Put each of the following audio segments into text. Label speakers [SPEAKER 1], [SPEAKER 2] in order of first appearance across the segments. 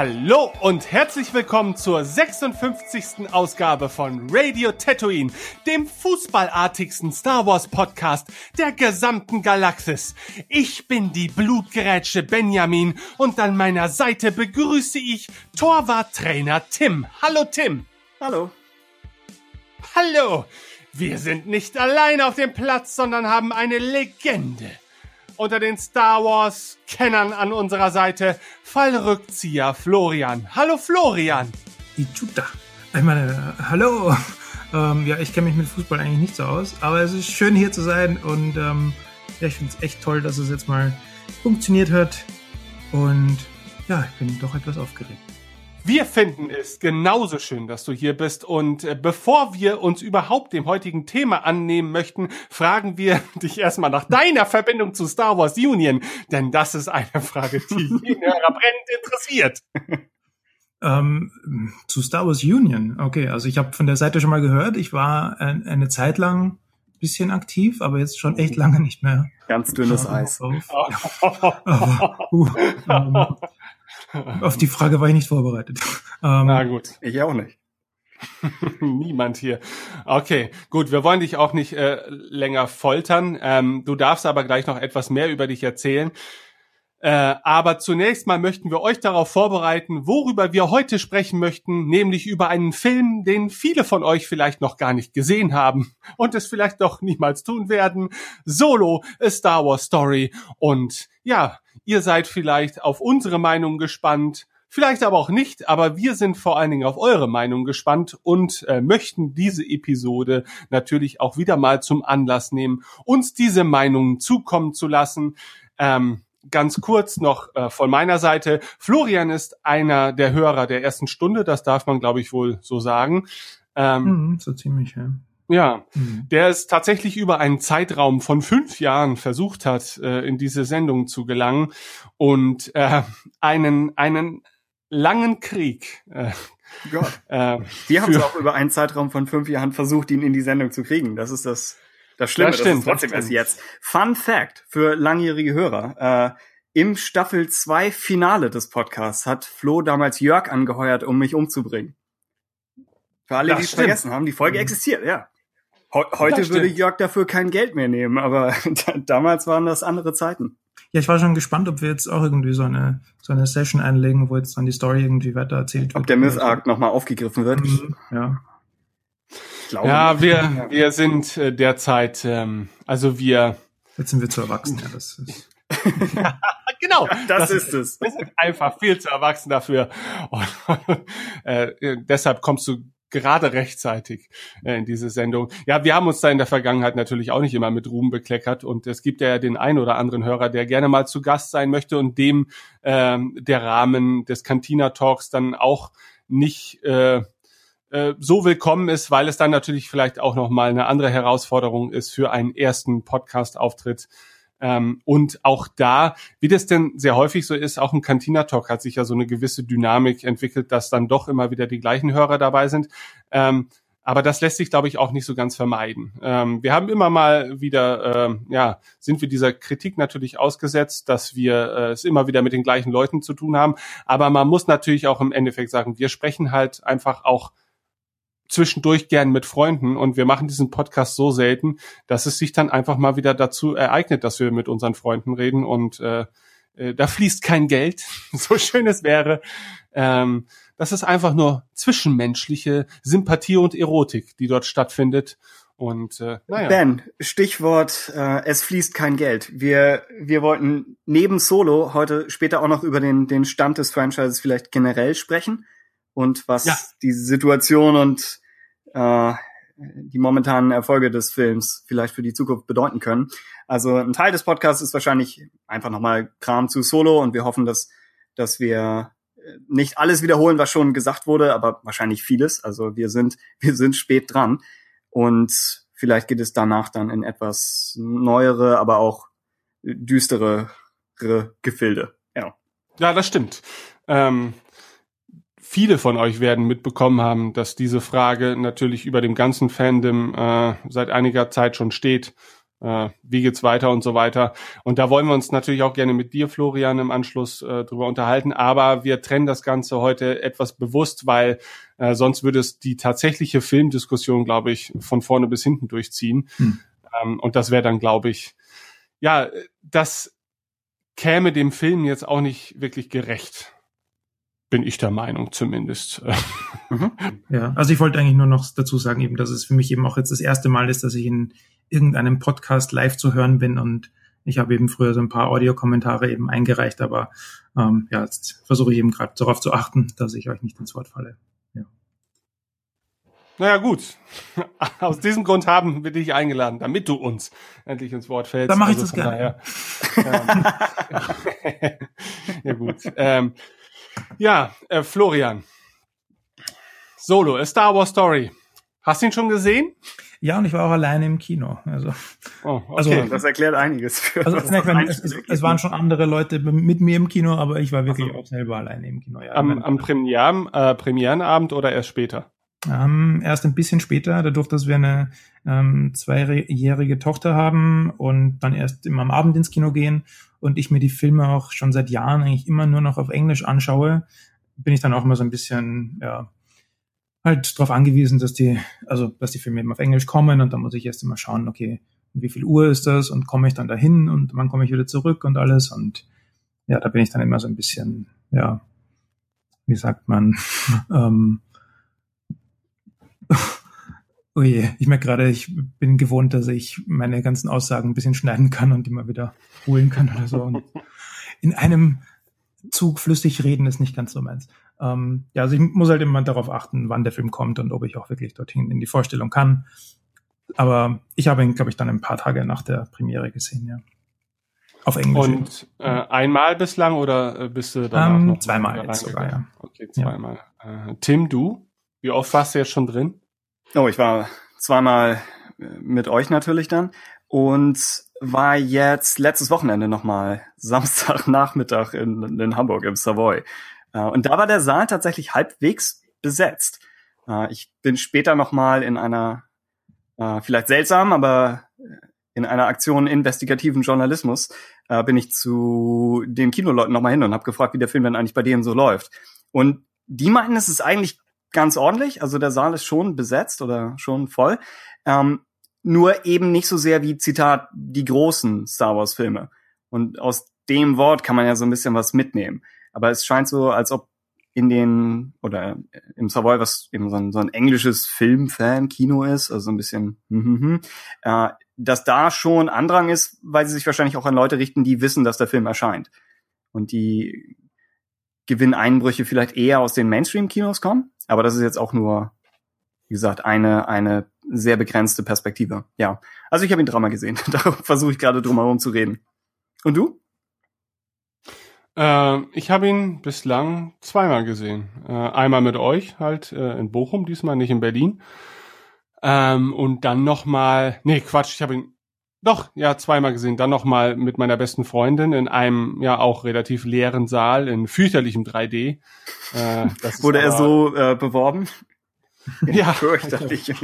[SPEAKER 1] Hallo und herzlich willkommen zur 56. Ausgabe von Radio Tatooine, dem fußballartigsten Star Wars Podcast der gesamten Galaxis. Ich bin die Blutgerätsche Benjamin und an meiner Seite begrüße ich Torwarttrainer Tim. Hallo Tim.
[SPEAKER 2] Hallo.
[SPEAKER 1] Hallo. Wir sind nicht allein auf dem Platz, sondern haben eine Legende unter den Star Wars Kennern an unserer Seite, Fallrückzieher Florian. Hallo Florian.
[SPEAKER 3] Ichuta. Ich meine, hallo. Ähm, ja, ich kenne mich mit Fußball eigentlich nicht so aus, aber es ist schön hier zu sein und ähm, ja, ich finde es echt toll, dass es jetzt mal funktioniert hat und ja, ich bin doch etwas aufgeregt.
[SPEAKER 1] Wir finden es genauso schön, dass du hier bist. Und äh, bevor wir uns überhaupt dem heutigen Thema annehmen möchten, fragen wir dich erstmal nach deiner Verbindung zu Star Wars Union. Denn das ist eine Frage, die jeden Hörer brennend interessiert.
[SPEAKER 3] Ähm, zu Star Wars Union. Okay, also ich habe von der Seite schon mal gehört. Ich war ein, eine Zeit lang bisschen aktiv, aber jetzt schon echt lange nicht mehr.
[SPEAKER 2] Ganz dünnes Eis.
[SPEAKER 3] Auf. aber, uh, ähm, auf die Frage war ich nicht vorbereitet.
[SPEAKER 1] Ähm, Na gut.
[SPEAKER 2] Ich auch nicht.
[SPEAKER 1] Niemand hier. Okay, gut, wir wollen dich auch nicht äh, länger foltern. Ähm, du darfst aber gleich noch etwas mehr über dich erzählen. Äh, aber zunächst mal möchten wir euch darauf vorbereiten, worüber wir heute sprechen möchten, nämlich über einen Film, den viele von euch vielleicht noch gar nicht gesehen haben und es vielleicht doch niemals tun werden. Solo, A Star Wars Story. Und ja, ihr seid vielleicht auf unsere Meinung gespannt. Vielleicht aber auch nicht, aber wir sind vor allen Dingen auf eure Meinung gespannt und äh, möchten diese Episode natürlich auch wieder mal zum Anlass nehmen, uns diese Meinungen zukommen zu lassen. Ähm, ganz kurz noch äh, von meiner Seite. Florian ist einer der Hörer der ersten Stunde, das darf man, glaube ich, wohl so sagen.
[SPEAKER 3] Ähm, mhm, so ziemlich, ja.
[SPEAKER 1] Ja, mhm. der es tatsächlich über einen Zeitraum von fünf Jahren versucht hat, äh, in diese Sendung zu gelangen und äh, einen, einen langen Krieg. Äh,
[SPEAKER 2] Gott. Äh, Wir haben es auch über einen Zeitraum von fünf Jahren versucht, ihn in die Sendung zu kriegen. Das ist das das Schlimme, das, stimmt, das ist trotzdem erst jetzt. Fun Fact für langjährige Hörer. Äh, Im Staffel 2 Finale des Podcasts hat Flo damals Jörg angeheuert, um mich umzubringen. Für alle, die es vergessen haben, die Folge mhm. existiert, ja. He heute würde Jörg dafür kein Geld mehr nehmen, aber damals waren das andere Zeiten.
[SPEAKER 3] Ja, ich war schon gespannt, ob wir jetzt auch irgendwie so eine, so eine Session einlegen, wo jetzt dann die Story irgendwie weiter erzählt wird.
[SPEAKER 2] Ob der Myth-Arc nochmal aufgegriffen wird.
[SPEAKER 3] Mhm, ja
[SPEAKER 1] glaube Ja, wir, wir sind äh, derzeit, ähm, also wir.
[SPEAKER 3] Jetzt sind wir zu erwachsen, ja, das ist.
[SPEAKER 1] ja, genau.
[SPEAKER 2] Das, das, ist es.
[SPEAKER 1] Wir sind einfach viel zu erwachsen dafür. Und, äh, deshalb kommst du gerade rechtzeitig äh, in diese Sendung. Ja, wir haben uns da in der Vergangenheit natürlich auch nicht immer mit Ruhm bekleckert und es gibt ja den einen oder anderen Hörer, der gerne mal zu Gast sein möchte und dem ähm, der Rahmen des Cantina Talks dann auch nicht äh, äh, so willkommen ist, weil es dann natürlich vielleicht auch noch mal eine andere Herausforderung ist für einen ersten Podcast-Auftritt. Ähm, und auch da, wie das denn sehr häufig so ist, auch im Cantina Talk hat sich ja so eine gewisse Dynamik entwickelt, dass dann doch immer wieder die gleichen Hörer dabei sind. Ähm, aber das lässt sich, glaube ich, auch nicht so ganz vermeiden. Ähm, wir haben immer mal wieder, ähm, ja, sind wir dieser Kritik natürlich ausgesetzt, dass wir äh, es immer wieder mit den gleichen Leuten zu tun haben. Aber man muss natürlich auch im Endeffekt sagen, wir sprechen halt einfach auch zwischendurch gern mit Freunden und wir machen diesen Podcast so selten, dass es sich dann einfach mal wieder dazu ereignet, dass wir mit unseren Freunden reden und äh, äh, da fließt kein Geld, so schön es wäre. Ähm, das ist einfach nur zwischenmenschliche Sympathie und Erotik, die dort stattfindet. Und äh,
[SPEAKER 2] naja. Ben, Stichwort, äh, es fließt kein Geld. Wir, wir wollten neben Solo heute später auch noch über den, den Stand des Franchises vielleicht generell sprechen und was ja. die Situation und äh, die momentanen Erfolge des Films vielleicht für die Zukunft bedeuten können. Also ein Teil des Podcasts ist wahrscheinlich einfach nochmal Kram zu Solo und wir hoffen, dass, dass wir nicht alles wiederholen, was schon gesagt wurde, aber wahrscheinlich vieles. Also wir sind, wir sind spät dran und vielleicht geht es danach dann in etwas neuere, aber auch düstere Gefilde. Ja.
[SPEAKER 1] Ja, das stimmt. Ähm, viele von euch werden mitbekommen haben, dass diese Frage natürlich über dem ganzen Fandom äh, seit einiger Zeit schon steht. äh, wie geht's weiter und so weiter. Und da wollen wir uns natürlich auch gerne mit dir, Florian, im Anschluss äh, drüber unterhalten. Aber wir trennen das Ganze heute etwas bewusst, weil äh, sonst würde es die tatsächliche Filmdiskussion, glaube ich, von vorne bis hinten durchziehen. Hm. Ähm, und das wäre dann, glaube ich, ja, das käme dem Film jetzt auch nicht wirklich gerecht. Bin ich der Meinung zumindest.
[SPEAKER 3] Mhm. Ja, also ich wollte eigentlich nur noch dazu sagen, eben, dass es für mich eben auch jetzt das erste Mal ist, dass ich in irgendeinem Podcast live zu hören bin und ich habe eben früher so ein paar Audiokommentare eben eingereicht, aber ähm, ja, jetzt versuche ich eben gerade darauf zu achten, dass ich euch nicht ins Wort falle. Ja.
[SPEAKER 1] Naja, gut. Aus diesem Grund haben wir dich eingeladen, damit du uns endlich ins Wort fällst.
[SPEAKER 3] Dann mache ich also das gerne.
[SPEAKER 1] Daher, ähm, ja, gut. Ähm, ja, äh, Florian. Solo, A Star Wars Story. Hast du ihn schon gesehen?
[SPEAKER 3] Ja, und ich war auch alleine im Kino. Also,
[SPEAKER 2] oh, okay. also das erklärt einiges.
[SPEAKER 3] Für also, es, es, es, waren schon andere Leute mit mir im Kino, aber ich war wirklich also, auch selber alleine im Kino. Ja,
[SPEAKER 1] am am Premieren, äh, Premierenabend oder erst später?
[SPEAKER 3] Ähm, erst ein bisschen später, dadurch, dass wir eine ähm, zweijährige Tochter haben und dann erst immer am Abend ins Kino gehen und ich mir die Filme auch schon seit Jahren eigentlich immer nur noch auf Englisch anschaue, bin ich dann auch immer so ein bisschen, ja, halt darauf angewiesen, dass die, also dass die Filme eben auf Englisch kommen und dann muss ich erst immer schauen, okay, wie viel Uhr ist das und komme ich dann dahin und wann komme ich wieder zurück und alles und ja, da bin ich dann immer so ein bisschen, ja, wie sagt man, ähm, oh je, ich merke gerade, ich bin gewohnt, dass ich meine ganzen Aussagen ein bisschen schneiden kann und immer wieder holen kann oder so. Und in einem Zug flüssig reden ist nicht ganz so meins. Ähm, ja, also ich muss halt immer darauf achten, wann der Film kommt und ob ich auch wirklich dorthin in die Vorstellung kann. Aber ich habe ihn, glaube ich, dann ein paar Tage nach der Premiere gesehen, ja.
[SPEAKER 1] Auf Englisch. Und äh, einmal bislang oder äh, bist du danach
[SPEAKER 3] ähm, noch Zweimal jetzt sogar, ja.
[SPEAKER 1] Okay, zweimal. Ja. Äh, Tim, du? Wie oft warst du jetzt schon drin?
[SPEAKER 2] Oh, ich war zweimal äh, mit euch natürlich dann und war jetzt letztes Wochenende nochmal Samstagnachmittag in, in Hamburg im Savoy. Äh, und da war der Saal tatsächlich halbwegs besetzt. Äh, ich bin später nochmal in einer, vielleicht seltsam, aber in einer Aktion investigativen Journalismus bin ich zu den Kinoleuten nochmal hin und habe gefragt, wie der Film denn eigentlich bei denen so läuft. Und die meinten, es ist eigentlich ganz ordentlich. Also der Saal ist schon besetzt oder schon voll. Ähm, nur eben nicht so sehr wie, Zitat, die großen Star Wars Filme. Und aus dem Wort kann man ja so ein bisschen was mitnehmen. Aber es scheint so, als ob in den, oder im Savoy, was eben so ein, so ein englisches Filmfan-Kino ist, also so ein bisschen, hm, hm, hm, äh, dass da schon Andrang ist, weil sie sich wahrscheinlich auch an Leute richten, die wissen, dass der Film erscheint. Und die Gewinneinbrüche vielleicht eher aus den Mainstream-Kinos kommen. Aber das ist jetzt auch nur, wie gesagt, eine, eine sehr begrenzte Perspektive. Ja. Also ich habe ihn dreimal gesehen. da versuche ich gerade drum herum zu reden. Und du?
[SPEAKER 1] Äh, ich habe ihn bislang zweimal gesehen. Äh, einmal mit euch, halt äh, in Bochum, diesmal nicht in Berlin. Ähm, und dann nochmal, nee, Quatsch, ich habe ihn doch, ja, zweimal gesehen. Dann nochmal mit meiner besten Freundin in einem ja auch relativ leeren Saal in fürchterlichem 3D.
[SPEAKER 2] Äh, Wurde er so äh, beworben?
[SPEAKER 1] Ja. Fürchterlich.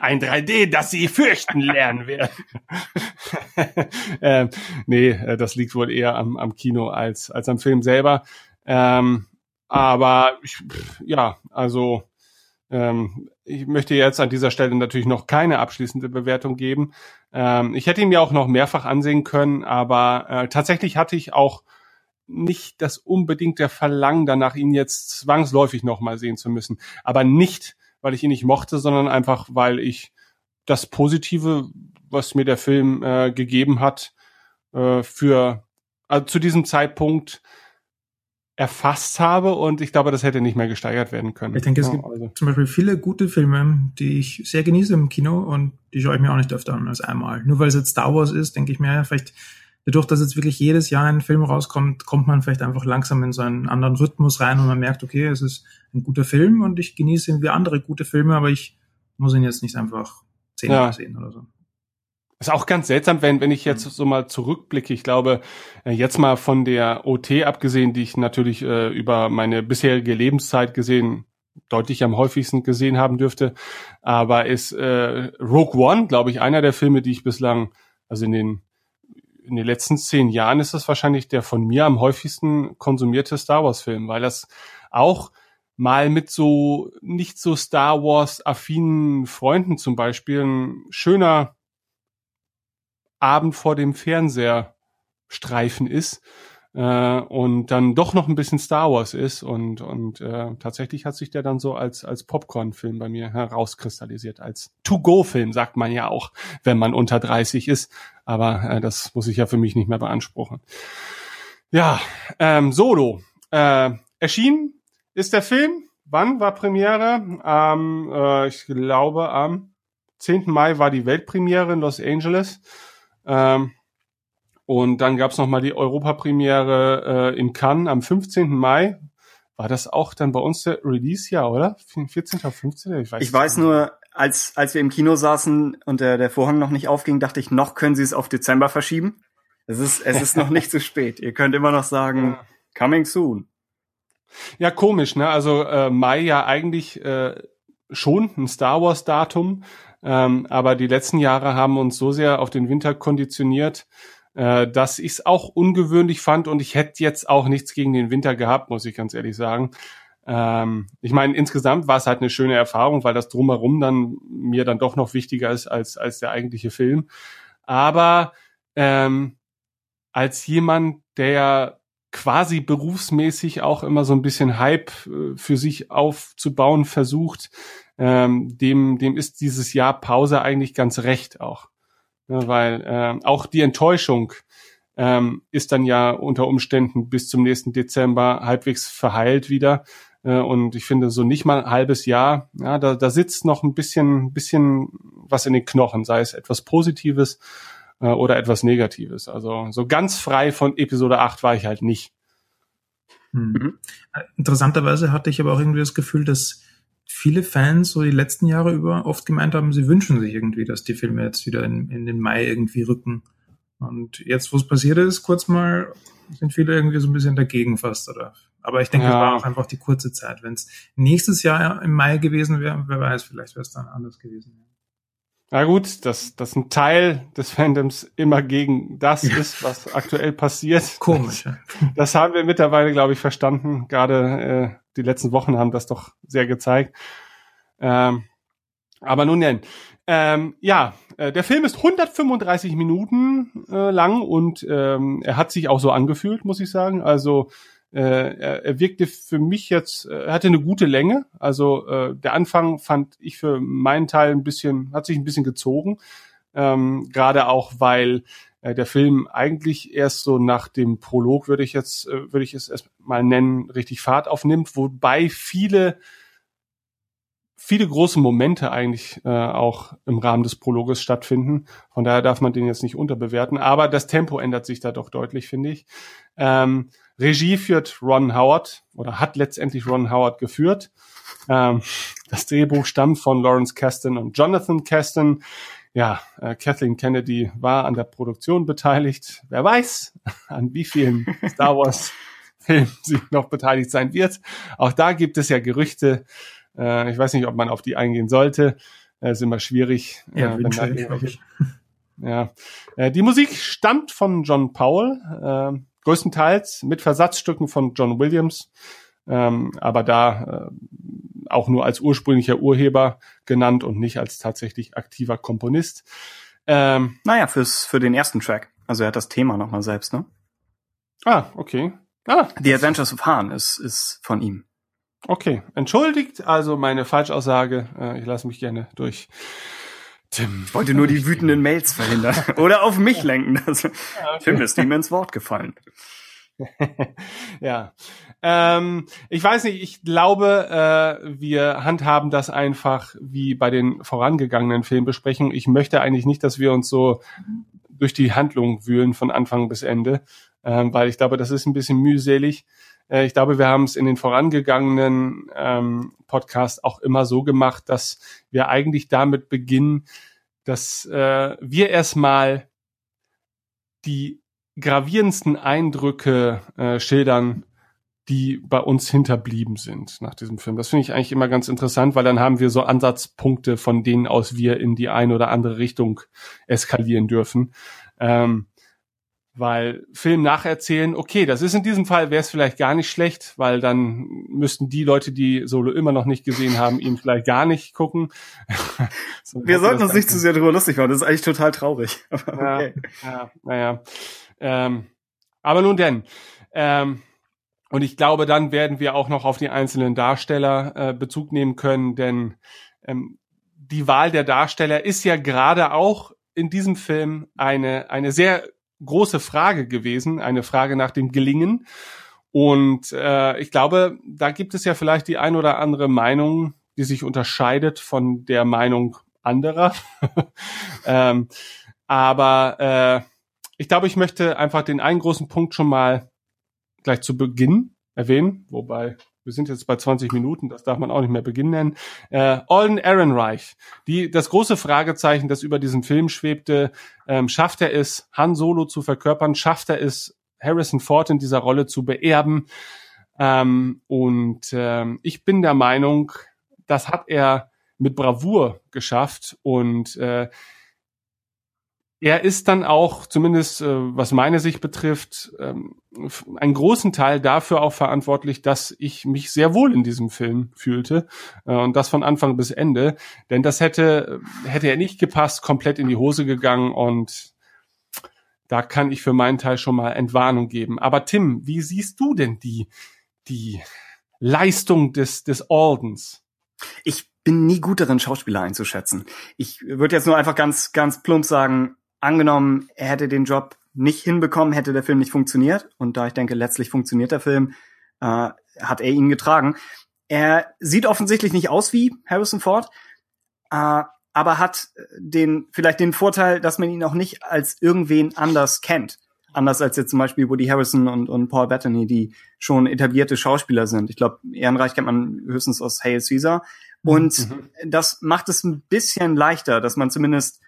[SPEAKER 1] Ein 3D, das sie fürchten lernen werden. ähm, nee, äh, das liegt wohl eher am, am Kino als, als am Film selber. Ähm, aber ich, ja, also ähm, ich möchte jetzt an dieser Stelle natürlich noch keine abschließende Bewertung geben. Ähm, ich hätte ihn mir auch noch mehrfach ansehen können, aber äh, tatsächlich hatte ich auch nicht das unbedingte Verlangen danach, ihn jetzt zwangsläufig nochmal sehen zu müssen. Aber nicht, weil ich ihn nicht mochte, sondern einfach, weil ich das Positive, was mir der Film äh, gegeben hat, äh, für also zu diesem Zeitpunkt erfasst habe und ich glaube, das hätte nicht mehr gesteigert werden können.
[SPEAKER 3] Ich denke, es gibt also. zum Beispiel viele gute Filme, die ich sehr genieße im Kino und die schaue ich mir auch nicht öfter an als einmal. Nur weil es jetzt Star Wars ist, denke ich mir, vielleicht dadurch, dass jetzt wirklich jedes Jahr ein Film rauskommt, kommt man vielleicht einfach langsam in so einen anderen Rhythmus rein und man merkt, okay, es ist ein guter Film und ich genieße ihn wie andere gute Filme, aber ich muss ihn jetzt nicht einfach zehnmal ja. sehen oder so.
[SPEAKER 1] Ist auch ganz seltsam, wenn, wenn ich jetzt so mal zurückblicke. Ich glaube, äh, jetzt mal von der OT abgesehen, die ich natürlich äh, über meine bisherige Lebenszeit gesehen deutlich am häufigsten gesehen haben dürfte, aber ist äh, Rogue One, glaube ich, einer der Filme, die ich bislang, also in den in den letzten zehn Jahren ist das wahrscheinlich der von mir am häufigsten konsumierte Star Wars Film, weil das auch mal mit so nicht so Star Wars affinen Freunden zum Beispiel ein schöner Abend vor dem Fernseher Streifen ist äh, und dann doch noch ein bisschen Star Wars ist und und äh, tatsächlich hat sich der dann so als als Popcorn-Film bei mir herauskristallisiert als To-Go-Film sagt man ja auch, wenn man unter 30 ist, aber äh, das muss ich ja für mich nicht mehr beanspruchen. Ja, ähm, Solo äh, erschienen ist der Film. Wann war Premiere? Ähm, äh, ich glaube am 10. Mai war die Weltpremiere in Los Angeles. Ähm, und dann gab's noch mal die Europapremiere äh, in Cannes am 15. Mai. War das auch dann bei uns der Release-Jahr, oder? 14. 15.
[SPEAKER 2] Ich weiß, ich weiß nur, als, als wir im Kino saßen und der, der Vorhang noch nicht aufging, dachte ich, noch können sie es auf Dezember verschieben. Es ist, es ist noch nicht zu spät. Ihr könnt immer noch sagen, ja. coming soon.
[SPEAKER 1] Ja, komisch, ne? Also äh, Mai ja eigentlich äh, schon ein Star Wars-Datum, ähm, aber die letzten Jahre haben uns so sehr auf den Winter konditioniert, äh, dass ich es auch ungewöhnlich fand und ich hätte jetzt auch nichts gegen den Winter gehabt, muss ich ganz ehrlich sagen. Ähm, ich meine, insgesamt war es halt eine schöne Erfahrung, weil das drumherum dann mir dann doch noch wichtiger ist als, als der eigentliche Film. Aber ähm, als jemand, der quasi berufsmäßig auch immer so ein bisschen Hype äh, für sich aufzubauen versucht, ähm, dem, dem ist dieses Jahr Pause eigentlich ganz recht auch. Ja, weil äh, auch die Enttäuschung ähm, ist dann ja unter Umständen bis zum nächsten Dezember halbwegs verheilt wieder. Äh, und ich finde, so nicht mal ein halbes Jahr, ja, da, da sitzt noch ein bisschen, bisschen was in den Knochen, sei es etwas Positives äh, oder etwas Negatives. Also so ganz frei von Episode 8 war ich halt nicht.
[SPEAKER 3] Hm. Mhm. Interessanterweise hatte ich aber auch irgendwie das Gefühl, dass viele Fans so die letzten Jahre über oft gemeint haben, sie wünschen sich irgendwie, dass die Filme jetzt wieder in, in den Mai irgendwie rücken. Und jetzt, wo es passiert ist, kurz mal, sind viele irgendwie so ein bisschen dagegen fast, oder? Aber ich denke, ja. es war auch einfach die kurze Zeit. Wenn es nächstes Jahr im Mai gewesen wäre, wer weiß, vielleicht wäre es dann anders gewesen.
[SPEAKER 1] Na gut, dass, dass ein Teil des Fandoms immer gegen das ist, was aktuell passiert.
[SPEAKER 3] Komisch.
[SPEAKER 1] Das, das haben wir mittlerweile, glaube ich, verstanden. Gerade äh, die letzten Wochen haben das doch sehr gezeigt. Ähm, aber nun denn. Ähm, ja, äh, der Film ist 135 Minuten äh, lang und ähm, er hat sich auch so angefühlt, muss ich sagen. Also äh, er, er wirkte für mich jetzt, äh, er hatte eine gute Länge. Also äh, der Anfang fand ich für meinen Teil ein bisschen, hat sich ein bisschen gezogen. Ähm, Gerade auch, weil äh, der Film eigentlich erst so nach dem Prolog, würde ich jetzt, äh, würde ich es erst mal nennen, richtig Fahrt aufnimmt, wobei viele viele große Momente eigentlich äh, auch im Rahmen des Prologes stattfinden. Von daher darf man den jetzt nicht unterbewerten. Aber das Tempo ändert sich da doch deutlich, finde ich. Ähm, Regie führt Ron Howard oder hat letztendlich Ron Howard geführt. Ähm, das Drehbuch stammt von Lawrence Kasten und Jonathan Kasten. Ja, äh, Kathleen Kennedy war an der Produktion beteiligt. Wer weiß, an wie vielen Star Wars Filmen sie noch beteiligt sein wird. Auch da gibt es ja Gerüchte. Äh, ich weiß nicht, ob man auf die eingehen sollte. Äh, ist immer schwierig.
[SPEAKER 3] Ja, äh, wenn ich.
[SPEAKER 1] Ja, äh, die Musik stammt von John Powell. Äh, größtenteils mit Versatzstücken von John Williams, ähm, aber da äh, auch nur als ursprünglicher Urheber genannt und nicht als tatsächlich aktiver Komponist.
[SPEAKER 2] Ähm, naja, fürs, für den ersten Track. Also er hat das Thema nochmal selbst, ne?
[SPEAKER 1] Ah, okay. Ah,
[SPEAKER 2] The Adventures of Han ist, ist von ihm.
[SPEAKER 1] Okay, entschuldigt also meine Falschaussage. Äh, ich lasse mich gerne durch
[SPEAKER 2] Tim. Ich wollte nur die wütenden Mails verhindern. Oder auf mich lenken. Ja, okay. Tim ist ihm ins Wort gefallen.
[SPEAKER 1] ja. Ähm, ich weiß nicht, ich glaube, äh, wir handhaben das einfach wie bei den vorangegangenen Filmbesprechungen. Ich möchte eigentlich nicht, dass wir uns so durch die Handlung wühlen von Anfang bis Ende, ähm, weil ich glaube, das ist ein bisschen mühselig. Äh, ich glaube, wir haben es in den vorangegangenen ähm, Podcasts auch immer so gemacht, dass wir eigentlich damit beginnen, dass äh, wir erstmal die gravierendsten Eindrücke äh, schildern die bei uns hinterblieben sind nach diesem Film. Das finde ich eigentlich immer ganz interessant, weil dann haben wir so Ansatzpunkte, von denen aus wir in die eine oder andere Richtung eskalieren dürfen. Ähm, weil Film nacherzählen, okay, das ist in diesem Fall, wäre es vielleicht gar nicht schlecht, weil dann müssten die Leute, die Solo immer noch nicht gesehen haben, ihn vielleicht gar nicht gucken.
[SPEAKER 2] so, Wir sollten uns nicht zu sehr darüber lustig machen, das ist eigentlich total traurig.
[SPEAKER 1] okay. Ja, naja. Ähm, aber nun denn, ähm, und ich glaube, dann werden wir auch noch auf die einzelnen Darsteller äh, Bezug nehmen können, denn ähm, die Wahl der Darsteller ist ja gerade auch in diesem Film eine, eine sehr große Frage gewesen, eine Frage nach dem Gelingen. Und äh, ich glaube, da gibt es ja vielleicht die ein oder andere Meinung, die sich unterscheidet von der Meinung anderer. ähm, aber äh, ich glaube, ich möchte einfach den einen großen Punkt schon mal gleich zu Beginn erwähnen, wobei wir sind jetzt bei 20 Minuten, das darf man auch nicht mehr Beginn nennen. Äh, Alden Ehrenreich, die das große Fragezeichen, das über diesen Film schwebte, ähm, schafft er es, Han Solo zu verkörpern, schafft er es, Harrison Ford in dieser Rolle zu beerben. Ähm, und ähm, ich bin der Meinung, das hat er mit Bravour geschafft und äh, er ist dann auch, zumindest äh, was meine Sicht betrifft, ähm, einen großen Teil dafür auch verantwortlich, dass ich mich sehr wohl in diesem Film fühlte äh, und das von Anfang bis Ende. Denn das hätte, hätte er nicht gepasst, komplett in die Hose gegangen und da kann ich für meinen Teil schon mal Entwarnung geben. Aber Tim, wie siehst du denn die, die Leistung des, des Aldens?
[SPEAKER 2] Ich bin nie gut darin, Schauspieler einzuschätzen. Ich würde jetzt nur einfach ganz, ganz plump sagen, angenommen, er hätte den Job nicht hinbekommen, hätte der Film nicht funktioniert. Und da ich denke, letztlich funktioniert der Film, äh, hat er ihn getragen. Er sieht offensichtlich nicht aus wie Harrison Ford, äh, aber hat den vielleicht den Vorteil, dass man ihn auch nicht als irgendwen anders kennt. Anders als jetzt zum Beispiel Woody Harrison und, und Paul Bettany, die schon etablierte Schauspieler sind. Ich glaube, Ehrenreich kennt man höchstens aus Hail Caesar. Und mhm. das macht es ein bisschen leichter, dass man zumindest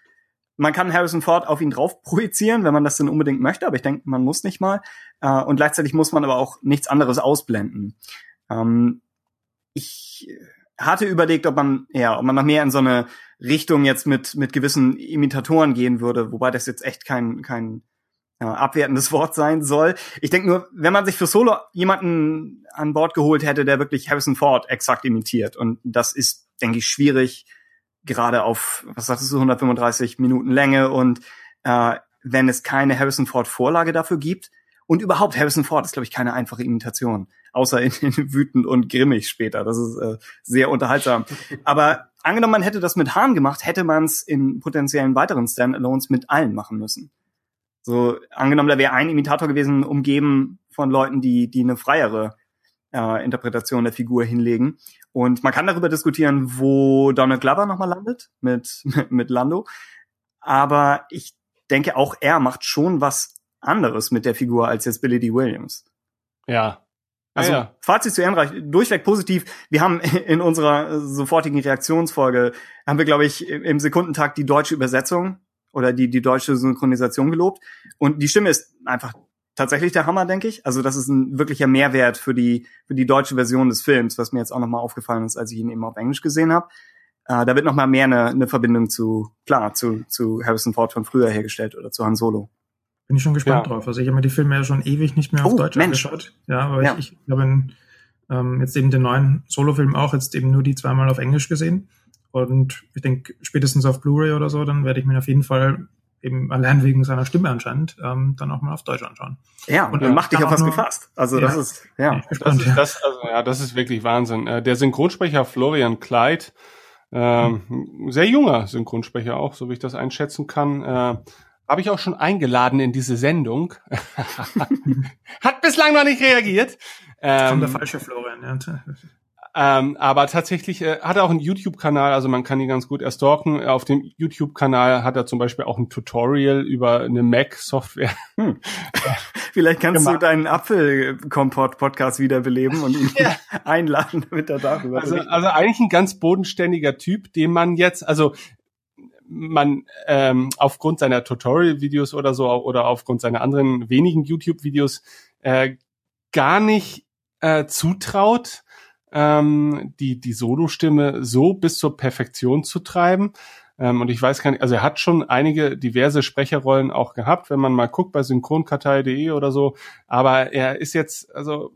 [SPEAKER 2] man kann Harrison Ford auf ihn drauf projizieren, wenn man das denn unbedingt möchte, aber ich denke, man muss nicht mal. Äh, und gleichzeitig muss man aber auch nichts anderes ausblenden. Ähm, ich hatte überlegt, ob man, ja, ob man noch mehr in so eine Richtung jetzt mit, mit gewissen Imitatoren gehen würde, wobei das jetzt echt kein, kein äh, abwertendes Wort sein soll. Ich denke nur, wenn man sich für Solo jemanden an Bord geholt hätte, der wirklich Harrison Ford exakt imitiert, und das ist, denke ich, schwierig, gerade auf, was sagtest du, 135 Minuten Länge und äh, wenn es keine Harrison Ford Vorlage dafür gibt und überhaupt Harrison Ford ist, glaube ich, keine einfache Imitation, außer in, in wütend und grimmig später. Das ist äh, sehr unterhaltsam. Aber angenommen, man hätte das mit Hahn gemacht, hätte man es in potenziellen weiteren Standalones mit allen machen müssen. So angenommen, da wäre ein Imitator gewesen, umgeben von Leuten, die die eine freiere äh, Interpretation der Figur hinlegen. Und man kann darüber diskutieren, wo Donald Glover nochmal landet mit, mit Lando. Aber ich denke, auch er macht schon was anderes mit der Figur als jetzt Billy D. Williams.
[SPEAKER 1] Ja.
[SPEAKER 2] Also, ja, ja. Fazit zu Ehrenreich, durchweg positiv. Wir haben in unserer sofortigen Reaktionsfolge, haben wir, glaube ich, im Sekundentakt die deutsche Übersetzung oder die, die deutsche Synchronisation gelobt. Und die Stimme ist einfach tatsächlich der Hammer, denke ich. Also das ist ein wirklicher Mehrwert für die für die deutsche Version des Films, was mir jetzt auch nochmal aufgefallen ist, als ich ihn eben auf Englisch gesehen habe. Äh, da wird nochmal mehr eine, eine Verbindung zu klar zu zu Harrison Ford von früher hergestellt oder zu Han Solo.
[SPEAKER 3] Bin ich schon gespannt ja. drauf. Also ich habe mir die Filme ja schon ewig nicht mehr auf
[SPEAKER 2] oh,
[SPEAKER 3] Deutsch
[SPEAKER 2] Mensch.
[SPEAKER 3] angeschaut. Ja, aber ja. ich, ich habe ähm, jetzt eben den neuen Solo-Film auch jetzt eben nur die zweimal auf Englisch gesehen. Und ich denke, spätestens auf Blu-ray oder so, dann werde ich mir auf jeden Fall eben allein wegen seiner Stimme anscheinend ähm, dann auch mal auf Deutsch anschauen.
[SPEAKER 2] Ja, und, und macht dich auf was gefasst. Also ja, das ist ja,
[SPEAKER 1] das ist, das, also, ja, das ist wirklich Wahnsinn. Äh, der Synchronsprecher Florian Kleid, ähm, hm. sehr junger Synchronsprecher auch, so wie ich das einschätzen kann. Äh, habe ich auch schon eingeladen in diese Sendung. Hat bislang noch nicht reagiert.
[SPEAKER 3] Ähm, der falsche Florian. Ja.
[SPEAKER 1] Ähm, aber tatsächlich äh, hat er auch einen YouTube-Kanal, also man kann ihn ganz gut erstalken. Auf dem YouTube-Kanal hat er zum Beispiel auch ein Tutorial über eine Mac-Software. Hm.
[SPEAKER 2] Vielleicht kannst gemacht. du deinen Apfelkompott-Podcast wiederbeleben und ihn ja. einladen, damit er darüber
[SPEAKER 1] also, also eigentlich ein ganz bodenständiger Typ, den man jetzt, also man ähm, aufgrund seiner Tutorial-Videos oder so oder aufgrund seiner anderen wenigen YouTube-Videos äh, gar nicht äh, zutraut, ähm, die, die Solo-Stimme so bis zur Perfektion zu treiben. Ähm, und ich weiß gar nicht, also er hat schon einige diverse Sprecherrollen auch gehabt, wenn man mal guckt bei synchronkartei.de oder so. Aber er ist jetzt, also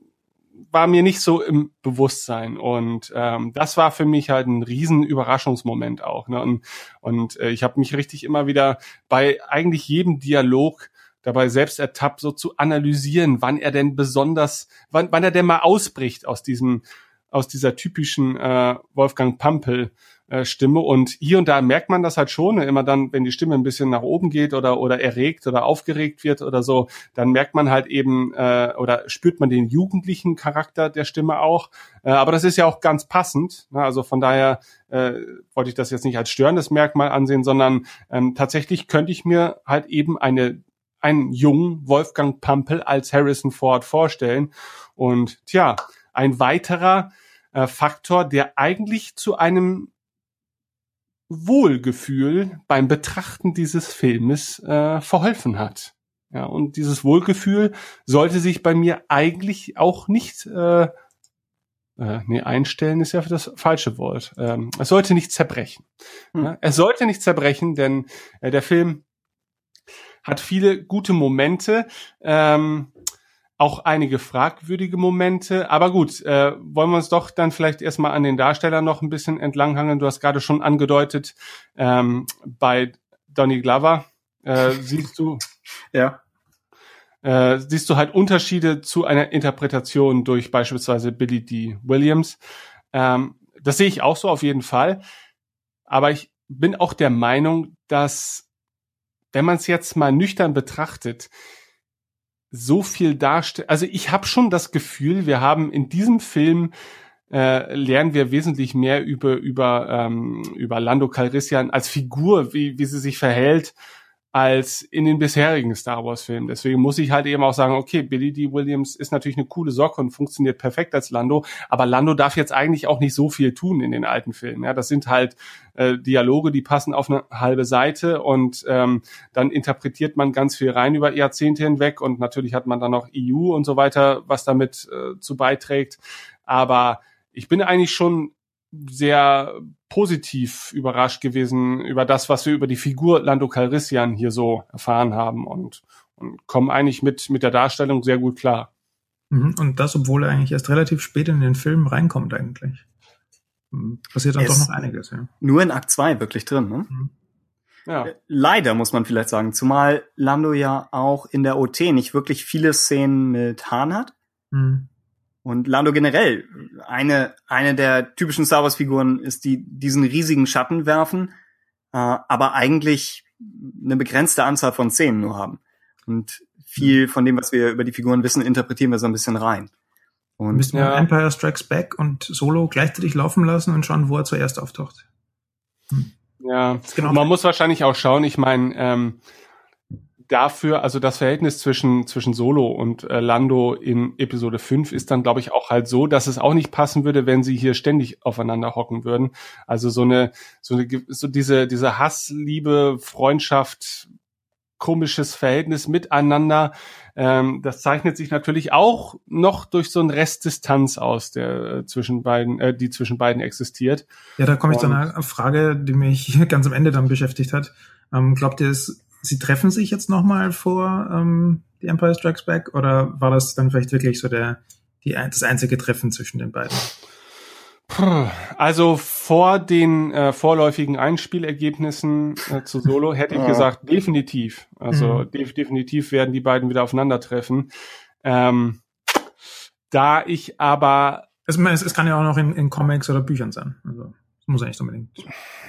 [SPEAKER 1] war mir nicht so im Bewusstsein und ähm, das war für mich halt ein riesen Überraschungsmoment auch. Ne? Und, und äh, ich habe mich richtig immer wieder bei eigentlich jedem Dialog dabei selbst ertappt, so zu analysieren, wann er denn besonders, wann, wann er denn mal ausbricht aus diesem aus dieser typischen äh, Wolfgang Pampel äh, Stimme und hier und da merkt man das halt schon immer dann, wenn die Stimme ein bisschen nach oben geht oder oder erregt oder aufgeregt wird oder so, dann merkt man halt eben äh, oder spürt man den jugendlichen Charakter der Stimme auch. Äh, aber das ist ja auch ganz passend. Ne? Also von daher äh, wollte ich das jetzt nicht als störendes Merkmal ansehen, sondern ähm, tatsächlich könnte ich mir halt eben eine einen jungen Wolfgang Pampel als Harrison Ford vorstellen. Und tja, ein weiterer äh, Faktor, der eigentlich zu einem Wohlgefühl beim Betrachten dieses Filmes äh, verholfen hat. Ja, und dieses Wohlgefühl sollte sich bei mir eigentlich auch nicht äh, äh, nee, einstellen ist ja das falsche Wort. Ähm, es sollte nicht zerbrechen. Hm. Ja, es sollte nicht zerbrechen, denn äh, der Film hat viele gute Momente. Ähm, auch einige fragwürdige Momente. Aber gut, äh, wollen wir uns doch dann vielleicht erstmal an den Darstellern noch ein bisschen entlanghangeln. Du hast gerade schon angedeutet, ähm, bei Donny Glover äh, siehst du,
[SPEAKER 2] ja.
[SPEAKER 1] äh, siehst du halt Unterschiede zu einer Interpretation durch beispielsweise Billy D. Williams. Ähm, das sehe ich auch so auf jeden Fall. Aber ich bin auch der Meinung, dass wenn man es jetzt mal nüchtern betrachtet, so viel darstellt. Also ich habe schon das Gefühl, wir haben in diesem Film äh, lernen wir wesentlich mehr über über ähm, über Lando Calrissian als Figur, wie wie sie sich verhält, als in den bisherigen Star Wars Filmen. Deswegen muss ich halt eben auch sagen, okay, Billy D. Williams ist natürlich eine coole Socke und funktioniert perfekt als Lando, aber Lando darf jetzt eigentlich auch nicht so viel tun in den alten Filmen. Ja, das sind halt äh, Dialoge, die passen auf eine halbe Seite und ähm, dann interpretiert man ganz viel rein über Jahrzehnte hinweg und natürlich hat man dann noch EU und so weiter, was damit äh, zu beiträgt. Aber ich bin eigentlich schon sehr positiv überrascht gewesen über das, was wir über die Figur Lando Calrissian hier so erfahren haben und, und kommen eigentlich mit, mit der Darstellung sehr gut klar.
[SPEAKER 3] Mhm. Und das, obwohl er eigentlich erst relativ spät in den Film reinkommt eigentlich. Mhm. Passiert dann doch noch einiges, ja.
[SPEAKER 2] Nur in Akt 2 wirklich drin, ne? Mhm. Ja. Äh, leider muss man vielleicht sagen, zumal Lando ja auch in der OT nicht wirklich viele Szenen mit Hahn hat. Mhm. Und Lando generell, eine, eine der typischen Star Wars Figuren ist, die diesen riesigen Schatten werfen, äh, aber eigentlich eine begrenzte Anzahl von Szenen nur haben. Und viel von dem, was wir über die Figuren wissen, interpretieren wir so ein bisschen rein.
[SPEAKER 3] Und müssen wir ja. Empire Strikes Back und Solo gleichzeitig laufen lassen und schauen, wo er zuerst auftaucht.
[SPEAKER 1] Hm. Ja, genau. man muss wahrscheinlich auch schauen. Ich meine, ähm, dafür, also das Verhältnis zwischen, zwischen Solo und äh, Lando in Episode 5 ist dann, glaube ich, auch halt so, dass es auch nicht passen würde, wenn sie hier ständig aufeinander hocken würden. Also so eine, so eine, so diese, diese Hassliebe, Freundschaft, komisches Verhältnis miteinander. Ähm, das zeichnet sich natürlich auch noch durch so ein Restdistanz aus, der äh, zwischen beiden, äh, die zwischen beiden existiert.
[SPEAKER 3] Ja, da komme ich zu einer Frage, die mich ganz am Ende dann beschäftigt hat. Ähm, glaubt ihr, es sie treffen sich jetzt nochmal vor ähm, The Empire Strikes Back oder war das dann vielleicht wirklich so der, die, das einzige Treffen zwischen den beiden?
[SPEAKER 1] Also vor den äh, vorläufigen Einspielergebnissen äh, zu Solo hätte ich gesagt, definitiv. Also mhm. def definitiv werden die beiden wieder aufeinandertreffen. Ähm, da ich aber.
[SPEAKER 3] Es, es, es kann ja auch noch in, in Comics oder Büchern sein. Also muss ja nicht unbedingt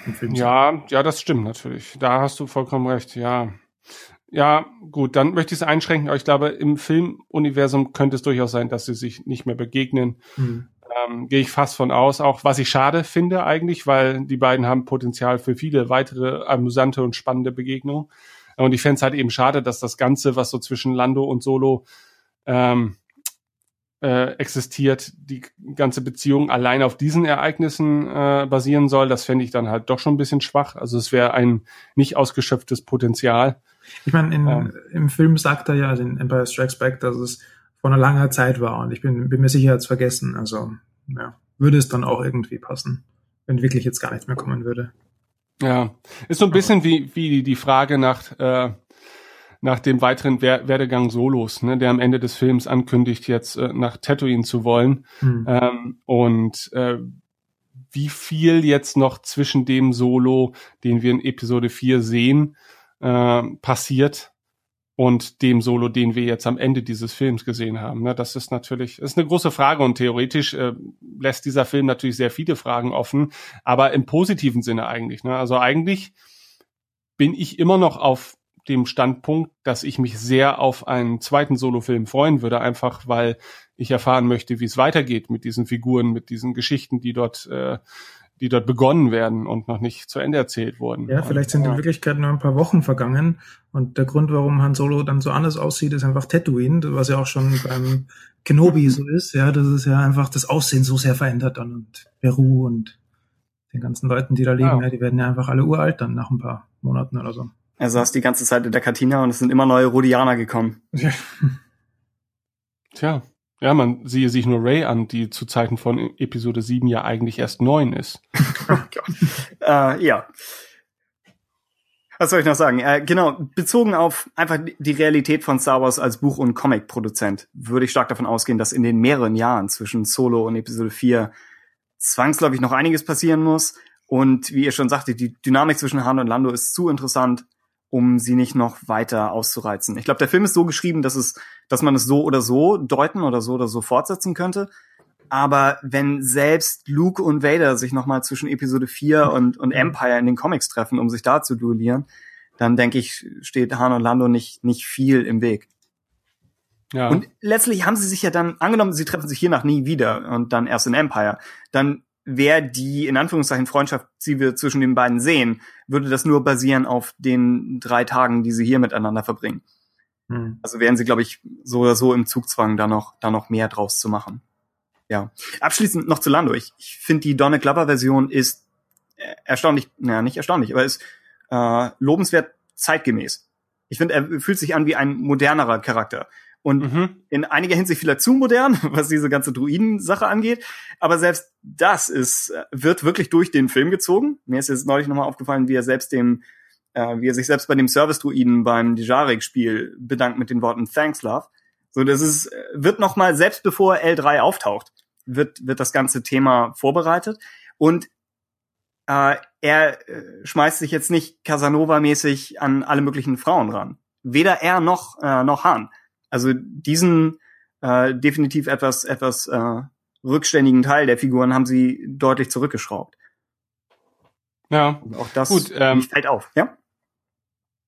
[SPEAKER 1] ein Film sein. Ja, ja, das stimmt natürlich. Da hast du vollkommen recht, ja. Ja, gut, dann möchte ich es einschränken, aber ich glaube, im Filmuniversum könnte es durchaus sein, dass sie sich nicht mehr begegnen. Mhm. Ähm, Gehe ich fast von aus, auch was ich schade finde eigentlich, weil die beiden haben Potenzial für viele weitere amüsante und spannende Begegnungen. Und ich fände es halt eben schade, dass das Ganze, was so zwischen Lando und Solo ähm, äh, existiert, die ganze Beziehung allein auf diesen Ereignissen äh, basieren soll, das fände ich dann halt doch schon ein bisschen schwach. Also es wäre ein nicht ausgeschöpftes Potenzial.
[SPEAKER 3] Ich meine, ähm, im Film sagt er ja, also in Empire Strikes Back, dass es vor einer langen Zeit war und ich bin, bin mir sicher, jetzt vergessen. Also ja, würde es dann auch irgendwie passen, wenn wirklich jetzt gar nichts mehr kommen würde.
[SPEAKER 1] Ja, ist so ein bisschen wie, wie die Frage nach, äh, nach dem weiteren Werdegang Solos, ne, der am Ende des Films ankündigt, jetzt äh, nach Tatooine zu wollen. Hm. Ähm, und äh, wie viel jetzt noch zwischen dem Solo, den wir in Episode 4 sehen, äh, passiert und dem Solo, den wir jetzt am Ende dieses Films gesehen haben. Ne? Das ist natürlich, ist eine große Frage und theoretisch äh, lässt dieser Film natürlich sehr viele Fragen offen, aber im positiven Sinne eigentlich. Ne? Also eigentlich bin ich immer noch auf dem Standpunkt, dass ich mich sehr auf einen zweiten Solo-Film freuen würde, einfach weil ich erfahren möchte, wie es weitergeht mit diesen Figuren, mit diesen Geschichten, die dort, äh, die dort begonnen werden und noch nicht zu Ende erzählt wurden.
[SPEAKER 3] Ja, vielleicht sind in Wirklichkeit nur ein paar Wochen vergangen und der Grund, warum Han Solo dann so anders aussieht, ist einfach Tatooine, was ja auch schon beim Kenobi so ist. Ja, das ist ja einfach das Aussehen so sehr verändert dann und Peru und den ganzen Leuten, die da leben, ja. ja die werden ja einfach alle uralt dann nach ein paar Monaten oder so.
[SPEAKER 2] Er saß die ganze Zeit in der Kantina und es sind immer neue Rhodianer gekommen.
[SPEAKER 1] Tja. Ja, man siehe sich nur Ray an, die zu Zeiten von Episode 7 ja eigentlich erst neun ist.
[SPEAKER 2] oh äh, ja. Was soll ich noch sagen? Äh, genau, bezogen auf einfach die Realität von Star Wars als Buch- und Comic-Produzent, würde ich stark davon ausgehen, dass in den mehreren Jahren zwischen Solo und Episode 4 zwangsläufig noch einiges passieren muss. Und wie ihr schon sagte, die Dynamik zwischen Han und Lando ist zu interessant, um sie nicht noch weiter auszureizen. Ich glaube, der Film ist so geschrieben, dass es, dass man es so oder so deuten oder so oder so fortsetzen könnte. Aber wenn selbst Luke und Vader sich nochmal zwischen Episode 4 und, und Empire in den Comics treffen, um sich da zu duellieren, dann denke ich, steht Han und Lando nicht, nicht viel im Weg. Ja. Und letztlich haben sie sich ja dann, angenommen, sie treffen sich hiernach nie wieder und dann erst in Empire, dann wer die in Anführungszeichen Freundschaft, die wir zwischen den beiden sehen, würde das nur basieren auf den drei Tagen, die sie hier miteinander verbringen. Hm. Also wären sie, glaube ich, so oder so im Zugzwang, da noch, da noch mehr draus zu machen. Ja. Abschließend noch zu Lando. Ich, ich finde, die Donald Glover Version ist erstaunlich, naja, nicht erstaunlich, aber ist äh, lobenswert zeitgemäß. Ich finde, er fühlt sich an wie ein modernerer Charakter. Und mhm. in einiger Hinsicht vielleicht zu modern, was diese ganze Druiden-Sache angeht. Aber selbst das ist, wird wirklich durch den Film gezogen. Mir ist jetzt neulich nochmal aufgefallen, wie er selbst dem, äh, wie er sich selbst bei dem Service-Druiden beim Dijarek-Spiel bedankt mit den Worten Thanks, Love. So, das ist, wird nochmal, selbst bevor L3 auftaucht, wird, wird das ganze Thema vorbereitet. Und äh, er äh, schmeißt sich jetzt nicht Casanova-mäßig an alle möglichen Frauen ran. Weder er noch, äh, noch Han. Also diesen äh, definitiv etwas, etwas äh, rückständigen Teil der Figuren haben sie deutlich zurückgeschraubt.
[SPEAKER 1] Ja.
[SPEAKER 2] Und auch das Gut, ähm, fällt auf, ja?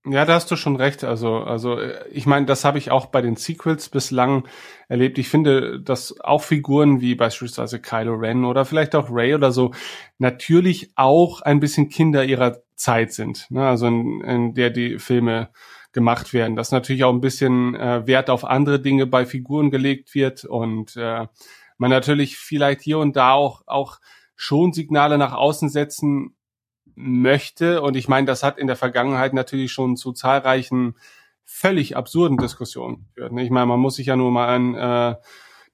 [SPEAKER 1] Ja, da hast du schon recht. Also, also ich meine, das habe ich auch bei den Sequels bislang erlebt. Ich finde, dass auch Figuren wie beispielsweise Kylo Ren oder vielleicht auch Ray oder so natürlich auch ein bisschen Kinder ihrer Zeit sind. Ne? Also in, in der die Filme gemacht werden. Dass natürlich auch ein bisschen äh, Wert auf andere Dinge bei Figuren gelegt wird und äh, man natürlich vielleicht hier und da auch, auch schon Signale nach außen setzen möchte. Und ich meine, das hat in der Vergangenheit natürlich schon zu zahlreichen völlig absurden Diskussionen geführt. Ich meine, man muss sich ja nur mal an äh,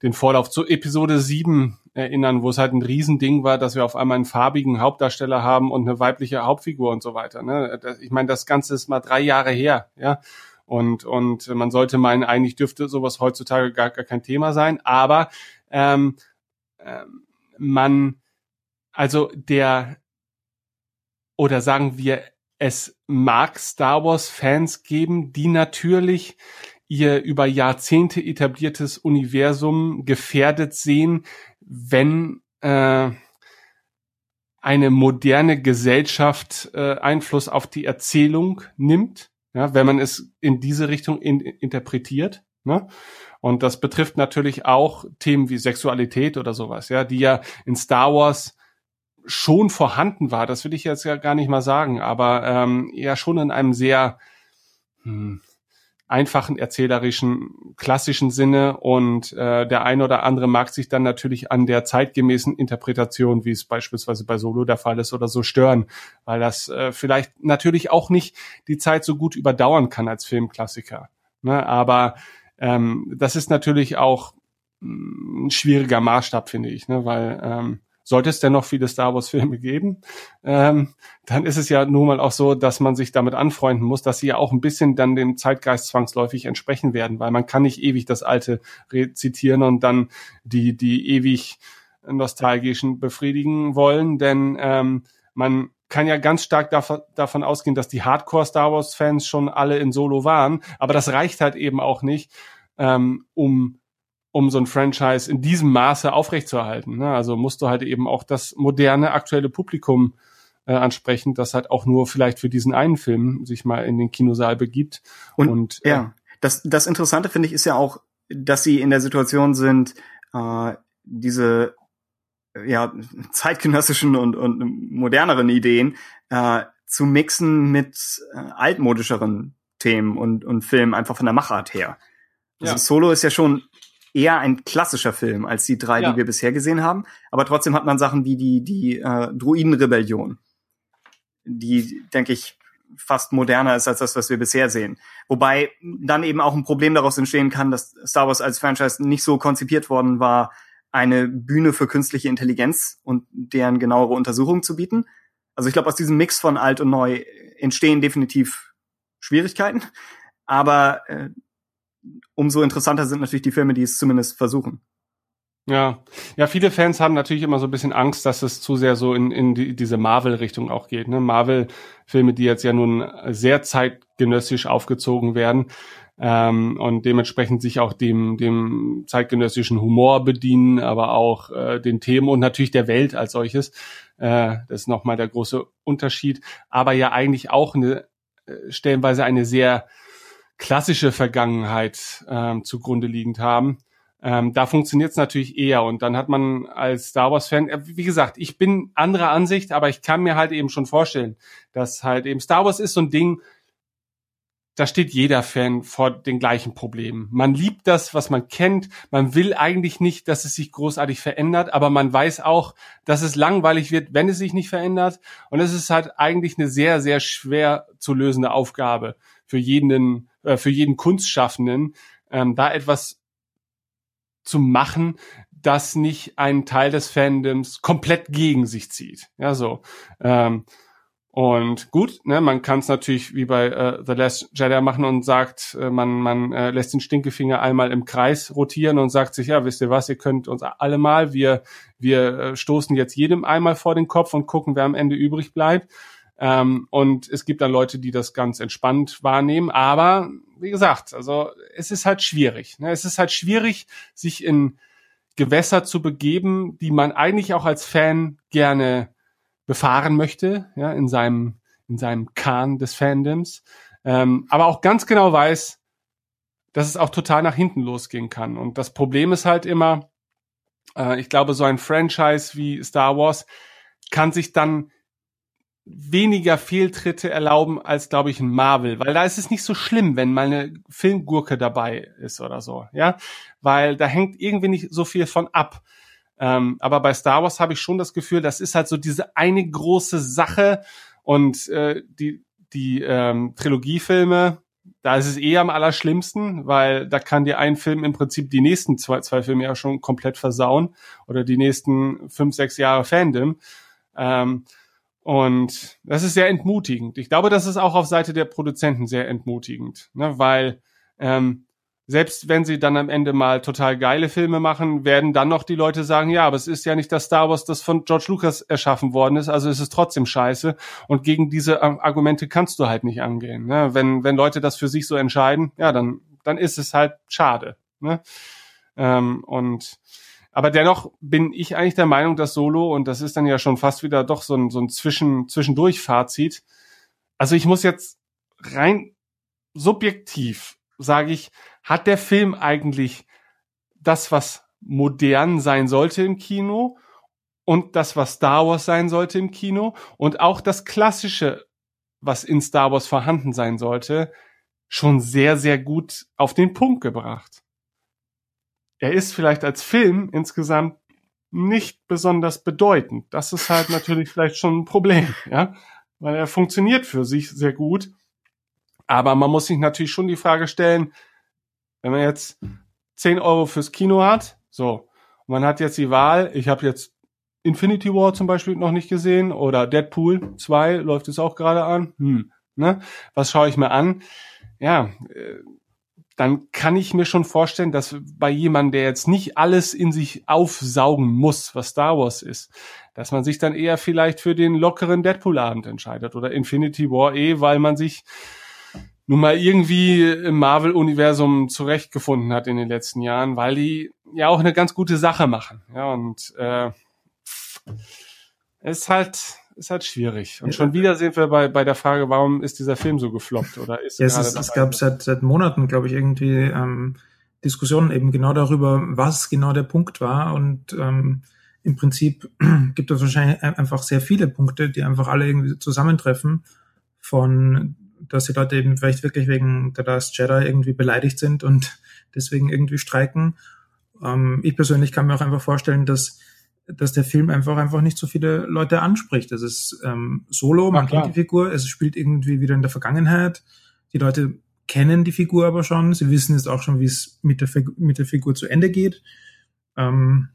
[SPEAKER 1] den Vorlauf zu Episode 7 erinnern, wo es halt ein Riesending war, dass wir auf einmal einen farbigen Hauptdarsteller haben und eine weibliche Hauptfigur und so weiter. Ne? Ich meine, das Ganze ist mal drei Jahre her, ja. Und, und man sollte meinen, eigentlich dürfte sowas heutzutage gar, gar kein Thema sein. Aber ähm, ähm, man, also der, oder sagen wir, es mag Star Wars Fans geben, die natürlich ihr über Jahrzehnte etabliertes Universum gefährdet sehen, wenn äh, eine moderne Gesellschaft äh, Einfluss auf die Erzählung nimmt, ja, wenn man es in diese Richtung in, interpretiert. Ne? Und das betrifft natürlich auch Themen wie Sexualität oder sowas, ja, die ja in Star Wars schon vorhanden war. Das will ich jetzt ja gar nicht mal sagen, aber ähm, ja schon in einem sehr hm, einfachen erzählerischen klassischen Sinne und äh, der eine oder andere mag sich dann natürlich an der zeitgemäßen Interpretation, wie es beispielsweise bei Solo der Fall ist oder so stören, weil das äh, vielleicht natürlich auch nicht die Zeit so gut überdauern kann als Filmklassiker. Ne? Aber ähm, das ist natürlich auch mm, ein schwieriger Maßstab, finde ich, ne? weil ähm, sollte es denn noch viele Star Wars Filme geben, ähm, dann ist es ja nun mal auch so, dass man sich damit anfreunden muss, dass sie ja auch ein bisschen dann dem Zeitgeist zwangsläufig entsprechen werden, weil man kann nicht ewig das Alte rezitieren und dann die, die ewig nostalgischen befriedigen wollen, denn ähm, man kann ja ganz stark dav davon ausgehen, dass die Hardcore Star Wars Fans schon alle in Solo waren, aber das reicht halt eben auch nicht, ähm, um um so ein Franchise in diesem Maße aufrechtzuerhalten. Ne? Also musst du halt eben auch das moderne aktuelle Publikum äh, ansprechen, das halt auch nur vielleicht für diesen einen Film sich mal in den Kinosaal begibt.
[SPEAKER 2] Und, und äh, ja, das das Interessante finde ich ist ja auch, dass sie in der Situation sind, äh, diese ja, zeitgenössischen und, und moderneren Ideen äh, zu mixen mit äh, altmodischeren Themen und, und Filmen einfach von der Machart her. Also ja. Solo ist ja schon eher ein klassischer Film als die drei, ja. die wir bisher gesehen haben. Aber trotzdem hat man Sachen wie die, die äh, Druidenrebellion, die, denke ich, fast moderner ist als das, was wir bisher sehen. Wobei dann eben auch ein Problem daraus entstehen kann, dass Star Wars als Franchise nicht so konzipiert worden war, eine Bühne für künstliche Intelligenz und deren genauere Untersuchung zu bieten. Also ich glaube, aus diesem Mix von alt und neu entstehen definitiv Schwierigkeiten, aber äh, umso interessanter sind natürlich die Filme, die es zumindest versuchen.
[SPEAKER 1] Ja, ja, viele Fans haben natürlich immer so ein bisschen Angst, dass es zu sehr so in, in die, diese Marvel-Richtung auch geht. Ne? Marvel-Filme, die jetzt ja nun sehr zeitgenössisch aufgezogen werden, ähm, und dementsprechend sich auch dem, dem zeitgenössischen Humor bedienen, aber auch äh, den Themen und natürlich der Welt als solches. Äh, das ist nochmal der große Unterschied. Aber ja eigentlich auch eine äh, stellenweise eine sehr klassische Vergangenheit ähm, zugrunde liegend haben. Ähm, da funktioniert es natürlich eher und dann hat man als Star Wars-Fan, äh, wie gesagt, ich bin anderer Ansicht, aber ich kann mir halt eben schon vorstellen, dass halt eben Star Wars ist so ein Ding, da steht jeder Fan vor den gleichen Problemen. Man liebt das, was man kennt. Man will eigentlich nicht, dass es sich großartig verändert, aber man weiß auch, dass es langweilig wird, wenn es sich nicht verändert. Und es ist halt eigentlich eine sehr, sehr schwer zu lösende Aufgabe für jeden, äh, für jeden Kunstschaffenden, ähm, da etwas zu machen, das nicht einen Teil des Fandoms komplett gegen sich zieht. Ja, so. Ähm, und gut, ne, man kann es natürlich wie bei äh, The Last Jedi machen und sagt, äh, man, man äh, lässt den Stinkefinger einmal im Kreis rotieren und sagt sich, ja, wisst ihr was, ihr könnt uns alle mal, wir, wir äh, stoßen jetzt jedem einmal vor den Kopf und gucken, wer am Ende übrig bleibt. Ähm, und es gibt dann Leute, die das ganz entspannt wahrnehmen. Aber wie gesagt, also es ist halt schwierig. Ne? Es ist halt schwierig, sich in Gewässer zu begeben, die man eigentlich auch als Fan gerne befahren möchte, ja, in seinem, in seinem Kahn des Fandoms, ähm, aber auch ganz genau weiß, dass es auch total nach hinten losgehen kann. Und das Problem ist halt immer, äh, ich glaube, so ein Franchise wie Star Wars kann sich dann weniger Fehltritte erlauben als, glaube ich, ein Marvel, weil da ist es nicht so schlimm, wenn mal eine Filmgurke dabei ist oder so, ja, weil da hängt irgendwie nicht so viel von ab. Ähm, aber bei Star Wars habe ich schon das Gefühl, das ist halt so diese eine große Sache und äh, die, die ähm, Trilogiefilme, da ist es eh am allerschlimmsten, weil da kann dir ein Film im Prinzip die nächsten zwei, zwei Filme ja schon komplett versauen oder die nächsten fünf, sechs Jahre Fandom. Ähm, und das ist sehr entmutigend. Ich glaube, das ist auch auf Seite der Produzenten sehr entmutigend, ne? weil ähm, selbst wenn sie dann am Ende mal total geile Filme machen, werden dann noch die Leute sagen, ja, aber es ist ja nicht das Star Wars, das von George Lucas erschaffen worden ist, also ist es trotzdem scheiße. Und gegen diese Argumente kannst du halt nicht angehen. Ne? Wenn, wenn Leute das für sich so entscheiden, ja, dann, dann ist es halt schade. Ne? Ähm, und aber dennoch bin ich eigentlich der Meinung, dass Solo, und das ist dann ja schon fast wieder doch so ein, so ein Zwischen, Zwischendurch-Fazit. Also ich muss jetzt rein subjektiv, sage ich, hat der Film eigentlich das, was modern sein sollte im Kino und das, was Star Wars sein sollte im Kino und auch das Klassische, was in Star Wars vorhanden sein sollte, schon sehr, sehr gut auf den Punkt gebracht. Er ist vielleicht als Film insgesamt nicht besonders bedeutend. Das ist halt natürlich vielleicht schon ein Problem, ja, weil er funktioniert für sich sehr gut. Aber man muss sich natürlich schon die Frage stellen, wenn man jetzt 10 Euro fürs Kino hat, so, man hat jetzt die Wahl, ich habe jetzt Infinity War zum Beispiel noch nicht gesehen oder Deadpool 2 läuft es auch gerade an. Hm, ne? Was schaue ich mir an? Ja, äh, dann kann ich mir schon vorstellen, dass bei jemandem, der jetzt nicht alles in sich aufsaugen muss, was Star Wars ist, dass man sich dann eher vielleicht für den lockeren Deadpool-Abend entscheidet oder Infinity War eh, weil man sich nun mal irgendwie im Marvel-Universum zurechtgefunden hat in den letzten Jahren, weil die ja auch eine ganz gute Sache machen. Ja, und äh, ist halt ist halt schwierig. Und schon wieder sind wir bei, bei der Frage, warum ist dieser Film so gefloppt? Oder ist
[SPEAKER 3] ja, es, ist, es gab seit, seit Monaten, glaube ich, irgendwie ähm, Diskussionen eben genau darüber, was genau der Punkt war. Und ähm, im Prinzip gibt es wahrscheinlich einfach sehr viele Punkte, die einfach alle irgendwie zusammentreffen von dass die Leute eben vielleicht wirklich wegen der Last Jedi irgendwie beleidigt sind und deswegen irgendwie streiken. Ähm, ich persönlich kann mir auch einfach vorstellen, dass dass der Film einfach einfach nicht so viele Leute anspricht. Es ist ähm, Solo, man kennt die Figur, es spielt irgendwie wieder in der Vergangenheit. Die Leute kennen die Figur aber schon, sie wissen jetzt auch schon, wie es mit der, mit der Figur zu Ende geht. Ähm,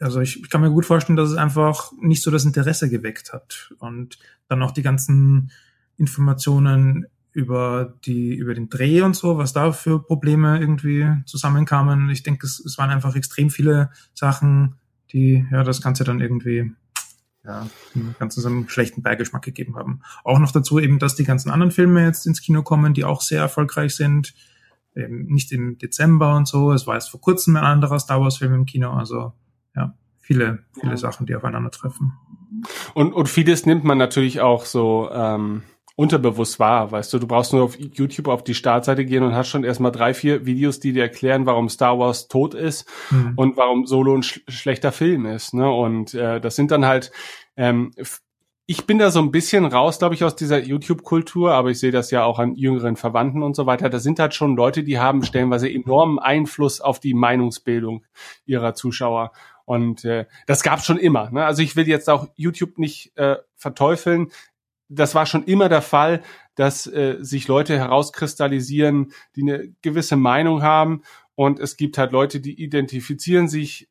[SPEAKER 3] also ich, ich kann mir gut vorstellen, dass es einfach nicht so das Interesse geweckt hat. Und dann auch die ganzen Informationen über die, über den Dreh und so, was da für Probleme irgendwie zusammenkamen. Ich denke, es, es waren einfach extrem viele Sachen, die ja das Ganze dann irgendwie ja, ganz so einen schlechten Beigeschmack gegeben haben. Auch noch dazu eben, dass die ganzen anderen Filme jetzt ins Kino kommen, die auch sehr erfolgreich sind. Eben nicht im Dezember und so. Es war erst vor kurzem ein anderer Star Wars Film im Kino. Also ja, viele, viele ja. Sachen, die aufeinandertreffen.
[SPEAKER 1] Und, und vieles nimmt man natürlich auch so ähm, unterbewusst wahr, weißt du, du brauchst nur auf YouTube auf die Startseite gehen und hast schon erstmal drei, vier Videos, die dir erklären, warum Star Wars tot ist mhm. und warum Solo ein sch schlechter Film ist. Ne? Und äh, das sind dann halt, ähm, ich bin da so ein bisschen raus, glaube ich, aus dieser YouTube-Kultur, aber ich sehe das ja auch an jüngeren Verwandten und so weiter. Da sind halt schon Leute, die haben stellenweise enormen Einfluss auf die Meinungsbildung ihrer Zuschauer. Und äh, das gab schon immer. Ne? Also ich will jetzt auch YouTube nicht äh, verteufeln das war schon immer der Fall, dass äh, sich Leute herauskristallisieren, die eine gewisse Meinung haben. Und es gibt halt Leute, die identifizieren sich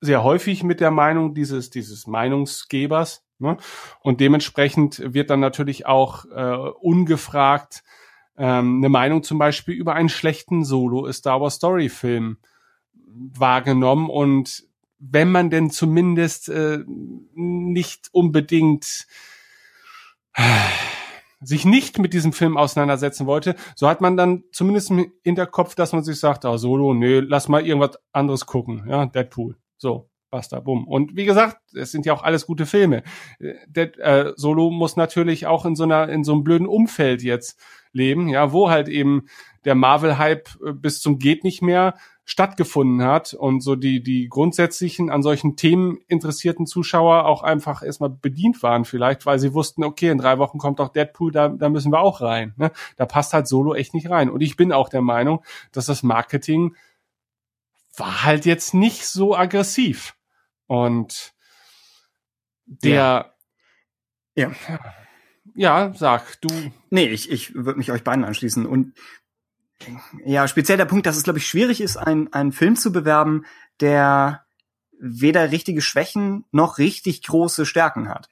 [SPEAKER 1] sehr häufig mit der Meinung dieses, dieses Meinungsgebers. Ne? Und dementsprechend wird dann natürlich auch äh, ungefragt ähm, eine Meinung zum Beispiel über einen schlechten Solo-Star Wars Story-Film wahrgenommen. Und wenn man denn zumindest äh, nicht unbedingt sich nicht mit diesem Film auseinandersetzen wollte, so hat man dann zumindest im Hinterkopf, dass man sich sagt, ah, Solo, nö, lass mal irgendwas anderes gucken, ja, Deadpool, so, basta, bumm. Und wie gesagt, es sind ja auch alles gute Filme. Dead, äh, Solo muss natürlich auch in so einer, in so einem blöden Umfeld jetzt leben, ja, wo halt eben der Marvel-Hype äh, bis zum geht nicht mehr stattgefunden hat und so die, die grundsätzlichen an solchen Themen interessierten Zuschauer auch einfach erstmal bedient waren vielleicht, weil sie wussten, okay, in drei Wochen kommt auch Deadpool, da, da müssen wir auch rein. Ne? Da passt halt Solo echt nicht rein. Und ich bin auch der Meinung, dass das Marketing war halt jetzt nicht so aggressiv. Und der
[SPEAKER 2] ja.
[SPEAKER 1] ja. Ja, sag du.
[SPEAKER 2] Nee, ich, ich würde mich euch beiden anschließen. Und ja, speziell der Punkt, dass es, glaube ich, schwierig ist, einen, einen Film zu bewerben, der weder richtige Schwächen noch richtig große Stärken hat.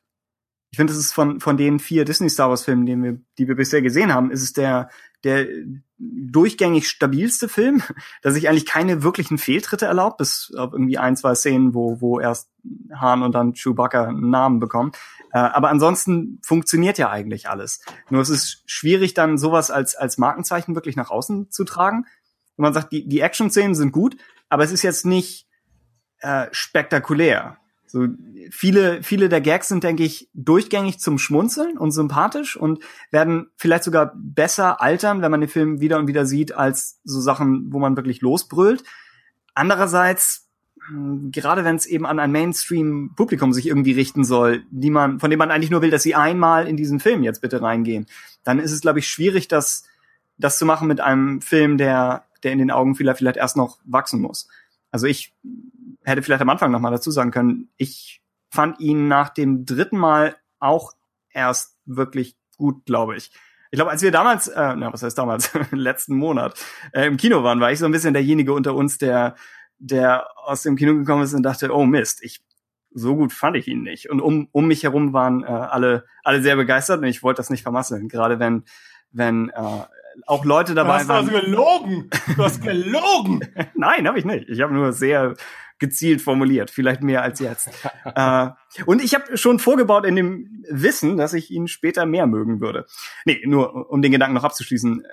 [SPEAKER 2] Ich finde, das ist von, von den vier Disney Star Wars Filmen, die wir, die wir bisher gesehen haben, ist es der, der durchgängig stabilste Film, der sich eigentlich keine wirklichen Fehltritte erlaubt, bis auf irgendwie ein, zwei Szenen, wo, wo erst Han und dann Chewbacca einen Namen bekommen. Äh, aber ansonsten funktioniert ja eigentlich alles. Nur es ist schwierig, dann sowas als, als Markenzeichen wirklich nach außen zu tragen. Und man sagt, die, die Action-Szenen sind gut, aber es ist jetzt nicht äh, spektakulär. So viele, viele der Gags sind, denke ich, durchgängig zum Schmunzeln und sympathisch und werden vielleicht sogar besser altern, wenn man den Film wieder und wieder sieht, als so Sachen, wo man wirklich losbrüllt. Andererseits, gerade wenn es eben an ein Mainstream-Publikum sich irgendwie richten soll, die man, von dem man eigentlich nur will, dass sie einmal in diesen Film jetzt bitte reingehen, dann ist es, glaube ich, schwierig, das, das zu machen mit einem Film, der, der in den Augen vieler vielleicht erst noch wachsen muss. Also ich hätte vielleicht am Anfang noch mal dazu sagen können, ich fand ihn nach dem dritten Mal auch erst wirklich gut, glaube ich. Ich glaube, als wir damals, äh, na, was heißt damals, letzten Monat äh, im Kino waren, war ich so ein bisschen derjenige unter uns, der, der aus dem Kino gekommen ist und dachte, oh Mist, ich so gut fand ich ihn nicht. Und um, um mich herum waren äh, alle, alle sehr begeistert und ich wollte das nicht vermasseln. Gerade wenn, wenn äh, auch Leute dabei
[SPEAKER 1] du hast
[SPEAKER 2] waren.
[SPEAKER 1] Du hast gelogen. Du hast gelogen.
[SPEAKER 2] Nein, habe ich nicht. Ich habe nur sehr gezielt formuliert, vielleicht mehr als jetzt. äh, und ich habe schon vorgebaut in dem Wissen, dass ich ihn später mehr mögen würde. Nee, nur um den Gedanken noch abzuschließen.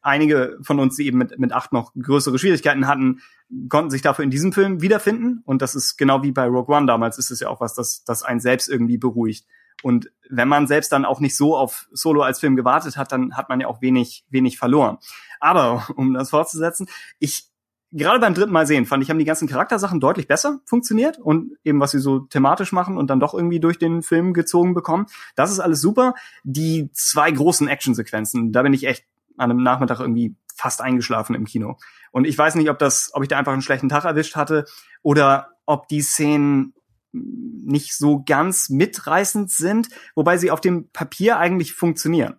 [SPEAKER 2] Einige von uns, die eben mit, mit acht noch größere Schwierigkeiten hatten, konnten sich dafür in diesem Film wiederfinden. Und das ist genau wie bei Rogue One damals, ist es ja auch was, das, das einen selbst irgendwie beruhigt. Und wenn man selbst dann auch nicht so auf Solo als Film gewartet hat, dann hat man ja auch wenig, wenig verloren. Aber um das fortzusetzen, ich gerade beim dritten Mal sehen, fand ich, haben die ganzen Charaktersachen deutlich besser funktioniert und eben was sie so thematisch machen und dann doch irgendwie durch den Film gezogen bekommen. Das ist alles super. Die zwei großen Actionsequenzen, da bin ich echt an einem Nachmittag irgendwie fast eingeschlafen im Kino. Und ich weiß nicht, ob das, ob ich da einfach einen schlechten Tag erwischt hatte oder ob die Szenen nicht so ganz mitreißend sind, wobei sie auf dem Papier eigentlich funktionieren.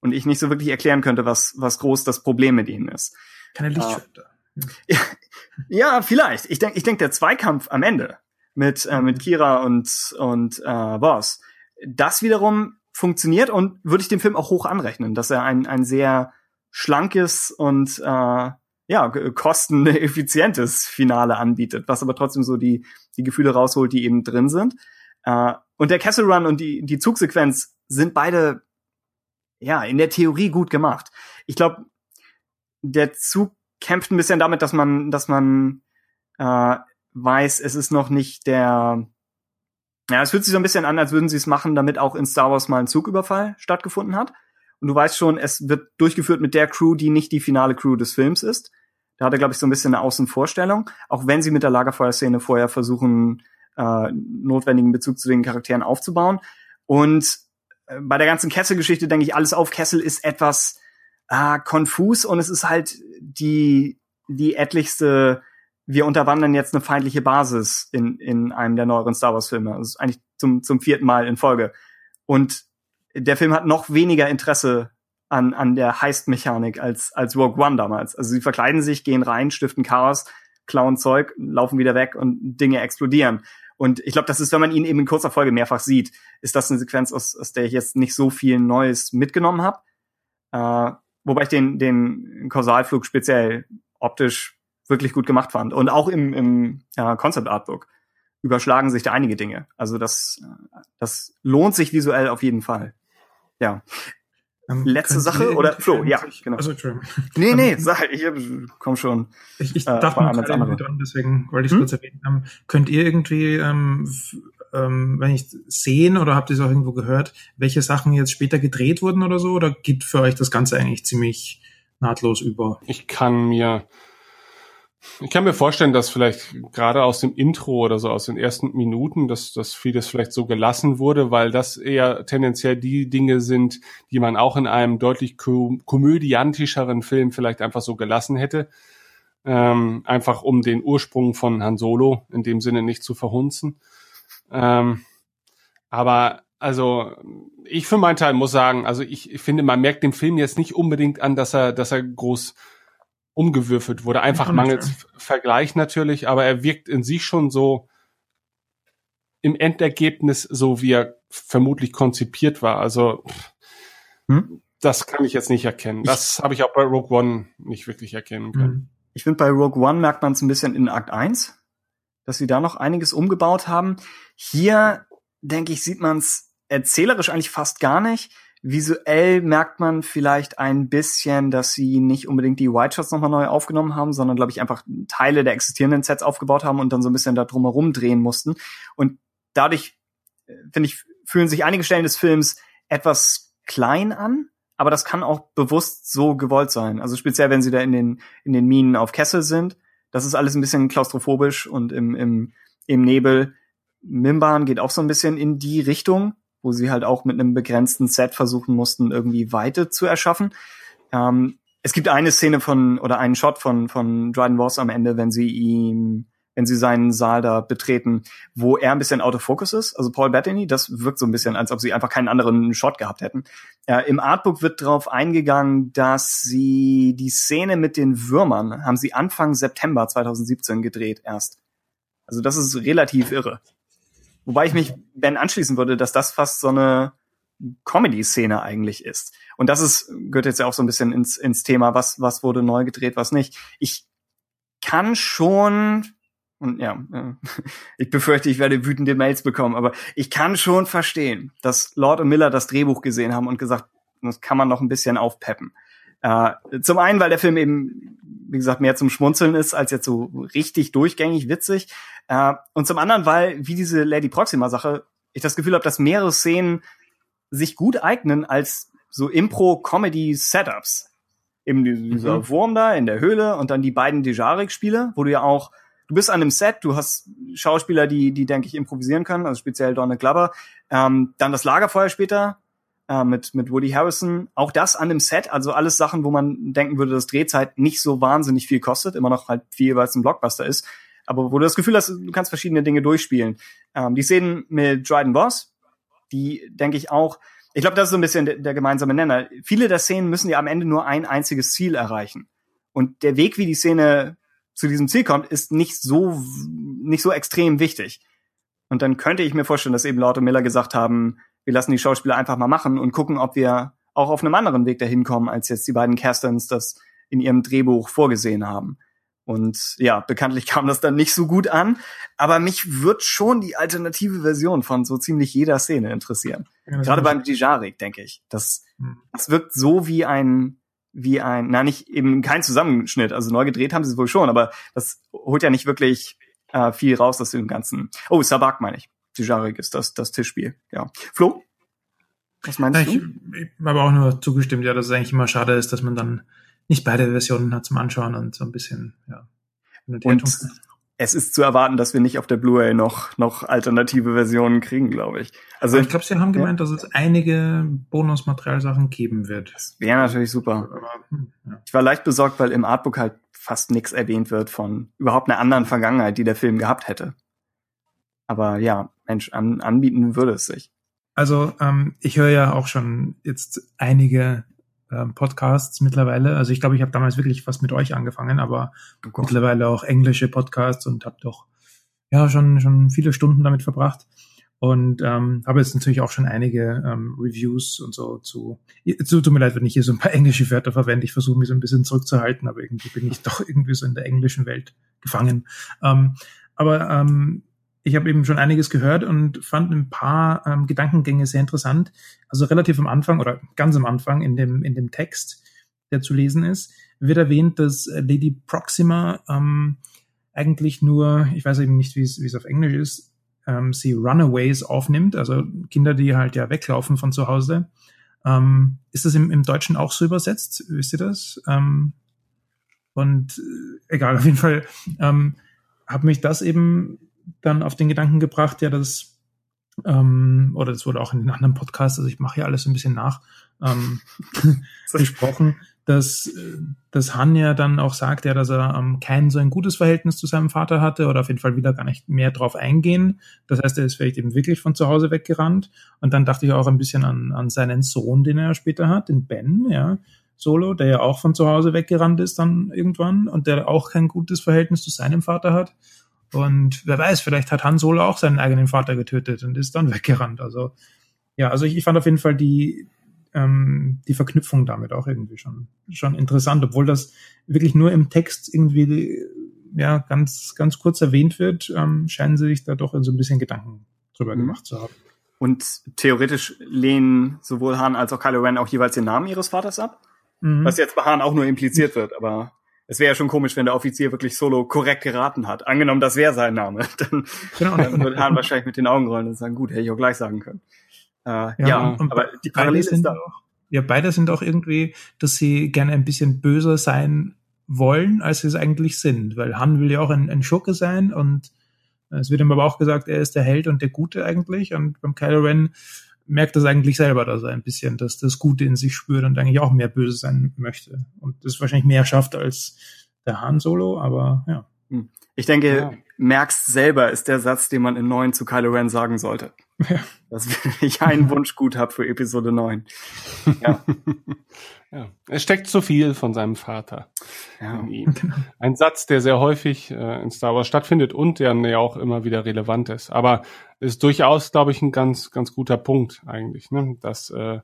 [SPEAKER 2] Und ich nicht so wirklich erklären könnte, was, was groß das Problem mit ihnen ist.
[SPEAKER 3] Keine Lichtschwerter.
[SPEAKER 2] Ja, vielleicht. Ich denke, ich denk, der Zweikampf am Ende mit, äh, mit Kira und, und äh, Boss, das wiederum funktioniert und würde ich dem Film auch hoch anrechnen, dass er ein, ein sehr schlankes und äh, ja, kosteneffizientes Finale anbietet, was aber trotzdem so die, die Gefühle rausholt, die eben drin sind. Äh, und der Castle Run und die, die Zugsequenz sind beide ja in der Theorie gut gemacht. Ich glaube, der Zug kämpft ein bisschen damit, dass man, dass man äh, weiß, es ist noch nicht der. Ja, es fühlt sich so ein bisschen an, als würden sie es machen, damit auch in Star Wars mal ein Zugüberfall stattgefunden hat. Und du weißt schon, es wird durchgeführt mit der Crew, die nicht die finale Crew des Films ist. Da hat er, glaube ich, so ein bisschen eine Außenvorstellung. Auch wenn sie mit der Lagerfeuerszene vorher versuchen, äh, notwendigen Bezug zu den Charakteren aufzubauen. Und äh, bei der ganzen Kessel-Geschichte denke ich, alles auf Kessel ist etwas äh, konfus und es ist halt die, die etlichste, wir unterwandern jetzt eine feindliche Basis in, in einem der neueren Star Wars Filme. Das ist eigentlich zum, zum vierten Mal in Folge. Und der Film hat noch weniger Interesse an, an der Heist-Mechanik als, als Rogue One damals. Also sie verkleiden sich, gehen rein, stiften Chaos, klauen Zeug, laufen wieder weg und Dinge explodieren. Und ich glaube, das ist, wenn man ihn eben in kurzer Folge mehrfach sieht, ist das eine Sequenz, aus, aus der ich jetzt nicht so viel Neues mitgenommen habe. Äh, wobei ich den, den Kausalflug speziell optisch wirklich gut gemacht fand. Und auch im, im ja, Concept Artbook überschlagen sich da einige Dinge. Also das, das lohnt sich visuell auf jeden Fall. Ja. Ähm, Letzte Sache oder Flo, ja, genau. Also. Nee, nee, ähm, sag, ich komm schon.
[SPEAKER 3] Ich, ich äh, darf mal gerade dran, deswegen wollte ich es hm? kurz erwähnen haben. Könnt ihr irgendwie ähm, ähm, wenn ich sehen oder habt ihr es auch irgendwo gehört, welche Sachen jetzt später gedreht wurden oder so? Oder geht für euch das Ganze eigentlich ziemlich nahtlos über?
[SPEAKER 1] Ich kann mir ich kann mir vorstellen, dass vielleicht gerade aus dem Intro oder so aus den ersten Minuten, dass, dass vieles vielleicht so gelassen wurde, weil das eher tendenziell die Dinge sind, die man auch in einem deutlich ko komödiantischeren Film vielleicht einfach so gelassen hätte. Ähm, einfach um den Ursprung von Han Solo in dem Sinne nicht zu verhunzen. Ähm, aber also ich für meinen Teil muss sagen, also ich, ich finde, man merkt dem Film jetzt nicht unbedingt an, dass er, dass er groß umgewürfelt wurde. Einfach mangels Vergleich natürlich, aber er wirkt in sich schon so im Endergebnis so, wie er vermutlich konzipiert war. Also hm? das kann ich jetzt nicht erkennen. Das habe ich auch bei Rogue One nicht wirklich erkennen können. Hm.
[SPEAKER 2] Ich finde, bei Rogue One merkt man es ein bisschen in Akt 1 dass sie da noch einiges umgebaut haben. Hier, denke ich, sieht man es erzählerisch eigentlich fast gar nicht. Visuell merkt man vielleicht ein bisschen, dass sie nicht unbedingt die White Shots nochmal neu aufgenommen haben, sondern, glaube ich, einfach Teile der existierenden Sets aufgebaut haben und dann so ein bisschen da drumherum drehen mussten. Und dadurch, äh, finde ich, fühlen sich einige Stellen des Films etwas klein an, aber das kann auch bewusst so gewollt sein. Also speziell, wenn sie da in den, in den Minen auf Kessel sind das ist alles ein bisschen klaustrophobisch und im, im, im Nebel. Mimban geht auch so ein bisschen in die Richtung, wo sie halt auch mit einem begrenzten Set versuchen mussten, irgendwie Weite zu erschaffen. Ähm, es gibt eine Szene von, oder einen Shot von, von Dryden Voss am Ende, wenn sie ihm wenn sie seinen Saal da betreten, wo er ein bisschen out of focus ist. Also Paul Bettany, das wirkt so ein bisschen, als ob sie einfach keinen anderen Shot gehabt hätten. Äh, Im Artbook wird darauf eingegangen, dass sie die Szene mit den Würmern haben sie Anfang September 2017 gedreht erst. Also das ist relativ irre. Wobei ich mich Ben anschließen würde, dass das fast so eine Comedy-Szene eigentlich ist. Und das ist, gehört jetzt ja auch so ein bisschen ins, ins Thema, was, was wurde neu gedreht, was nicht. Ich kann schon und ja, ich befürchte, ich werde wütende Mails bekommen, aber ich kann schon verstehen, dass Lord und Miller das Drehbuch gesehen haben und gesagt, das kann man noch ein bisschen aufpeppen. Äh, zum einen, weil der Film eben, wie gesagt, mehr zum Schmunzeln ist, als jetzt so richtig durchgängig witzig. Äh, und zum anderen, weil, wie diese Lady Proxima-Sache, ich das Gefühl habe, dass mehrere Szenen sich gut eignen als so Impro-Comedy-Setups. Eben dieser mhm. Wurm da in der Höhle und dann die beiden Dejarik-Spiele, wo du ja auch du bist an einem Set, du hast Schauspieler, die, die denke ich improvisieren können, also speziell Donald Glover. Ähm, dann das Lagerfeuer später äh, mit mit Woody Harrison, auch das an dem Set, also alles Sachen, wo man denken würde, dass Drehzeit nicht so wahnsinnig viel kostet, immer noch halt viel, weil es ein Blockbuster ist, aber wo du das Gefühl hast, du kannst verschiedene Dinge durchspielen. Ähm, die Szenen mit Dryden Boss, die denke ich auch, ich glaube, das ist so ein bisschen der, der gemeinsame Nenner. Viele der Szenen müssen ja am Ende nur ein einziges Ziel erreichen. Und der Weg, wie die Szene zu diesem Ziel kommt, ist nicht so, nicht so extrem wichtig. Und dann könnte ich mir vorstellen, dass eben Laut und Miller gesagt haben, wir lassen die Schauspieler einfach mal machen und gucken, ob wir auch auf einem anderen Weg dahin kommen, als jetzt die beiden Castons das in ihrem Drehbuch vorgesehen haben. Und ja, bekanntlich kam das dann nicht so gut an, aber mich wird schon die alternative Version von so ziemlich jeder Szene interessieren. Ja, Gerade beim Dijarik, denke ich. Das, hm. das wirkt so wie ein wie ein, na nicht eben kein Zusammenschnitt, also neu gedreht haben sie es wohl schon, aber das holt ja nicht wirklich äh, viel raus aus dem Ganzen. Oh, Sabak meine ich. Tijarik ist das, das Tischspiel, ja. Flo?
[SPEAKER 3] Was meinst ja, du? Ich, ich habe auch nur zugestimmt, ja, dass es eigentlich immer schade ist, dass man dann nicht beide Versionen hat zum Anschauen und so ein bisschen, ja.
[SPEAKER 2] Und es ist zu erwarten, dass wir nicht auf der Blu-ray noch, noch alternative Versionen kriegen, glaube ich.
[SPEAKER 3] Also Aber ich glaube, sie haben gemeint, ja. dass es einige Bonusmaterialsachen geben wird.
[SPEAKER 2] Das wäre natürlich super. Ich war leicht besorgt, weil im Artbook halt fast nichts erwähnt wird von überhaupt einer anderen Vergangenheit, die der Film gehabt hätte. Aber ja, Mensch, an, anbieten würde es sich.
[SPEAKER 3] Also ähm, ich höre ja auch schon jetzt einige ähm, Podcasts mittlerweile. Also ich glaube, ich habe damals wirklich fast mit euch angefangen, aber oh mittlerweile auch englische Podcasts und habe doch ja schon schon viele Stunden damit verbracht und ähm, habe jetzt natürlich auch schon einige ähm, Reviews und so zu. zu tut mir leid, wenn ich hier so ein paar englische Wörter verwende. Ich versuche mich so ein bisschen zurückzuhalten, aber irgendwie bin ich doch irgendwie so in der englischen Welt gefangen. Ähm, aber ähm, ich habe eben schon einiges gehört und fand ein paar ähm, Gedankengänge sehr interessant. Also relativ am Anfang oder ganz am Anfang in dem, in dem Text, der zu lesen ist, wird erwähnt, dass Lady Proxima ähm, eigentlich nur, ich weiß eben nicht, wie es, auf Englisch ist, ähm, sie Runaways aufnimmt, also Kinder, die halt ja weglaufen von zu Hause. Ähm, ist das im, im Deutschen auch so übersetzt? Wisst ihr das? Ähm, und äh, egal, auf jeden Fall ähm, hat mich das eben dann auf den Gedanken gebracht, ja, dass, ähm, oder das wurde auch in den anderen Podcasts, also ich mache ja alles ein bisschen nach, ähm, besprochen, dass, dass Han ja dann auch sagt, ja, dass er ähm, kein so ein gutes Verhältnis zu seinem Vater hatte oder auf jeden Fall wieder gar nicht mehr drauf eingehen. Das heißt, er ist vielleicht eben wirklich von zu Hause weggerannt. Und dann dachte ich auch ein bisschen an, an seinen Sohn, den er später hat, den Ben, ja, Solo, der ja auch von zu Hause weggerannt ist dann irgendwann und der auch kein gutes Verhältnis zu seinem Vater hat. Und wer weiß, vielleicht hat Han Solo auch seinen eigenen Vater getötet und ist dann weggerannt. Also ja, also ich, ich fand auf jeden Fall die ähm, die Verknüpfung damit auch irgendwie schon schon interessant, obwohl das wirklich nur im Text irgendwie ja ganz ganz kurz erwähnt wird, ähm, scheinen sie sich da doch so ein bisschen Gedanken drüber mhm. gemacht zu haben.
[SPEAKER 2] Und theoretisch lehnen sowohl Han als auch Kylo Ren auch jeweils den Namen ihres Vaters ab, mhm. was jetzt bei Han auch nur impliziert wird, aber es wäre ja schon komisch, wenn der Offizier wirklich Solo korrekt geraten hat. Angenommen, das wäre sein Name. Dann, genau. dann würde Hahn wahrscheinlich mit den Augen rollen und sagen, gut, hätte ich auch gleich sagen können.
[SPEAKER 3] Äh, ja, ja aber die Parallele ist da auch. Ja, beide sind auch irgendwie, dass sie gerne ein bisschen böser sein wollen, als sie es eigentlich sind. Weil Han will ja auch ein, ein Schurke sein und es wird ihm aber auch gesagt, er ist der Held und der Gute eigentlich. Und beim Kylo Ren merkt das eigentlich selber, dass er ein bisschen das, das Gute in sich spürt und eigentlich auch mehr böse sein möchte. Und das wahrscheinlich mehr schafft als der Han Solo, aber ja.
[SPEAKER 2] Hm. Ich denke, ja. Merkst selber ist der Satz, den man in 9 zu Kylo Ren sagen sollte. Ja. Dass ich einen Wunsch gut habe für Episode 9.
[SPEAKER 1] Ja. ja. Es steckt zu viel von seinem Vater ja. in ihm. Ein Satz, der sehr häufig äh, in Star Wars stattfindet und der ja auch immer wieder relevant ist. Aber ist durchaus, glaube ich, ein ganz, ganz guter Punkt eigentlich, ne? dass äh,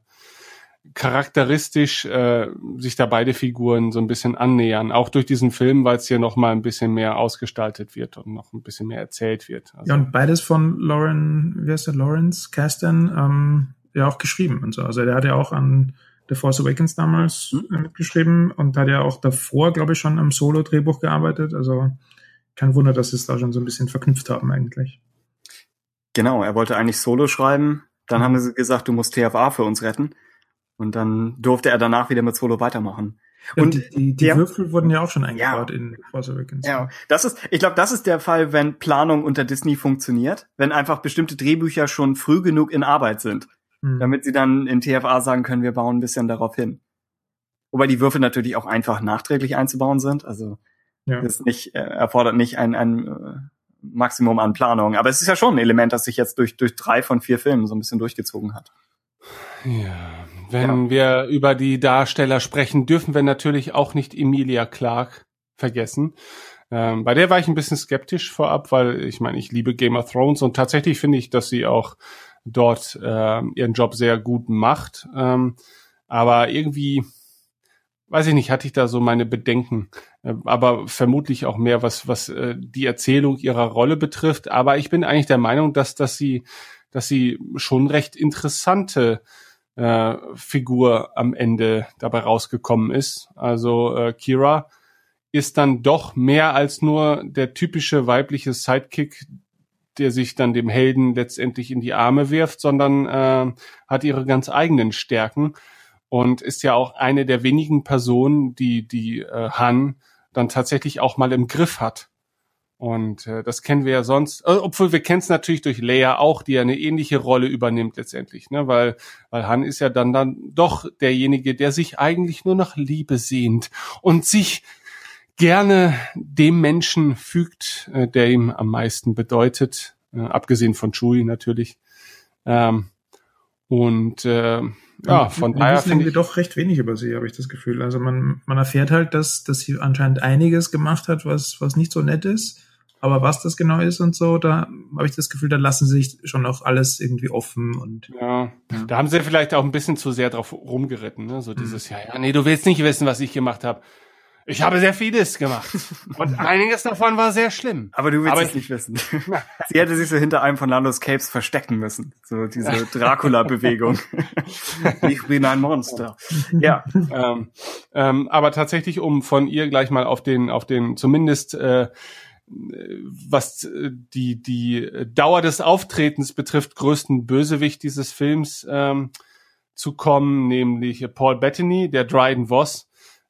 [SPEAKER 1] charakteristisch äh, sich da beide Figuren so ein bisschen annähern, auch durch diesen Film, weil es hier noch mal ein bisschen mehr ausgestaltet wird und noch ein bisschen mehr erzählt wird.
[SPEAKER 3] Also, ja, und beides von Lauren, wie heißt der, Lawrence Kasten, ähm, ja auch geschrieben und so. Also der hat ja auch an The Force Awakens damals mhm. mitgeschrieben und hat ja auch davor, glaube ich, schon am Solo-Drehbuch gearbeitet. Also kein Wunder, dass sie es da schon so ein bisschen verknüpft haben eigentlich.
[SPEAKER 2] Genau, er wollte eigentlich Solo schreiben. Dann mhm. haben sie gesagt, du musst TFA für uns retten. Und dann durfte er danach wieder mit Solo weitermachen.
[SPEAKER 3] Ja, und die, die, ja, Würfel wurden ja auch schon eingebaut ja, in Force Awakens.
[SPEAKER 2] Ja, das ist, ich glaube, das ist der Fall, wenn Planung unter Disney funktioniert, wenn einfach bestimmte Drehbücher schon früh genug in Arbeit sind, hm. damit sie dann in TFA sagen können, wir bauen ein bisschen darauf hin. Wobei die Würfel natürlich auch einfach nachträglich einzubauen sind, also ja. das nicht äh, erfordert nicht ein, ein äh, Maximum an Planung, aber es ist ja schon ein Element, das sich jetzt durch durch drei von vier Filmen so ein bisschen durchgezogen hat.
[SPEAKER 1] Ja, wenn ja. wir über die Darsteller sprechen, dürfen wir natürlich auch nicht Emilia Clark vergessen. Ähm, bei der war ich ein bisschen skeptisch vorab, weil ich meine, ich liebe Game of Thrones und tatsächlich finde ich, dass sie auch dort äh, ihren Job sehr gut macht. Ähm, aber irgendwie, weiß ich nicht, hatte ich da so meine Bedenken. Äh, aber vermutlich auch mehr, was, was äh, die Erzählung ihrer Rolle betrifft. Aber ich bin eigentlich der Meinung, dass, dass sie, dass sie schon recht interessante äh, Figur am Ende dabei rausgekommen ist. Also äh, Kira ist dann doch mehr als nur der typische weibliche Sidekick, der sich dann dem Helden letztendlich in die Arme wirft, sondern äh, hat ihre ganz eigenen Stärken und ist ja auch eine der wenigen Personen, die die äh, Han dann tatsächlich auch mal im Griff hat. Und äh, das kennen wir ja sonst, äh, obwohl wir kennen es natürlich durch Leia auch, die ja eine ähnliche Rolle übernimmt letztendlich, ne? Weil, weil Han ist ja dann dann doch derjenige, der sich eigentlich nur nach Liebe sehnt und sich gerne dem Menschen fügt, äh, der ihm am meisten bedeutet, äh, abgesehen von Chewie natürlich. Ähm, und äh, ja, von
[SPEAKER 3] wir daher finde ich doch recht wenig über sie, habe ich das Gefühl. Also man, man erfährt halt, dass, dass sie anscheinend einiges gemacht hat, was, was nicht so nett ist. Aber was das genau ist und so, da habe ich das Gefühl, da lassen sie sich schon auch alles irgendwie offen und.
[SPEAKER 1] Ja, ja. da haben sie vielleicht auch ein bisschen zu sehr drauf rumgeritten, ne? So dieses, mhm. ja, ja, nee, du willst nicht wissen, was ich gemacht habe. Ich habe sehr vieles gemacht. Und einiges davon war sehr schlimm.
[SPEAKER 2] Aber du willst Aber es nicht wissen. Sie hätte sich so hinter einem von Landos Capes verstecken müssen. So diese Dracula-Bewegung. ich bin ein Monster.
[SPEAKER 1] Ja. Ähm, ähm, aber tatsächlich, um von ihr gleich mal auf den, auf den zumindest äh, was äh, die, die Dauer des Auftretens betrifft, größten Bösewicht dieses Films ähm, zu kommen, nämlich Paul Bettany, der Dryden Voss,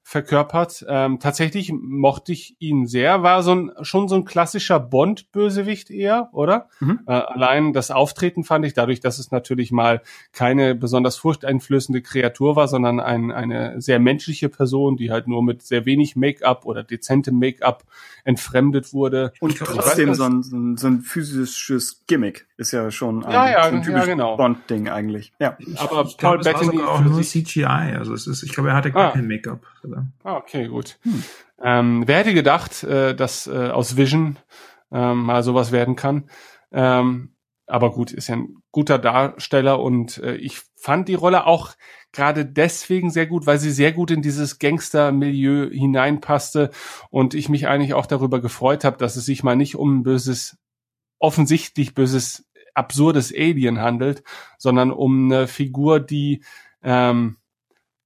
[SPEAKER 1] verkörpert. Ähm, tatsächlich mochte ich ihn sehr, war so ein, schon so ein klassischer Bond-Bösewicht eher, oder? Mhm. Äh, allein das Auftreten fand ich, dadurch, dass es natürlich mal keine besonders furchteinflößende Kreatur war, sondern ein, eine sehr menschliche Person, die halt nur mit sehr wenig Make-up oder dezentem Make-up entfremdet wurde.
[SPEAKER 2] Und trotzdem so ein, so, ein, so ein physisches Gimmick ist ja schon ein,
[SPEAKER 1] ja, ja,
[SPEAKER 2] so ein
[SPEAKER 1] typisches ja, genau.
[SPEAKER 2] Bond-Ding eigentlich. Ja.
[SPEAKER 3] Aber ich Paul glaub, Bettany auch nur CGI, also es ist, ich glaube, er hatte gar ah. kein Make-up.
[SPEAKER 1] Ah, okay, gut. Hm. Ähm, wer hätte gedacht, äh, dass äh, aus Vision ähm, mal sowas werden kann? Ähm, aber gut, ist ja ein guter Darsteller und äh, ich fand die Rolle auch gerade deswegen sehr gut, weil sie sehr gut in dieses Gangster-Milieu hineinpasste und ich mich eigentlich auch darüber gefreut habe, dass es sich mal nicht um ein böses, offensichtlich böses, absurdes Alien handelt, sondern um eine Figur, die ähm,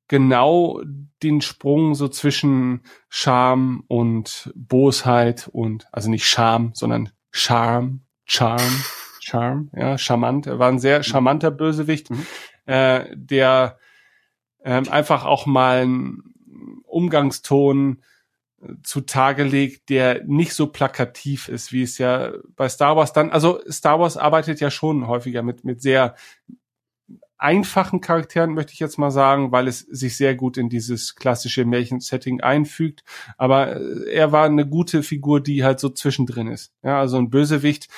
[SPEAKER 1] genau den Sprung so zwischen Charme und Bosheit und, also nicht Scham, sondern Charme, Charm, Charm, ja, charmant. Er war ein sehr charmanter Bösewicht, mhm. äh, der ähm, einfach auch mal einen Umgangston äh, zutage legt, der nicht so plakativ ist, wie es ja bei Star Wars dann, also Star Wars arbeitet ja schon häufiger mit, mit sehr einfachen Charakteren, möchte ich jetzt mal sagen, weil es sich sehr gut in dieses klassische Märchensetting einfügt. Aber äh, er war eine gute Figur, die halt so zwischendrin ist. Ja, also ein Bösewicht,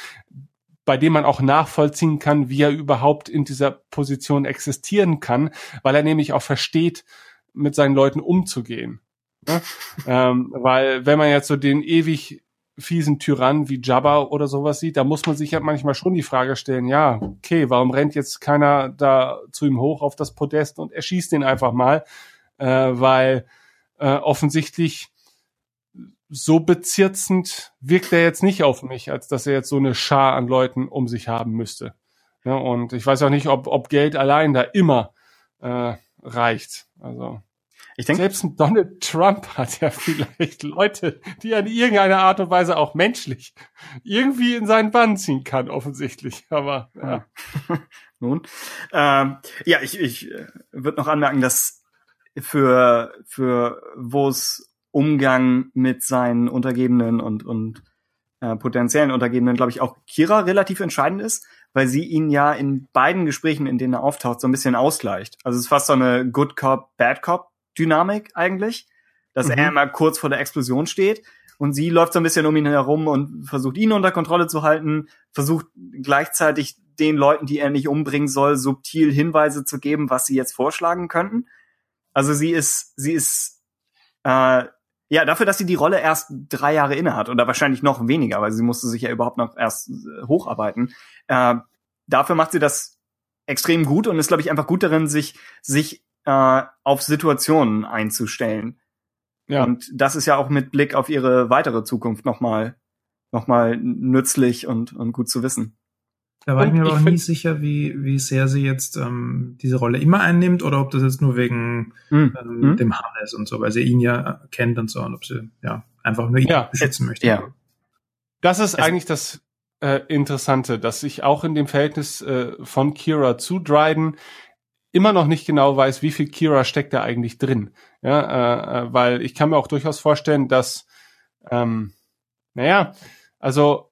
[SPEAKER 1] bei dem man auch nachvollziehen kann, wie er überhaupt in dieser Position existieren kann, weil er nämlich auch versteht, mit seinen Leuten umzugehen. Ja? ähm, weil wenn man jetzt so den ewig fiesen Tyrann wie Jabba oder sowas sieht, da muss man sich ja manchmal schon die Frage stellen, ja, okay, warum rennt jetzt keiner da zu ihm hoch auf das Podest und erschießt ihn einfach mal, äh, weil äh, offensichtlich so bezirzend wirkt er jetzt nicht auf mich, als dass er jetzt so eine Schar an Leuten um sich haben müsste. Ja, und ich weiß auch nicht, ob, ob Geld allein da immer äh, reicht. Also ich denke, selbst ein Donald Trump hat ja vielleicht Leute, die er in irgendeiner Art und Weise auch menschlich irgendwie in seinen Bann ziehen kann, offensichtlich. Aber ja.
[SPEAKER 2] Nun, ähm, ja, ich, ich äh, würde noch anmerken, dass für für wo es Umgang mit seinen Untergebenen und und äh, potenziellen Untergebenen, glaube ich, auch Kira relativ entscheidend ist, weil sie ihn ja in beiden Gesprächen, in denen er auftaucht, so ein bisschen ausgleicht. Also es ist fast so eine Good Cop, Bad Cop Dynamik eigentlich, dass mhm. er immer kurz vor der Explosion steht und sie läuft so ein bisschen um ihn herum und versucht ihn unter Kontrolle zu halten, versucht gleichzeitig den Leuten, die er nicht umbringen soll, subtil Hinweise zu geben, was sie jetzt vorschlagen könnten. Also sie ist, sie ist äh, ja dafür, dass sie die Rolle erst drei Jahre inne hat oder wahrscheinlich noch weniger, weil sie musste sich ja überhaupt noch erst äh, hocharbeiten. Äh, dafür macht sie das extrem gut und ist, glaube ich, einfach gut darin, sich sich äh, auf Situationen einzustellen. Ja. Und das ist ja auch mit Blick auf ihre weitere Zukunft nochmal noch mal nützlich und, und gut zu wissen.
[SPEAKER 3] Da war und ich mir aber auch nie sicher, wie, wie sehr sie jetzt ähm, diese Rolle immer einnimmt oder ob das jetzt nur wegen mhm. ähm, mhm. dem Hannes und so, weil sie ihn ja kennt und so und ob sie ja einfach nur ihn ja. beschützen möchte. Ja.
[SPEAKER 1] Das ist es eigentlich das äh, Interessante, dass ich auch in dem Verhältnis äh, von Kira zu Dryden immer noch nicht genau weiß, wie viel Kira steckt da eigentlich drin. Ja, äh, äh, weil ich kann mir auch durchaus vorstellen, dass, ähm, naja, also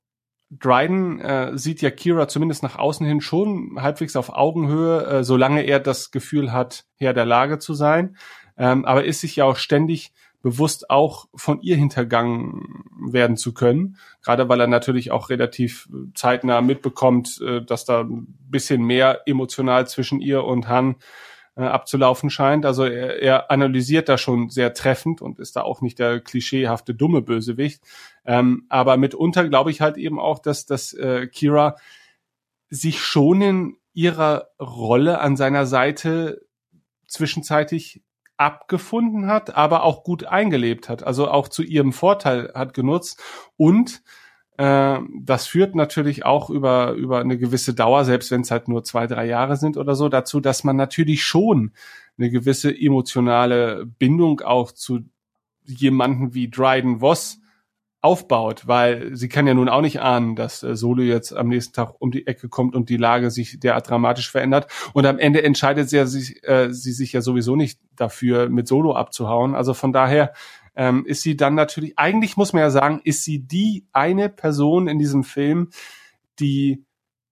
[SPEAKER 1] Dryden äh, sieht ja Kira zumindest nach außen hin schon halbwegs auf Augenhöhe, äh, solange er das Gefühl hat, Herr der Lage zu sein. Ähm, aber ist sich ja auch ständig bewusst auch von ihr hintergangen werden zu können. Gerade weil er natürlich auch relativ zeitnah mitbekommt, äh, dass da ein bisschen mehr emotional zwischen ihr und Han äh, abzulaufen scheint. Also er, er analysiert da schon sehr treffend und ist da auch nicht der klischeehafte dumme Bösewicht. Ähm, aber mitunter glaube ich halt eben auch, dass, dass äh, Kira sich schon in ihrer Rolle an seiner Seite zwischenzeitlich abgefunden hat, aber auch gut eingelebt hat, also auch zu ihrem Vorteil hat genutzt und äh, das führt natürlich auch über über eine gewisse Dauer, selbst wenn es halt nur zwei drei Jahre sind oder so, dazu, dass man natürlich schon eine gewisse emotionale Bindung auch zu jemanden wie Dryden Voss aufbaut, weil sie kann ja nun auch nicht ahnen, dass äh, Solo jetzt am nächsten Tag um die Ecke kommt und die Lage sich derart dramatisch verändert. Und am Ende entscheidet sie, sich, äh, sie sich ja sowieso nicht dafür, mit Solo abzuhauen. Also von daher ähm, ist sie dann natürlich, eigentlich muss man ja sagen, ist sie die eine Person in diesem Film, die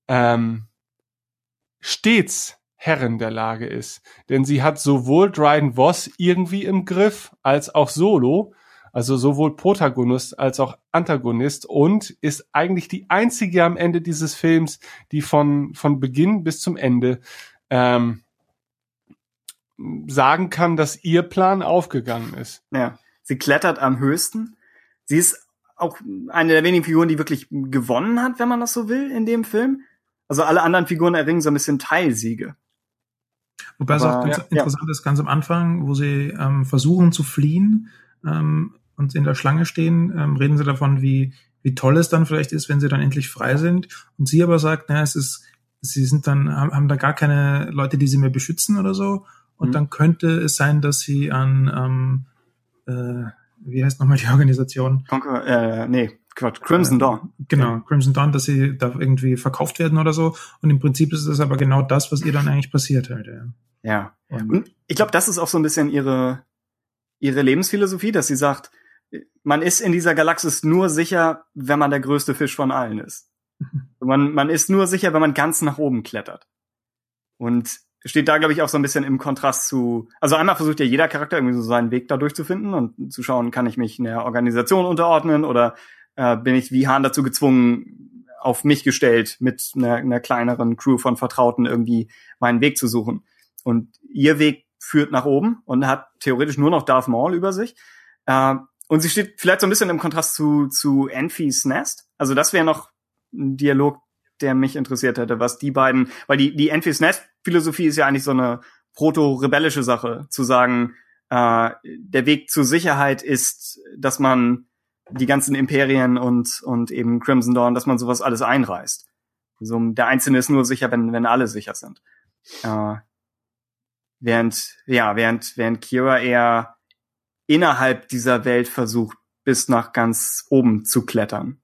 [SPEAKER 1] ähm, stets Herrin der Lage ist. Denn sie hat sowohl Dryden Voss irgendwie im Griff als auch Solo also sowohl Protagonist als auch Antagonist und ist eigentlich die einzige am Ende dieses Films, die von, von Beginn bis zum Ende ähm, sagen kann, dass ihr Plan aufgegangen ist.
[SPEAKER 2] Ja, sie klettert am höchsten. Sie ist auch eine der wenigen Figuren, die wirklich gewonnen hat, wenn man das so will, in dem Film. Also alle anderen Figuren erringen so ein bisschen Teilsiege.
[SPEAKER 3] Wobei es auch ganz ja, interessant ja. ist, ganz am Anfang, wo sie ähm, versuchen zu fliehen, ähm, und in der Schlange stehen, ähm, reden sie davon, wie, wie toll es dann vielleicht ist, wenn sie dann endlich frei sind. Und sie aber sagt, naja, es ist, sie sind dann, haben, da gar keine Leute, die sie mehr beschützen oder so. Und mhm. dann könnte es sein, dass sie an, ähm, äh, wie heißt nochmal die Organisation?
[SPEAKER 2] Conquer, äh, nee, Quatsch, Crimson äh, Dawn.
[SPEAKER 3] Genau, Crimson Dawn, dass sie da irgendwie verkauft werden oder so. Und im Prinzip ist das aber genau das, was ihr dann eigentlich passiert halt. Ja.
[SPEAKER 2] ja. Und ich glaube, das ist auch so ein bisschen ihre, ihre Lebensphilosophie, dass sie sagt, man ist in dieser Galaxis nur sicher, wenn man der größte Fisch von allen ist. Man, man ist nur sicher, wenn man ganz nach oben klettert. Und steht da, glaube ich, auch so ein bisschen im Kontrast zu, also einmal versucht ja jeder Charakter irgendwie so seinen Weg da durchzufinden und zu schauen, kann ich mich einer Organisation unterordnen oder äh, bin ich wie Hahn dazu gezwungen, auf mich gestellt, mit einer, einer kleineren Crew von Vertrauten irgendwie meinen Weg zu suchen. Und ihr Weg führt nach oben und hat theoretisch nur noch Darth Maul über sich. Äh, und sie steht vielleicht so ein bisschen im Kontrast zu, zu Enfys Nest. Also das wäre noch ein Dialog, der mich interessiert hätte, was die beiden, weil die, die Enfys Nest Philosophie ist ja eigentlich so eine proto-rebellische Sache, zu sagen, äh, der Weg zur Sicherheit ist, dass man die ganzen Imperien und, und eben Crimson Dawn, dass man sowas alles einreißt. So, der Einzelne ist nur sicher, wenn, wenn alle sicher sind. Äh, während, ja, während, während Kira eher innerhalb dieser Welt versucht, bis nach ganz oben zu klettern.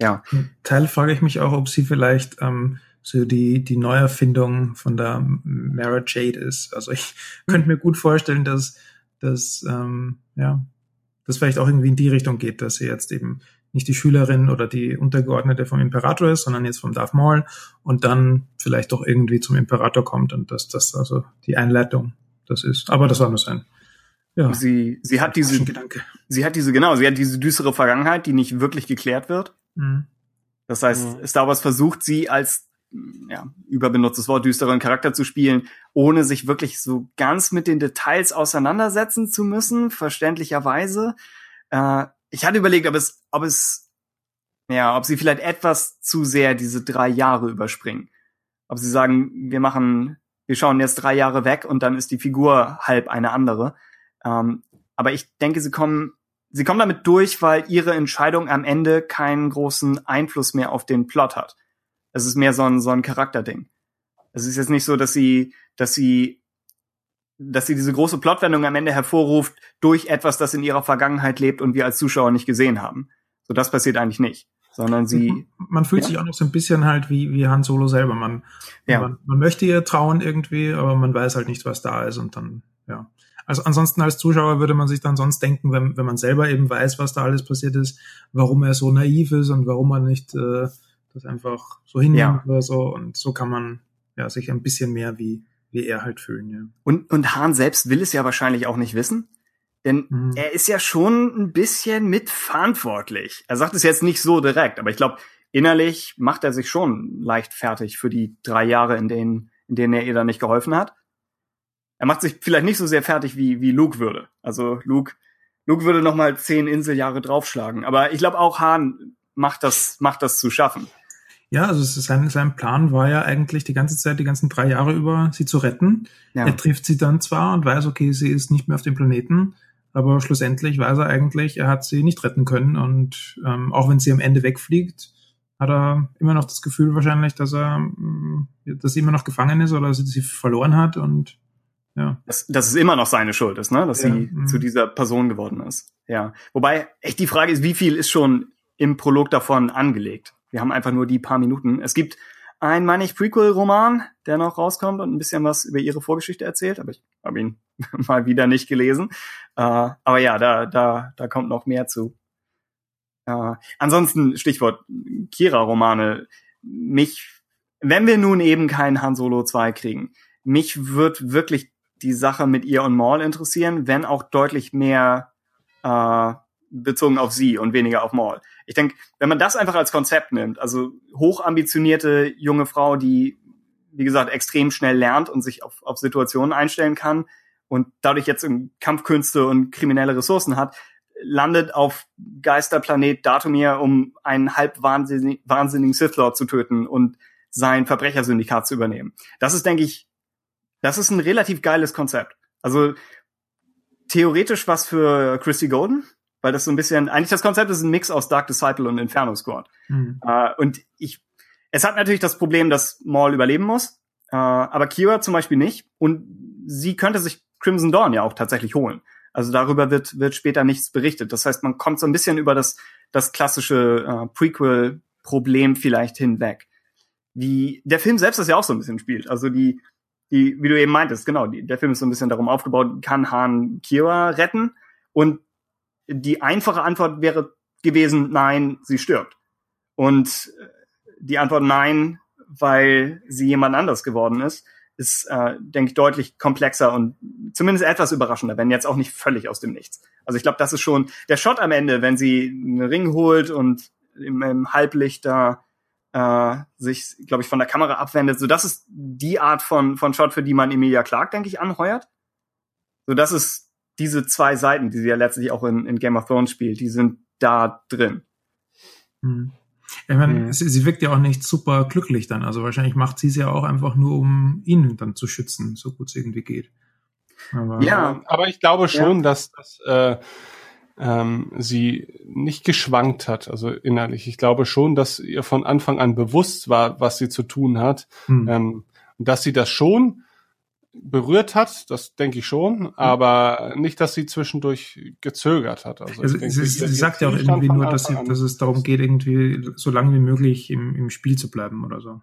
[SPEAKER 3] Ja. Teil frage ich mich auch, ob sie vielleicht ähm, so die, die Neuerfindung von der Mara Jade ist. Also ich könnte mir gut vorstellen, dass, dass ähm, ja, das vielleicht auch irgendwie in die Richtung geht, dass sie jetzt eben nicht die Schülerin oder die Untergeordnete vom Imperator ist, sondern jetzt vom Darth Maul und dann vielleicht doch irgendwie zum Imperator kommt und dass das also die Einleitung das ist. Aber das war nur sein.
[SPEAKER 2] Ja. Sie, sie hat diese, Gedanke. sie hat diese, genau, sie hat diese düstere Vergangenheit, die nicht wirklich geklärt wird. Mhm. Das heißt, mhm. Star Wars versucht sie als ja, überbenutztes Wort, düsteren Charakter zu spielen, ohne sich wirklich so ganz mit den Details auseinandersetzen zu müssen, verständlicherweise. Äh, ich hatte überlegt, ob es, ob es, ja, ob sie vielleicht etwas zu sehr diese drei Jahre überspringen. Ob sie sagen, wir machen, wir schauen jetzt drei Jahre weg und dann ist die Figur halb eine andere. Ähm, aber ich denke, sie kommen, sie kommen damit durch, weil ihre Entscheidung am Ende keinen großen Einfluss mehr auf den Plot hat. Es ist mehr so ein, so ein Charakterding. Es ist jetzt nicht so, dass sie, dass sie, dass sie diese große Plotwendung am Ende hervorruft durch etwas, das in ihrer Vergangenheit lebt und wir als Zuschauer nicht gesehen haben. So, das passiert eigentlich nicht. Sondern sie.
[SPEAKER 3] Man fühlt ja. sich auch noch so ein bisschen halt wie, wie Han Solo selber. Man, ja. man, man möchte ihr trauen irgendwie, aber man weiß halt nicht, was da ist und dann, ja. Also ansonsten als Zuschauer würde man sich dann sonst denken, wenn, wenn man selber eben weiß, was da alles passiert ist, warum er so naiv ist und warum er nicht äh, das einfach so hinnimmt ja. oder so. Und so kann man ja sich ein bisschen mehr wie, wie er halt fühlen, ja.
[SPEAKER 2] Und, und Hahn selbst will es ja wahrscheinlich auch nicht wissen. Denn mhm. er ist ja schon ein bisschen mitverantwortlich. Er sagt es jetzt nicht so direkt, aber ich glaube, innerlich macht er sich schon leicht fertig für die drei Jahre, in denen, in denen er ihr da nicht geholfen hat. Er macht sich vielleicht nicht so sehr fertig, wie, wie Luke würde. Also Luke, Luke würde noch mal zehn Inseljahre draufschlagen. Aber ich glaube auch Hahn macht das, macht das zu schaffen.
[SPEAKER 3] Ja, also sein, sein Plan war ja eigentlich die ganze Zeit, die ganzen drei Jahre über, sie zu retten. Ja. Er trifft sie dann zwar und weiß, okay, sie ist nicht mehr auf dem Planeten, aber schlussendlich weiß er eigentlich, er hat sie nicht retten können. Und ähm, auch wenn sie am Ende wegfliegt, hat er immer noch das Gefühl wahrscheinlich, dass er, mm, dass sie immer noch gefangen ist oder sie, sie verloren hat und ja.
[SPEAKER 2] Dass, dass es immer noch seine Schuld ist, ne? Dass ja. sie mhm. zu dieser Person geworden ist. Ja. Wobei echt die Frage ist, wie viel ist schon im Prolog davon angelegt? Wir haben einfach nur die paar Minuten. Es gibt ein, meine ich, Prequel-Roman, der noch rauskommt und ein bisschen was über ihre Vorgeschichte erzählt, aber ich habe ihn mal wieder nicht gelesen. Äh, aber ja, da, da, da kommt noch mehr zu. Äh, ansonsten, Stichwort Kira-Romane. Mich, wenn wir nun eben keinen Han Solo 2 kriegen, mich wird wirklich die Sache mit ihr und Maul interessieren, wenn auch deutlich mehr äh, bezogen auf sie und weniger auf Maul. Ich denke, wenn man das einfach als Konzept nimmt, also hochambitionierte junge Frau, die, wie gesagt, extrem schnell lernt und sich auf, auf Situationen einstellen kann und dadurch jetzt Kampfkünste und kriminelle Ressourcen hat, landet auf Geisterplanet Datumir, um einen halb wahnsinnig, wahnsinnigen Sith Lord zu töten und sein Verbrechersyndikat zu übernehmen. Das ist, denke ich, das ist ein relativ geiles Konzept. Also theoretisch was für Christy Golden, weil das so ein bisschen, eigentlich das Konzept ist ein Mix aus Dark Disciple und Inferno Squad. Mhm. Äh, und ich, es hat natürlich das Problem, dass Maul überleben muss, äh, aber Kira zum Beispiel nicht. Und sie könnte sich Crimson Dawn ja auch tatsächlich holen. Also darüber wird, wird später nichts berichtet. Das heißt, man kommt so ein bisschen über das, das klassische äh, Prequel-Problem vielleicht hinweg. Wie der Film selbst das ja auch so ein bisschen spielt. Also die, die, wie du eben meintest, genau, die, der Film ist so ein bisschen darum aufgebaut, kann Han Kira retten? Und die einfache Antwort wäre gewesen, nein, sie stirbt. Und äh, die Antwort nein, weil sie jemand anders geworden ist. ist, äh, denke ich, deutlich komplexer und zumindest etwas überraschender, wenn jetzt auch nicht völlig aus dem Nichts. Also ich glaube, das ist schon der Shot am Ende, wenn sie einen Ring holt und im, im Halblicht da äh, sich, glaube ich, von der Kamera abwendet. So, das ist die Art von, von Shot, für die man Emilia Clark, denke ich, anheuert. So, das ist diese zwei Seiten, die sie ja letztlich auch in, in Game of Thrones spielt, die sind da drin.
[SPEAKER 3] Hm. Ich meine, mhm. sie, sie wirkt ja auch nicht super glücklich dann. Also wahrscheinlich macht sie es ja auch einfach nur, um ihn dann zu schützen, so gut es irgendwie geht.
[SPEAKER 1] Aber, ja, aber ich glaube schon, ja. dass, dass äh, ähm, sie nicht geschwankt hat, also innerlich. Ich glaube schon, dass ihr von Anfang an bewusst war, was sie zu tun hat. Mhm. Ähm, dass sie das schon berührt hat, das denke ich schon, mhm. aber nicht, dass sie zwischendurch gezögert hat.
[SPEAKER 3] Also, also denke, sie, sie sagt ja auch irgendwie nur, dass, sie, dass es darum geht, irgendwie so lange wie möglich im, im Spiel zu bleiben oder so.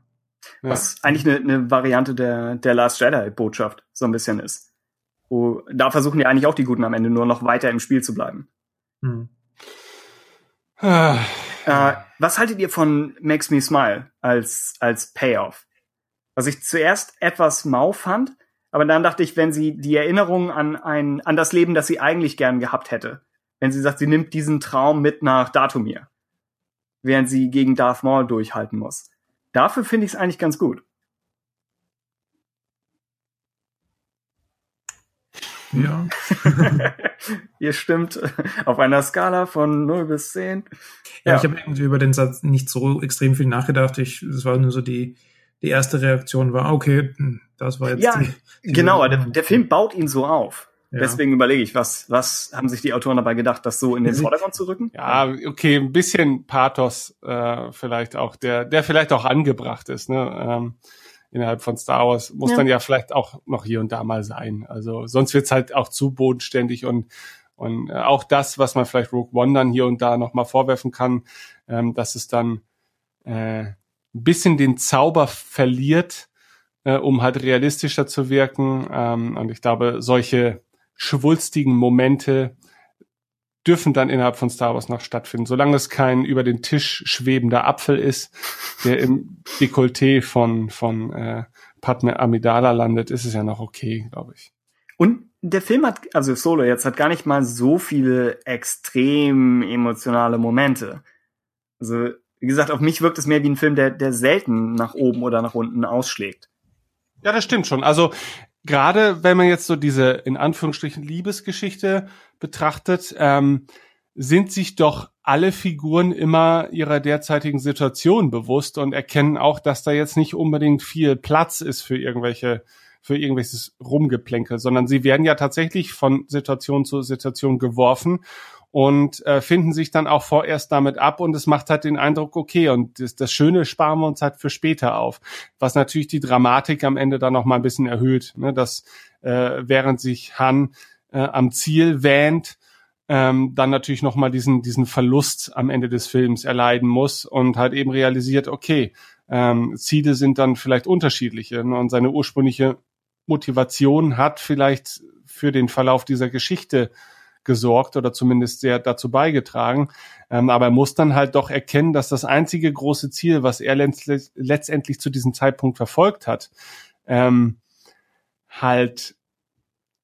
[SPEAKER 2] Ja. Was eigentlich eine, eine Variante der, der Last Jedi-Botschaft so ein bisschen ist. Wo, da versuchen ja eigentlich auch die Guten am Ende nur noch weiter im Spiel zu bleiben. Hm. Ah. Äh, was haltet ihr von Makes Me Smile als, als Payoff? Was ich zuerst etwas mau fand, aber dann dachte ich, wenn sie die Erinnerung an ein, an das Leben, das sie eigentlich gern gehabt hätte, wenn sie sagt, sie nimmt diesen Traum mit nach Datumir, während sie gegen Darth Maul durchhalten muss. Dafür finde ich es eigentlich ganz gut.
[SPEAKER 3] Ja.
[SPEAKER 2] Ihr stimmt auf einer Skala von 0 bis 10.
[SPEAKER 3] Ja, ja. ich habe irgendwie über den Satz nicht so extrem viel nachgedacht. Ich, es war nur so die, die erste Reaktion war, okay, das war jetzt.
[SPEAKER 2] Ja, die, die genau, der, der Film baut ihn so auf. Ja. Deswegen überlege ich, was, was haben sich die Autoren dabei gedacht, das so in den Vordergrund zu rücken?
[SPEAKER 1] Ja, okay, ein bisschen Pathos äh, vielleicht auch, der, der vielleicht auch angebracht ist, ne? Ähm, innerhalb von Star Wars muss ja. dann ja vielleicht auch noch hier und da mal sein. Also sonst wird's halt auch zu bodenständig und und äh, auch das, was man vielleicht Rogue One dann hier und da noch mal vorwerfen kann, ähm, dass es dann äh, ein bisschen den Zauber verliert, äh, um halt realistischer zu wirken. Ähm, und ich glaube, solche schwulstigen Momente dürfen dann innerhalb von Star Wars noch stattfinden. Solange es kein über den Tisch schwebender Apfel ist, der im Dekolleté von, von äh, Padme Amidala landet, ist es ja noch okay, glaube ich.
[SPEAKER 2] Und der Film hat, also Solo jetzt, hat gar nicht mal so viele extrem emotionale Momente. Also wie gesagt, auf mich wirkt es mehr wie ein Film, der, der selten nach oben oder nach unten ausschlägt.
[SPEAKER 1] Ja, das stimmt schon. Also gerade wenn man jetzt so diese in Anführungsstrichen Liebesgeschichte betrachtet, ähm, sind sich doch alle Figuren immer ihrer derzeitigen Situation bewusst und erkennen auch, dass da jetzt nicht unbedingt viel Platz ist für irgendwelche für irgendwelches Rumgeplänkel, sondern sie werden ja tatsächlich von Situation zu Situation geworfen und äh, finden sich dann auch vorerst damit ab und es macht halt den Eindruck, okay, und das, das Schöne sparen wir uns halt für später auf. Was natürlich die Dramatik am Ende dann noch mal ein bisschen erhöht, ne? dass äh, während sich Han äh, am Ziel wähnt, ähm, dann natürlich noch mal diesen, diesen Verlust am Ende des Films erleiden muss und halt eben realisiert, okay, ähm, Ziele sind dann vielleicht unterschiedliche ne? und seine ursprüngliche Motivation hat vielleicht für den Verlauf dieser Geschichte gesorgt oder zumindest sehr dazu beigetragen. Ähm, aber er muss dann halt doch erkennen, dass das einzige große Ziel, was er letztendlich zu diesem Zeitpunkt verfolgt hat, ähm, halt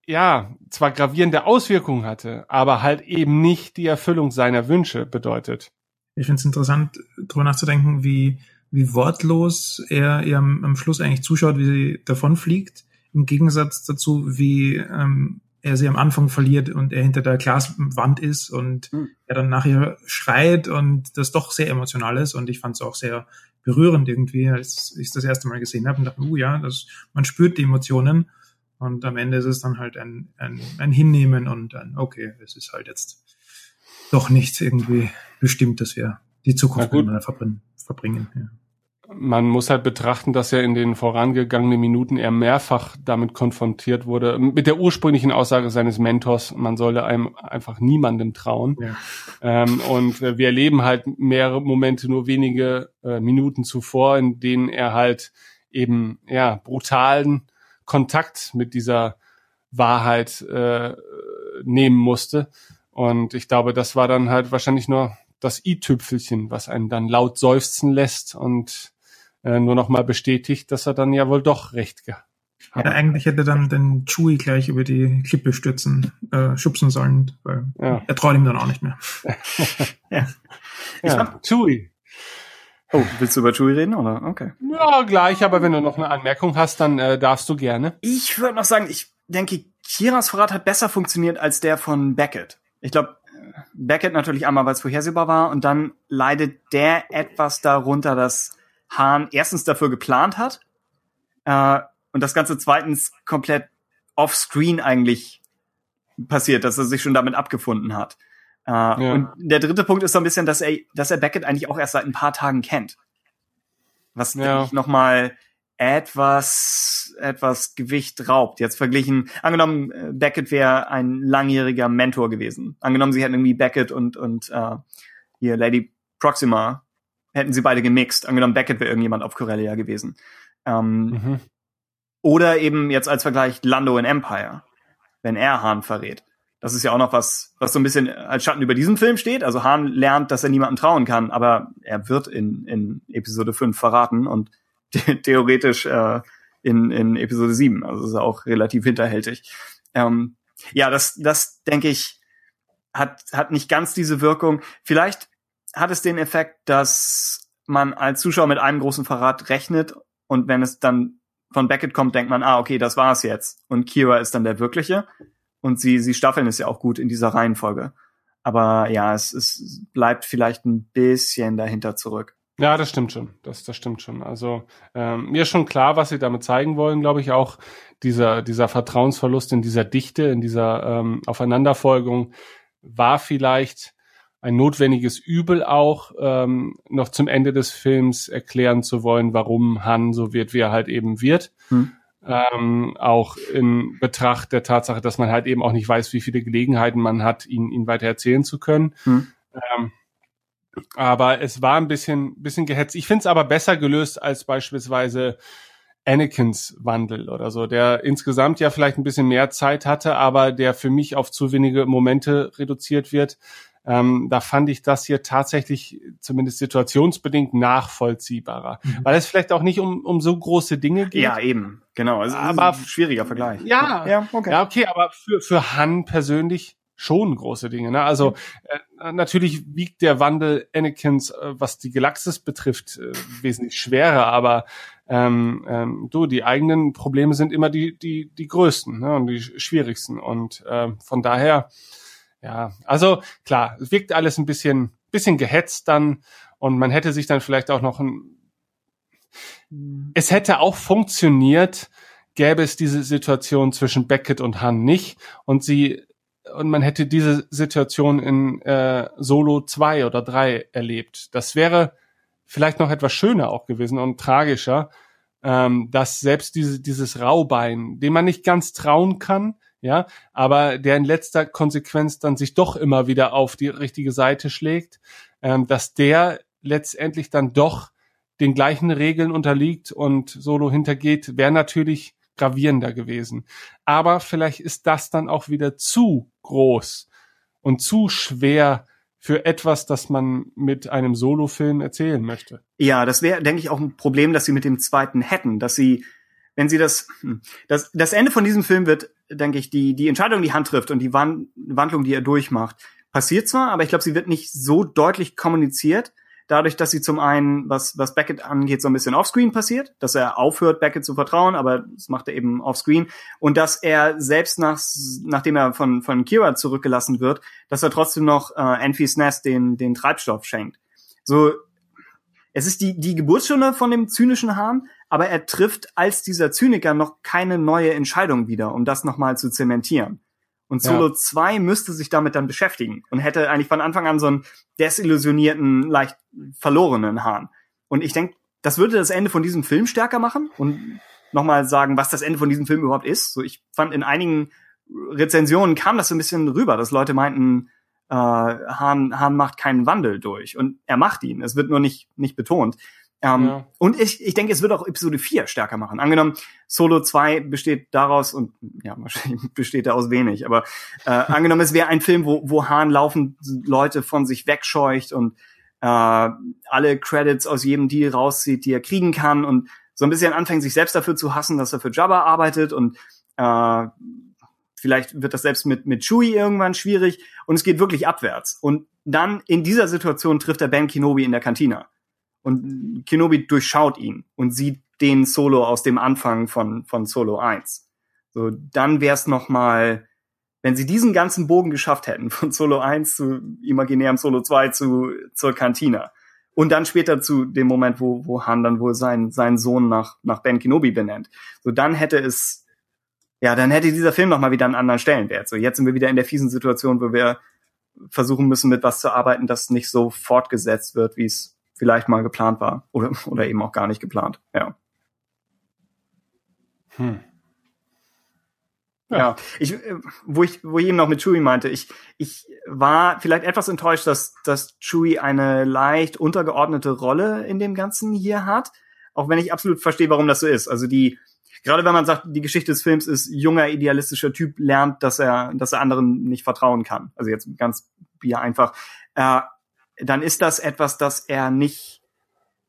[SPEAKER 1] ja, zwar gravierende Auswirkungen hatte, aber halt eben nicht die Erfüllung seiner Wünsche bedeutet.
[SPEAKER 3] Ich finde es interessant, darüber nachzudenken, wie, wie wortlos er ihr am, am Schluss eigentlich zuschaut, wie sie davonfliegt, im Gegensatz dazu, wie ähm, er sie am Anfang verliert und er hinter der Glaswand ist und mhm. er dann nachher schreit und das doch sehr emotional ist und ich fand es auch sehr berührend irgendwie, als ich das erste Mal gesehen habe und dachte, uh ja, das, man spürt die Emotionen und am Ende ist es dann halt ein, ein, ein Hinnehmen und ein, okay, es ist halt jetzt doch nicht irgendwie bestimmt, dass wir die Zukunft miteinander verbringen. verbringen ja
[SPEAKER 1] man muss halt betrachten, dass er in den vorangegangenen Minuten er mehrfach damit konfrontiert wurde, mit der ursprünglichen Aussage seines Mentors, man solle einem einfach niemandem trauen. Ja. Ähm, und wir erleben halt mehrere Momente, nur wenige äh, Minuten zuvor, in denen er halt eben ja brutalen Kontakt mit dieser Wahrheit äh, nehmen musste. Und ich glaube, das war dann halt wahrscheinlich nur das i-Tüpfelchen, was einen dann laut seufzen lässt und äh, nur noch mal bestätigt, dass er dann ja wohl doch recht ge
[SPEAKER 3] Ja, eigentlich hätte dann den Chewie gleich über die Klippe stürzen, äh, schubsen sollen, weil ja. er traut ihm dann auch nicht mehr.
[SPEAKER 1] ja. ja. Chewie.
[SPEAKER 2] Oh, willst du über Chewie reden, oder? Okay.
[SPEAKER 1] Ja, gleich, aber wenn du noch eine Anmerkung hast, dann äh, darfst du gerne.
[SPEAKER 2] Ich würde noch sagen, ich denke, Kiras Verrat hat besser funktioniert als der von Beckett. Ich glaube, Beckett natürlich einmal, weil es vorhersehbar war, und dann leidet der etwas darunter, dass Hahn erstens dafür geplant hat äh, und das Ganze zweitens komplett offscreen eigentlich passiert, dass er sich schon damit abgefunden hat. Äh, ja. Und der dritte Punkt ist so ein bisschen, dass er, dass er Beckett eigentlich auch erst seit ein paar Tagen kennt. Was ja. ich noch mal etwas, etwas Gewicht raubt. Jetzt verglichen, angenommen, äh, Beckett wäre ein langjähriger Mentor gewesen. Angenommen, sie hätten irgendwie Beckett und, und äh, hier Lady Proxima, hätten sie beide gemixt. Angenommen, Beckett wäre irgendjemand auf Corellia gewesen. Ähm, mhm. Oder eben jetzt als Vergleich Lando in Empire, wenn er Hahn verrät. Das ist ja auch noch was, was so ein bisschen als Schatten über diesem Film steht. Also Hahn lernt, dass er niemandem trauen kann, aber er wird in, in Episode 5 verraten und theoretisch äh, in, in Episode 7. Also ist auch relativ hinterhältig. Ähm, ja, das, das denke ich, hat, hat nicht ganz diese Wirkung. Vielleicht hat es den Effekt, dass man als Zuschauer mit einem großen Verrat rechnet und wenn es dann von Beckett kommt, denkt man, ah, okay, das war's jetzt. Und Kira ist dann der wirkliche. Und sie, sie staffeln es ja auch gut in dieser Reihenfolge. Aber ja, es, es bleibt vielleicht ein bisschen dahinter zurück.
[SPEAKER 1] Ja, das stimmt schon. Das, das stimmt schon. Also ähm, mir ist schon klar, was sie damit zeigen wollen, glaube ich, auch dieser, dieser Vertrauensverlust in dieser Dichte, in dieser ähm, Aufeinanderfolgung war vielleicht ein notwendiges Übel auch, ähm, noch zum Ende des Films erklären zu wollen, warum Han so wird, wie er halt eben wird. Hm. Ähm, auch in Betracht der Tatsache, dass man halt eben auch nicht weiß, wie viele Gelegenheiten man hat, ihn, ihn weiter erzählen zu können. Hm. Ähm, aber es war ein bisschen, bisschen gehetzt. Ich finde es aber besser gelöst als beispielsweise Anakins Wandel oder so, der insgesamt ja vielleicht ein bisschen mehr Zeit hatte, aber der für mich auf zu wenige Momente reduziert wird. Ähm, da fand ich das hier tatsächlich zumindest situationsbedingt nachvollziehbarer, mhm. weil es vielleicht auch nicht um, um so große Dinge geht.
[SPEAKER 2] Ja, eben, genau. Also, aber schwieriger Vergleich.
[SPEAKER 1] Ja, ja, okay. ja, okay, aber für, für Han persönlich schon große Dinge. Ne? Also äh, natürlich wiegt der Wandel Anakins, äh, was die Galaxis betrifft, äh, wesentlich schwerer, aber ähm, ähm, du, die eigenen Probleme sind immer die, die, die größten ne? und die schwierigsten. Und äh, von daher, ja, also klar, es wirkt alles ein bisschen, bisschen gehetzt dann und man hätte sich dann vielleicht auch noch ein es hätte auch funktioniert, gäbe es diese Situation zwischen Beckett und Han nicht und sie und man hätte diese Situation in äh, Solo 2 oder 3 erlebt. Das wäre vielleicht noch etwas schöner auch gewesen und tragischer, ähm, dass selbst diese, dieses Raubein, dem man nicht ganz trauen kann, ja, aber der in letzter Konsequenz dann sich doch immer wieder auf die richtige Seite schlägt, ähm, dass der letztendlich dann doch den gleichen Regeln unterliegt und Solo hintergeht, wäre natürlich gravierender gewesen. Aber vielleicht ist das dann auch wieder zu groß und zu schwer für etwas, das man mit einem Solofilm erzählen möchte.
[SPEAKER 2] Ja, das wäre, denke ich, auch ein Problem, das sie mit dem zweiten hätten, dass sie, wenn sie das, hm, das, das Ende von diesem Film wird, denke ich, die, die Entscheidung, die Hand trifft und die Wandlung, die er durchmacht, passiert zwar, aber ich glaube, sie wird nicht so deutlich kommuniziert, dadurch, dass sie zum einen, was, was Beckett angeht, so ein bisschen offscreen passiert, dass er aufhört, Beckett zu vertrauen, aber das macht er eben offscreen und dass er selbst nach, nachdem er von, von Kira zurückgelassen wird, dass er trotzdem noch äh, Enfys Nest den, den Treibstoff schenkt. So, es ist die, die Geburtsstunde von dem zynischen Hahn, aber er trifft als dieser Zyniker noch keine neue Entscheidung wieder, um das nochmal zu zementieren. Und Solo ja. 2 müsste sich damit dann beschäftigen und hätte eigentlich von Anfang an so einen desillusionierten, leicht verlorenen Hahn. Und ich denke, das würde das Ende von diesem Film stärker machen und nochmal sagen, was das Ende von diesem Film überhaupt ist. So, ich fand in einigen Rezensionen kam das so ein bisschen rüber, dass Leute meinten, äh, Hahn, Hahn macht keinen Wandel durch. Und er macht ihn. Es wird nur nicht, nicht betont. Ähm, ja. Und ich, ich denke, es wird auch Episode 4 stärker machen. Angenommen, Solo 2 besteht daraus, und ja, wahrscheinlich besteht er aus wenig, aber äh, angenommen, es wäre ein Film, wo, wo Hahn laufend Leute von sich wegscheucht und äh, alle Credits aus jedem Deal rauszieht, die er kriegen kann und so ein bisschen anfängt, sich selbst dafür zu hassen, dass er für Jabba arbeitet und äh, vielleicht wird das selbst mit, mit Chewie irgendwann schwierig und es geht wirklich abwärts. Und dann in dieser Situation trifft er Ben Kenobi in der Kantine. Und Kenobi durchschaut ihn und sieht den Solo aus dem Anfang von, von Solo 1. So, dann wär's noch mal, wenn sie diesen ganzen Bogen geschafft hätten, von Solo 1 zu imaginärem Solo 2 zu, zur Kantina. Und dann später zu dem Moment, wo, wo Han dann wohl seinen, seinen Sohn nach, nach Ben Kenobi benennt. So, dann hätte es, ja, dann hätte dieser Film noch mal wieder einen anderen Stellenwert. So, jetzt sind wir wieder in der fiesen Situation, wo wir versuchen müssen, mit was zu arbeiten, das nicht so fortgesetzt wird, wie es vielleicht mal geplant war. Oder, oder eben auch gar nicht geplant, ja. Hm. Ja. ja, ich, äh, wo ich, wo ich eben noch mit Chewie meinte, ich, ich war vielleicht etwas enttäuscht, dass, dass Chewie eine leicht untergeordnete Rolle in dem Ganzen hier hat. Auch wenn ich absolut verstehe, warum das so ist. Also die, gerade wenn man sagt, die Geschichte des Films ist, junger, idealistischer Typ lernt, dass er, dass er anderen nicht vertrauen kann. Also jetzt ganz bier einfach. Äh, dann ist das etwas, das er nicht,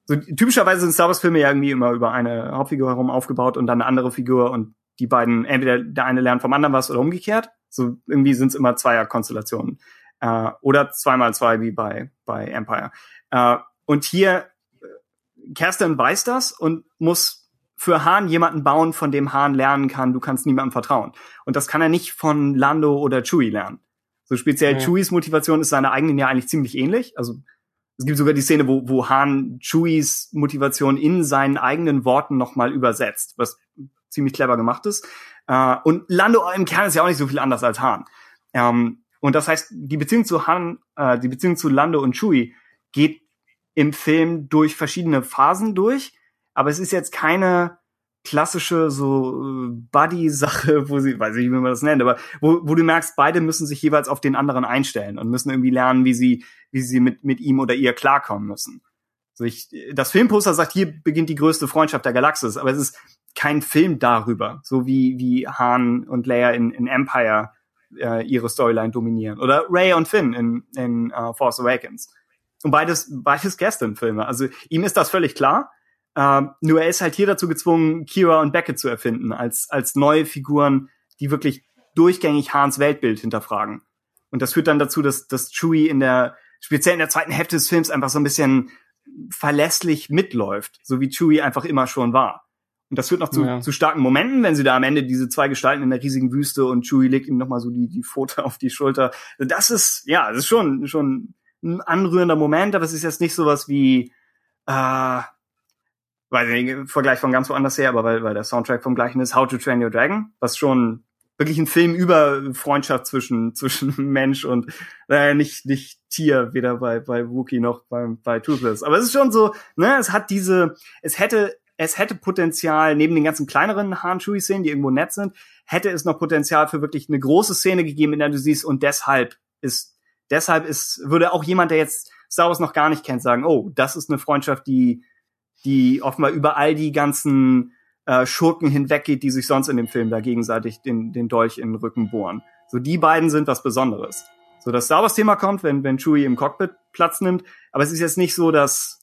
[SPEAKER 2] so typischerweise sind Star Wars Filme ja irgendwie immer über eine Hauptfigur herum aufgebaut und dann eine andere Figur und die beiden, entweder der eine lernt vom anderen was oder umgekehrt. So irgendwie sind es immer Zweierkonstellationen. Äh, oder zweimal zwei wie bei, bei Empire. Äh, und hier, äh, Kerstin weiß das und muss für Hahn jemanden bauen, von dem Hahn lernen kann, du kannst niemandem vertrauen. Und das kann er nicht von Lando oder Chewie lernen. So speziell ja. Chewies Motivation ist seiner eigenen ja eigentlich ziemlich ähnlich. Also es gibt sogar die Szene, wo, wo Hahn Chewies Motivation in seinen eigenen Worten nochmal übersetzt, was ziemlich clever gemacht ist. Äh, und Lando im Kern ist ja auch nicht so viel anders als Hahn. Ähm, und das heißt, die Beziehung zu Han, äh, die Beziehung zu Lando und Chewie geht im Film durch verschiedene Phasen durch, aber es ist jetzt keine klassische so äh, Buddy-Sache, wo sie, weiß ich nicht, wie man das nennt, aber wo, wo du merkst, beide müssen sich jeweils auf den anderen einstellen und müssen irgendwie lernen, wie sie, wie sie mit, mit ihm oder ihr klarkommen müssen. So ich, das Filmposter sagt, hier beginnt die größte Freundschaft der Galaxis, aber es ist kein Film darüber, so wie, wie Han und Leia in, in Empire äh, ihre Storyline dominieren. Oder Ray und Finn in, in uh, Force Awakens. Und beides, beides Gaston-Filme. Also ihm ist das völlig klar. Uh, nur er ist halt hier dazu gezwungen, Kira und Beckett zu erfinden, als, als neue Figuren, die wirklich durchgängig Hans Weltbild hinterfragen. Und das führt dann dazu, dass, dass Chewie in der, speziell in der zweiten Hälfte des Films einfach so ein bisschen verlässlich mitläuft, so wie Chewie einfach immer schon war. Und das führt noch zu, ja. zu starken Momenten, wenn sie da am Ende diese zwei Gestalten in der riesigen Wüste und Chewie legt ihm nochmal so die, die Pfote auf die Schulter. Das ist, ja, das ist schon, schon ein anrührender Moment, aber es ist jetzt nicht sowas wie, äh, weiß nicht, Vergleich von ganz woanders her, aber weil, weil der Soundtrack vom gleichen ist, How to Train Your Dragon, was schon wirklich ein Film über Freundschaft zwischen, zwischen Mensch und äh, nicht, nicht Tier, weder bei, bei Wookie noch bei, bei Toothless. Aber es ist schon so, ne, es hat diese, es hätte es hätte Potenzial, neben den ganzen kleineren Han-Chewie-Szenen, die irgendwo nett sind, hätte es noch Potenzial für wirklich eine große Szene gegeben, in der du siehst, und deshalb ist, deshalb ist, würde auch jemand, der jetzt Star Wars noch gar nicht kennt, sagen, oh, das ist eine Freundschaft, die, die offenbar über all die ganzen äh, Schurken hinweggeht, die sich sonst in dem Film da gegenseitig den, den Dolch in den Rücken bohren. So, die beiden sind was Besonderes. So, das Star Wars-Thema kommt, wenn, wenn Chewie im Cockpit Platz nimmt, aber es ist jetzt nicht so, dass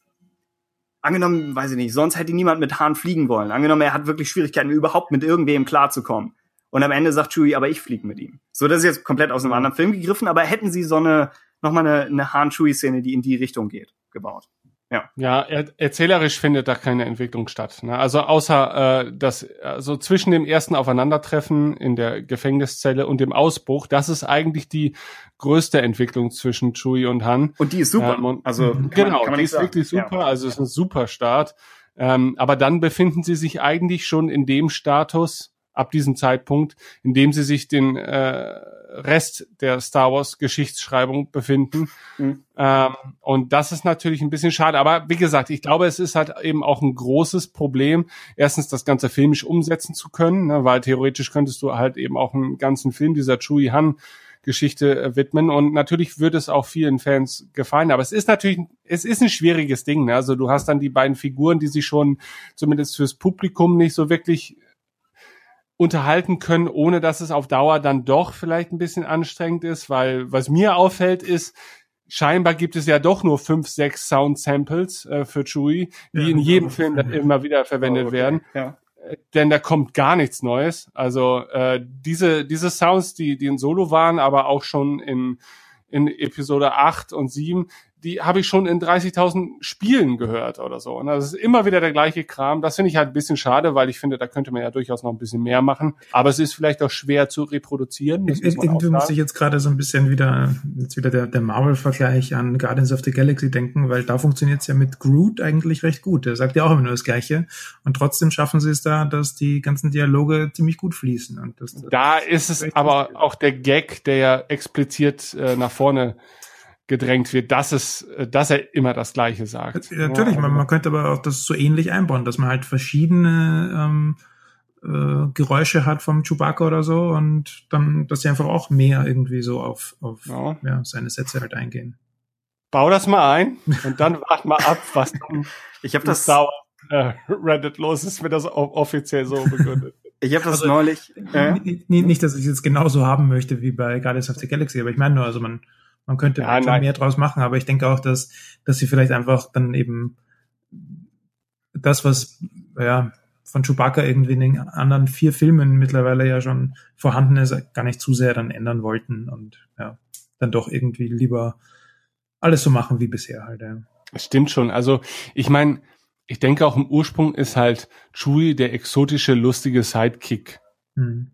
[SPEAKER 2] angenommen, weiß ich nicht, sonst hätte niemand mit Hahn fliegen wollen. Angenommen, er hat wirklich Schwierigkeiten, überhaupt mit irgendwem klarzukommen. Und am Ende sagt Chewie, aber ich fliege mit ihm. So, das ist jetzt komplett aus einem anderen Film gegriffen, aber hätten sie so eine, nochmal eine, eine Han-Chewie-Szene, die in die Richtung geht, gebaut.
[SPEAKER 1] Ja, ja er, erzählerisch findet da keine Entwicklung statt. Ne? Also außer äh, das, also zwischen dem ersten Aufeinandertreffen in der Gefängniszelle und dem Ausbruch, das ist eigentlich die größte Entwicklung zwischen Chewie und Han.
[SPEAKER 2] Und die ist super. Ähm,
[SPEAKER 1] also genau, man, die ist sagen. wirklich super. Ja. Also es ist ein super Start. Ähm, aber dann befinden sie sich eigentlich schon in dem Status ab diesem Zeitpunkt, in dem sie sich den äh, Rest der Star Wars Geschichtsschreibung befinden. Mhm. Ähm, und das ist natürlich ein bisschen schade. Aber wie gesagt, ich glaube, es ist halt eben auch ein großes Problem, erstens das ganze filmisch umsetzen zu können, ne, weil theoretisch könntest du halt eben auch einen ganzen Film dieser Chewie Han Geschichte äh, widmen und natürlich würde es auch vielen Fans gefallen, aber es ist natürlich, es ist ein schwieriges Ding. Ne? Also du hast dann die beiden Figuren, die sich schon zumindest fürs Publikum nicht so wirklich unterhalten können, ohne dass es auf Dauer dann doch vielleicht ein bisschen anstrengend ist, weil was mir auffällt ist, scheinbar gibt es ja doch nur fünf, sechs Sound Samples äh, für Chewie, die ja, in jedem Film dann immer wieder verwendet oh, okay. werden. Ja. Äh, denn da kommt gar nichts Neues. Also äh, diese diese Sounds, die die in Solo waren, aber auch schon in in Episode 8 und 7, die habe ich schon in 30.000 Spielen gehört oder so. Und das ist immer wieder der gleiche Kram. Das finde ich halt ein bisschen schade, weil ich finde, da könnte man ja durchaus noch ein bisschen mehr machen. Aber es ist vielleicht auch schwer zu reproduzieren.
[SPEAKER 3] Irgendwie muss ich jetzt gerade so ein bisschen wieder, jetzt wieder der, der Marvel-Vergleich an Guardians of the Galaxy denken, weil da funktioniert es ja mit Groot eigentlich recht gut. Er sagt ja auch immer nur das Gleiche. Und trotzdem schaffen sie es da, dass die ganzen Dialoge ziemlich gut fließen. Und das,
[SPEAKER 1] das da ist es aber auch der Gag, der ja explizit äh, nach vorne gedrängt wird, dass es, äh, dass er immer das Gleiche sagt.
[SPEAKER 3] Ja, natürlich, ja, man, man könnte aber auch das so ähnlich einbauen, dass man halt verschiedene ähm, äh, Geräusche hat vom Chewbacca oder so und dann, dass sie einfach auch mehr irgendwie so auf, auf ja. ja seine Sätze halt eingehen.
[SPEAKER 1] Bau das mal ein und dann wart mal ab, was dann
[SPEAKER 2] ich habe das sauer
[SPEAKER 1] äh, Reddit los ist, mir das offiziell so begründet.
[SPEAKER 2] Ich habe das also, neulich.
[SPEAKER 3] Äh? Nicht, dass ich es jetzt genauso haben möchte wie bei Guardians of the Galaxy, aber ich meine nur, also man man könnte ja, schon mehr draus machen, aber ich denke auch, dass, dass sie vielleicht einfach dann eben das, was ja von Chewbacca irgendwie in den anderen vier Filmen mittlerweile ja schon vorhanden ist, gar nicht zu sehr dann ändern wollten und ja, dann doch irgendwie lieber alles so machen wie bisher halt. Ja.
[SPEAKER 1] Stimmt schon. Also ich meine, ich denke auch im Ursprung ist halt Chewie der exotische, lustige Sidekick. Hm.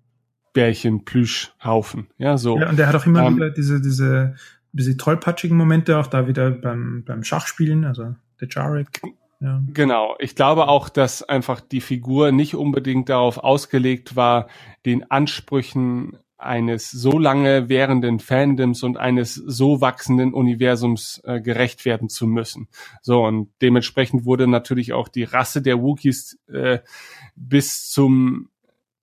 [SPEAKER 1] Bärchen, Plüschhaufen. Ja, so. Ja,
[SPEAKER 3] und der hat auch immer ähm, diese, diese bisschen tollpatschigen Momente, auch da wieder beim, beim Schachspielen, also der Jarek.
[SPEAKER 1] Ja. Genau. Ich glaube auch, dass einfach die Figur nicht unbedingt darauf ausgelegt war, den Ansprüchen eines so lange währenden Fandoms und eines so wachsenden Universums äh, gerecht werden zu müssen. So und dementsprechend wurde natürlich auch die Rasse der Wookiees äh, bis zum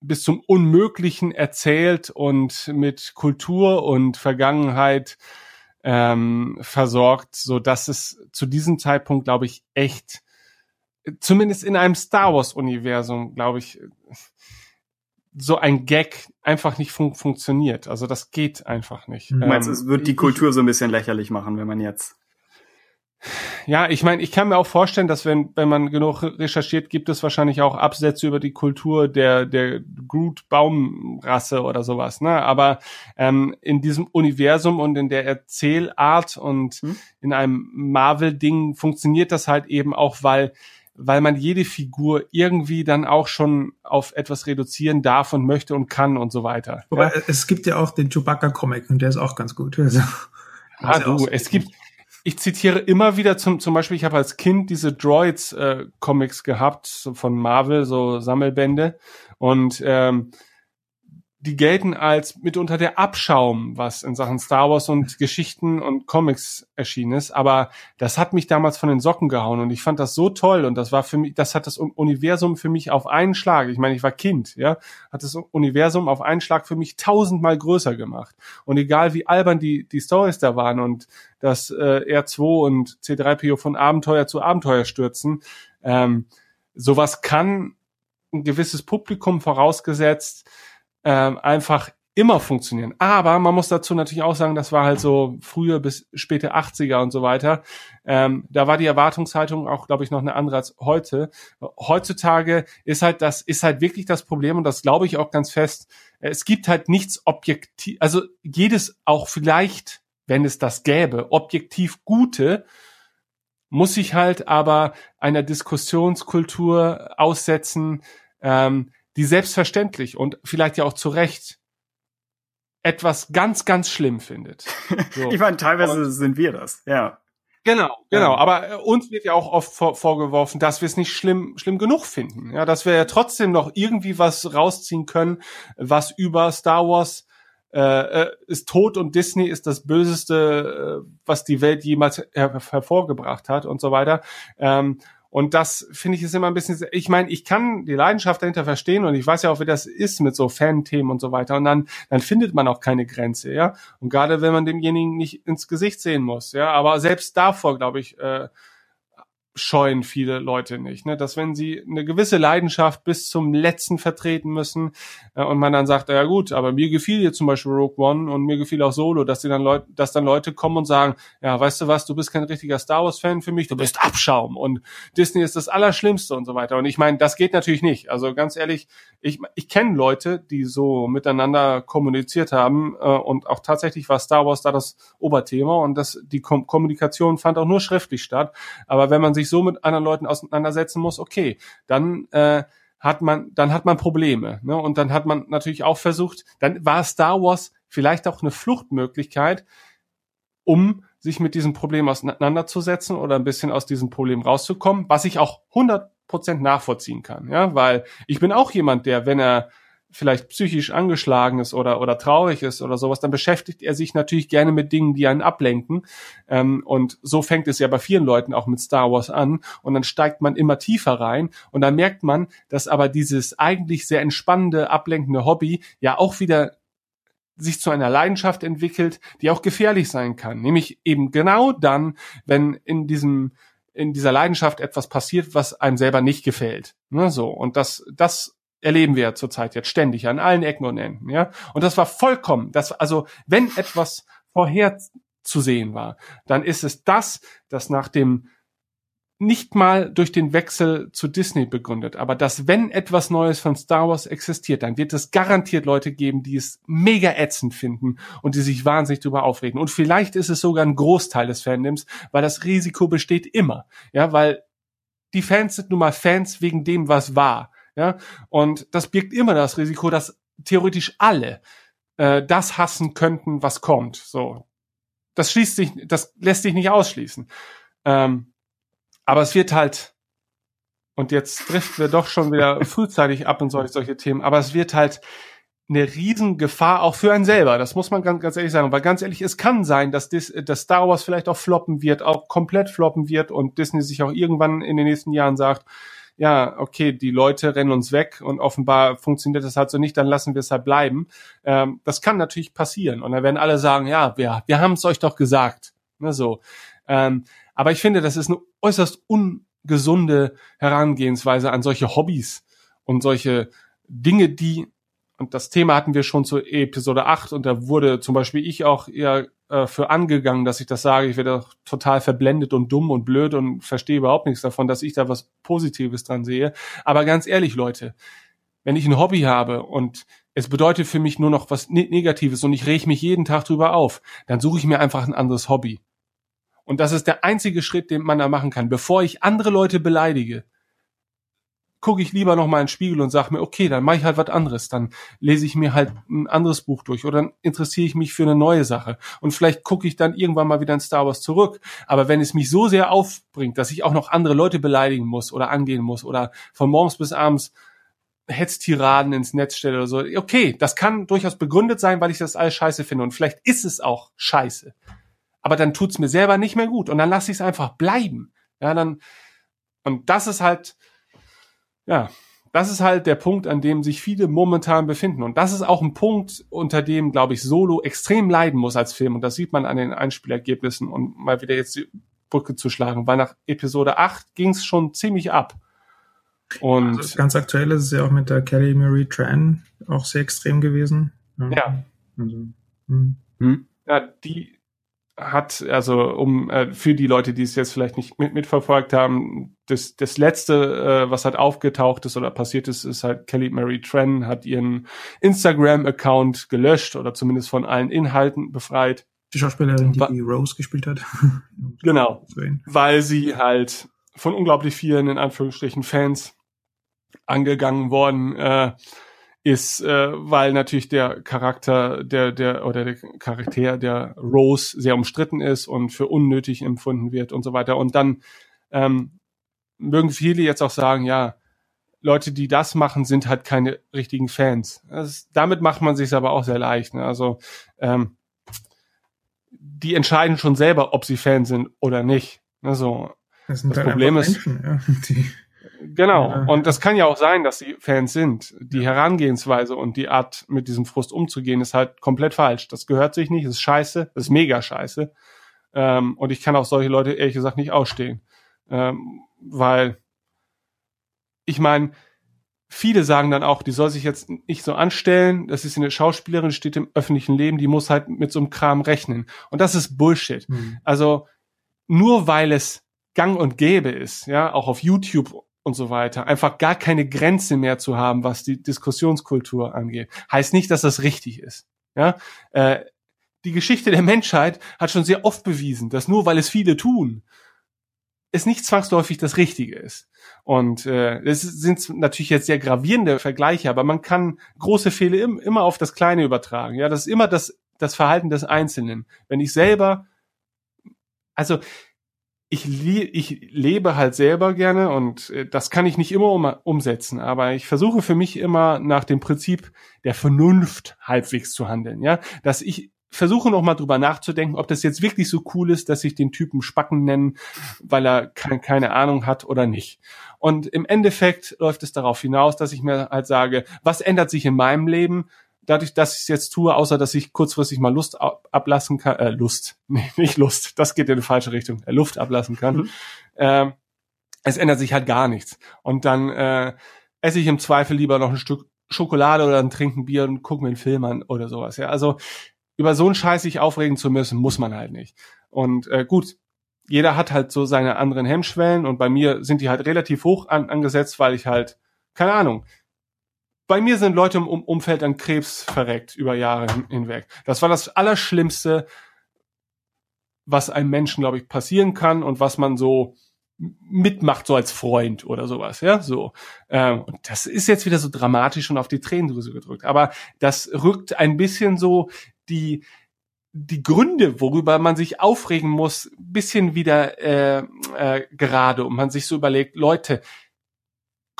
[SPEAKER 1] bis zum Unmöglichen erzählt und mit Kultur und Vergangenheit ähm, versorgt, so dass es zu diesem Zeitpunkt, glaube ich, echt, zumindest in einem Star Wars Universum, glaube ich, so ein Gag einfach nicht fun funktioniert. Also das geht einfach nicht.
[SPEAKER 2] Du meinst, ähm, es wird die Kultur so ein bisschen lächerlich machen, wenn man jetzt
[SPEAKER 1] ja, ich meine, ich kann mir auch vorstellen, dass wenn, wenn man genug recherchiert, gibt es wahrscheinlich auch Absätze über die Kultur der, der Groot-Baumrasse oder sowas, ne? Aber ähm, in diesem Universum und in der Erzählart und hm? in einem Marvel-Ding funktioniert das halt eben auch, weil weil man jede Figur irgendwie dann auch schon auf etwas reduzieren darf und möchte und kann und so weiter.
[SPEAKER 3] Aber ja? es gibt ja auch den Chewbacca-Comic und der ist auch ganz gut. Also,
[SPEAKER 1] ah, du, es gibt, ich zitiere immer wieder zum, zum Beispiel, ich habe als Kind diese Droids-Comics äh, gehabt, so von Marvel, so Sammelbände. Und ähm, die gelten als mitunter der Abschaum, was in Sachen Star Wars und Geschichten und Comics erschienen ist. Aber das hat mich damals von den Socken gehauen und ich fand das so toll und das war für mich, das hat das Universum für mich auf einen Schlag. Ich meine, ich war Kind, ja, hat das Universum auf einen Schlag für mich tausendmal größer gemacht. Und egal wie albern die die Stories da waren und dass äh, R2 und C3PO von Abenteuer zu Abenteuer stürzen, ähm, sowas kann ein gewisses Publikum vorausgesetzt ähm, einfach immer funktionieren. Aber man muss dazu natürlich auch sagen, das war halt so frühe bis späte 80er und so weiter. Ähm, da war die Erwartungshaltung auch, glaube ich, noch eine andere als heute. Heutzutage ist halt das, ist halt wirklich das Problem und das glaube ich auch ganz fest. Es gibt halt nichts objektiv, also jedes auch vielleicht, wenn es das gäbe, objektiv Gute, muss sich halt aber einer Diskussionskultur aussetzen, ähm, die selbstverständlich und vielleicht ja auch zu Recht etwas ganz, ganz schlimm findet.
[SPEAKER 2] So. ich meine, teilweise und, sind wir das, ja.
[SPEAKER 1] Genau, genau. Ja. Aber äh, uns wird ja auch oft vor, vorgeworfen, dass wir es nicht schlimm, schlimm genug finden. Ja, dass wir ja trotzdem noch irgendwie was rausziehen können, was über Star Wars äh, äh ist tot und Disney ist das Böseste, äh, was die Welt jemals her hervorgebracht hat und so weiter. Ähm, und das finde ich ist immer ein bisschen, ich meine, ich kann die Leidenschaft dahinter verstehen und ich weiß ja auch, wie das ist mit so Fan-Themen und so weiter. Und dann, dann findet man auch keine Grenze, ja. Und gerade wenn man demjenigen nicht ins Gesicht sehen muss, ja. Aber selbst davor, glaube ich, äh, scheuen viele Leute nicht, ne? dass wenn sie eine gewisse Leidenschaft bis zum letzten vertreten müssen äh, und man dann sagt, ja gut, aber mir gefiel hier zum Beispiel Rogue One und mir gefiel auch Solo, dass die dann Leute, dass dann Leute kommen und sagen, ja, weißt du was, du bist kein richtiger Star Wars Fan für mich, du bist Abschaum und Disney ist das Allerschlimmste und so weiter. Und ich meine, das geht natürlich nicht. Also ganz ehrlich, ich, ich kenne Leute, die so miteinander kommuniziert haben äh, und auch tatsächlich war Star Wars da das Oberthema und das die Kom Kommunikation fand auch nur schriftlich statt. Aber wenn man sich so mit anderen Leuten auseinandersetzen muss, okay, dann äh, hat man, dann hat man Probleme. Ne? Und dann hat man natürlich auch versucht, dann war Star Wars vielleicht auch eine Fluchtmöglichkeit, um sich mit diesem Problem auseinanderzusetzen oder ein bisschen aus diesem Problem rauszukommen, was ich auch 100% nachvollziehen kann. Ja, weil ich bin auch jemand, der, wenn er vielleicht psychisch angeschlagen ist oder, oder traurig ist oder sowas, dann beschäftigt er sich natürlich gerne mit Dingen, die einen ablenken. Ähm, und so fängt es ja bei vielen Leuten auch mit Star Wars an. Und dann steigt man immer tiefer rein. Und dann merkt man, dass aber dieses eigentlich sehr entspannende, ablenkende Hobby ja auch wieder sich zu einer Leidenschaft entwickelt, die auch gefährlich sein kann. Nämlich eben genau dann, wenn in diesem in dieser Leidenschaft etwas passiert, was einem selber nicht gefällt. Ne, so. Und das, das erleben wir zurzeit jetzt ständig an allen Ecken und Enden, ja. Und das war vollkommen, das, also, wenn etwas vorherzusehen war, dann ist es das, das nach dem nicht mal durch den Wechsel zu Disney begründet, aber dass wenn etwas Neues von Star Wars existiert, dann wird es garantiert Leute geben, die es mega ätzend finden und die sich wahnsinnig darüber aufregen. Und vielleicht ist es sogar ein Großteil des Fandoms, weil das Risiko besteht immer, ja, weil die Fans sind nun mal Fans wegen dem, was war. Ja, und das birgt immer das Risiko, dass theoretisch alle äh, das hassen könnten, was kommt. So, das schließt sich, das lässt sich nicht ausschließen. Ähm, aber es wird halt, und jetzt driften wir doch schon wieder frühzeitig ab in solche, solche Themen, aber es wird halt eine Riesengefahr auch für einen selber. Das muss man ganz, ganz ehrlich sagen. Weil ganz ehrlich, es kann sein, dass, Dis, dass Star Wars vielleicht auch floppen wird, auch komplett floppen wird und Disney sich auch irgendwann in den nächsten Jahren sagt, ja, okay, die Leute rennen uns weg und offenbar funktioniert das halt so nicht, dann lassen wir es halt bleiben. Ähm, das kann natürlich passieren. Und dann werden alle sagen, ja, wir, wir haben es euch doch gesagt. Ne, so. Ähm, aber ich finde, das ist eine äußerst ungesunde Herangehensweise an solche Hobbys und solche Dinge, die und das Thema hatten wir schon zu Episode 8 und da wurde zum Beispiel ich auch eher äh, für angegangen, dass ich das sage. Ich werde total verblendet und dumm und blöd und verstehe überhaupt nichts davon, dass ich da was Positives dran sehe. Aber ganz ehrlich, Leute, wenn ich ein Hobby habe und es bedeutet für mich nur noch was ne-, Negatives und ich reg mich jeden Tag drüber auf, dann suche ich mir einfach ein anderes Hobby. Und das ist der einzige Schritt, den man da machen kann, bevor ich andere Leute beleidige gucke ich lieber noch mal in den Spiegel und sage mir, okay, dann mache ich halt was anderes. Dann lese ich mir halt ein anderes Buch durch oder dann interessiere ich mich für eine neue Sache. Und vielleicht gucke ich dann irgendwann mal wieder in Star Wars zurück. Aber wenn es mich so sehr aufbringt, dass ich auch noch andere Leute beleidigen muss oder angehen muss oder von morgens bis abends Hetztiraden ins Netz stelle oder so, okay, das kann durchaus begründet sein, weil ich das alles scheiße finde. Und vielleicht ist es auch scheiße. Aber dann tut's mir selber nicht mehr gut. Und dann lasse ich es einfach bleiben. Ja, dann, und das ist halt, ja, das ist halt der Punkt, an dem sich viele momentan befinden. Und das ist auch ein Punkt, unter dem, glaube ich, Solo extrem leiden muss als Film. Und das sieht man an den Einspielergebnissen und mal wieder jetzt die Brücke zu schlagen, weil nach Episode 8 ging es schon ziemlich ab.
[SPEAKER 3] Und also ganz aktuell ist es ja auch mit der Kelly Marie Tran auch sehr extrem gewesen.
[SPEAKER 1] Ja. ja. Also, hm. Hm. Ja, die hat, also um äh, für die Leute, die es jetzt vielleicht nicht mit, mitverfolgt haben, das, das letzte, äh, was halt aufgetaucht ist oder passiert ist, ist halt Kelly Mary Tran hat ihren Instagram-Account gelöscht oder zumindest von allen Inhalten befreit.
[SPEAKER 3] Die Schauspielerin, die, die Rose gespielt hat.
[SPEAKER 1] genau. Weil sie halt von unglaublich vielen, in Anführungsstrichen, Fans angegangen worden äh, ist, äh, weil natürlich der Charakter der der oder der Charakter der Rose sehr umstritten ist und für unnötig empfunden wird und so weiter. Und dann ähm, mögen viele jetzt auch sagen, ja, Leute, die das machen, sind halt keine richtigen Fans. Das, damit macht man sich aber auch sehr leicht. Ne? Also ähm, die entscheiden schon selber, ob sie Fans sind oder nicht. Also
[SPEAKER 3] das, das Problem ist, Menschen, ja,
[SPEAKER 1] Genau. Und das kann ja auch sein, dass sie Fans sind. Die Herangehensweise und die Art, mit diesem Frust umzugehen, ist halt komplett falsch. Das gehört sich nicht, ist scheiße, ist mega scheiße. Ähm, und ich kann auch solche Leute ehrlich gesagt nicht ausstehen. Ähm, weil ich meine, viele sagen dann auch, die soll sich jetzt nicht so anstellen, das ist eine Schauspielerin, steht im öffentlichen Leben, die muss halt mit so einem Kram rechnen. Und das ist Bullshit. Mhm. Also nur weil es gang und gäbe ist, ja, auch auf YouTube und so weiter, einfach gar keine Grenze mehr zu haben, was die Diskussionskultur angeht, heißt nicht, dass das richtig ist. Ja, äh, die Geschichte der Menschheit hat schon sehr oft bewiesen, dass nur weil es viele tun, es nicht zwangsläufig das Richtige ist. Und äh, es sind natürlich jetzt sehr gravierende Vergleiche, aber man kann große Fehler im, immer auf das Kleine übertragen. Ja, das ist immer das, das Verhalten des Einzelnen. Wenn ich selber, also ich, ich lebe halt selber gerne und äh, das kann ich nicht immer um, umsetzen, aber ich versuche für mich immer nach dem Prinzip der Vernunft halbwegs zu handeln, ja, dass ich versuche noch mal drüber nachzudenken, ob das jetzt wirklich so cool ist, dass ich den Typen Spacken nennen, weil er ke keine Ahnung hat oder nicht. Und im Endeffekt läuft es darauf hinaus, dass ich mir halt sage, was ändert sich in meinem Leben? Dadurch, dass ich es jetzt tue, außer dass ich kurzfristig mal Lust ablassen kann, äh, Lust, nee, nicht Lust, das geht in die falsche Richtung, äh, Luft ablassen kann, mhm. äh, es ändert sich halt gar nichts. Und dann äh, esse ich im Zweifel lieber noch ein Stück Schokolade oder ein Trinken Bier und gucke mir einen Film an oder sowas. Ja, also über so einen Scheiß sich aufregen zu müssen, muss man halt nicht. Und äh, gut, jeder hat halt so seine anderen Hemmschwellen und bei mir sind die halt relativ hoch an, angesetzt, weil ich halt, keine Ahnung, bei mir sind Leute im Umfeld an Krebs verreckt über Jahre hinweg. Das war das Allerschlimmste, was einem Menschen, glaube ich, passieren kann und was man so mitmacht, so als Freund oder sowas, ja, so. Ähm, und das ist jetzt wieder so dramatisch und auf die Tränendrüse gedrückt. Aber das rückt ein bisschen so die, die Gründe, worüber man sich aufregen muss, bisschen wieder äh, äh, gerade und man sich so überlegt, Leute,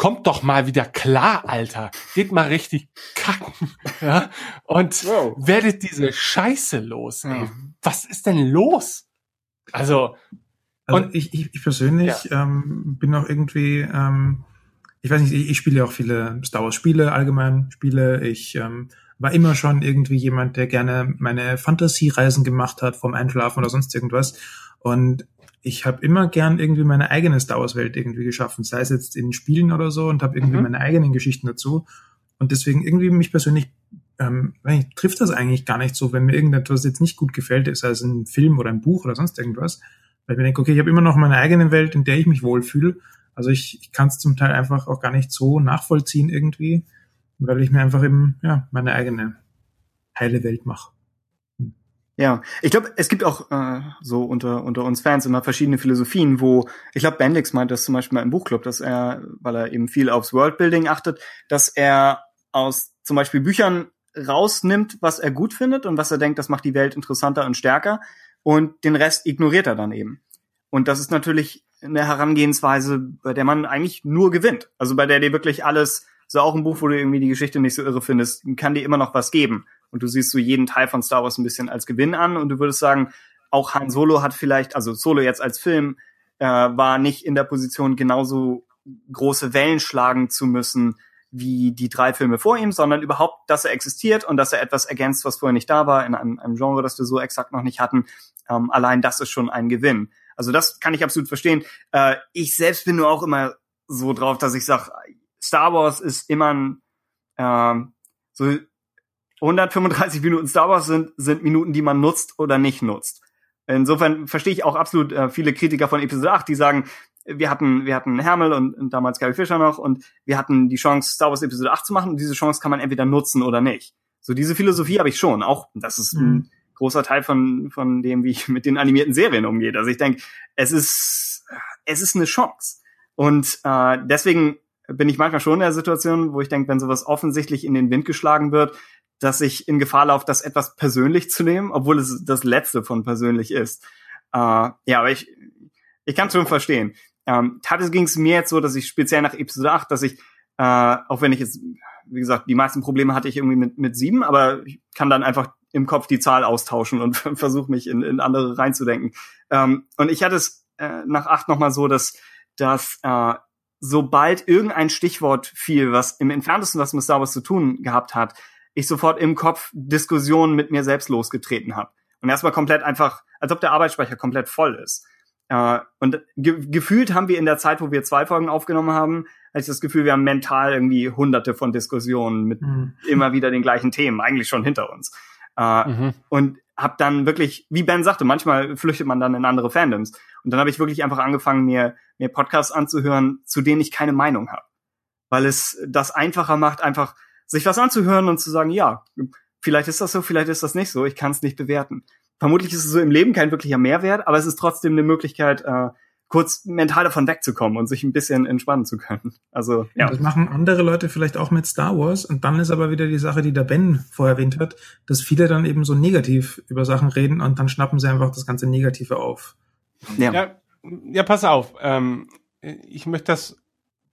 [SPEAKER 1] kommt doch mal wieder klar, Alter. Geht mal richtig kacken. Ja? Und wow. werdet diese Scheiße los. Ey. Was ist denn los? Also,
[SPEAKER 3] also und ich, ich, ich persönlich ja. ähm, bin auch irgendwie, ähm, ich weiß nicht, ich, ich spiele auch viele Star Wars Spiele, allgemein Spiele. Ich ähm, war immer schon irgendwie jemand, der gerne meine Fantasiereisen gemacht hat vom Einschlafen oder sonst irgendwas. Und ich habe immer gern irgendwie meine eigene Star Wars Welt irgendwie geschaffen, sei es jetzt in Spielen oder so und habe irgendwie mhm. meine eigenen Geschichten dazu. Und deswegen irgendwie mich persönlich ähm, trifft das eigentlich gar nicht so, wenn mir irgendetwas jetzt nicht gut gefällt, sei es ein Film oder ein Buch oder sonst irgendwas. Weil ich mir denke, okay, ich habe immer noch meine eigene Welt, in der ich mich wohlfühle. Also ich, ich kann es zum Teil einfach auch gar nicht so nachvollziehen irgendwie, weil ich mir einfach eben ja meine eigene heile Welt mache.
[SPEAKER 2] Ja, ich glaube, es gibt auch äh, so unter unter uns Fans immer verschiedene Philosophien, wo ich glaube, Bendix meint das zum Beispiel mal im Buchclub, dass er, weil er eben viel aufs Worldbuilding achtet, dass er aus zum Beispiel Büchern rausnimmt, was er gut findet und was er denkt, das macht die Welt interessanter und stärker und den Rest ignoriert er dann eben. Und das ist natürlich eine Herangehensweise, bei der man eigentlich nur gewinnt. Also bei der dir wirklich alles, so auch ein Buch, wo du irgendwie die Geschichte nicht so irre findest, kann dir immer noch was geben und du siehst so jeden Teil von Star Wars ein bisschen als Gewinn an und du würdest sagen, auch Han Solo hat vielleicht, also Solo jetzt als Film, äh, war nicht in der Position, genauso große Wellen schlagen zu müssen wie die drei Filme vor ihm, sondern überhaupt, dass er existiert und dass er etwas ergänzt, was vorher nicht da war, in einem, einem Genre, das wir so exakt noch nicht hatten. Ähm, allein das ist schon ein Gewinn. Also das kann ich absolut verstehen. Äh, ich selbst bin nur auch immer so drauf, dass ich sage, Star Wars ist immer ein, äh, so 135 Minuten Star Wars sind, sind Minuten, die man nutzt oder nicht nutzt. Insofern verstehe ich auch absolut äh, viele Kritiker von Episode 8, die sagen, wir hatten, wir hatten Hermel und, und damals Gary Fisher noch und wir hatten die Chance, Star Wars Episode 8 zu machen und diese Chance kann man entweder nutzen oder nicht. So diese Philosophie habe ich schon. Auch das ist mhm. ein großer Teil von, von dem, wie ich mit den animierten Serien umgehe. Also ich denke, es ist, es ist eine Chance. Und äh, deswegen bin ich manchmal schon in der Situation, wo ich denke, wenn sowas offensichtlich in den Wind geschlagen wird, dass ich in Gefahr laufe, das etwas persönlich zu nehmen, obwohl es das Letzte von persönlich ist. Äh, ja, aber ich, ich kann schon verstehen. Ähm, teilweise ging es mir jetzt so, dass ich speziell nach Episode 8, dass ich, äh, auch wenn ich jetzt, wie gesagt, die meisten Probleme hatte ich irgendwie mit, mit sieben, aber ich kann dann einfach im Kopf die Zahl austauschen und versuche mich in, in andere reinzudenken. Ähm, und ich hatte es äh, nach acht nochmal so, dass, dass äh, sobald irgendein Stichwort fiel, was im entferntesten was mit Star Wars zu tun gehabt hat, ich sofort im Kopf Diskussionen mit mir selbst losgetreten habe. Und erstmal komplett einfach, als ob der Arbeitsspeicher komplett voll ist. Äh, und ge gefühlt haben wir in der Zeit, wo wir zwei Folgen aufgenommen haben, hatte ich das Gefühl, wir haben mental irgendwie hunderte von Diskussionen mit mhm. immer wieder den gleichen Themen, eigentlich schon hinter uns. Äh, mhm. Und habe dann wirklich, wie Ben sagte, manchmal flüchtet man dann in andere Fandoms. Und dann habe ich wirklich einfach angefangen, mir, mir Podcasts anzuhören, zu denen ich keine Meinung habe. Weil es das einfacher macht, einfach sich was anzuhören und zu sagen, ja, vielleicht ist das so, vielleicht ist das nicht so, ich kann es nicht bewerten. Vermutlich ist es so im Leben kein wirklicher Mehrwert, aber es ist trotzdem eine Möglichkeit, äh, kurz mental davon wegzukommen und sich ein bisschen entspannen zu können. Also
[SPEAKER 3] ja. Das machen andere Leute vielleicht auch mit Star Wars und dann ist aber wieder die Sache, die der Ben vorher erwähnt hat, dass viele dann eben so negativ über Sachen reden und dann schnappen sie einfach das ganze Negative auf.
[SPEAKER 1] Ja, ja, ja pass auf. Ähm, ich möchte das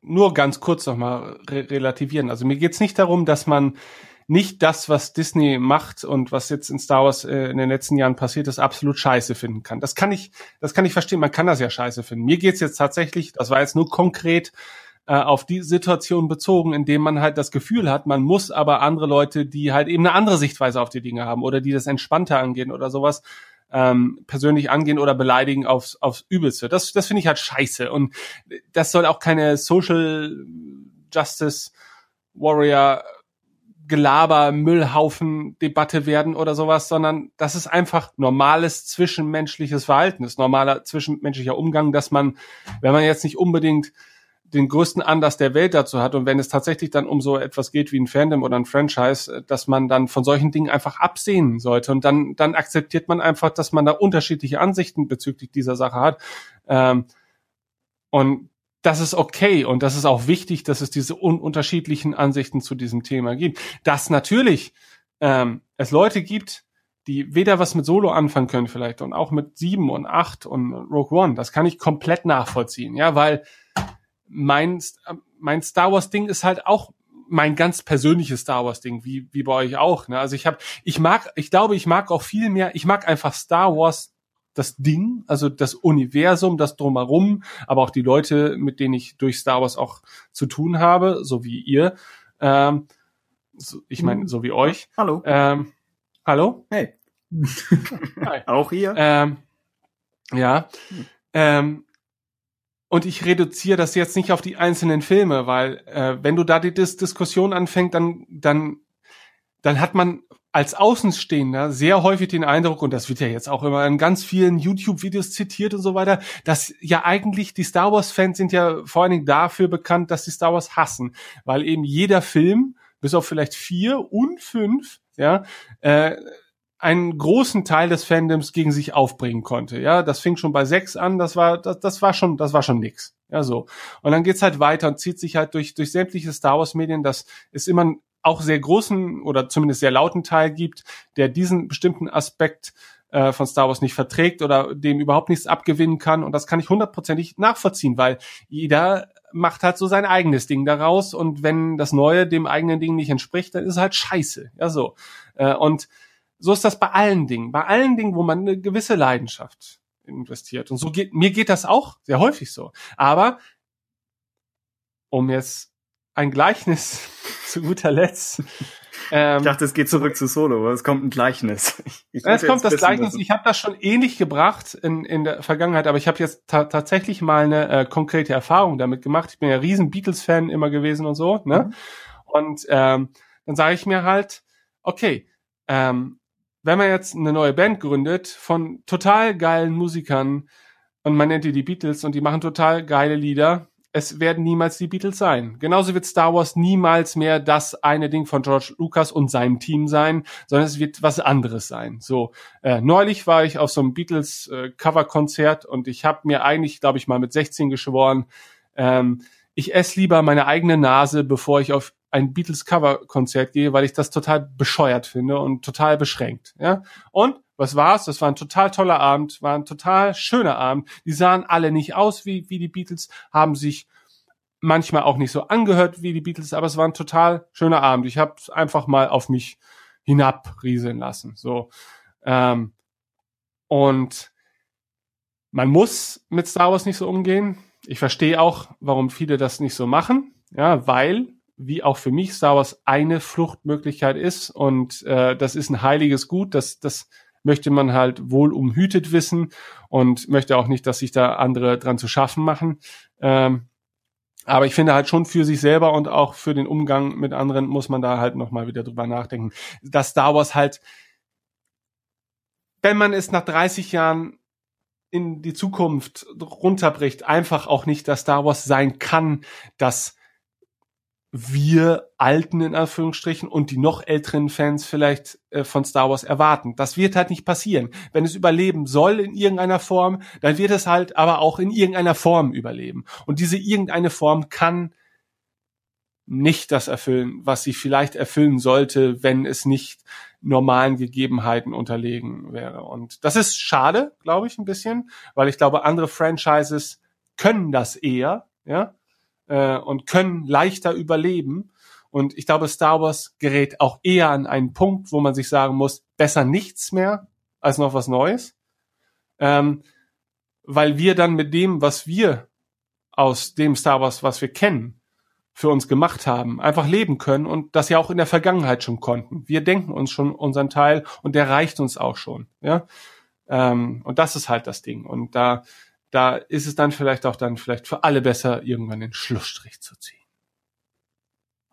[SPEAKER 1] nur ganz kurz nochmal re relativieren. Also mir geht's nicht darum, dass man nicht das, was Disney macht und was jetzt in Star Wars äh, in den letzten Jahren passiert ist, absolut scheiße finden kann. Das kann ich, das kann ich verstehen. Man kann das ja scheiße finden. Mir geht's jetzt tatsächlich, das war jetzt nur konkret äh, auf die Situation bezogen, in dem man halt das Gefühl hat, man muss aber andere Leute, die halt eben eine andere Sichtweise auf die Dinge haben oder die das entspannter angehen oder sowas, ähm, persönlich angehen oder beleidigen aufs, aufs Übelste. Das, das finde ich halt scheiße. Und das soll auch keine Social Justice Warrior Gelaber, Müllhaufen, Debatte werden oder sowas, sondern das ist einfach normales zwischenmenschliches Verhalten, ist normaler zwischenmenschlicher Umgang, dass man, wenn man jetzt nicht unbedingt den größten Anlass der Welt dazu hat und wenn es tatsächlich dann um so etwas geht wie ein Fandom oder ein Franchise, dass man dann von solchen Dingen einfach absehen sollte und dann dann akzeptiert man einfach, dass man da unterschiedliche Ansichten bezüglich dieser Sache hat ähm, und das ist okay und das ist auch wichtig, dass es diese un unterschiedlichen Ansichten zu diesem Thema gibt. Dass natürlich ähm, es Leute gibt, die weder was mit Solo anfangen können vielleicht und auch mit sieben und acht und Rogue One. Das kann ich komplett nachvollziehen, ja, weil mein mein Star Wars Ding ist halt auch mein ganz persönliches Star Wars Ding, wie wie bei euch auch. Ne? Also ich habe, ich mag, ich glaube, ich mag auch viel mehr. Ich mag einfach Star Wars das Ding, also das Universum, das drumherum, aber auch die Leute, mit denen ich durch Star Wars auch zu tun habe, so wie ihr. Ähm, so, ich meine, so wie euch.
[SPEAKER 2] Hallo.
[SPEAKER 1] Ähm, hallo?
[SPEAKER 2] Hey. auch hier.
[SPEAKER 1] Ähm, ja. Ähm, und ich reduziere das jetzt nicht auf die einzelnen Filme, weil äh, wenn du da die Dis Diskussion anfängst, dann dann dann hat man als Außenstehender sehr häufig den Eindruck, und das wird ja jetzt auch immer in ganz vielen YouTube-Videos zitiert und so weiter, dass ja eigentlich die Star Wars-Fans sind ja vor allen Dingen dafür bekannt, dass sie Star Wars hassen, weil eben jeder Film, bis auf vielleicht vier und fünf, ja, äh, einen großen Teil des Fandoms gegen sich aufbringen konnte. Ja, das fing schon bei sechs an, das war, das, das war schon, das war schon nix. Ja, so. Und dann geht's halt weiter und zieht sich halt durch, durch sämtliche Star Wars Medien. Das ist immer auch sehr großen oder zumindest sehr lauten Teil gibt, der diesen bestimmten Aspekt äh, von Star Wars nicht verträgt oder dem überhaupt nichts abgewinnen kann. Und das kann ich hundertprozentig nachvollziehen, weil jeder macht halt so sein eigenes Ding daraus und wenn das Neue dem eigenen Ding nicht entspricht, dann ist es halt scheiße. Ja, so. Äh, und so ist das bei allen Dingen. Bei allen Dingen, wo man eine gewisse Leidenschaft investiert. Und so geht, mir geht das auch sehr häufig so. Aber um jetzt ein Gleichnis zu guter Letzt.
[SPEAKER 2] Ähm, ich dachte, es geht zurück zu Solo, aber es kommt ein Gleichnis.
[SPEAKER 1] Ich es kommt das Gleichnis. Ich habe das schon ähnlich gebracht in, in der Vergangenheit, aber ich habe jetzt ta tatsächlich mal eine äh, konkrete Erfahrung damit gemacht. Ich bin ja riesen Beatles-Fan immer gewesen und so. Ne? Mhm. Und ähm, dann sage ich mir halt, okay, ähm, wenn man jetzt eine neue Band gründet von total geilen Musikern und man nennt die die Beatles und die machen total geile Lieder, es werden niemals die Beatles sein. Genauso wird Star Wars niemals mehr das eine Ding von George Lucas und seinem Team sein, sondern es wird was anderes sein. So, äh, neulich war ich auf so einem Beatles äh, und ich habe mir eigentlich, glaube ich, mal mit 16 geschworen, ähm, ich esse lieber meine eigene Nase, bevor ich auf ein Beatles Cover-Konzert gehe, weil ich das total bescheuert finde und total beschränkt. Ja, und was war's? Das war ein total toller Abend, war ein total schöner Abend. Die sahen alle nicht aus wie, wie die Beatles, haben sich manchmal auch nicht so angehört wie die Beatles, aber es war ein total schöner Abend. Ich habe einfach mal auf mich hinabrieseln lassen. So ähm, und man muss mit Star Wars nicht so umgehen. Ich verstehe auch, warum viele das nicht so machen, ja, weil wie auch für mich Star Wars eine Fluchtmöglichkeit ist und äh, das ist ein heiliges Gut, das das möchte man halt wohl umhütet wissen und möchte auch nicht, dass sich da andere dran zu schaffen machen. Ähm, aber ich finde halt schon für sich selber und auch für den Umgang mit anderen muss man da halt nochmal wieder drüber nachdenken, dass Star Wars halt, wenn man es nach 30 Jahren in die Zukunft runterbricht, einfach auch nicht das Star Wars sein kann, das wir Alten in Anführungsstrichen und die noch älteren Fans vielleicht äh, von Star Wars erwarten. Das wird halt nicht passieren. Wenn es überleben soll in irgendeiner Form, dann wird es halt aber auch in irgendeiner Form überleben. Und diese irgendeine Form kann nicht das erfüllen, was sie vielleicht erfüllen sollte, wenn es nicht normalen Gegebenheiten unterlegen wäre. Und das ist schade, glaube ich, ein bisschen, weil ich glaube, andere Franchises können das eher, ja, äh, und können leichter überleben. Und ich glaube, Star Wars gerät auch eher an einen Punkt, wo man sich sagen muss, besser nichts mehr als noch was Neues. Ähm, weil wir dann mit dem, was wir aus dem Star Wars, was wir kennen, für uns gemacht haben, einfach leben können und das ja auch in der Vergangenheit schon konnten. Wir denken uns schon unseren Teil und der reicht uns auch schon. Ja, ähm, und das ist halt das Ding. Und da da ist es dann vielleicht auch dann vielleicht für alle besser, irgendwann den Schlussstrich zu ziehen.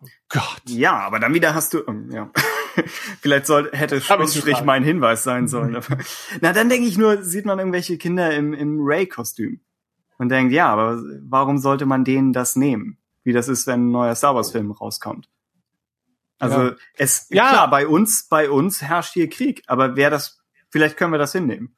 [SPEAKER 2] Oh Gott. Ja, aber dann wieder hast du, um, ja. Vielleicht soll, hätte Schlussstrich mein Hinweis sein sollen. Na, dann denke ich nur, sieht man irgendwelche Kinder im, im Ray-Kostüm und denkt, ja, aber warum sollte man denen das nehmen? Wie das ist, wenn ein neuer Star Wars-Film rauskommt. Also ja. es ja. klar, bei uns, bei uns herrscht hier Krieg, aber wer das, vielleicht können wir das hinnehmen.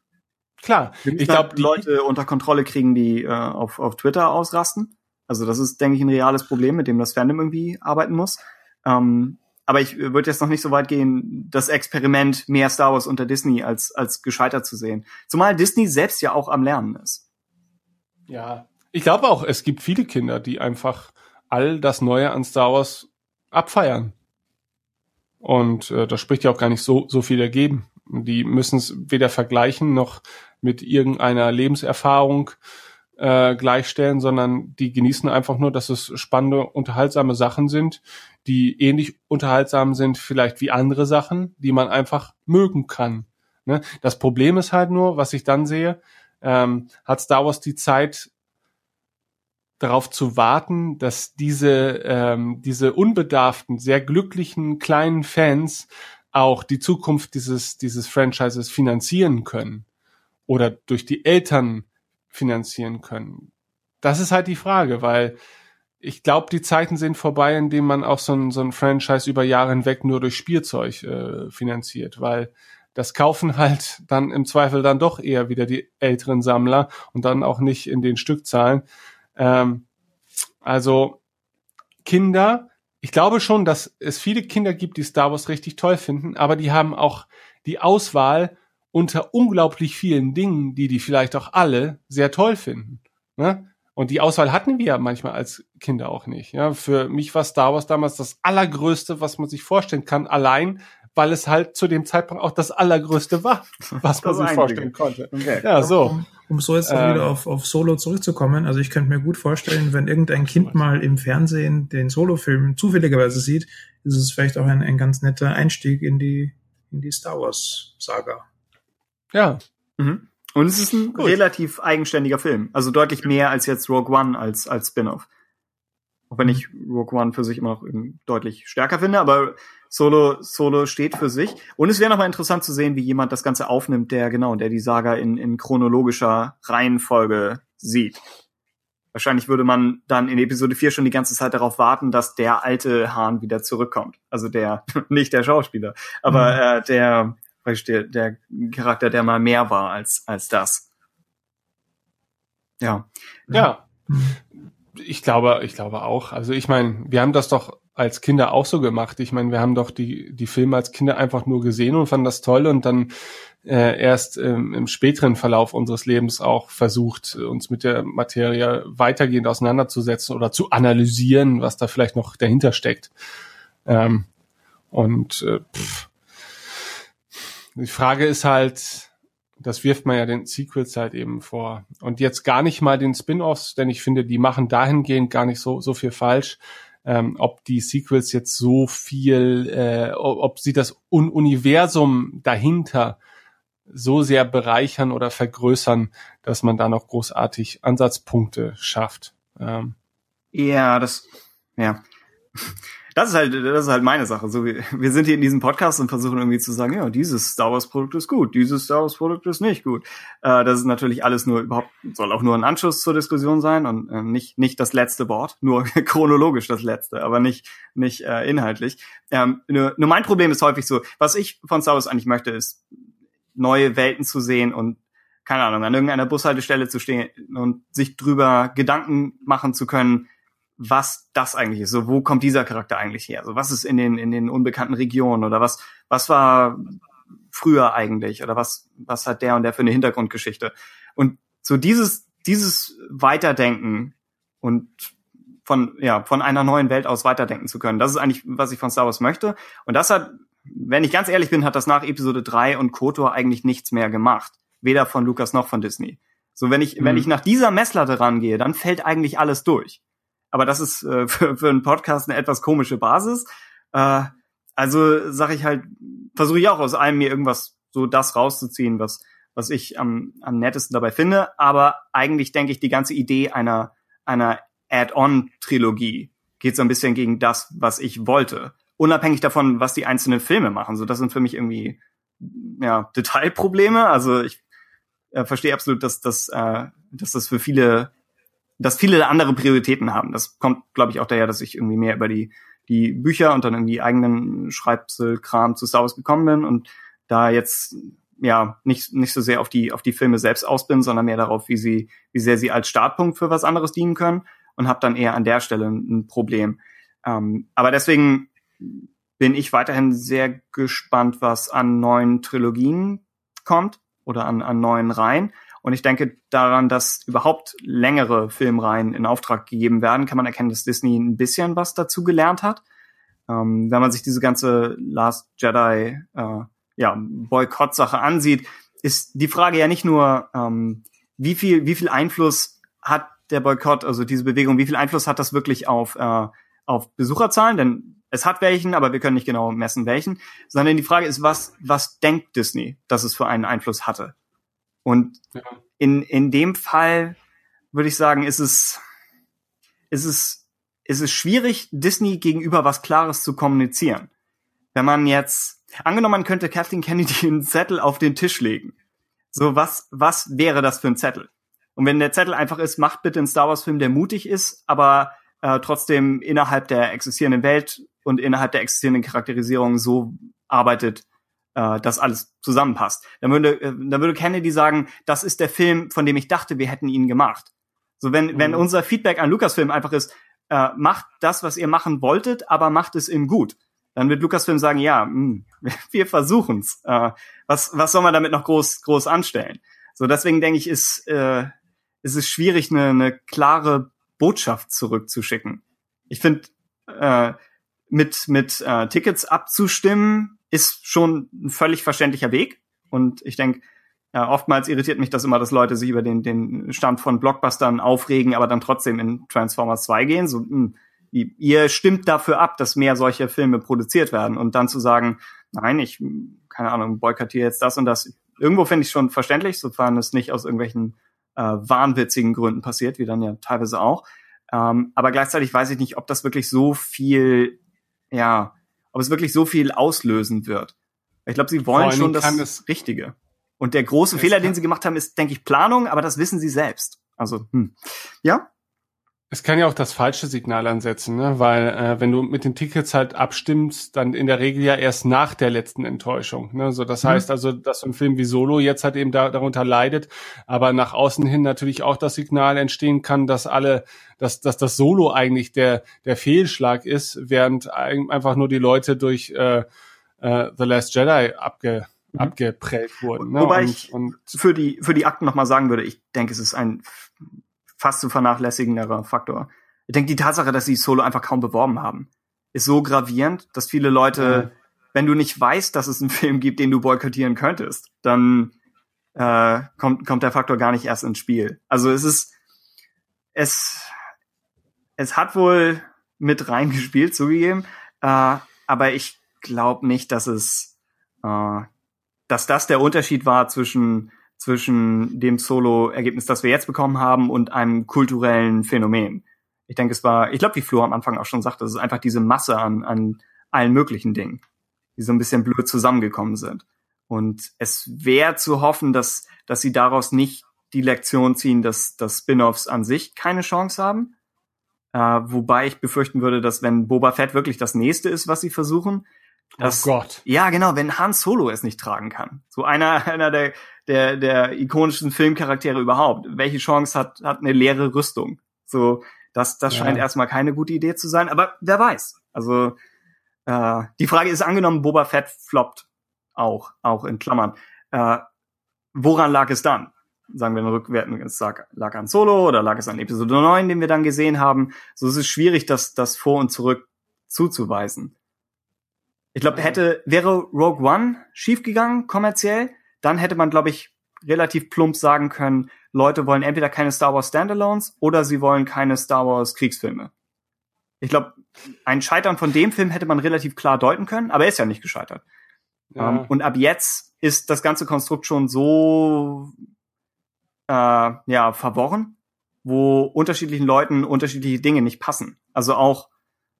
[SPEAKER 1] Klar,
[SPEAKER 2] ich glaube, die Leute unter Kontrolle kriegen, die äh, auf, auf Twitter ausrasten. Also das ist, denke ich, ein reales Problem, mit dem das Fandom irgendwie arbeiten muss. Ähm, aber ich würde jetzt noch nicht so weit gehen, das Experiment mehr Star Wars unter Disney als, als gescheitert zu sehen. Zumal Disney selbst ja auch am Lernen ist.
[SPEAKER 1] Ja, ich glaube auch, es gibt viele Kinder, die einfach all das Neue an Star Wars abfeiern. Und äh, da spricht ja auch gar nicht so, so viel dagegen. Die müssen es weder vergleichen noch mit irgendeiner Lebenserfahrung äh, gleichstellen, sondern die genießen einfach nur, dass es spannende, unterhaltsame Sachen sind, die ähnlich unterhaltsam sind vielleicht wie andere Sachen, die man einfach mögen kann. Ne? Das Problem ist halt nur, was ich dann sehe, ähm, hat Star Wars die Zeit darauf zu warten, dass diese, ähm, diese unbedarften, sehr glücklichen kleinen Fans auch die Zukunft dieses, dieses Franchises finanzieren können oder durch die Eltern finanzieren können? Das ist halt die Frage, weil ich glaube, die Zeiten sind vorbei, in denen man auch so ein, so ein Franchise über Jahre hinweg nur durch Spielzeug äh, finanziert, weil das kaufen halt dann im Zweifel dann doch eher wieder die älteren Sammler und dann auch nicht in den Stückzahlen. Ähm, also Kinder, ich glaube schon, dass es viele Kinder gibt, die Star Wars richtig toll finden, aber die haben auch die Auswahl unter unglaublich vielen Dingen, die die vielleicht auch alle sehr toll finden. Ne? Und die Auswahl hatten wir ja manchmal als Kinder auch nicht. Ja, für mich war Star Wars damals das allergrößte, was man sich vorstellen kann, allein weil es halt zu dem Zeitpunkt auch das allergrößte war, was man sich vorstellen konnte. Okay. Ja, so.
[SPEAKER 3] Um, um so jetzt ähm, wieder auf, auf Solo zurückzukommen, also ich könnte mir gut vorstellen, wenn irgendein Kind mal im Fernsehen den Solo-Film zufälligerweise sieht, ist es vielleicht auch ein, ein ganz netter Einstieg in die, in die Star Wars-Saga.
[SPEAKER 2] Ja. Mhm. Und es ist ein Gut. relativ eigenständiger Film. Also deutlich mehr als jetzt Rogue One als, als Spin-off. Auch wenn ich Rogue One für sich immer noch deutlich stärker finde, aber Solo, Solo steht für sich. Und es wäre nochmal interessant zu sehen, wie jemand das Ganze aufnimmt, der genau, der die Saga in, in chronologischer Reihenfolge sieht. Wahrscheinlich würde man dann in Episode 4 schon die ganze Zeit darauf warten, dass der alte Hahn wieder zurückkommt. Also der, nicht der Schauspieler, aber mhm. äh, der, praktisch der, der Charakter, der mal mehr war als, als das.
[SPEAKER 1] Ja. Ja. Ich glaube, ich glaube auch. Also ich meine, wir haben das doch als Kinder auch so gemacht. Ich meine, wir haben doch die, die Filme als Kinder einfach nur gesehen und fanden das toll und dann äh, erst ähm, im späteren Verlauf unseres Lebens auch versucht, uns mit der Materie weitergehend auseinanderzusetzen oder zu analysieren, was da vielleicht noch dahinter steckt. Ähm, und äh, pff, die Frage ist halt, das wirft man ja den Sequels halt eben vor. Und jetzt gar nicht mal den Spin-offs, denn ich finde, die machen dahingehend gar nicht so, so viel falsch. Ähm, ob die Sequels jetzt so viel, äh, ob sie das Un Universum dahinter so sehr bereichern oder vergrößern, dass man da noch großartig Ansatzpunkte schafft. Ähm.
[SPEAKER 2] Ja, das, ja. Das ist halt, das ist halt meine Sache. So, wir, wir sind hier in diesem Podcast und versuchen irgendwie zu sagen, ja, dieses Star Wars Produkt ist gut, dieses Star Wars Produkt ist nicht gut. Äh, das ist natürlich alles nur überhaupt, soll auch nur ein Anschluss zur Diskussion sein und äh, nicht, nicht das letzte Wort, nur chronologisch das letzte, aber nicht, nicht äh, inhaltlich. Ähm, nur, nur mein Problem ist häufig so, was ich von Star Wars eigentlich möchte, ist neue Welten zu sehen und keine Ahnung, an irgendeiner Bushaltestelle zu stehen und sich drüber Gedanken machen zu können, was das eigentlich ist. So, wo kommt dieser Charakter eigentlich her? So, was ist in den, in den unbekannten Regionen oder was, was war früher eigentlich oder was, was hat der und der für eine Hintergrundgeschichte? Und so dieses, dieses Weiterdenken und von, ja, von einer neuen Welt aus weiterdenken zu können. Das ist eigentlich, was ich von Star Wars möchte. Und das hat, wenn ich ganz ehrlich bin, hat das nach Episode 3 und KOTOR eigentlich nichts mehr gemacht. Weder von Lucas noch von Disney. So, wenn ich, mhm. wenn ich nach dieser Messlatte rangehe, dann fällt eigentlich alles durch. Aber das ist äh, für, für einen Podcast eine etwas komische Basis. Äh, also sage ich halt, versuche ich auch aus allem mir irgendwas so das rauszuziehen, was was ich am, am nettesten dabei finde. Aber eigentlich denke ich, die ganze Idee einer einer Add-on-Trilogie geht so ein bisschen gegen das, was ich wollte. Unabhängig davon, was die einzelnen Filme machen. So, das sind für mich irgendwie ja Detailprobleme. Also ich äh, verstehe absolut, dass, dass, äh, dass das für viele dass viele andere Prioritäten haben. Das kommt, glaube ich, auch daher, dass ich irgendwie mehr über die, die Bücher und dann irgendwie eigenen Schreibselkram zu Star Wars gekommen bin und da jetzt ja nicht nicht so sehr auf die auf die Filme selbst aus bin, sondern mehr darauf, wie sie wie sehr sie als Startpunkt für was anderes dienen können und habe dann eher an der Stelle ein Problem. Ähm, aber deswegen bin ich weiterhin sehr gespannt, was an neuen Trilogien kommt oder an, an neuen Reihen. Und ich denke daran, dass überhaupt längere Filmreihen in Auftrag gegeben werden, kann man erkennen, dass Disney ein bisschen was dazu gelernt hat. Ähm, wenn man sich diese ganze Last Jedi äh, ja, Boykott-Sache ansieht, ist die Frage ja nicht nur, ähm, wie viel, wie viel Einfluss hat der Boykott, also diese Bewegung, wie viel Einfluss hat das wirklich auf, äh, auf Besucherzahlen? Denn es hat welchen, aber wir können nicht genau messen welchen, sondern die Frage ist, was, was denkt Disney, dass es für einen Einfluss hatte? Und ja. in, in dem Fall würde ich sagen, ist es, ist es, ist es schwierig, Disney gegenüber was Klares zu kommunizieren. Wenn man jetzt, angenommen, man könnte Kathleen Kennedy einen Zettel auf den Tisch legen. So, was, was wäre das für ein Zettel? Und wenn der Zettel einfach ist, macht bitte einen Star Wars Film, der mutig ist, aber äh, trotzdem innerhalb der existierenden Welt und innerhalb der existierenden Charakterisierung so arbeitet, äh, das alles zusammenpasst. Dann würde, äh, dann würde Kennedy sagen, das ist der Film, von dem ich dachte, wir hätten ihn gemacht. So, wenn, mhm. wenn unser Feedback an Lucasfilm einfach ist, äh, macht das, was ihr machen wolltet, aber macht es in gut. Dann wird Lucasfilm sagen, ja, mh, hm, wir versuchen's. Äh, was, was soll man damit noch groß, groß anstellen? So, deswegen denke ich, ist, äh, ist es schwierig, eine, eine klare Botschaft zurückzuschicken. Ich finde, äh, mit, mit äh, Tickets abzustimmen, ist schon ein völlig verständlicher Weg. Und ich denke, ja, oftmals irritiert mich das immer, dass Leute sich über den, den Stand von Blockbustern aufregen, aber dann trotzdem in Transformers 2 gehen. So, mh, hm, ihr stimmt dafür ab, dass mehr solche Filme produziert werden. Und dann zu sagen, nein, ich, keine Ahnung, boykottiere jetzt das und das. Irgendwo finde ich schon verständlich, sofern es nicht aus irgendwelchen äh, wahnwitzigen Gründen passiert, wie dann ja teilweise auch. Ähm, aber gleichzeitig weiß ich nicht, ob das wirklich so viel, ja, ob es wirklich so viel auslösen wird. Ich glaube, sie wollen schon das, das Richtige. Und der große Fehler, den sie gemacht haben, ist, denke ich, Planung, aber das wissen sie selbst. Also, hm. ja.
[SPEAKER 1] Es kann ja auch das falsche Signal ansetzen, ne? weil äh, wenn du mit den Tickets halt abstimmst, dann in der Regel ja erst nach der letzten Enttäuschung. Ne? So, das mhm. heißt also, dass ein Film wie Solo jetzt halt eben da, darunter leidet, aber nach außen hin natürlich auch das Signal entstehen kann, dass alle, dass, dass das Solo eigentlich der der Fehlschlag ist, während einfach nur die Leute durch äh, äh, The Last Jedi abge mhm. abgeprellt wurden.
[SPEAKER 2] Ne? Wobei und, ich und für die für die Akten noch mal sagen würde, ich denke, es ist ein fast zu vernachlässigenderer Faktor. Ich denke, die Tatsache, dass sie Solo einfach kaum beworben haben, ist so gravierend, dass viele Leute, mhm. wenn du nicht weißt, dass es einen Film gibt, den du boykottieren könntest, dann äh, kommt, kommt der Faktor gar nicht erst ins Spiel. Also es ist, es, es hat wohl mit reingespielt, zugegeben, äh, aber ich glaube nicht, dass es, äh, dass das der Unterschied war zwischen zwischen dem Solo-Ergebnis, das wir jetzt bekommen haben, und einem kulturellen Phänomen. Ich denke, es war, ich glaube, wie Flo am Anfang auch schon sagte, es ist einfach diese Masse an, an allen möglichen Dingen, die so ein bisschen blöd zusammengekommen sind. Und es wäre zu hoffen, dass, dass sie daraus nicht die Lektion ziehen, dass, dass Spin-offs an sich keine Chance haben. Äh, wobei ich befürchten würde, dass wenn Boba Fett wirklich das nächste ist, was sie versuchen,
[SPEAKER 1] dass, oh Gott.
[SPEAKER 2] Ja, genau, wenn Han Solo es nicht tragen kann. So einer, einer der, der, der ikonischen Filmcharaktere überhaupt. Welche Chance hat, hat eine leere Rüstung? So, das, das ja. scheint erstmal keine gute Idee zu sein, aber wer weiß. Also, äh, die Frage ist angenommen, Boba Fett floppt auch, auch in Klammern. Äh, woran lag es dann? Sagen wir rückwärts, es lag, lag an Solo oder lag es an Episode 9, den wir dann gesehen haben. So ist es schwierig, das, das vor und zurück zuzuweisen. Ich glaube, hätte, wäre Rogue One schiefgegangen, kommerziell, dann hätte man, glaube ich, relativ plump sagen können, Leute wollen entweder keine Star Wars Standalones oder sie wollen keine Star Wars Kriegsfilme. Ich glaube, ein Scheitern von dem Film hätte man relativ klar deuten können, aber er ist ja nicht gescheitert. Ja. Um, ähm, und ab jetzt ist das ganze Konstrukt schon so äh, ja verworren, wo unterschiedlichen Leuten unterschiedliche Dinge nicht passen. Also auch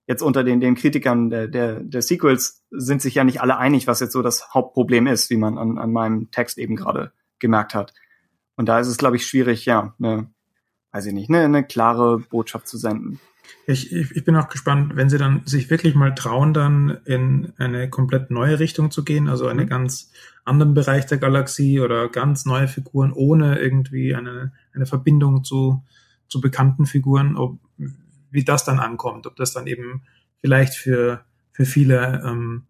[SPEAKER 2] jetzt unter den, den Kritikern der, der, der Sequels sind sich ja nicht alle einig, was jetzt so das Hauptproblem ist, wie man an, an meinem Text eben gerade gemerkt hat. Und da ist es, glaube ich, schwierig, ja, eine, weiß ich nicht, eine, eine klare Botschaft zu senden.
[SPEAKER 3] Ich, ich, ich bin auch gespannt, wenn sie dann sich wirklich mal trauen, dann in eine komplett neue Richtung zu gehen, also einen mhm. ganz anderen Bereich der Galaxie oder ganz neue Figuren ohne irgendwie eine, eine Verbindung zu, zu bekannten Figuren, ob, wie das dann ankommt, ob das dann eben vielleicht für, für viele ähm,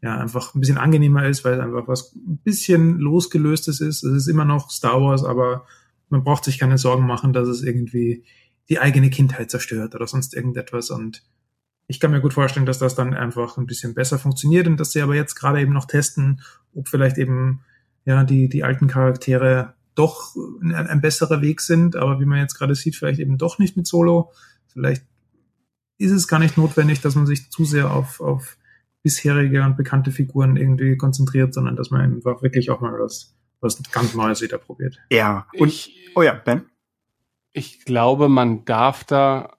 [SPEAKER 3] ja einfach ein bisschen angenehmer ist, weil es einfach was ein bisschen losgelöstes ist. Es ist immer noch Star Wars, aber man braucht sich keine Sorgen machen, dass es irgendwie die eigene Kindheit zerstört oder sonst irgendetwas. Und ich kann mir gut vorstellen, dass das dann einfach ein bisschen besser funktioniert und dass sie aber jetzt gerade eben noch testen, ob vielleicht eben ja die die alten Charaktere doch ein, ein besserer Weg sind, aber wie man jetzt gerade sieht, vielleicht eben doch nicht mit Solo. Vielleicht ist es gar nicht notwendig, dass man sich zu sehr auf, auf bisherige und bekannte Figuren irgendwie konzentriert, sondern dass man einfach wirklich auch mal was, was ganz Neues wieder probiert.
[SPEAKER 2] Ja. Und, ich, oh ja, Ben?
[SPEAKER 1] Ich glaube, man darf da,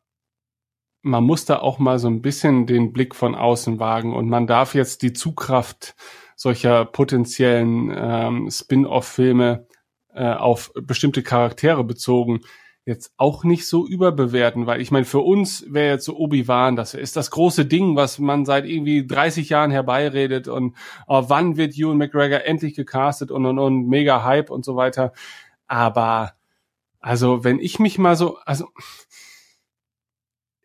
[SPEAKER 1] man muss da auch mal so ein bisschen den Blick von außen wagen und man darf jetzt die Zugkraft solcher potenziellen ähm, Spin-off-Filme äh, auf bestimmte Charaktere bezogen jetzt auch nicht so überbewerten, weil ich meine, für uns wäre jetzt so Obi-Wan, das ist das große Ding, was man seit irgendwie 30 Jahren herbeiredet und oh, wann wird Ewan McGregor endlich gecastet und und und mega Hype und so weiter. Aber also, wenn ich mich mal so, also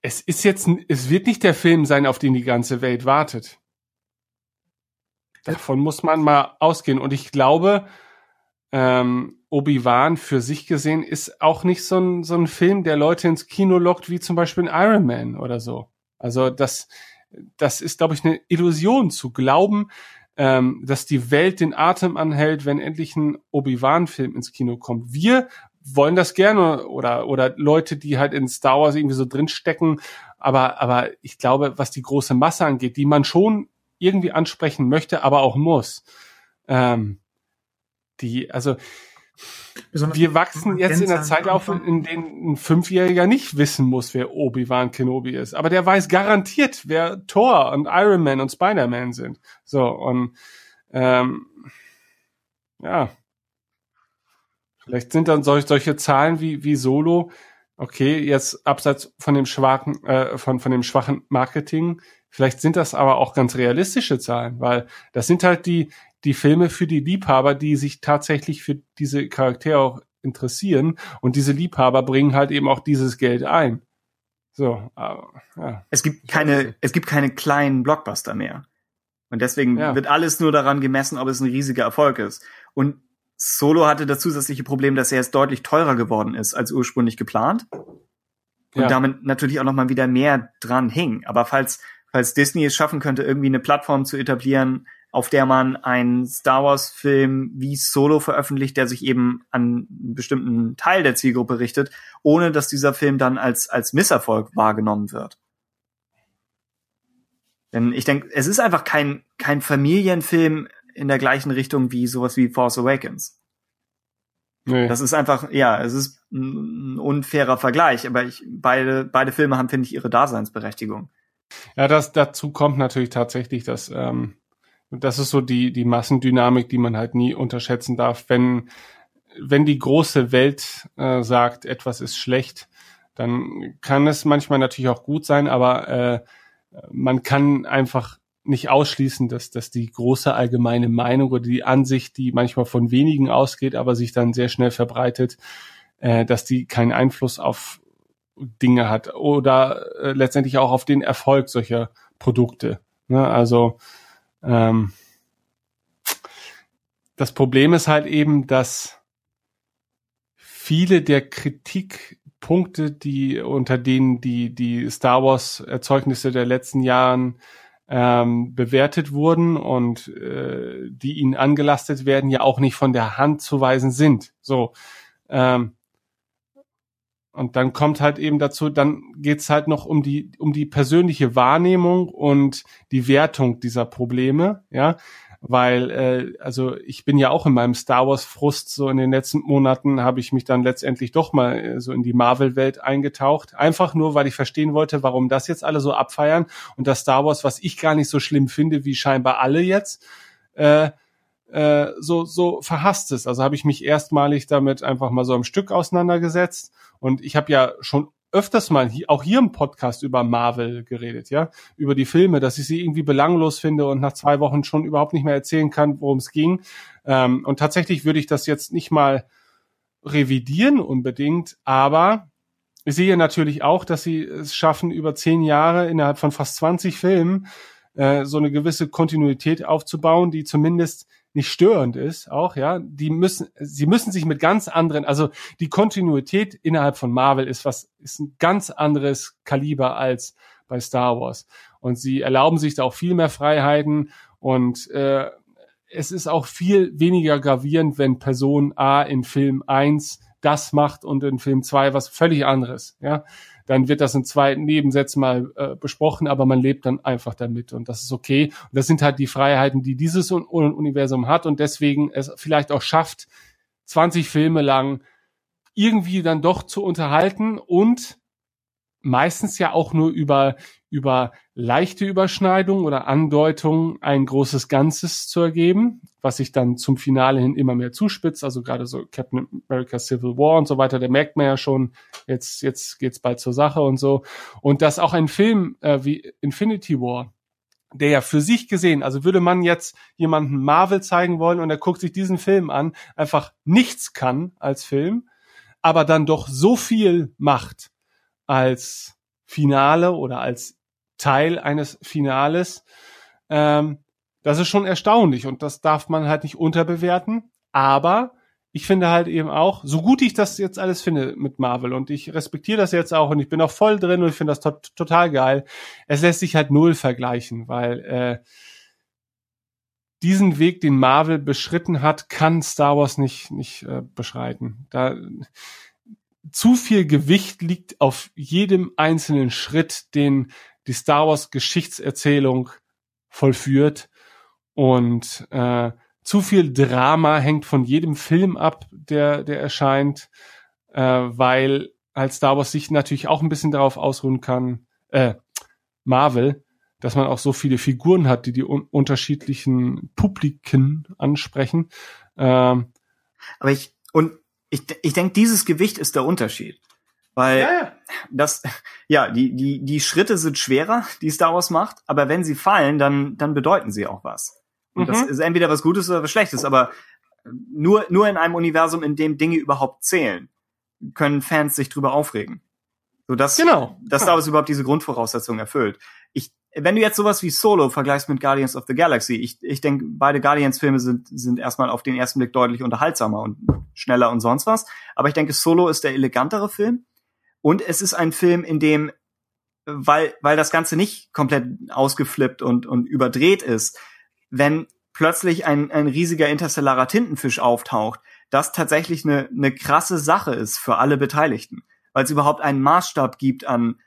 [SPEAKER 1] es ist jetzt, es wird nicht der Film sein, auf den die ganze Welt wartet. Davon muss man mal ausgehen. Und ich glaube, ähm, Obi-Wan für sich gesehen ist auch nicht so ein, so ein Film, der Leute ins Kino lockt, wie zum Beispiel ein Iron Man oder so. Also das, das ist, glaube ich, eine Illusion zu glauben, ähm, dass die Welt den Atem anhält, wenn endlich ein Obi-Wan-Film ins Kino kommt. Wir wollen das gerne oder, oder Leute, die halt in Star Wars irgendwie so drinstecken. Aber, aber ich glaube, was die große Masse angeht, die man schon irgendwie ansprechen möchte, aber auch muss. Ähm, die, also, Besonders wir wachsen jetzt in der Zeit auf, in der ein Fünfjähriger nicht wissen muss, wer Obi-Wan Kenobi ist. Aber der weiß garantiert, wer Thor und Iron Man und Spider-Man sind. So, und ähm, ja. Vielleicht sind dann solch, solche Zahlen wie, wie Solo, okay, jetzt abseits von dem schwachen, äh, von, von dem schwachen Marketing, vielleicht sind das aber auch ganz realistische Zahlen, weil das sind halt die, die Filme für die Liebhaber, die sich tatsächlich für diese Charaktere auch interessieren. Und diese Liebhaber bringen halt eben auch dieses Geld ein. So, aber,
[SPEAKER 2] ja. Es gibt keine, es gibt keine kleinen Blockbuster mehr. Und deswegen ja. wird alles nur daran gemessen, ob es ein riesiger Erfolg ist. Und Solo hatte das zusätzliche Problem, dass er jetzt deutlich teurer geworden ist als ursprünglich geplant. Und ja. damit natürlich auch noch mal wieder mehr dran hing. Aber falls, falls Disney es schaffen könnte, irgendwie eine Plattform zu etablieren, auf der man einen Star Wars Film wie Solo veröffentlicht, der sich eben an einen bestimmten Teil der Zielgruppe richtet, ohne dass dieser Film dann als, als Misserfolg wahrgenommen wird. Denn ich denke, es ist einfach kein, kein Familienfilm in der gleichen Richtung wie sowas wie Force Awakens. Nee. Das ist einfach, ja, es ist ein unfairer Vergleich, aber ich, beide, beide Filme haben, finde ich, ihre Daseinsberechtigung.
[SPEAKER 1] Ja, das, dazu kommt natürlich tatsächlich, dass, ähm, das ist so die, die Massendynamik, die man halt nie unterschätzen darf. Wenn, wenn die große Welt äh, sagt, etwas ist schlecht, dann kann es manchmal natürlich auch gut sein, aber äh, man kann einfach nicht ausschließen, dass, dass die große allgemeine Meinung oder die Ansicht, die manchmal von wenigen ausgeht, aber sich dann sehr schnell verbreitet, äh, dass die keinen Einfluss auf Dinge hat oder äh, letztendlich auch auf den Erfolg solcher Produkte. Ne? Also ähm, das Problem ist halt eben, dass viele der Kritikpunkte, die unter denen die die Star Wars Erzeugnisse der letzten Jahren ähm, bewertet wurden und äh, die ihnen angelastet werden, ja auch nicht von der Hand zu weisen sind. So. Ähm, und dann kommt halt eben dazu, dann geht's halt noch um die, um die persönliche Wahrnehmung und die Wertung dieser Probleme, ja. Weil äh, also ich bin ja auch in meinem Star Wars Frust so in den letzten Monaten habe ich mich dann letztendlich doch mal äh, so in die Marvel Welt eingetaucht, einfach nur weil ich verstehen wollte, warum das jetzt alle so abfeiern. Und das Star Wars, was ich gar nicht so schlimm finde, wie scheinbar alle jetzt äh, äh, so so verhasst ist. Also habe ich mich erstmalig damit einfach mal so am Stück auseinandergesetzt und ich habe ja schon öfters mal hier, auch hier im Podcast über Marvel geredet, ja, über die Filme, dass ich sie irgendwie belanglos finde und nach zwei Wochen schon überhaupt nicht mehr erzählen kann, worum es ging. Ähm, und tatsächlich würde ich das jetzt nicht mal revidieren unbedingt, aber ich sehe natürlich auch, dass sie es schaffen, über zehn Jahre innerhalb von fast 20 Filmen äh, so eine gewisse Kontinuität aufzubauen, die zumindest nicht störend ist, auch, ja, die müssen, sie müssen sich mit ganz anderen, also die Kontinuität innerhalb von Marvel ist was, ist ein ganz anderes Kaliber als bei Star Wars. Und sie erlauben sich da auch viel mehr Freiheiten und äh, es ist auch viel weniger gravierend, wenn Person A in Film 1 das macht und in Film 2 was völlig anderes, ja dann wird das in zwei Nebensätzen mal äh, besprochen, aber man lebt dann einfach damit und das ist okay. Und das sind halt die Freiheiten, die dieses Universum hat und deswegen es vielleicht auch schafft, 20 Filme lang irgendwie dann doch zu unterhalten und meistens ja auch nur über, über leichte Überschneidungen oder Andeutungen ein großes Ganzes zu ergeben, was sich dann zum Finale hin immer mehr zuspitzt. Also gerade so Captain America Civil War und so weiter, der merkt man ja schon, jetzt, jetzt geht's bald zur Sache und so. Und dass auch ein Film äh, wie Infinity War, der ja für sich gesehen, also würde man jetzt jemanden Marvel zeigen wollen und er guckt sich diesen Film an, einfach nichts kann als Film, aber dann doch so viel macht als Finale oder als Teil eines Finales. Ähm, das ist schon erstaunlich und das darf man halt nicht unterbewerten. Aber ich finde halt eben auch, so gut ich das jetzt alles finde mit Marvel und ich respektiere das jetzt auch und ich bin auch voll drin und ich finde das to total geil. Es lässt sich halt null vergleichen, weil äh, diesen Weg, den Marvel beschritten hat, kann Star Wars nicht nicht äh, beschreiten. Da zu viel Gewicht liegt auf jedem einzelnen Schritt, den die Star Wars Geschichtserzählung vollführt und äh, zu viel Drama hängt von jedem Film ab, der der erscheint, äh, weil halt Star Wars sich natürlich auch ein bisschen darauf ausruhen kann, äh, Marvel, dass man auch so viele Figuren hat, die die un unterschiedlichen Publiken ansprechen. Ähm,
[SPEAKER 2] Aber ich und ich, ich denke, dieses Gewicht ist der Unterschied. Weil ja, ja. das, ja, die, die, die Schritte sind schwerer, die Star Wars macht, aber wenn sie fallen, dann, dann bedeuten sie auch was. Und mhm. das ist entweder was Gutes oder was Schlechtes, aber nur, nur in einem Universum, in dem Dinge überhaupt zählen, können Fans sich drüber aufregen. So dass, genau. dass Star Wars überhaupt diese Grundvoraussetzungen erfüllt. Wenn du jetzt sowas wie Solo vergleichst mit Guardians of the Galaxy, ich, ich denke, beide Guardians-Filme sind, sind erstmal auf den ersten Blick deutlich unterhaltsamer und schneller und sonst was. Aber ich denke, Solo ist der elegantere Film. Und es ist ein Film, in dem, weil, weil das Ganze nicht komplett ausgeflippt und, und überdreht ist, wenn plötzlich ein, ein riesiger interstellarer Tintenfisch auftaucht, das tatsächlich eine, eine krasse Sache ist für alle Beteiligten. Weil es überhaupt einen Maßstab gibt an,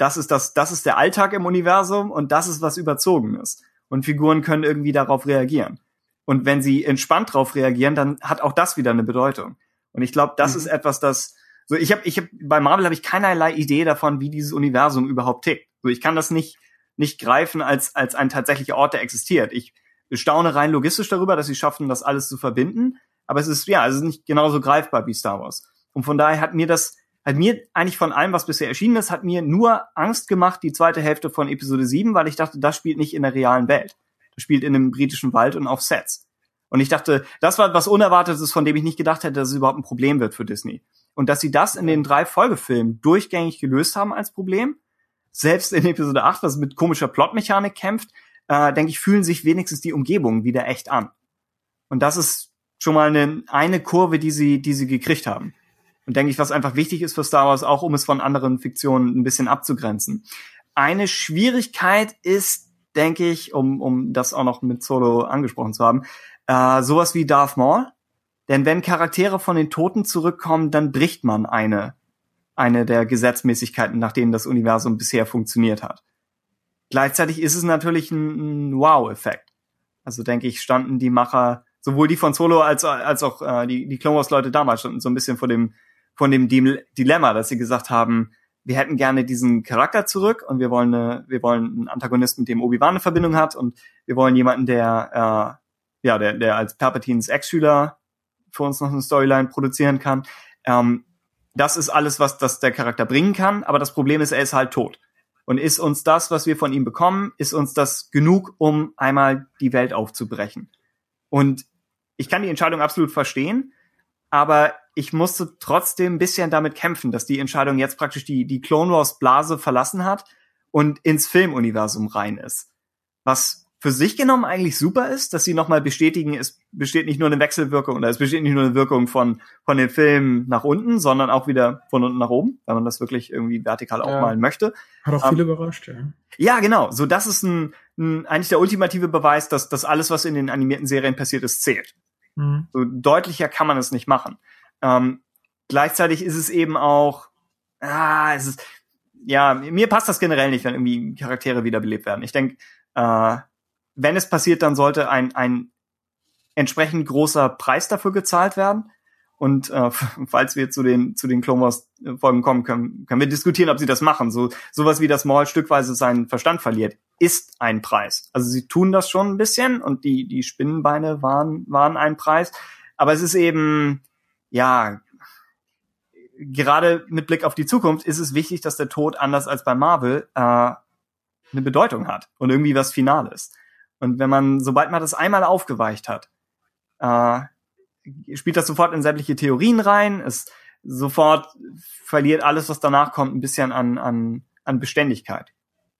[SPEAKER 2] das ist das, das ist der Alltag im Universum und das ist was Überzogenes. Und Figuren können irgendwie darauf reagieren. Und wenn sie entspannt drauf reagieren, dann hat auch das wieder eine Bedeutung. Und ich glaube, das mhm. ist etwas, das so ich habe ich habe bei Marvel habe ich keinerlei Idee davon, wie dieses Universum überhaupt tickt. So ich kann das nicht nicht greifen als als ein tatsächlicher Ort, der existiert. Ich staune rein logistisch darüber, dass sie schaffen, das alles zu verbinden, aber es ist ja, es ist nicht genauso greifbar wie Star Wars. Und von daher hat mir das hat mir eigentlich von allem, was bisher erschienen ist, hat mir nur Angst gemacht, die zweite Hälfte von Episode 7, weil ich dachte, das spielt nicht in der realen Welt. Das spielt in einem britischen Wald und auf Sets. Und ich dachte, das war was Unerwartetes, von dem ich nicht gedacht hätte, dass es überhaupt ein Problem wird für Disney. Und dass sie das in den drei Folgefilmen durchgängig gelöst haben als Problem, selbst in Episode 8, was mit komischer Plotmechanik kämpft, äh, denke ich, fühlen sich wenigstens die Umgebungen wieder echt an. Und das ist schon mal eine, eine Kurve, die sie, die sie gekriegt haben. Und denke ich, was einfach wichtig ist für Star Wars, auch um es von anderen Fiktionen ein bisschen abzugrenzen. Eine Schwierigkeit ist, denke ich, um, um das auch noch mit Solo angesprochen zu haben, äh, sowas wie Darth Maul. Denn wenn Charaktere von den Toten zurückkommen, dann bricht man eine, eine der Gesetzmäßigkeiten, nach denen das Universum bisher funktioniert hat. Gleichzeitig ist es natürlich ein, ein Wow-Effekt. Also denke ich, standen die Macher, sowohl die von Solo als, als auch äh, die, die Clone Wars Leute damals standen so ein bisschen vor dem, von dem Dilemma, dass sie gesagt haben, wir hätten gerne diesen Charakter zurück und wir wollen eine, wir wollen einen Antagonisten, mit dem Obi-Wan eine Verbindung hat und wir wollen jemanden, der äh, ja, der, der als Palpatines Ex-Schüler für uns noch eine Storyline produzieren kann. Ähm, das ist alles, was das der Charakter bringen kann, aber das Problem ist, er ist halt tot. Und ist uns das, was wir von ihm bekommen, ist uns das genug, um einmal die Welt aufzubrechen? Und ich kann die Entscheidung absolut verstehen, aber ich musste trotzdem ein bisschen damit kämpfen, dass die Entscheidung jetzt praktisch die, die Clone Wars Blase verlassen hat und ins Filmuniversum rein ist. Was für sich genommen eigentlich super ist, dass sie nochmal bestätigen, es besteht nicht nur eine Wechselwirkung oder es besteht nicht nur eine Wirkung von, von den Filmen nach unten, sondern auch wieder von unten nach oben, wenn man das wirklich irgendwie vertikal ja. aufmalen möchte.
[SPEAKER 3] Hat auch viele um, überrascht, ja.
[SPEAKER 2] Ja, genau. So, das ist ein, ein, eigentlich der ultimative Beweis, dass, dass alles, was in den animierten Serien passiert ist, zählt. Mhm. So deutlicher kann man es nicht machen. Ähm, gleichzeitig ist es eben auch, ah, es ist, ja, mir passt das generell nicht, wenn irgendwie Charaktere wiederbelebt werden. Ich denke, äh, wenn es passiert, dann sollte ein, ein entsprechend großer Preis dafür gezahlt werden. Und äh, falls wir zu den zu den Clone Wars Folgen kommen, können, können wir diskutieren, ob sie das machen. So sowas wie das Maul stückweise seinen Verstand verliert, ist ein Preis. Also sie tun das schon ein bisschen und die die Spinnenbeine waren waren ein Preis, aber es ist eben ja gerade mit Blick auf die Zukunft ist es wichtig, dass der Tod anders als bei Marvel äh, eine Bedeutung hat und irgendwie was Finales. Und wenn man, sobald man das einmal aufgeweicht hat, äh, spielt das sofort in sämtliche Theorien rein, es sofort verliert alles, was danach kommt, ein bisschen an, an, an Beständigkeit.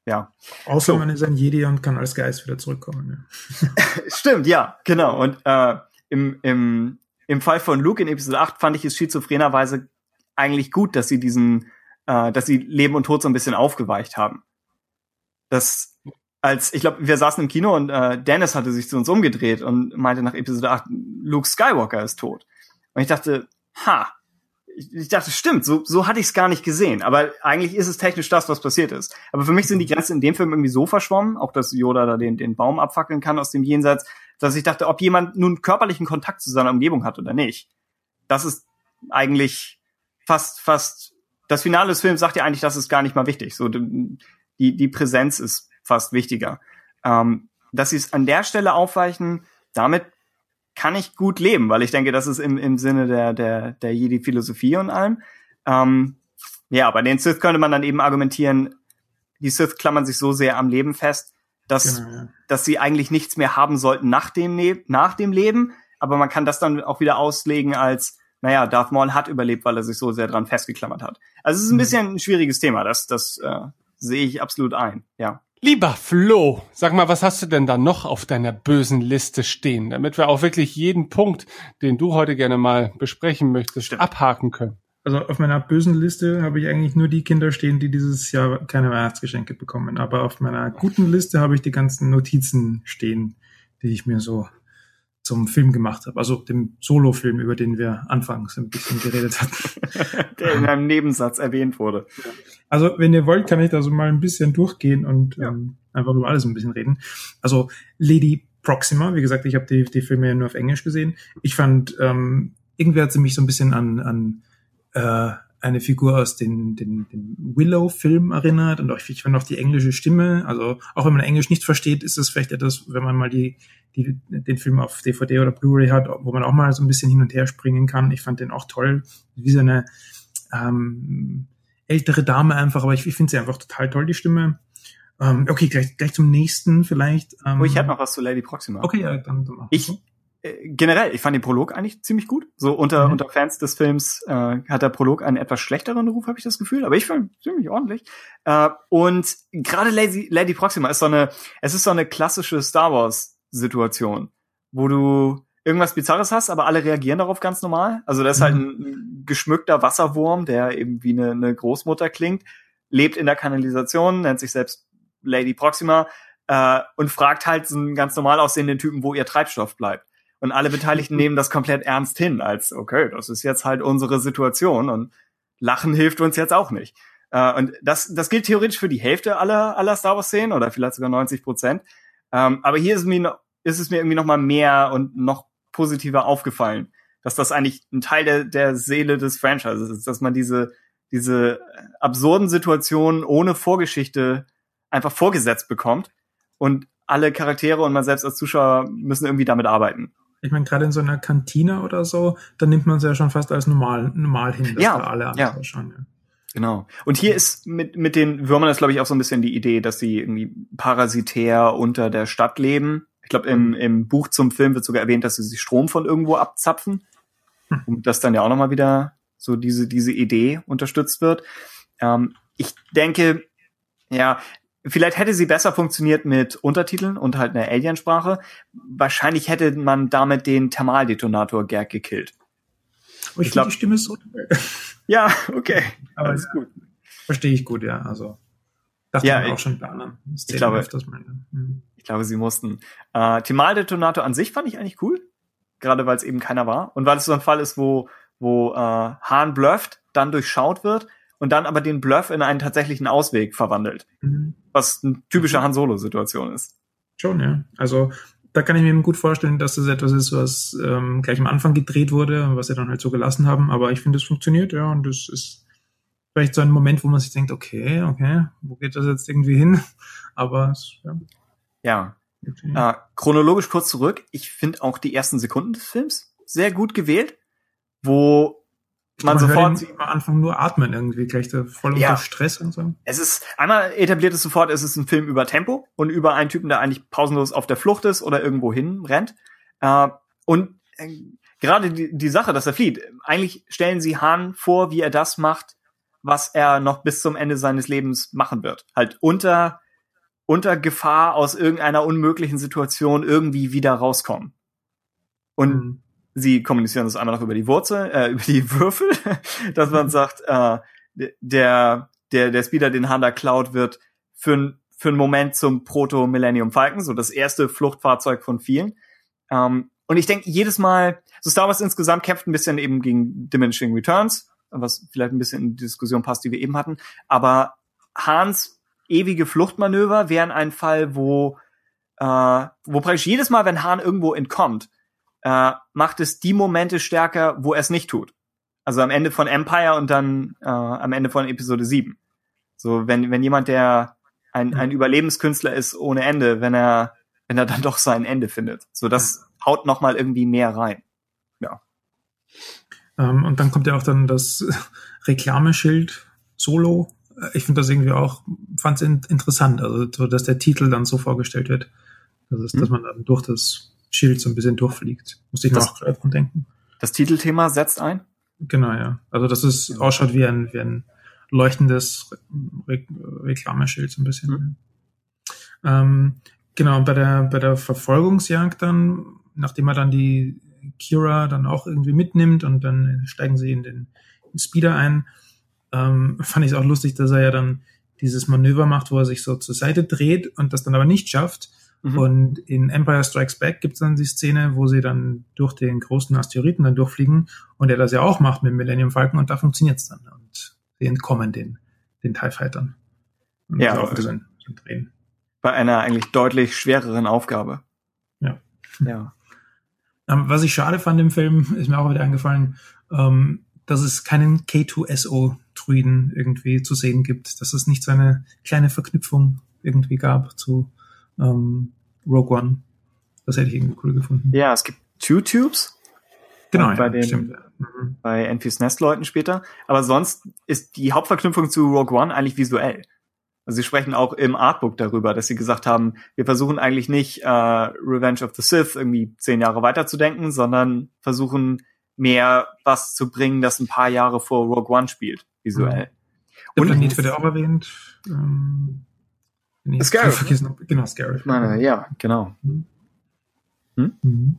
[SPEAKER 2] Ja.
[SPEAKER 3] Außer so. man ist ein Jedi und kann als Geist wieder zurückkommen.
[SPEAKER 2] Ja. Stimmt, ja, genau. Und äh, im, im, im Fall von Luke in Episode 8 fand ich es schizophrenerweise eigentlich gut, dass sie diesen, äh, dass sie Leben und Tod so ein bisschen aufgeweicht haben. Das als ich glaube, wir saßen im Kino und äh, Dennis hatte sich zu uns umgedreht und meinte nach Episode 8, Luke Skywalker ist tot. Und ich dachte, ha, ich, dachte, stimmt, so, so hatte ich es gar nicht gesehen. Aber eigentlich ist es technisch das, was passiert ist. Aber für mich sind die Grenzen in dem Film irgendwie so verschwommen, auch dass Yoda da den, den Baum abfackeln kann aus dem Jenseits, dass ich dachte, ob jemand nun körperlichen Kontakt zu seiner Umgebung hat oder nicht. Das ist eigentlich fast, fast, das Finale des Films sagt ja eigentlich, das ist gar nicht mal wichtig. So, die, die Präsenz ist fast wichtiger. Ähm, dass sie es an der Stelle aufweichen, damit kann ich gut leben, weil ich denke, das ist im, im Sinne der, der, der Jedi-Philosophie und allem. Ähm, ja, bei den Sith könnte man dann eben argumentieren, die Sith klammern sich so sehr am Leben fest, dass, genau, ja. dass sie eigentlich nichts mehr haben sollten nach dem, ne nach dem Leben. Aber man kann das dann auch wieder auslegen als, naja, Darth Maul hat überlebt, weil er sich so sehr dran festgeklammert hat. Also es ist ein mhm. bisschen ein schwieriges Thema, das, das äh, sehe ich absolut ein, ja.
[SPEAKER 1] Lieber Flo, sag mal, was hast du denn da noch auf deiner bösen Liste stehen, damit wir auch wirklich jeden Punkt, den du heute gerne mal besprechen möchtest, Stimmt. abhaken können?
[SPEAKER 3] Also auf meiner bösen Liste habe ich eigentlich nur die Kinder stehen, die dieses Jahr keine Weihnachtsgeschenke bekommen. Aber auf meiner guten Liste habe ich die ganzen Notizen stehen, die ich mir so zum Film gemacht habe, also dem Solo-Film, über den wir anfangs ein bisschen geredet hatten.
[SPEAKER 2] Der in einem Nebensatz erwähnt wurde.
[SPEAKER 3] Also, wenn ihr wollt, kann ich da so mal ein bisschen durchgehen und ja. ähm, einfach über alles ein bisschen reden. Also, Lady Proxima. Wie gesagt, ich habe die, die Filme ja nur auf Englisch gesehen. Ich fand, ähm, irgendwie hat sie mich so ein bisschen an, an äh, eine Figur aus den, den, den Willow-Film erinnert und auch, ich fand auch die englische Stimme. Also auch wenn man Englisch nicht versteht, ist es vielleicht etwas, wenn man mal die, die, den Film auf DVD oder Blu-ray hat, wo man auch mal so ein bisschen hin und her springen kann. Ich fand den auch toll, wie so eine ähm, ältere Dame einfach, aber ich, ich finde sie einfach total toll, die Stimme. Ähm, okay, gleich, gleich zum nächsten vielleicht.
[SPEAKER 2] Ähm, oh, ich hätte noch was zu Lady Proxima.
[SPEAKER 3] Okay, ja, dann, dann
[SPEAKER 2] Ich, äh, generell, ich fand den Prolog eigentlich ziemlich gut. So unter, mhm. unter Fans des Films äh, hat der Prolog einen etwas schlechteren Ruf, habe ich das Gefühl, aber ich fand ziemlich ordentlich. Äh, und gerade Lady, Lady Proxima ist so eine, es ist so eine klassische Star Wars Situation, wo du irgendwas Bizarres hast, aber alle reagieren darauf ganz normal. Also das ist halt mhm. halt ein geschmückter Wasserwurm, der eben wie eine, eine Großmutter klingt, lebt in der Kanalisation, nennt sich selbst Lady Proxima äh, und fragt halt so einen ganz normal aussehenden Typen, wo ihr Treibstoff bleibt. Und alle Beteiligten nehmen das komplett ernst hin, als okay, das ist jetzt halt unsere Situation und Lachen hilft uns jetzt auch nicht. Äh, und das, das gilt theoretisch für die Hälfte aller, aller Star Wars-Szenen oder vielleicht sogar 90 Prozent. Ähm, aber hier ist, mir, ist es mir irgendwie noch mal mehr und noch positiver aufgefallen, dass das eigentlich ein Teil der, der Seele des Franchises ist, dass man diese, diese absurden Situationen ohne Vorgeschichte einfach vorgesetzt bekommt und alle Charaktere und man selbst als Zuschauer müssen irgendwie damit arbeiten.
[SPEAKER 3] Ich meine, gerade in so einer Kantine oder so, da nimmt man es ja schon fast als normal, normal hin,
[SPEAKER 2] dass ja, da alle ja. schon. Ja. Genau. Und hier ist mit, mit den Würmern ist, glaube ich, auch so ein bisschen die Idee, dass sie irgendwie parasitär unter der Stadt leben. Ich glaube, im, im Buch zum Film wird sogar erwähnt, dass sie sich Strom von irgendwo abzapfen. Hm. Und das dann ja auch nochmal wieder so diese, diese Idee unterstützt wird. Ähm, ich denke, ja, Vielleicht hätte sie besser funktioniert mit Untertiteln und halt einer Aliensprache. Wahrscheinlich hätte man damit den Thermaldetonator Gerd gekillt.
[SPEAKER 3] Aber ich, ich glaube, die Stimme ist so.
[SPEAKER 2] ja, okay. Aber Alles
[SPEAKER 3] gut. Verstehe ich gut, ja. Also dachte ja, ich auch schon bei anderen.
[SPEAKER 2] Ich glaube, hm. ich glaube, sie mussten. Äh, Thermaldetonator an sich fand ich eigentlich cool, gerade weil es eben keiner war und weil es so ein Fall ist, wo wo äh, Hahn blufft, dann durchschaut wird und dann aber den Bluff in einen tatsächlichen Ausweg verwandelt. Mhm. Was eine typische mhm. Han Solo-Situation ist.
[SPEAKER 3] Schon, ja. Also da kann ich mir gut vorstellen, dass das etwas ist, was ähm, gleich am Anfang gedreht wurde, was sie dann halt so gelassen haben. Aber ich finde, es funktioniert, ja, und das ist vielleicht so ein Moment, wo man sich denkt, okay, okay, wo geht das jetzt irgendwie hin? Aber
[SPEAKER 2] ja. Ja. Okay. Äh, chronologisch kurz zurück. Ich finde auch die ersten Sekunden des Films sehr gut gewählt, wo
[SPEAKER 3] man, man sofort am Anfang nur atmen irgendwie gleich da voll ja. unter Stress und so.
[SPEAKER 2] Es ist einmal etabliert es sofort, es ist ein Film über Tempo und über einen Typen, der eigentlich pausenlos auf der Flucht ist oder irgendwo hin rennt. Äh, und äh, gerade die, die Sache, dass er flieht, eigentlich stellen sie Hahn vor, wie er das macht, was er noch bis zum Ende seines Lebens machen wird. Halt unter unter Gefahr aus irgendeiner unmöglichen Situation irgendwie wieder rauskommen. Und mhm sie kommunizieren das einmal noch über die Wurzel, äh, über die Würfel, dass man sagt, äh, der, der, der Speeder, den Honda klaut, wird für, für einen Moment zum Proto-Millennium Falcon, so das erste Fluchtfahrzeug von vielen. Ähm, und ich denke, jedes Mal, so Star Wars insgesamt kämpft ein bisschen eben gegen Diminishing Returns, was vielleicht ein bisschen in die Diskussion passt, die wir eben hatten. Aber Hans ewige Fluchtmanöver wären ein Fall, wo, äh, wo praktisch jedes Mal, wenn Hahn irgendwo entkommt, äh, macht es die Momente stärker, wo er es nicht tut. Also am Ende von Empire und dann äh, am Ende von Episode 7. So, wenn, wenn jemand, der ein, ein Überlebenskünstler ist ohne Ende, wenn er, wenn er dann doch sein Ende findet. So, das haut noch mal irgendwie mehr rein. Ja.
[SPEAKER 3] Ähm, und dann kommt ja auch dann das Reklameschild Solo. Ich finde das irgendwie auch, fand es in, interessant, also so, dass der Titel dann so vorgestellt wird, dass, es, hm. dass man dann durch das Schild so ein bisschen durchfliegt. Muss ich noch dran denken.
[SPEAKER 2] Das Titelthema setzt ein?
[SPEAKER 3] Genau, ja. Also dass es ausschaut wie ein, wie ein leuchtendes Re Reklameschild so ein bisschen. Mhm. Ähm, genau, bei der, bei der Verfolgungsjagd dann, nachdem er dann die Kira dann auch irgendwie mitnimmt und dann steigen sie in den, in den Speeder ein, ähm, fand ich es auch lustig, dass er ja dann dieses Manöver macht, wo er sich so zur Seite dreht und das dann aber nicht schafft Mhm. Und in Empire Strikes Back gibt es dann die Szene, wo sie dann durch den großen Asteroiden dann durchfliegen und er das ja auch macht mit Millennium Falcon und da funktioniert es dann. Und sie entkommen den, den TIE Fightern.
[SPEAKER 2] Und ja, also drehen. Bei einer eigentlich deutlich schwereren Aufgabe.
[SPEAKER 3] Ja.
[SPEAKER 2] Ja.
[SPEAKER 3] Ähm, was ich schade fand im Film, ist mir auch wieder eingefallen, ähm, dass es keinen K2SO-Druiden irgendwie zu sehen gibt, dass es nicht so eine kleine Verknüpfung irgendwie gab zu ähm, Rogue One. Das hätte ich irgendwie cool gefunden.
[SPEAKER 2] Ja, es gibt Two Tubes.
[SPEAKER 3] Genau,
[SPEAKER 2] bei
[SPEAKER 3] ja,
[SPEAKER 2] den,
[SPEAKER 3] stimmt. Mhm.
[SPEAKER 2] bei Enfys Nest-Leuten später. Aber sonst ist die Hauptverknüpfung zu Rogue One eigentlich visuell. Also sie sprechen auch im Artbook darüber, dass sie gesagt haben, wir versuchen eigentlich nicht äh, Revenge of the Sith irgendwie zehn Jahre weiterzudenken, sondern versuchen mehr was zu bringen, das ein paar Jahre vor Rogue One spielt, visuell.
[SPEAKER 3] Der
[SPEAKER 2] Und-
[SPEAKER 3] Planet wird auch erwähnt. Ähm, nee,
[SPEAKER 2] Scarif,
[SPEAKER 3] vergessen, genau, Scarif.
[SPEAKER 2] Ich meine, ja, genau.
[SPEAKER 3] Mhm.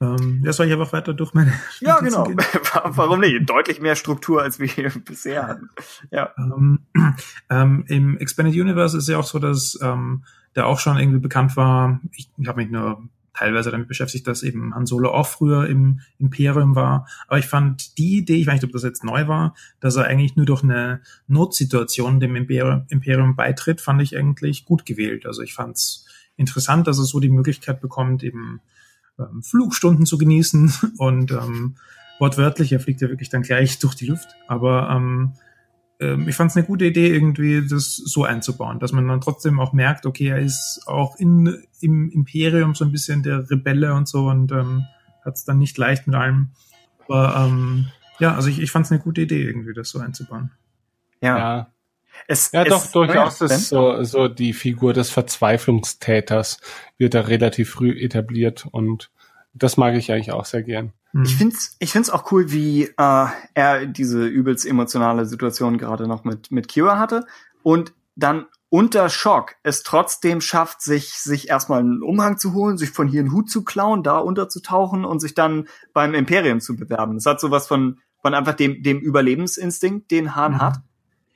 [SPEAKER 3] Ähm, ja, soll ich einfach weiter durch meine
[SPEAKER 2] Ja, genau. Warum nicht? Deutlich mehr Struktur, als wir hier bisher hatten. Ja.
[SPEAKER 3] Ähm, ähm, Im Expanded Universe ist ja auch so, dass ähm, der auch schon irgendwie bekannt war. Ich, ich habe mich nur teilweise damit beschäftigt, dass eben Han Solo auch früher im Imperium war. Aber ich fand die Idee, ich weiß nicht, ob das jetzt neu war, dass er eigentlich nur durch eine Notsituation dem Imperium, beitritt, fand ich eigentlich gut gewählt. Also ich fand es interessant, dass er so die Möglichkeit bekommt, eben ähm, Flugstunden zu genießen und ähm, wortwörtlich, er fliegt ja wirklich dann gleich durch die Luft. Aber ähm, ähm, ich fand es eine gute Idee, irgendwie das so einzubauen, dass man dann trotzdem auch merkt, okay, er ist auch in, im Imperium so ein bisschen der Rebelle und so und ähm, hat es dann nicht leicht mit allem. Aber ähm, ja, also ich, ich fand es eine gute Idee, irgendwie das so einzubauen.
[SPEAKER 2] Ja.
[SPEAKER 1] Ja,
[SPEAKER 2] Es,
[SPEAKER 1] ja
[SPEAKER 2] es,
[SPEAKER 1] doch, durchaus
[SPEAKER 2] ja,
[SPEAKER 1] ist so, so die Figur des Verzweiflungstäters wird da relativ früh etabliert und das mag ich eigentlich auch sehr gern.
[SPEAKER 3] Hm.
[SPEAKER 2] Ich find's, ich find's auch cool, wie äh, er diese übelst emotionale Situation gerade noch mit mit Kira hatte und dann unter Schock es trotzdem schafft, sich sich erstmal einen Umhang zu holen, sich von hier einen Hut zu klauen, da unterzutauchen und sich dann beim Imperium zu bewerben. Das hat sowas von von einfach dem dem Überlebensinstinkt, den Hahn
[SPEAKER 3] Mhm.
[SPEAKER 2] hat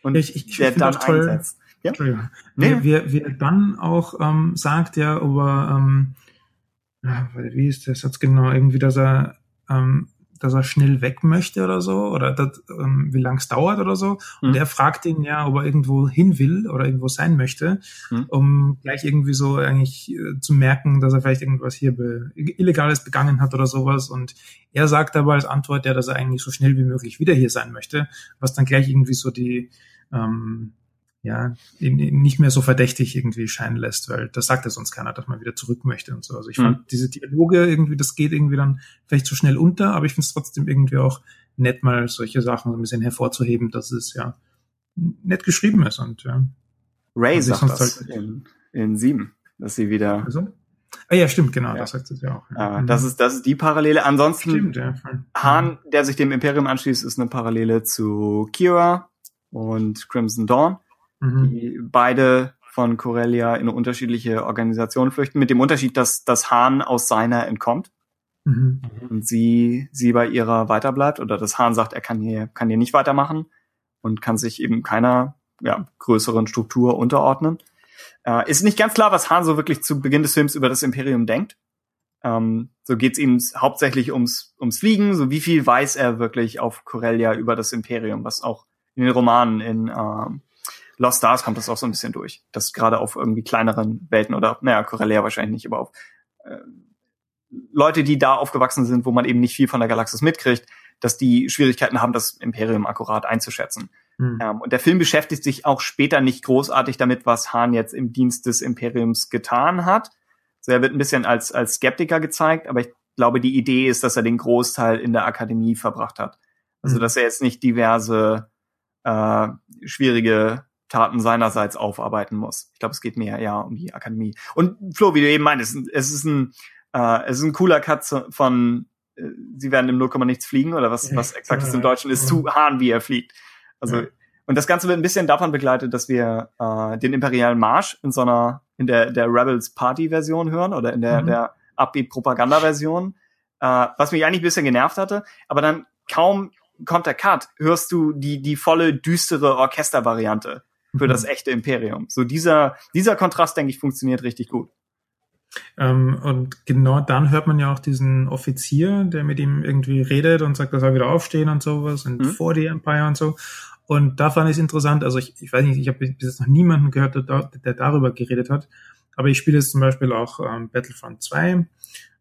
[SPEAKER 2] und
[SPEAKER 3] Ich- ich- ich
[SPEAKER 2] der dann
[SPEAKER 3] toll-
[SPEAKER 2] einsetzt. Ja?
[SPEAKER 3] Entschuldigung.
[SPEAKER 2] Nee.
[SPEAKER 3] Wer, wer, dann auch ähm, sagt, ja, ob er, ähm, wie ist der Satz genau, irgendwie, dass er, ähm, dass er schnell weg möchte oder so, oder dat, ähm, wie lang es dauert oder so. Und
[SPEAKER 2] Mhm.
[SPEAKER 3] er fragt ihn ja, ob er irgendwo hin will oder irgendwo sein möchte,
[SPEAKER 2] Mhm.
[SPEAKER 3] um gleich irgendwie so eigentlich äh, zu merken, dass er vielleicht irgendwas hier be Illegales begangen hat oder sowas. Und er sagt aber als Antwort ja, dass er eigentlich so schnell wie möglich wieder hier sein möchte, was dann gleich irgendwie so die, ähm, ja, nicht mehr so verdächtig irgendwie scheinen lässt, weil das sagt ja sonst keiner, dass man wieder zurück möchte und so. Also ich
[SPEAKER 2] Mhm.
[SPEAKER 3] fand diese Dialoge irgendwie, das geht irgendwie dann vielleicht zu schnell unter, aber ich finde es trotzdem irgendwie auch nett, mal solche Sachen so ein bisschen hervorzuheben, dass es ja nett geschrieben ist und ja.
[SPEAKER 2] Ray sagt das
[SPEAKER 3] halt-
[SPEAKER 2] in, in sieben, dass sie wieder.
[SPEAKER 3] Also? Ah ja, stimmt, genau,
[SPEAKER 2] Ja.
[SPEAKER 3] das sagt es ja auch.
[SPEAKER 2] Ah,
[SPEAKER 3] Ja. Mhm.
[SPEAKER 2] das ist das ist die Parallele. Ansonsten
[SPEAKER 3] stimmt, ja.
[SPEAKER 2] Hahn, der sich dem Imperium anschließt, ist eine Parallele zu Kira und Crimson Dawn,
[SPEAKER 3] Mhm.
[SPEAKER 2] die beide von Corellia in eine unterschiedliche Organisationen flüchten, mit dem Unterschied, dass, dass Hahn aus seiner entkommt
[SPEAKER 3] Mhm.
[SPEAKER 2] und sie, sie bei ihrer weiterbleibt oder dass Hahn sagt, er kann hier, kann hier nicht weitermachen und kann sich eben keiner ja, größeren Struktur unterordnen. Äh, ist nicht ganz klar, was Hahn so wirklich zu Beginn des Films über das Imperium denkt. Ähm, so geht's ihm hauptsächlich ums, ums Fliegen, so wie viel weiß er wirklich auf Corellia über das Imperium, was auch in den Romanen in ähm, Lost Stars kommt das auch so ein bisschen durch. Das gerade auf irgendwie kleineren Welten oder, naja, Corellia wahrscheinlich nicht, aber auf äh, Leute, die da aufgewachsen sind, wo man eben nicht viel von der Galaxis mitkriegt, dass die Schwierigkeiten haben, das Imperium akkurat einzuschätzen.
[SPEAKER 3] Mhm.
[SPEAKER 2] Ähm, und der Film beschäftigt sich auch später nicht großartig damit, was Hahn jetzt im Dienst des Imperiums getan hat. So, er wird ein bisschen als, als Skeptiker gezeigt, aber ich glaube, die Idee ist, dass er den Großteil in der Akademie verbracht hat. Also,
[SPEAKER 3] Mhm.
[SPEAKER 2] dass er jetzt nicht diverse äh, schwierige Taten seinerseits aufarbeiten muss. Ich glaube, es geht mehr ja um die Akademie. Und Flo, wie du eben meintest, es ist ein, äh, es ist ein cooler Cut von äh, sie werden im 0, nichts fliegen oder was, was exakt ist im Deutschen ist, zu Hahn, wie er fliegt. Also, und das Ganze wird ein bisschen davon begleitet, dass wir äh, den imperialen Marsch in so einer, in der, der Rebels Party Version hören oder in der,
[SPEAKER 3] Mhm.
[SPEAKER 2] der Upbeat Propaganda Version, äh, was mich eigentlich ein bisschen genervt hatte, aber dann kaum kommt der Cut, hörst du die, die volle düstere Orchestervariante für
[SPEAKER 3] Mhm.
[SPEAKER 2] das echte Imperium. So dieser, dieser Kontrast, denke ich, funktioniert richtig gut.
[SPEAKER 3] Ähm, und genau dann hört man ja auch diesen Offizier, der mit ihm irgendwie redet und sagt, er soll wieder aufstehen und sowas und
[SPEAKER 2] Mhm.
[SPEAKER 3] vor die Empire und so. Und da fand ich es interessant, also ich, ich weiß nicht, ich habe bis jetzt noch niemanden gehört, der, der darüber geredet hat, Aber ich spiele jetzt zum Beispiel auch ähm, Battlefront 2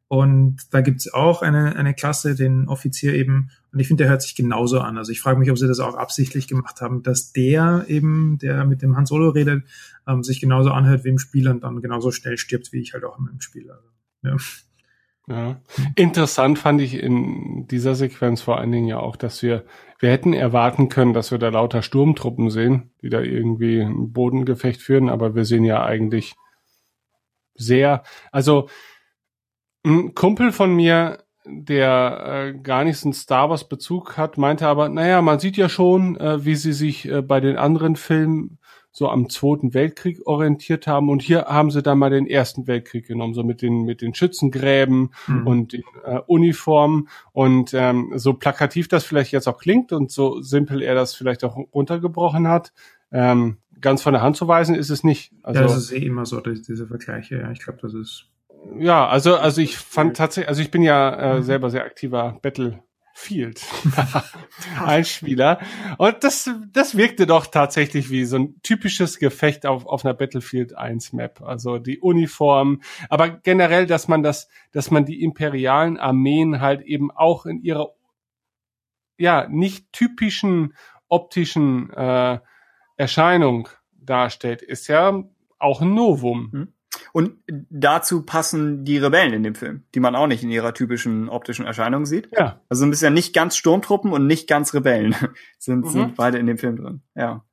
[SPEAKER 3] und da gibt's auch eine, eine Klasse, den Offizier eben, und ich finde, der hört sich genauso an. Also ich frage mich, ob sie das auch absichtlich gemacht haben, dass der eben, der mit dem Han Solo redet, ähm, sich genauso anhört wie im Spiel und dann genauso schnell stirbt, wie ich halt auch im Spiel. Also, ja.
[SPEAKER 1] Ja. Interessant fand ich in dieser Sequenz vor allen Dingen ja auch, dass wir, wir hätten erwarten können, dass wir da lauter Sturmtruppen sehen, die da irgendwie ein Bodengefecht führen, aber wir sehen ja eigentlich sehr, also ein Kumpel von mir, der äh, gar nicht so einen Star Wars Bezug hat, meinte aber, naja, man sieht ja schon, äh, wie sie sich äh, bei den anderen Filmen so am Zweiten Weltkrieg orientiert haben und hier haben sie dann mal den Ersten Weltkrieg genommen, so mit den mit den Schützengräben mhm. und den äh, Uniformen und ähm, so plakativ das vielleicht jetzt auch klingt und so simpel er das vielleicht auch runtergebrochen hat, ähm, ganz von der Hand zu weisen ist es nicht.
[SPEAKER 3] Also, ja, das ist eh immer so, diese Vergleiche, ja, ich glaube, das ist
[SPEAKER 1] ja, also also ich fand tatsächlich, also ich bin ja äh, mhm. selber sehr aktiver Battlefield Einspieler und das das wirkte doch tatsächlich wie so ein typisches Gefecht auf auf einer Battlefield 1 Map, also die Uniform, aber generell, dass man das dass man die imperialen Armeen halt eben auch in ihrer ja, nicht typischen optischen äh, Erscheinung darstellt, ist ja auch ein Novum. Mhm.
[SPEAKER 2] Und dazu passen die Rebellen in dem Film, die man auch nicht in ihrer typischen optischen Erscheinung sieht. Ja. Also ein bisschen nicht ganz Sturmtruppen und nicht ganz Rebellen sind, mhm. sind beide in dem Film drin. Ja.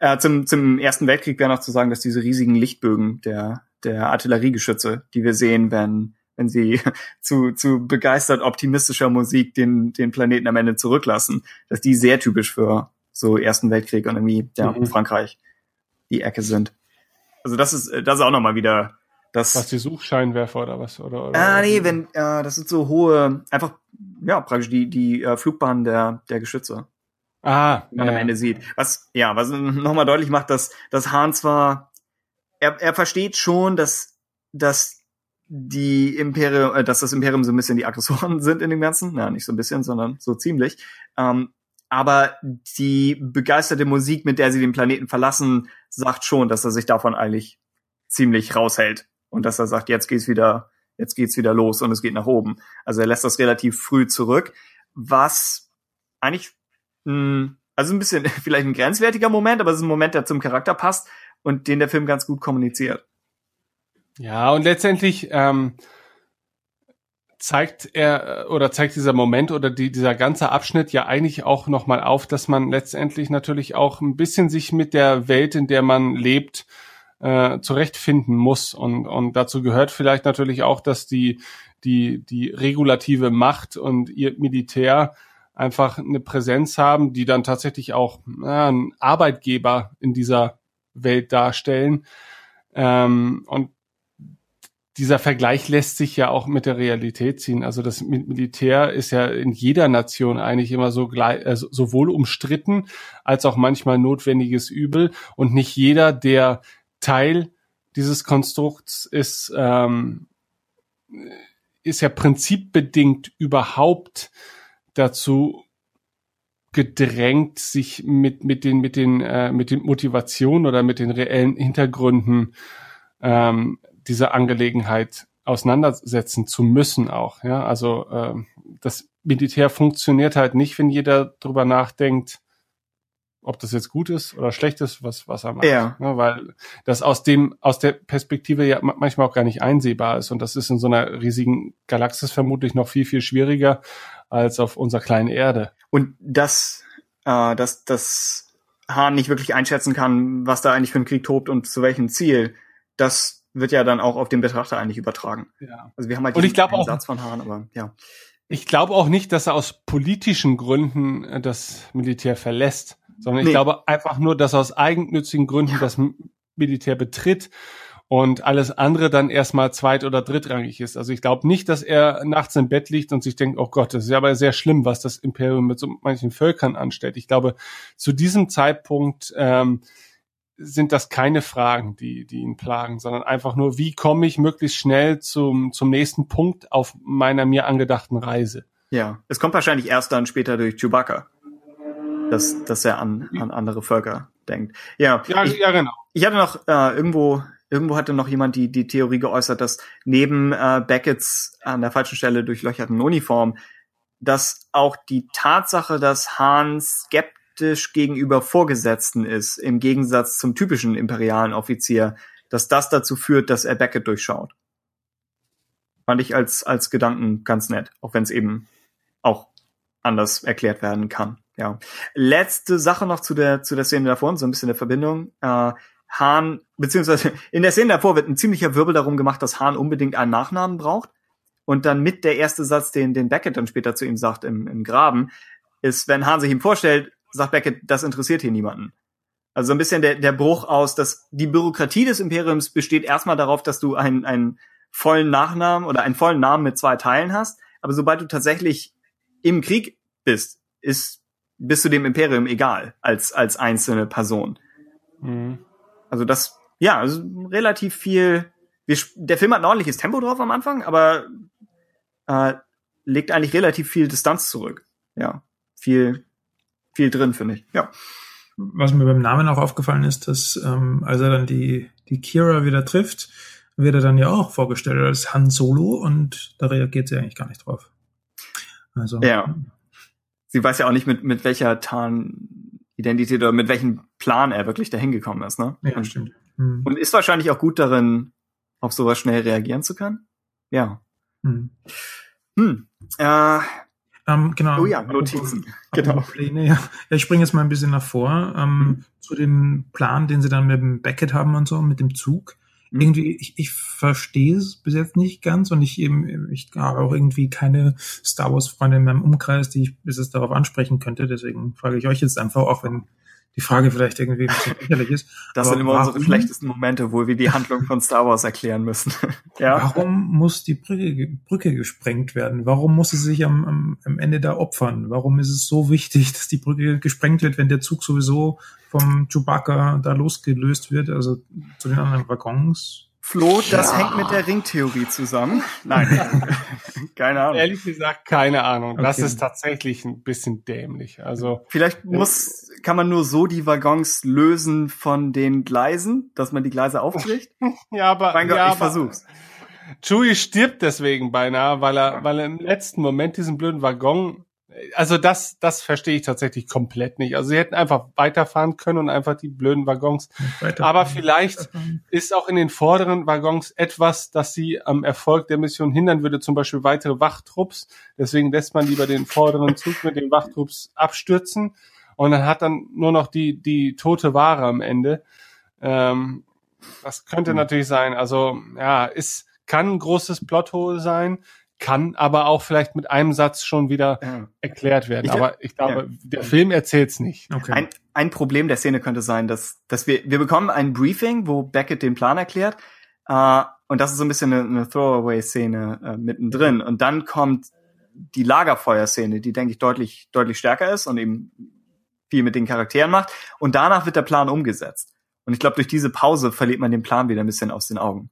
[SPEAKER 2] Äh, zum, zum Ersten Weltkrieg wäre noch zu sagen, dass diese riesigen Lichtbögen der, der Artilleriegeschütze, die wir sehen, wenn, wenn sie zu, zu begeistert optimistischer Musik den, den Planeten am Ende zurücklassen, dass die sehr typisch für so Ersten Weltkrieg und irgendwie ja, mhm. Frankreich die Ecke sind. Also das ist, das ist auch nochmal wieder das.
[SPEAKER 1] Was die Suchscheinwerfer oder was? Oder, oder
[SPEAKER 2] ah, nee, wenn, äh, das sind so hohe, einfach, ja, praktisch die, die äh, Flugbahn der, der Geschütze. Ah, man ja. am Ende sieht. Was, ja, was nochmal deutlich macht, dass, dass Hahn zwar, er, er versteht schon, dass, dass die Imperium, äh, dass das Imperium so ein bisschen die Aggressoren sind in dem Ganzen. Ja, nicht so ein bisschen, sondern so ziemlich. Ähm, aber die begeisterte Musik, mit der sie den Planeten verlassen, sagt schon, dass er sich davon eigentlich ziemlich raushält und dass er sagt, jetzt geht's wieder, jetzt geht's wieder los und es geht nach oben. Also er lässt das relativ früh zurück, was eigentlich mh, also ein bisschen vielleicht ein grenzwertiger Moment, aber es ist ein Moment, der zum Charakter passt und den der Film ganz gut kommuniziert.
[SPEAKER 1] Ja, und letztendlich ähm, zeigt er äh, oder zeigt dieser Moment oder die, dieser ganze Abschnitt ja eigentlich auch nochmal auf, dass man letztendlich natürlich auch ein bisschen sich mit der Welt, in der man lebt, äh, zurechtfinden muss. Und, und dazu gehört vielleicht natürlich auch, dass die, die, die regulative Macht und ihr Militär einfach eine Präsenz haben, die dann tatsächlich auch ja, einen Arbeitgeber in dieser Welt darstellen. Ähm, und dieser Vergleich lässt sich ja auch mit der Realität ziehen. Also das Militär ist ja in jeder Nation eigentlich immer so gleich, also sowohl umstritten als auch manchmal notwendiges Übel. Und nicht jeder, der Teil dieses Konstrukts ist, ähm, ist ja prinzipbedingt überhaupt dazu gedrängt, sich mit mit den mit den äh, mit den Motivationen oder mit den reellen Hintergründen ähm, dieser Angelegenheit auseinandersetzen zu müssen auch. Ja, also äh, das Militär funktioniert halt nicht, wenn jeder drüber nachdenkt, ob das jetzt gut ist oder schlecht ist, was was er macht. Ja. ja. weil das aus dem aus der Perspektive ja manchmal auch gar nicht einsehbar ist und das ist in so einer riesigen Galaxis vermutlich noch viel viel schwieriger als auf unserer kleinen Erde.
[SPEAKER 2] Und das äh, dass das Hahn nicht wirklich einschätzen kann, was da eigentlich für ein Krieg tobt und zu welchem Ziel, das wird ja dann auch auf den Betrachter eigentlich übertragen.
[SPEAKER 1] Ja. Also wir haben halt und ich glaube auch Satz von Hahn, aber ja. Ich glaube auch nicht, dass er aus politischen Gründen äh, das Militär verlässt, sondern nee. ich glaube einfach nur, dass er aus eigennützigen Gründen ja. das Militär betritt und alles andere dann erstmal zweit- oder drittrangig ist. Also ich glaube nicht, dass er nachts im Bett liegt und sich denkt, oh Gott, das ist ja aber sehr schlimm, was das Imperium mit so manchen Völkern anstellt. Ich glaube, zu diesem Zeitpunkt ähm, sind das keine Fragen, die, die ihn plagen, sondern einfach nur, wie komme ich möglichst schnell zum, zum nächsten Punkt auf meiner mir angedachten Reise.
[SPEAKER 2] Ja, es kommt wahrscheinlich erst dann später durch Chewbacca, dass, dass er an, an andere Völker denkt. Ja, ja, ich, ja genau. Ich hatte noch äh, irgendwo irgendwo hatte noch jemand die, die Theorie geäußert, dass neben äh, Beckett's an der falschen Stelle durchlöcherten Uniform, dass auch die Tatsache, dass Hahn skeptisch gegenüber Vorgesetzten ist, im Gegensatz zum typischen imperialen Offizier, dass das dazu führt, dass er Beckett durchschaut. Fand ich als, als Gedanken ganz nett, auch wenn es eben auch anders erklärt werden kann. Ja. Letzte Sache noch zu der, zu der Szene davor, so ein bisschen der Verbindung. Äh, Hahn, beziehungsweise in der Szene davor wird ein ziemlicher Wirbel darum gemacht, dass Hahn unbedingt einen Nachnamen braucht. Und dann mit der erste Satz, den, den Beckett dann später zu ihm sagt im, im Graben, ist, wenn Hahn sich ihm vorstellt, sagt Beckett, das interessiert hier niemanden. Also so ein bisschen der, der Bruch aus, dass die Bürokratie des Imperiums besteht erstmal darauf, dass du einen, einen vollen Nachnamen oder einen vollen Namen mit zwei Teilen hast. Aber sobald du tatsächlich im Krieg bist, ist, bist du dem Imperium egal als, als einzelne Person. Mhm. Also das, ja, also relativ viel. Wir, der Film hat ein ordentliches Tempo drauf am Anfang, aber äh, legt eigentlich relativ viel Distanz zurück. Ja, viel, viel drin, finde ich. Ja.
[SPEAKER 3] Was mir beim Namen auch aufgefallen ist, dass ähm, als er dann die, die Kira wieder trifft, wird er dann ja auch vorgestellt als Han Solo und da reagiert sie eigentlich gar nicht drauf.
[SPEAKER 2] Also. Ja. Sie weiß ja auch nicht, mit, mit welcher Tarn-Identität oder mit welchem Plan er wirklich dahin gekommen ist, ne?
[SPEAKER 3] Ja, und, stimmt.
[SPEAKER 2] Hm. Und ist wahrscheinlich auch gut darin, auf sowas schnell reagieren zu können. Ja. Hm. Hm. Äh,
[SPEAKER 3] ähm, genau.
[SPEAKER 2] Oh ja, Notizen. genau.
[SPEAKER 3] Pläne, ja. Ich springe jetzt mal ein bisschen nach vor ähm, mhm. zu dem Plan, den sie dann mit dem Beckett haben und so, mit dem Zug. Mhm. Irgendwie, ich, ich verstehe es bis jetzt nicht ganz und ich eben, ich habe auch irgendwie keine Star Wars-Freunde in meinem Umkreis, die ich bis jetzt darauf ansprechen könnte. Deswegen frage ich euch jetzt einfach, auch wenn die Frage vielleicht irgendwie ein bisschen lächerlich ist.
[SPEAKER 2] Das sind immer warum, unsere schlechtesten Momente, wo wir die Handlung von Star Wars erklären müssen.
[SPEAKER 3] ja. Warum muss die Brücke, Brücke gesprengt werden? Warum muss sie sich am, am, am Ende da opfern? Warum ist es so wichtig, dass die Brücke gesprengt wird, wenn der Zug sowieso vom Chewbacca da losgelöst wird, also zu den anderen Waggons?
[SPEAKER 2] Flo, das ja. hängt mit der Ringtheorie zusammen. Nein,
[SPEAKER 1] keine Ahnung. Ehrlich gesagt, keine Ahnung. Okay. Das ist tatsächlich ein bisschen dämlich. Also
[SPEAKER 2] vielleicht muss, kann man nur so die Waggons lösen von den Gleisen, dass man die Gleise aufbricht.
[SPEAKER 1] ja, aber
[SPEAKER 2] mein Gott,
[SPEAKER 1] ja,
[SPEAKER 2] ich versuch's.
[SPEAKER 1] Chewie stirbt deswegen beinahe, weil er, weil er im letzten Moment diesen blöden Waggon also das, das verstehe ich tatsächlich komplett nicht. Also sie hätten einfach weiterfahren können und einfach die blöden Waggons. Aber vielleicht ist auch in den vorderen Waggons etwas, das sie am Erfolg der Mission hindern würde, zum Beispiel weitere Wachtrupps. Deswegen lässt man lieber den vorderen Zug mit den Wachtrupps abstürzen und dann hat dann nur noch die, die tote Ware am Ende. Ähm, das könnte mhm. natürlich sein. Also ja, ist, kann ein großes Plothole sein kann aber auch vielleicht mit einem Satz schon wieder ja. erklärt werden. Ich, aber ich glaube, ja. der Film erzählt's nicht.
[SPEAKER 2] Okay. Ein, ein Problem der Szene könnte sein, dass, dass wir, wir bekommen ein Briefing, wo Beckett den Plan erklärt. Äh, und das ist so ein bisschen eine, eine Throwaway-Szene äh, mittendrin. Und dann kommt die Lagerfeuer-Szene, die, denke ich, deutlich, deutlich stärker ist und eben viel mit den Charakteren macht. Und danach wird der Plan umgesetzt. Und ich glaube, durch diese Pause verliert man den Plan wieder ein bisschen aus den Augen.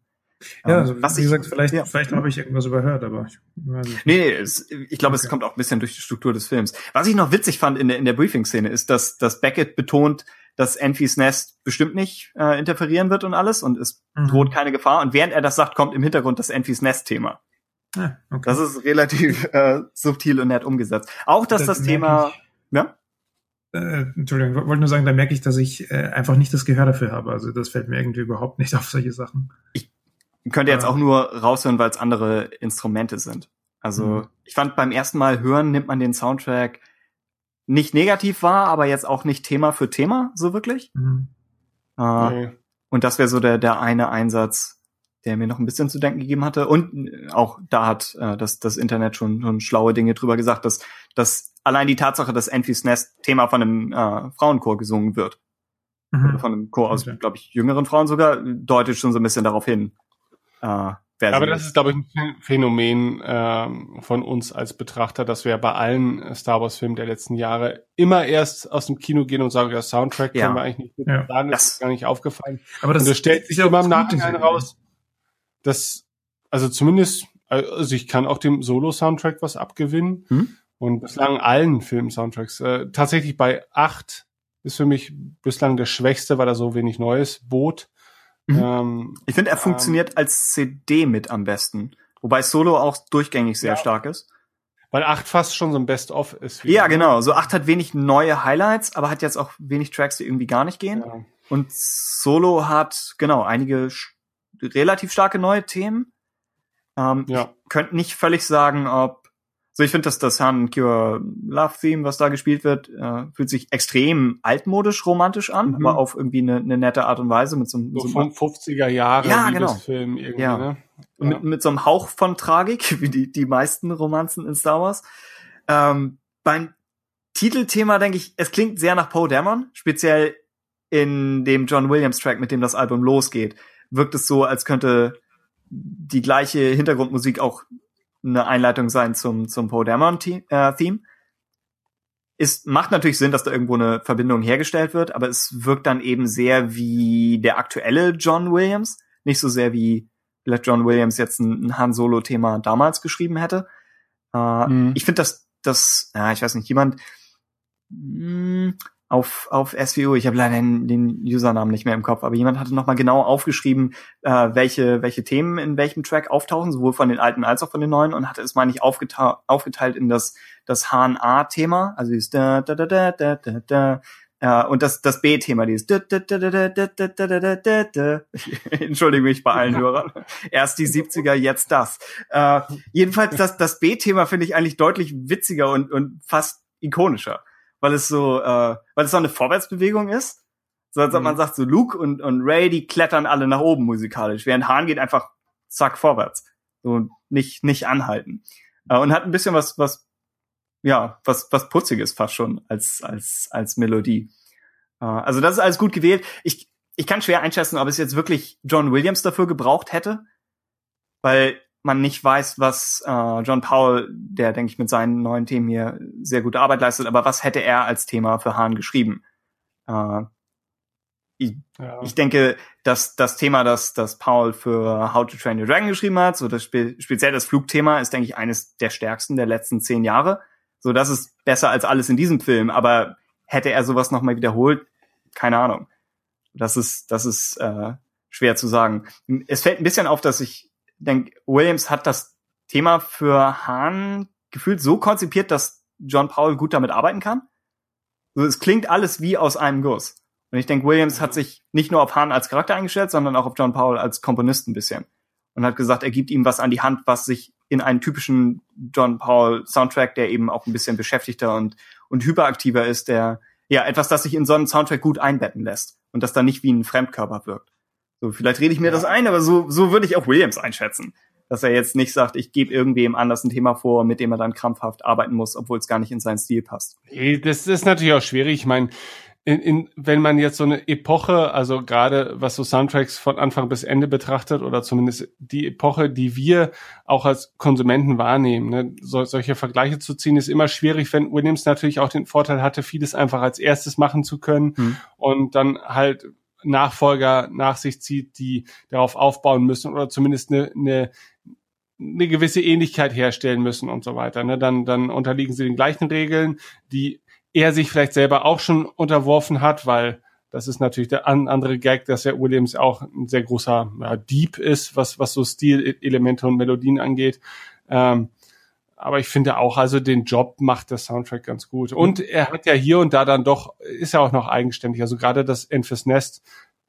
[SPEAKER 3] Ja, also, was wie ich, gesagt, vielleicht, ja. vielleicht habe ich irgendwas überhört, aber ich
[SPEAKER 2] weiß nicht. Nee, es, ich glaube, okay. es kommt auch ein bisschen durch die Struktur des Films. Was ich noch witzig fand in der, in der Briefing-Szene ist, dass, dass Beckett betont, dass Enfys Nest bestimmt nicht äh, interferieren wird und alles und es mhm. droht keine Gefahr. Und während er das sagt, kommt im Hintergrund das Enfys Nest-Thema. Ah, okay. Das ist relativ äh, subtil und nett umgesetzt. Auch, dass das, das Thema,
[SPEAKER 3] ich, ja? Äh, Entschuldigung, wollte nur sagen, da merke ich, dass ich äh, einfach nicht das Gehör dafür habe. Also das fällt mir irgendwie überhaupt nicht auf solche Sachen.
[SPEAKER 2] Ich Könnt ihr jetzt auch nur raushören, weil es andere Instrumente sind. Also mhm. ich fand beim ersten Mal hören nimmt man den Soundtrack nicht negativ wahr, aber jetzt auch nicht Thema für Thema so wirklich. Mhm. Äh, nee. Und das wäre so der der eine Einsatz, der mir noch ein bisschen zu denken gegeben hatte. Und auch da hat äh, das das Internet schon, schon schlaue Dinge drüber gesagt, dass dass allein die Tatsache, dass Enfys Nest Thema von einem äh, Frauenchor gesungen wird, mhm. von einem Chor aus, okay. glaube ich, jüngeren Frauen sogar, deutet schon so ein bisschen darauf hin,
[SPEAKER 1] äh, aber das ist, glaube ich, ein Phänomen äh, von uns als Betrachter, dass wir bei allen Star Wars-Filmen der letzten Jahre immer erst aus dem Kino gehen und sagen, ja, Soundtrack ja. können wir eigentlich nicht ja. sagen, das ist gar nicht aufgefallen. Aber das, und das stellt sich immer im Nachhinein raus, dass, also zumindest, also ich kann auch dem Solo-Soundtrack was abgewinnen hm? und bislang allen Film-Soundtracks. Äh, tatsächlich bei acht ist für mich bislang der schwächste, weil da so wenig Neues bot
[SPEAKER 2] Mhm. Ähm, ich finde, er ähm, funktioniert als CD mit am besten. Wobei Solo auch durchgängig sehr ja. stark ist.
[SPEAKER 1] Weil 8 fast schon so ein Best-of ist.
[SPEAKER 2] Ja, genau. So 8 hat wenig neue Highlights, aber hat jetzt auch wenig Tracks, die irgendwie gar nicht gehen. Ja. Und Solo hat, genau, einige relativ starke neue Themen. Ähm, ja. Ich könnte nicht völlig sagen, ob so, ich finde, dass das Han Cure Love Theme, was da gespielt wird, äh, fühlt sich extrem altmodisch romantisch an, mhm. aber auf irgendwie eine, eine nette Art und Weise mit so,
[SPEAKER 1] so, so einem 50er Jahre
[SPEAKER 2] ja, genau. Film irgendwie, ja. ne? Ja. Mit, mit so einem Hauch von Tragik, wie die, die meisten Romanzen in Star Wars. Ähm, beim Titelthema denke ich, es klingt sehr nach Poe Dameron, speziell in dem John Williams Track, mit dem das Album losgeht, wirkt es so, als könnte die gleiche Hintergrundmusik auch eine Einleitung sein zum, zum Poe Dameron äh, Theme. Ist, macht natürlich Sinn, dass da irgendwo eine Verbindung hergestellt wird, aber es wirkt dann eben sehr wie der aktuelle John Williams, nicht so sehr wie vielleicht John Williams jetzt ein, ein Han Solo Thema damals geschrieben hätte. Äh, mhm. Ich finde, dass das, ja, ich weiß nicht, jemand, mh, hm, auf, auf SVO, ich habe leider den, den Usernamen nicht mehr im Kopf, aber jemand hatte nochmal genau aufgeschrieben, äh, welche, welche Themen in welchem Track auftauchen, sowohl von den alten als auch von den neuen und hatte es, meine ich, aufgeteilt, aufgeteilt in das, das HNA-Thema, also dieses da, da, da, da, da, da, da, ja, und das, das B-Thema, dieses Entschuldige mich bei allen Hörern. Erst die 70er, jetzt das. Äh, jedenfalls, das, das B-Thema finde ich eigentlich deutlich witziger und, und fast ikonischer weil es so, äh, weil es so eine Vorwärtsbewegung ist. So als ob mhm. man sagt, so Luke und, und Ray, die klettern alle nach oben musikalisch, während Hahn geht einfach zack vorwärts. So nicht, nicht anhalten. Äh, und hat ein bisschen was, was, ja, was, was Putziges fast schon als, als, als Melodie. Äh, also das ist alles gut gewählt. Ich, ich kann schwer einschätzen, ob es jetzt wirklich John Williams dafür gebraucht hätte, weil man nicht weiß, was äh, John Powell, der, denke ich, mit seinen neuen Themen hier sehr gute Arbeit leistet, aber was hätte er als Thema für Hahn geschrieben? Äh, ich, ja. ich denke, dass das Thema, das, das Paul für How to Train Your Dragon geschrieben hat, so das spe speziell das Flugthema, ist, denke ich, eines der stärksten der letzten zehn Jahre. So, das ist besser als alles in diesem Film, aber hätte er sowas nochmal wiederholt, keine Ahnung. Das ist, das ist äh, schwer zu sagen. Es fällt ein bisschen auf, dass ich denke, Williams hat das Thema für Hahn gefühlt so konzipiert, dass John Powell gut damit arbeiten kann. Also es klingt alles wie aus einem Guss. Und ich denke, Williams hat sich nicht nur auf Hahn als Charakter eingestellt, sondern auch auf John Powell als Komponist ein bisschen. Und hat gesagt, er gibt ihm was an die Hand, was sich in einen typischen John Powell Soundtrack, der eben auch ein bisschen beschäftigter und, und hyperaktiver ist, der, ja, etwas, das sich in so einen Soundtrack gut einbetten lässt und das dann nicht wie ein Fremdkörper wirkt. So, vielleicht rede ich mir ja. das ein, aber so, so würde ich auch Williams einschätzen. Dass er jetzt nicht sagt, ich gebe irgendwem anders ein Thema vor, mit dem er dann krampfhaft arbeiten muss, obwohl es gar nicht in seinen Stil passt.
[SPEAKER 1] Das ist natürlich auch schwierig. Ich meine, in, in, wenn man jetzt so eine Epoche, also gerade was so Soundtracks von Anfang bis Ende betrachtet oder zumindest die Epoche, die wir auch als Konsumenten wahrnehmen, ne, so, solche Vergleiche zu ziehen, ist immer schwierig, wenn Williams natürlich auch den Vorteil hatte, vieles einfach als erstes machen zu können hm. und dann halt Nachfolger nach sich zieht, die darauf aufbauen müssen oder zumindest eine, eine, eine gewisse Ähnlichkeit herstellen müssen und so weiter. Ne? Dann, dann unterliegen sie den gleichen Regeln, die er sich vielleicht selber auch schon unterworfen hat, weil das ist natürlich der andere Gag, dass ja Williams auch ein sehr großer ja, Dieb ist, was, was so Stilelemente und Melodien angeht. Ähm, aber ich finde auch, also den Job macht der Soundtrack ganz gut. Und er hat ja hier und da dann doch, ist ja auch noch eigenständig. Also gerade das Enfys Nest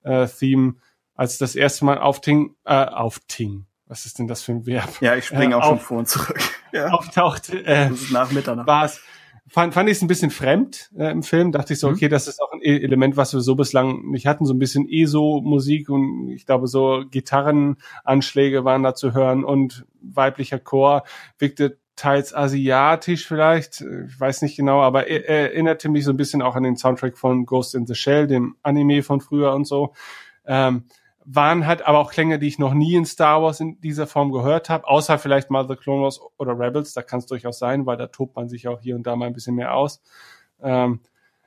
[SPEAKER 1] äh, Theme, als das erste Mal aufting, äh, aufting. Was ist denn das für ein Verb?
[SPEAKER 2] Ja, ich springe äh, auch auf, schon vor und zurück.
[SPEAKER 1] Ja. Auftaucht. Äh, das ist nach Mitternacht. War's, fand, fand ich es ein bisschen fremd äh, im Film. Dachte ich so, mhm. okay, das ist auch ein e-, Element, was wir so bislang nicht hatten. So ein bisschen ESO-Musik und ich glaube, so Gitarrenanschläge waren da zu hören und weiblicher Chor wirkte teils asiatisch vielleicht, ich weiß nicht genau, aber er, er erinnerte mich so ein bisschen auch an den Soundtrack von Ghost in the Shell, dem Anime von früher und so. Ähm, waren halt aber auch Klänge, die ich noch nie in Star Wars in dieser Form gehört habe, außer vielleicht mal The Clone Wars oder Rebels, da kann es durchaus sein, weil da tobt man sich auch hier und da mal ein bisschen mehr aus. Ähm,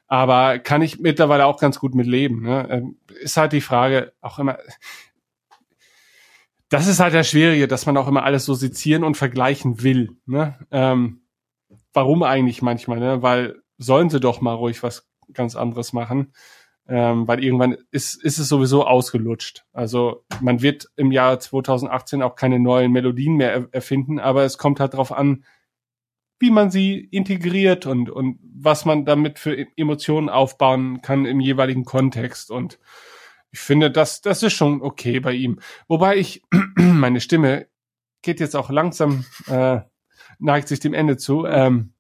[SPEAKER 1] aber kann ich mittlerweile auch ganz gut mit leben. Ne? Ähm, ist halt die Frage auch immer, das ist halt das Schwierige, dass man auch immer alles so sezieren und vergleichen will. Ne? Ähm, warum eigentlich manchmal? Ne? Weil sollen sie doch mal ruhig was ganz anderes machen. ähm, weil irgendwann ist, ist es sowieso ausgelutscht. Also man wird im Jahr 2018 auch keine neuen Melodien mehr er erfinden, aber es kommt halt darauf an, wie man sie integriert und, und was man damit für Emotionen aufbauen kann im jeweiligen Kontext. Und ich finde, das, das ist schon okay bei ihm. Wobei ich, meine Stimme geht jetzt auch langsam, äh, neigt sich dem Ende zu. Ähm,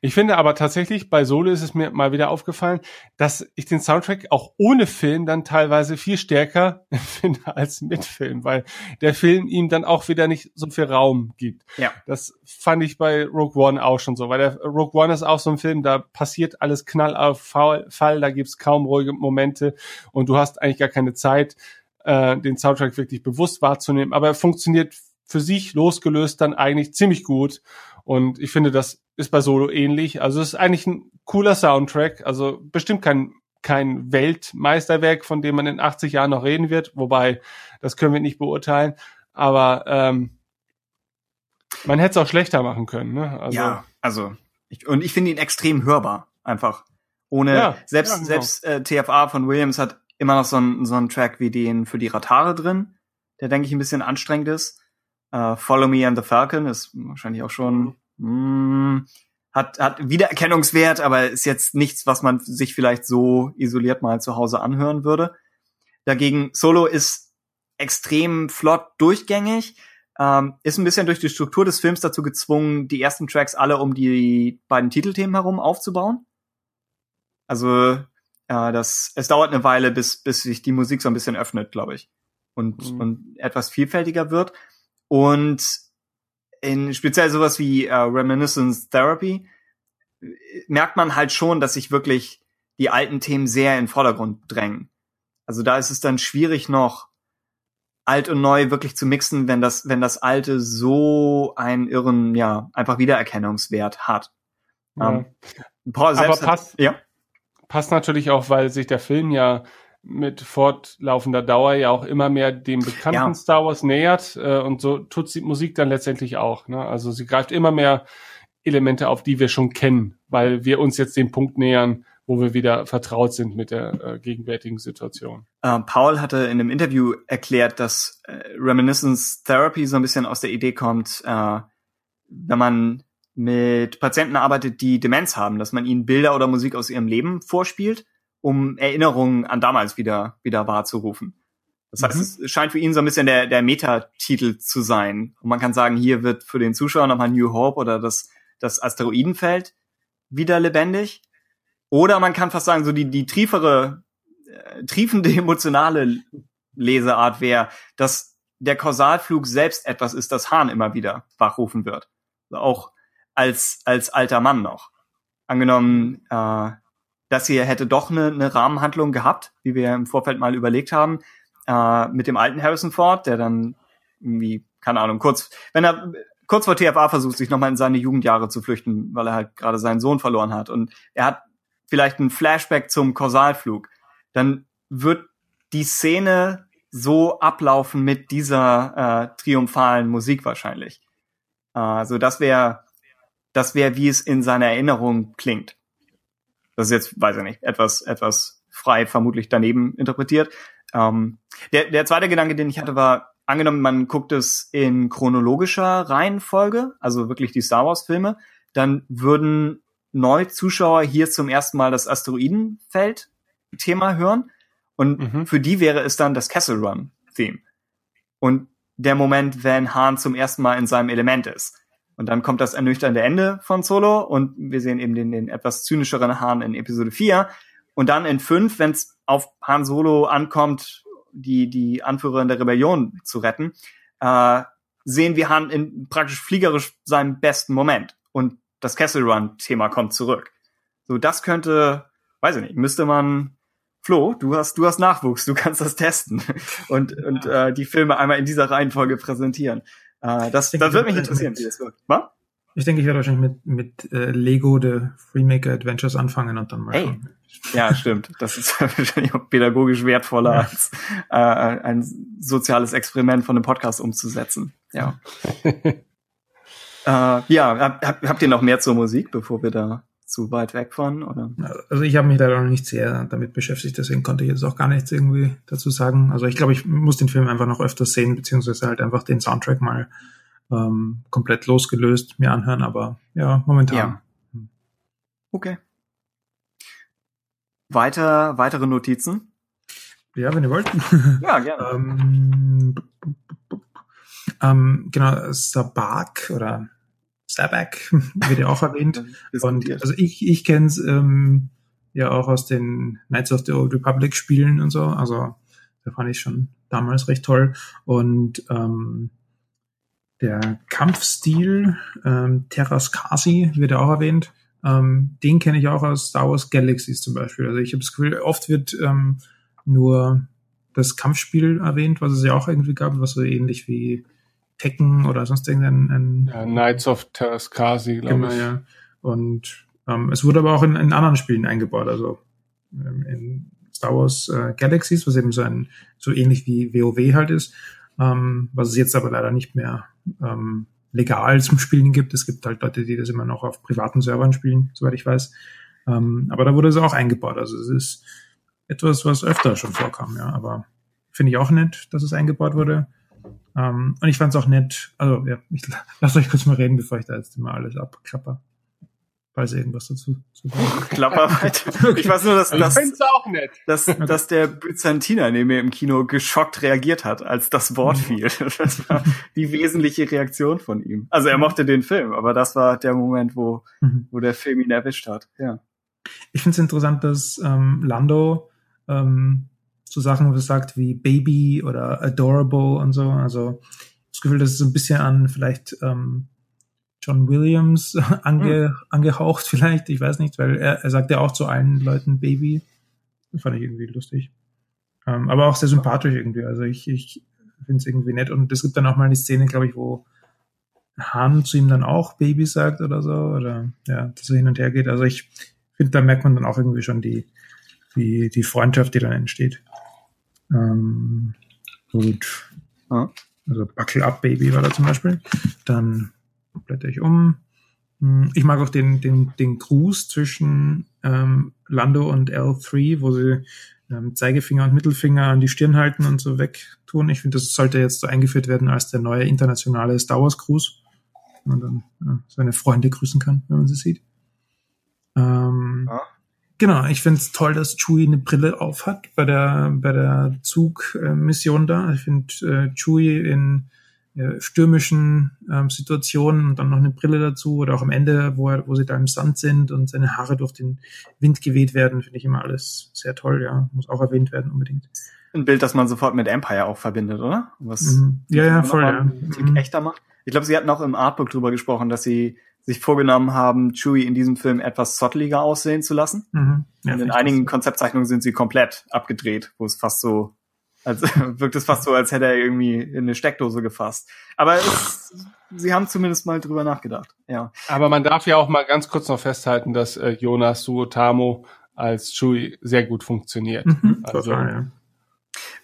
[SPEAKER 1] ich finde aber tatsächlich, bei Solo ist es mir mal wieder aufgefallen, dass ich den Soundtrack auch ohne Film dann teilweise viel stärker finde als mit Film, weil der Film ihm dann auch wieder nicht so viel Raum gibt. Ja. Das fand ich bei Rogue One auch schon so, weil der Rogue One ist auch so ein Film, da passiert alles knall auf Fall, da gibt's kaum ruhige Momente und du hast eigentlich gar keine Zeit, äh, den Soundtrack wirklich bewusst wahrzunehmen, aber er funktioniert für sich losgelöst dann eigentlich ziemlich gut. Und ich finde, das ist bei Solo ähnlich. Also es ist eigentlich ein cooler Soundtrack. Also bestimmt kein, kein Weltmeisterwerk, von dem man in 80 Jahren noch reden wird. Wobei, das können wir nicht beurteilen. Aber ähm, man hätte es auch schlechter machen können. Ne?
[SPEAKER 2] Also, ja, also ich, und ich finde ihn extrem hörbar. Einfach. Ohne, ja, selbst, ja, genau. selbst äh, TFA von Williams hat immer noch so einen so einen Track wie den für die Ratare drin, der, denke ich, ein bisschen anstrengend ist. Uh, Follow Me and the Falcon ist wahrscheinlich auch schon mh, hm, hat hat Wiedererkennungswert, aber ist jetzt nichts, was man sich vielleicht so isoliert mal zu Hause anhören würde. Dagegen Solo ist extrem flott durchgängig, ähm, ist ein bisschen durch die Struktur des Films dazu gezwungen, die ersten Tracks alle um die beiden Titelthemen herum aufzubauen. Also äh, das es dauert eine Weile, bis bis sich die Musik so ein bisschen öffnet, glaube ich, und mhm. und etwas vielfältiger wird. Und in speziell sowas wie äh, Reminiscence Therapy merkt man halt schon, dass sich wirklich die alten Themen sehr in den Vordergrund drängen. Also da ist es dann schwierig noch alt und neu wirklich zu mixen, wenn das wenn das alte so einen irren ja einfach Wiedererkennungswert hat.
[SPEAKER 1] Ja. Ähm, Paul selbst Aber passt, ja. passt natürlich auch, weil sich der Film ja mit fortlaufender Dauer ja auch immer mehr dem bekannten ja. Star Wars nähert äh, und so tut die Musik dann letztendlich auch. Ne? Also sie greift immer mehr Elemente auf, die wir schon kennen, weil wir uns jetzt dem Punkt nähern, wo wir wieder vertraut sind mit der äh, gegenwärtigen Situation.
[SPEAKER 2] Uh, Paul hatte in einem Interview erklärt, dass äh, Reminiscence Therapy so ein bisschen aus der Idee kommt, äh, wenn man mit Patienten arbeitet, die Demenz haben, dass man ihnen Bilder oder Musik aus ihrem Leben vorspielt um Erinnerungen an damals wieder, wieder wahrzurufen. Das heißt, mhm. es scheint für ihn so ein bisschen der, der Metatitel zu sein. Und man kann sagen, hier wird für den Zuschauer nochmal New Hope oder das, das Asteroidenfeld wieder lebendig. Oder man kann fast sagen, so die, die triefere, äh, triefende emotionale Leseart wäre, dass der Kausalflug selbst etwas ist, das Hahn immer wieder wachrufen wird. Also auch als, als alter Mann noch. Angenommen, äh, das hier hätte doch eine, eine Rahmenhandlung gehabt, wie wir im Vorfeld mal überlegt haben, äh, mit dem alten Harrison Ford, der dann irgendwie, keine Ahnung, kurz, wenn er kurz vor TFA versucht, sich nochmal in seine Jugendjahre zu flüchten, weil er halt gerade seinen Sohn verloren hat und er hat vielleicht ein Flashback zum Kausalflug, dann wird die Szene so ablaufen mit dieser äh, triumphalen Musik wahrscheinlich. Äh, also das wäre, das wäre, wie es in seiner Erinnerung klingt. Das ist jetzt, weiß ich nicht, etwas, etwas frei vermutlich daneben interpretiert. Ähm, der, der zweite Gedanke, den ich hatte, war, angenommen, man guckt es in chronologischer Reihenfolge, also wirklich die Star Wars Filme, dann würden Neuzuschauer hier zum ersten Mal das Asteroidenfeld-Thema hören. Und mhm. für die wäre es dann das Castle Run-Theme. Und der Moment, wenn Hahn zum ersten Mal in seinem Element ist. Und dann kommt das ernüchternde Ende von Solo und wir sehen eben den, den etwas zynischeren Han in Episode 4. Und dann in 5, wenn es auf Han Solo ankommt, die, die Anführerin der Rebellion zu retten, äh, sehen wir Han in praktisch fliegerisch seinem besten Moment. Und das Castle Run-Thema kommt zurück. So, das könnte, weiß ich nicht, müsste man Flo, du hast, du hast Nachwuchs, du kannst das testen und, und äh, die Filme einmal in dieser Reihenfolge präsentieren. Äh, das das würde mich interessieren, wie das wirkt. Was?
[SPEAKER 3] Ich denke, ich werde wahrscheinlich mit, mit äh, Lego The Freemaker Adventures anfangen und dann mal hey. schauen.
[SPEAKER 2] Ja, stimmt. Das ist wahrscheinlich auch pädagogisch wertvoller ja. als äh, ein soziales Experiment von einem Podcast umzusetzen. Ja. äh, ja, hab, habt ihr noch mehr zur Musik, bevor wir da zu weit weg von? Oder?
[SPEAKER 3] Also ich habe mich da noch nicht sehr damit beschäftigt, deswegen konnte ich jetzt auch gar nichts irgendwie dazu sagen. Also ich glaube, ich muss den Film einfach noch öfters sehen, beziehungsweise halt einfach den Soundtrack mal ähm, komplett losgelöst mir anhören, aber ja, momentan. Ja.
[SPEAKER 2] Okay. Weiter, weitere Notizen?
[SPEAKER 3] Ja, wenn ihr wollt.
[SPEAKER 2] Ja, gerne. ähm,
[SPEAKER 3] ähm, genau, Sabak oder Sabak wird ja auch erwähnt. und also ich, ich kenne es ähm, ja auch aus den Knights of the Old Republic Spielen und so. Also da fand ich schon damals recht toll. Und ähm, der Kampfstil ähm, Terras Kasi wird ja auch erwähnt. Ähm, den kenne ich auch aus Star Wars Galaxies zum Beispiel. Also ich habe das Gefühl, oft wird ähm, nur das Kampfspiel erwähnt, was es ja auch irgendwie gab, was so ähnlich wie Tekken oder sonst irgendein ein,
[SPEAKER 1] ja, Knights of Terraskasi, glaube genau, ich.
[SPEAKER 3] Ja. Und ähm, es wurde aber auch in, in anderen Spielen eingebaut, also ähm, in Star Wars äh, Galaxies, was eben so ein so ähnlich wie WoW halt ist, ähm, was es jetzt aber leider nicht mehr ähm, legal zum Spielen gibt. Es gibt halt Leute, die das immer noch auf privaten Servern spielen, soweit ich weiß. Ähm, aber da wurde es auch eingebaut. Also es ist etwas, was öfter schon vorkam, ja. Aber finde ich auch nett, dass es eingebaut wurde. Ähm, und ich fand es auch nett, also ja, ich lasse euch kurz mal reden, bevor ich da jetzt immer alles abklapper. Falls irgendwas dazu zu
[SPEAKER 2] Klapperarbeit. Okay. Ich weiß nur, dass, dass, auch nett. dass, okay. dass der Byzantiner neben mir im Kino geschockt reagiert hat, als das Wort mhm. fiel. Das war die wesentliche Reaktion von ihm. Also er mochte den Film, aber das war der Moment, wo, mhm. wo der Film ihn erwischt hat. Ja.
[SPEAKER 3] Ich finde es interessant, dass ähm, Lando ähm, so Sachen sagt wie Baby oder Adorable und so. Also das Gefühl, das ist so ein bisschen an vielleicht ähm, John Williams ange, mhm. angehaucht vielleicht. Ich weiß nicht, weil er, er sagt ja auch zu allen Leuten Baby. Das fand ich irgendwie lustig. Ähm, aber auch sehr sympathisch irgendwie. Also ich, ich finde es irgendwie nett. Und es gibt dann auch mal eine Szene, glaube ich, wo Han zu ihm dann auch Baby sagt oder so. Oder ja, dass er hin und her geht. Also ich finde, da merkt man dann auch irgendwie schon die, die, die Freundschaft, die dann entsteht. Ähm, gut. Ah. Also Buckle Up Baby war da zum Beispiel. Dann blätter ich um. Hm, ich mag auch den, den, den Gruß zwischen ähm, Lando und L3, wo sie ähm, Zeigefinger und Mittelfinger an die Stirn halten und so wegtun. Ich finde, das sollte jetzt so eingeführt werden als der neue internationale Star Wars Gruß. Man dann ja, seine Freunde grüßen kann, wenn man sie sieht. Ähm, ja. Genau, ich finde es toll, dass Chewie eine Brille aufhat bei der bei der Zugmission da. Ich finde äh, Chewie in äh, stürmischen ähm, Situationen und dann noch eine Brille dazu oder auch am Ende, wo, er, wo sie da im Sand sind und seine Haare durch den Wind geweht werden, finde ich immer alles sehr toll, ja. Muss auch erwähnt werden unbedingt.
[SPEAKER 2] Ein Bild, das man sofort mit Empire auch verbindet, oder?
[SPEAKER 3] Was mhm. Ja, ja, voll, ja.
[SPEAKER 2] Mhm. echter macht. Ich glaube, sie hatten auch im Artbook drüber gesprochen, dass sie sich vorgenommen haben, Chewie in diesem Film etwas zotteliger aussehen zu lassen. Mhm. Ja, und in einigen Konzeptzeichnungen sind sie komplett abgedreht, wo es fast so als wirkt es fast so, als hätte er irgendwie in eine Steckdose gefasst. Aber es, sie haben zumindest mal drüber nachgedacht. Ja.
[SPEAKER 1] Aber man darf ja auch mal ganz kurz noch festhalten, dass äh, Jonas Suotamo als Chewie sehr gut funktioniert. Mhm, also, total, ja.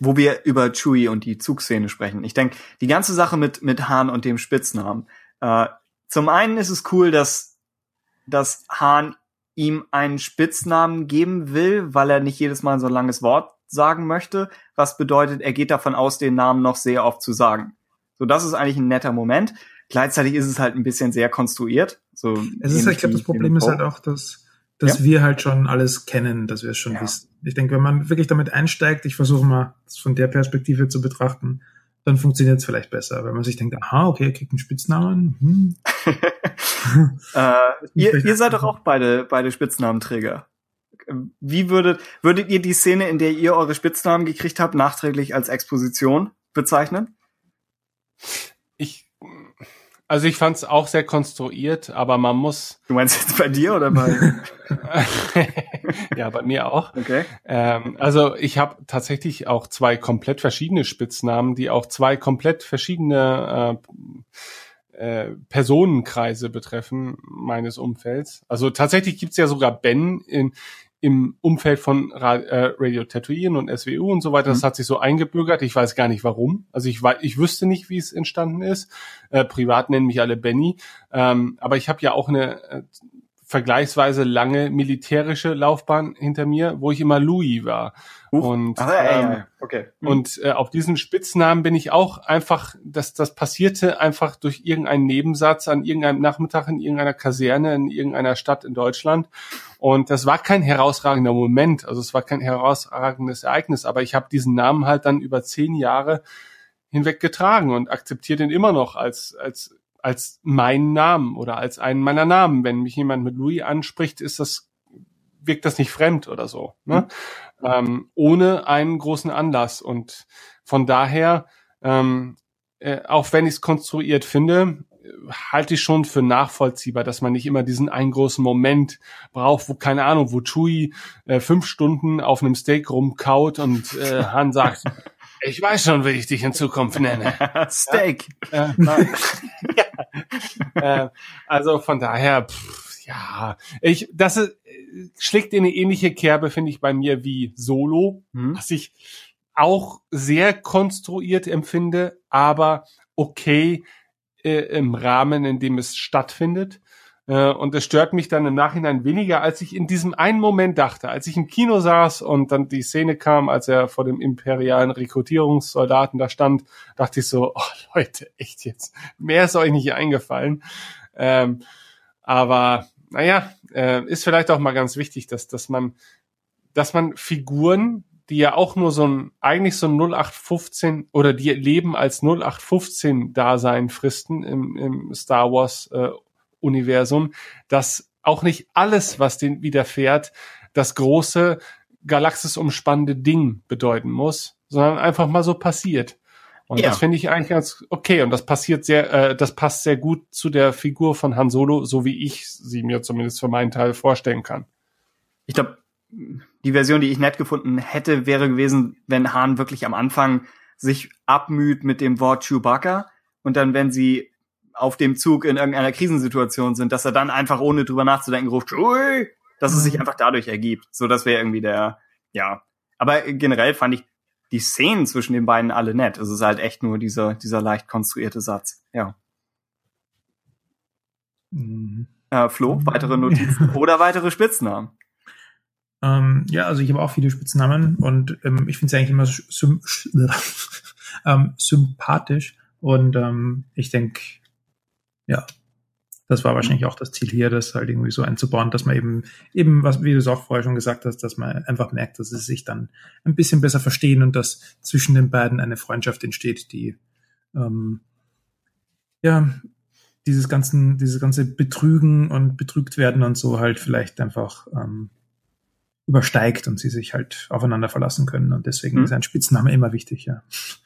[SPEAKER 2] Wo wir über Chewie und die Zugszene sprechen. Ich denke, die ganze Sache mit mit Hahn und dem Spitznamen. Äh, zum einen ist es cool, dass dass Hahn ihm einen Spitznamen geben will, weil er nicht jedes Mal so ein langes Wort sagen möchte, was bedeutet, er geht davon aus, den Namen noch sehr oft zu sagen. So, das ist eigentlich ein netter Moment. Gleichzeitig ist es halt ein bisschen sehr konstruiert. So
[SPEAKER 3] es ist, halt, ich glaube, das Problem ist halt auch, dass, dass ja. wir halt schon alles kennen, dass wir es schon ja. wissen. Ich denke, wenn man wirklich damit einsteigt, ich versuche mal, das von der Perspektive zu betrachten, dann funktioniert es vielleicht besser. Wenn man sich denkt, aha, okay, er kriegt einen Spitznamen. Hm.
[SPEAKER 2] äh, ihr, ihr seid doch auch beide, beide Spitznamenträger wie würdet, würdet ihr die Szene, in der ihr eure Spitznamen gekriegt habt, nachträglich als Exposition bezeichnen?
[SPEAKER 1] Ich, also ich fand es auch sehr konstruiert, aber man muss.
[SPEAKER 2] Du meinst jetzt bei dir oder bei?
[SPEAKER 1] ja, bei mir auch.
[SPEAKER 2] Okay.
[SPEAKER 1] Ähm, also ich habe tatsächlich auch zwei komplett verschiedene Spitznamen, die auch zwei komplett verschiedene äh, äh, Personenkreise betreffen meines Umfelds. Also tatsächlich gibt's ja sogar Ben in, im Umfeld von äh, Radio Tatooine und SWU und so weiter. Das mhm. hat sich so eingebürgert. Ich weiß gar nicht warum. Also ich weiß, ich wüsste nicht, wie es entstanden ist. Äh, privat nennen mich alle Benny. Ähm, aber ich habe ja auch eine äh, vergleichsweise lange militärische Laufbahn hinter mir, wo ich immer Louis war. Uh, und
[SPEAKER 2] ah, ja, ähm, ja, okay.
[SPEAKER 1] Mhm. und äh, auf diesen Spitznamen bin ich auch einfach, dass das passierte einfach durch irgendeinen Nebensatz an irgendeinem Nachmittag in irgendeiner Kaserne in irgendeiner Stadt in Deutschland. Und das war kein herausragender Moment, also es war kein herausragendes Ereignis, aber ich habe diesen Namen halt dann über zehn Jahre hinweg getragen und akzeptiere den immer noch als als als meinen Namen oder als einen meiner Namen. Wenn mich jemand mit Louis anspricht, ist das, wirkt das nicht fremd oder so, ne? Mhm. Ähm, ohne einen großen Anlass. Und von daher, ähm, äh, auch wenn ich es konstruiert finde, halte ich schon für nachvollziehbar, dass man nicht immer diesen einen großen Moment braucht, wo, keine Ahnung, wo Chui äh, fünf Stunden auf einem Steak rumkaut und äh, Han sagt, ich weiß schon, wie ich dich in Zukunft nenne.
[SPEAKER 2] Steak.
[SPEAKER 1] Ja? Äh. Äh, also von daher, pff, ja, ich, das ist, schlägt in eine ähnliche Kerbe, finde ich, bei mir wie Solo, hm. was ich auch sehr konstruiert empfinde, aber okay äh, im Rahmen, in dem es stattfindet. Äh, und es stört mich dann im Nachhinein weniger, als ich in diesem einen Moment dachte, als ich im Kino saß und dann die Szene kam, als er vor dem imperialen Rekrutierungssoldaten da stand, dachte ich so, oh Leute, echt jetzt, mehr ist euch nicht eingefallen. Ähm, aber naja, äh, ist vielleicht auch mal ganz wichtig, dass, dass man, dass man Figuren, die ja auch nur so ein, eigentlich so ein 0815 oder die leben als 0815 Dasein fristen im, im Star Wars äh, Universum, dass auch nicht alles, was den widerfährt, das große galaxisumspannende Ding bedeuten muss, sondern einfach mal so passiert. Und ja. das finde ich eigentlich ganz okay. Und das passiert sehr, äh, das passt sehr gut zu der Figur von Han Solo, so wie ich sie mir zumindest für meinen Teil vorstellen kann.
[SPEAKER 2] Ich glaube, die Version, die ich nett gefunden hätte, wäre gewesen, wenn Han wirklich am Anfang sich abmüht mit dem Wort Chewbacca und dann, wenn sie auf dem Zug in irgendeiner Krisensituation sind, dass er dann einfach ohne drüber nachzudenken ruft, Ui! dass es sich mhm. einfach dadurch ergibt. So, das wäre irgendwie der, ja. Aber generell fand ich die Szenen zwischen den beiden alle nett. Es ist halt echt nur dieser, dieser leicht konstruierte Satz. Ja. Mhm. Äh, Flo, weitere Notizen oder weitere Spitznamen?
[SPEAKER 3] Ähm, ja, also ich habe auch viele Spitznamen und ähm, ich finde es eigentlich immer sym ähm, sympathisch und ähm, ich denke, ja, das war wahrscheinlich auch das Ziel hier, das halt irgendwie so einzubauen, dass man eben, eben, was, wie du es auch vorher schon gesagt hast, dass man einfach merkt, dass sie sich dann ein bisschen besser verstehen und dass zwischen den beiden eine Freundschaft entsteht, die, ähm, ja, dieses ganzen, dieses ganze Betrügen und betrügt werden und so halt vielleicht einfach ähm, übersteigt und sie sich halt aufeinander verlassen können. Und deswegen hm. ist ein Spitzname immer wichtig, ja.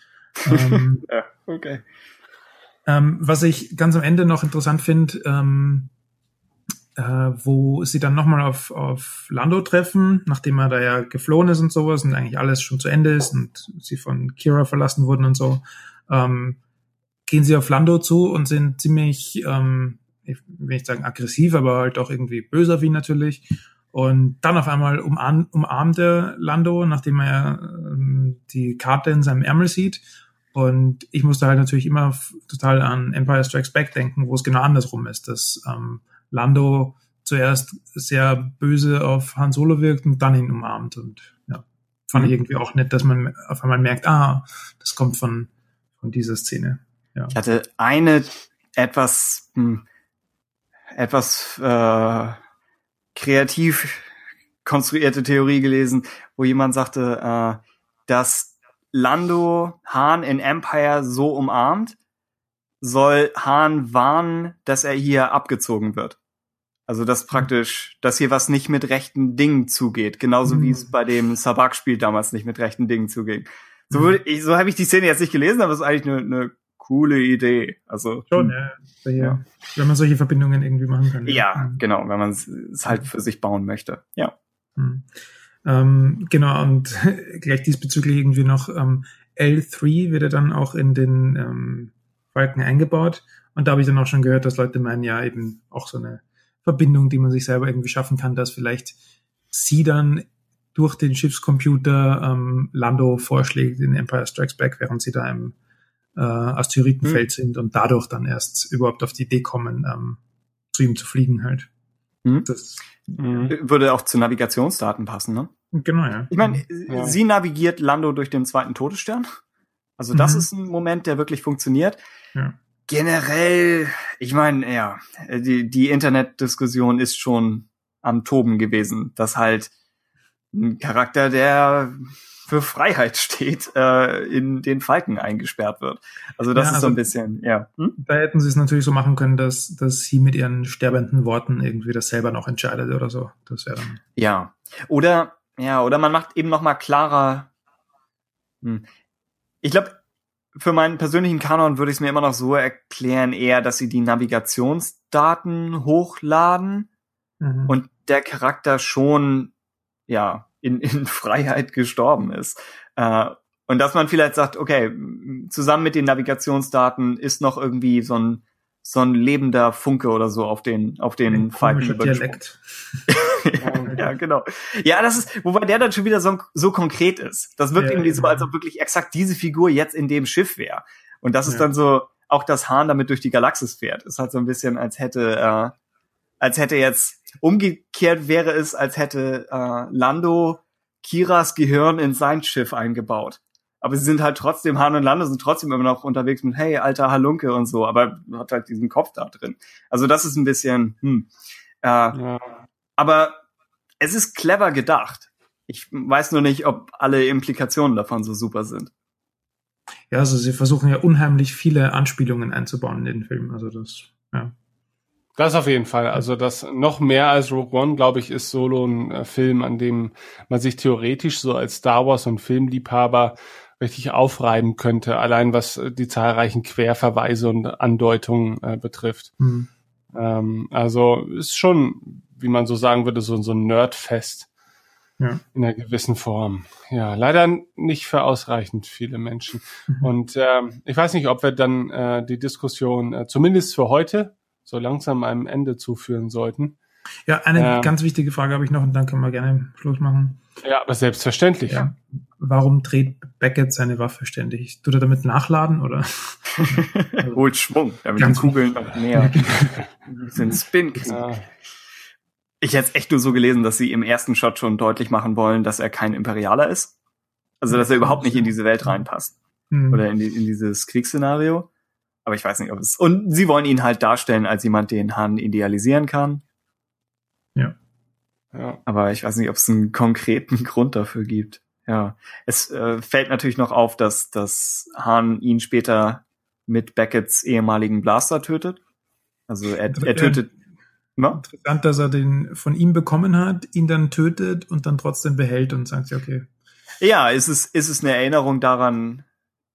[SPEAKER 2] ähm, ja, okay.
[SPEAKER 3] Ähm, was ich ganz am Ende noch interessant finde, ähm, äh, wo sie dann nochmal auf, auf Lando treffen, nachdem er da ja geflohen ist und sowas und eigentlich alles schon zu Ende ist und sie von Kira verlassen wurden und so, ähm, gehen sie auf Lando zu und sind ziemlich, ähm, ich will nicht sagen aggressiv, aber halt auch irgendwie böser wie natürlich. Und dann auf einmal umarm, umarmt er Lando, nachdem er ähm, die Karte in seinem Ärmel sieht und ich musste halt natürlich immer total an Empire Strikes Back denken, wo es genau andersrum ist, dass ähm, Lando zuerst sehr böse auf Han Solo wirkt und dann ihn umarmt. Und ja, fand mhm. ich irgendwie auch nett, dass man auf einmal merkt, ah, das kommt von, von dieser Szene. Ja.
[SPEAKER 2] Ich hatte eine etwas, hm, etwas äh, kreativ konstruierte Theorie gelesen, wo jemand sagte, äh, dass Lando Han in Empire so umarmt, soll Han warnen, dass er hier abgezogen wird. Also dass hm. praktisch, dass hier was nicht mit rechten Dingen zugeht, genauso mhm. wie es hm. bei dem Sabak-Spiel damals nicht mit rechten Dingen zuging. So, mhm. ich, so habe ich die Szene jetzt nicht gelesen, aber es ist eigentlich eine, eine coole Idee. Also
[SPEAKER 3] schon, ja. ja. Wenn man solche Verbindungen irgendwie machen kann.
[SPEAKER 2] Ja, ja genau, wenn man es halt für sich bauen möchte. Ja.
[SPEAKER 3] Mhm. Ähm, genau, und gleich diesbezüglich irgendwie noch ähm, L3 wird ja dann auch in den ähm, Balken eingebaut. Und da habe ich dann auch schon gehört, dass Leute meinen, ja, eben auch so eine Verbindung, die man sich selber irgendwie schaffen kann, dass vielleicht sie dann durch den Schiffscomputer ähm, Lando vorschlägt in Empire Strikes Back, während sie da im äh, Asteroidenfeld hm. sind und dadurch dann erst überhaupt auf die Idee kommen, ähm, zu ihm zu fliegen halt.
[SPEAKER 2] Hm? Das mhm. würde auch zu Navigationsdaten passen, ne?
[SPEAKER 3] Genau, ja.
[SPEAKER 2] Ich meine, ja. sie navigiert Lando durch den zweiten Todesstern. Also das mhm. ist ein Moment, der wirklich funktioniert. Ja. Generell, ich meine, ja, die, die Internetdiskussion ist schon am Toben gewesen, dass halt ein Charakter, der für Freiheit steht, äh, in den Falken eingesperrt wird. Also das ja, ist so ein also bisschen, ja.
[SPEAKER 3] Hm? Da hätten sie es natürlich so machen können, dass, dass sie mit ihren sterbenden Worten irgendwie das selber noch entscheidet oder so. Das wäre dann.
[SPEAKER 2] Ja. Oder, ja, oder man macht eben noch mal klarer. Hm. Ich glaube, für meinen persönlichen Kanon würde ich es mir immer noch so erklären, eher, dass sie die Navigationsdaten hochladen mhm. und der Charakter schon, ja, in, in Freiheit gestorben ist. Äh, und dass man vielleicht sagt, okay, zusammen mit den Navigationsdaten ist noch irgendwie so ein so ein lebender Funke oder so auf den auf den ein Falken Dialekt. ja, genau. Ja, das ist, wobei der dann schon wieder so, so konkret ist. Das wirkt ja, irgendwie so, als ob wirklich exakt diese Figur jetzt in dem Schiff wäre. Und das ist dann so, auch das Hahn damit durch die Galaxis fährt. Ist halt so ein bisschen, als hätte, äh, als hätte jetzt umgekehrt wäre es, als hätte äh, Lando Kiras Gehirn in sein Schiff eingebaut. Aber sie sind halt trotzdem, Hahn und Lando sind trotzdem immer noch unterwegs mit, hey, alter Halunke und so, aber hat halt diesen Kopf da drin. Also das ist ein bisschen, hm. Äh, ja. Aber es ist clever gedacht. Ich weiß nur nicht, ob alle Implikationen davon so super sind.
[SPEAKER 3] Ja, also sie versuchen ja unheimlich viele Anspielungen einzubauen in den Film. Also das, ja.
[SPEAKER 1] Das auf jeden Fall. Also das noch mehr als Rogue One, glaube ich, ist Solo ein äh, Film, an dem man sich theoretisch so als Star Wars und Filmliebhaber richtig aufreiben könnte, allein was äh, die zahlreichen Querverweise und Andeutungen äh, betrifft. Mhm. Ähm, also ist schon, wie man so sagen würde, so, so ein Nerdfest ja. in einer gewissen Form. Ja, leider nicht für ausreichend viele Menschen. Mhm. Und äh, ich weiß nicht, ob wir dann äh, die Diskussion äh, zumindest für heute so langsam einem Ende zuführen sollten.
[SPEAKER 3] Ja, eine ähm, ganz wichtige Frage habe ich noch und dann können wir gerne Schluss machen.
[SPEAKER 1] Ja, aber selbstverständlich. Ja.
[SPEAKER 3] Warum dreht Beckett seine Waffe ständig? Tut er damit nachladen oder?
[SPEAKER 2] Holt Schwung, damit die Kugeln noch mehr sind Spin ja. Ich hätte es echt nur so gelesen, dass sie im ersten Shot schon deutlich machen wollen, dass er kein Imperialer ist. Also, dass er überhaupt nicht in diese Welt reinpasst. Mhm. Oder in, die, in dieses Kriegsszenario. Aber ich weiß nicht, ob es. Und sie wollen ihn halt darstellen als jemand, den Han idealisieren kann.
[SPEAKER 3] Ja.
[SPEAKER 2] ja. Aber ich weiß nicht, ob es einen konkreten Grund dafür gibt. Ja. Es äh, fällt natürlich noch auf, dass, dass Han ihn später mit Becketts ehemaligen Blaster tötet. Also er, er tötet.
[SPEAKER 3] No? Interessant, dass er den von ihm bekommen hat, ihn dann tötet und dann trotzdem behält und sagt, ja, okay.
[SPEAKER 2] Ja, ist es, ist es eine Erinnerung daran,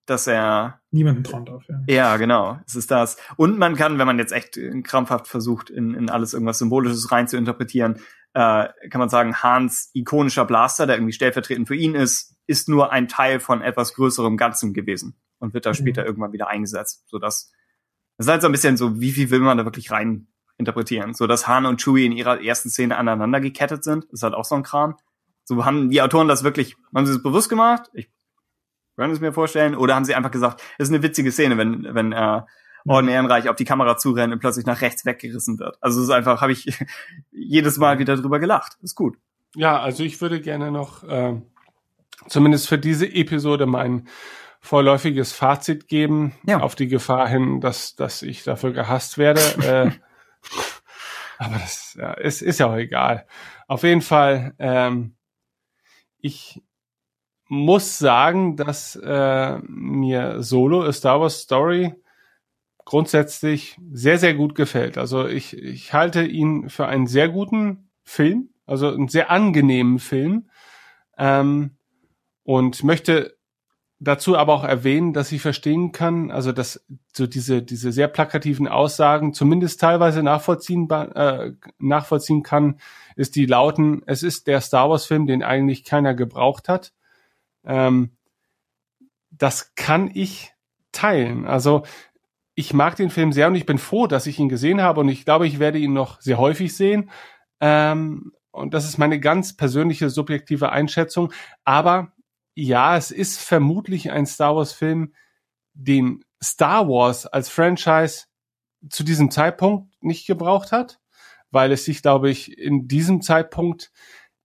[SPEAKER 2] dass er
[SPEAKER 3] niemanden trauen darf. Ja.
[SPEAKER 2] ja, genau. Es ist das. Und man kann, wenn man jetzt echt krampfhaft versucht, in, in alles irgendwas Symbolisches rein zu interpretieren, äh, kann man sagen, Hans ikonischer Blaster, der irgendwie stellvertretend für ihn ist, ist nur ein Teil von etwas größerem Ganzen gewesen und wird da mhm. später irgendwann wieder eingesetzt, so dass das ist halt so ein bisschen so, wie viel will man da wirklich rein interpretieren? So, dass Han und Chewie in ihrer ersten Szene aneinander gekettet sind, ist halt auch so ein Kram. So haben die Autoren das wirklich, haben sie es bewusst gemacht? Ich können es mir vorstellen. Oder haben sie einfach gesagt, es ist eine witzige Szene, wenn, wenn äh, Orden Ehrenreich auf die Kamera zurennt und plötzlich nach rechts weggerissen wird. Also es ist einfach, habe ich jedes Mal wieder drüber gelacht. Ist gut.
[SPEAKER 1] Ja, also ich würde gerne noch äh, zumindest für diese Episode mein vorläufiges Fazit geben, ja. auf die Gefahr hin, dass, dass ich dafür gehasst werde. aber das ja, ist, ist ja auch egal. Auf jeden Fall, ähm, ich muss sagen, dass äh, mir Solo A Star Wars Story grundsätzlich sehr, sehr gut gefällt. Also ich, ich halte ihn für einen sehr guten Film, also einen sehr angenehmen Film. Ähm, und möchte dazu aber auch erwähnen, dass ich verstehen kann, also dass so diese, diese sehr plakativen Aussagen zumindest teilweise nachvollziehen, äh, nachvollziehen kann, ist die lauten, es ist der Star Wars Film, den eigentlich keiner gebraucht hat. Ähm, das kann ich teilen. Also ich mag den Film sehr und ich bin froh, dass ich ihn gesehen habe und ich glaube, ich werde ihn noch sehr häufig sehen. Ähm, und das ist meine ganz persönliche subjektive Einschätzung. Aber ja, es ist vermutlich ein Star Wars Film, den Star Wars als Franchise zu diesem Zeitpunkt nicht gebraucht hat, weil es sich, glaube ich, in diesem Zeitpunkt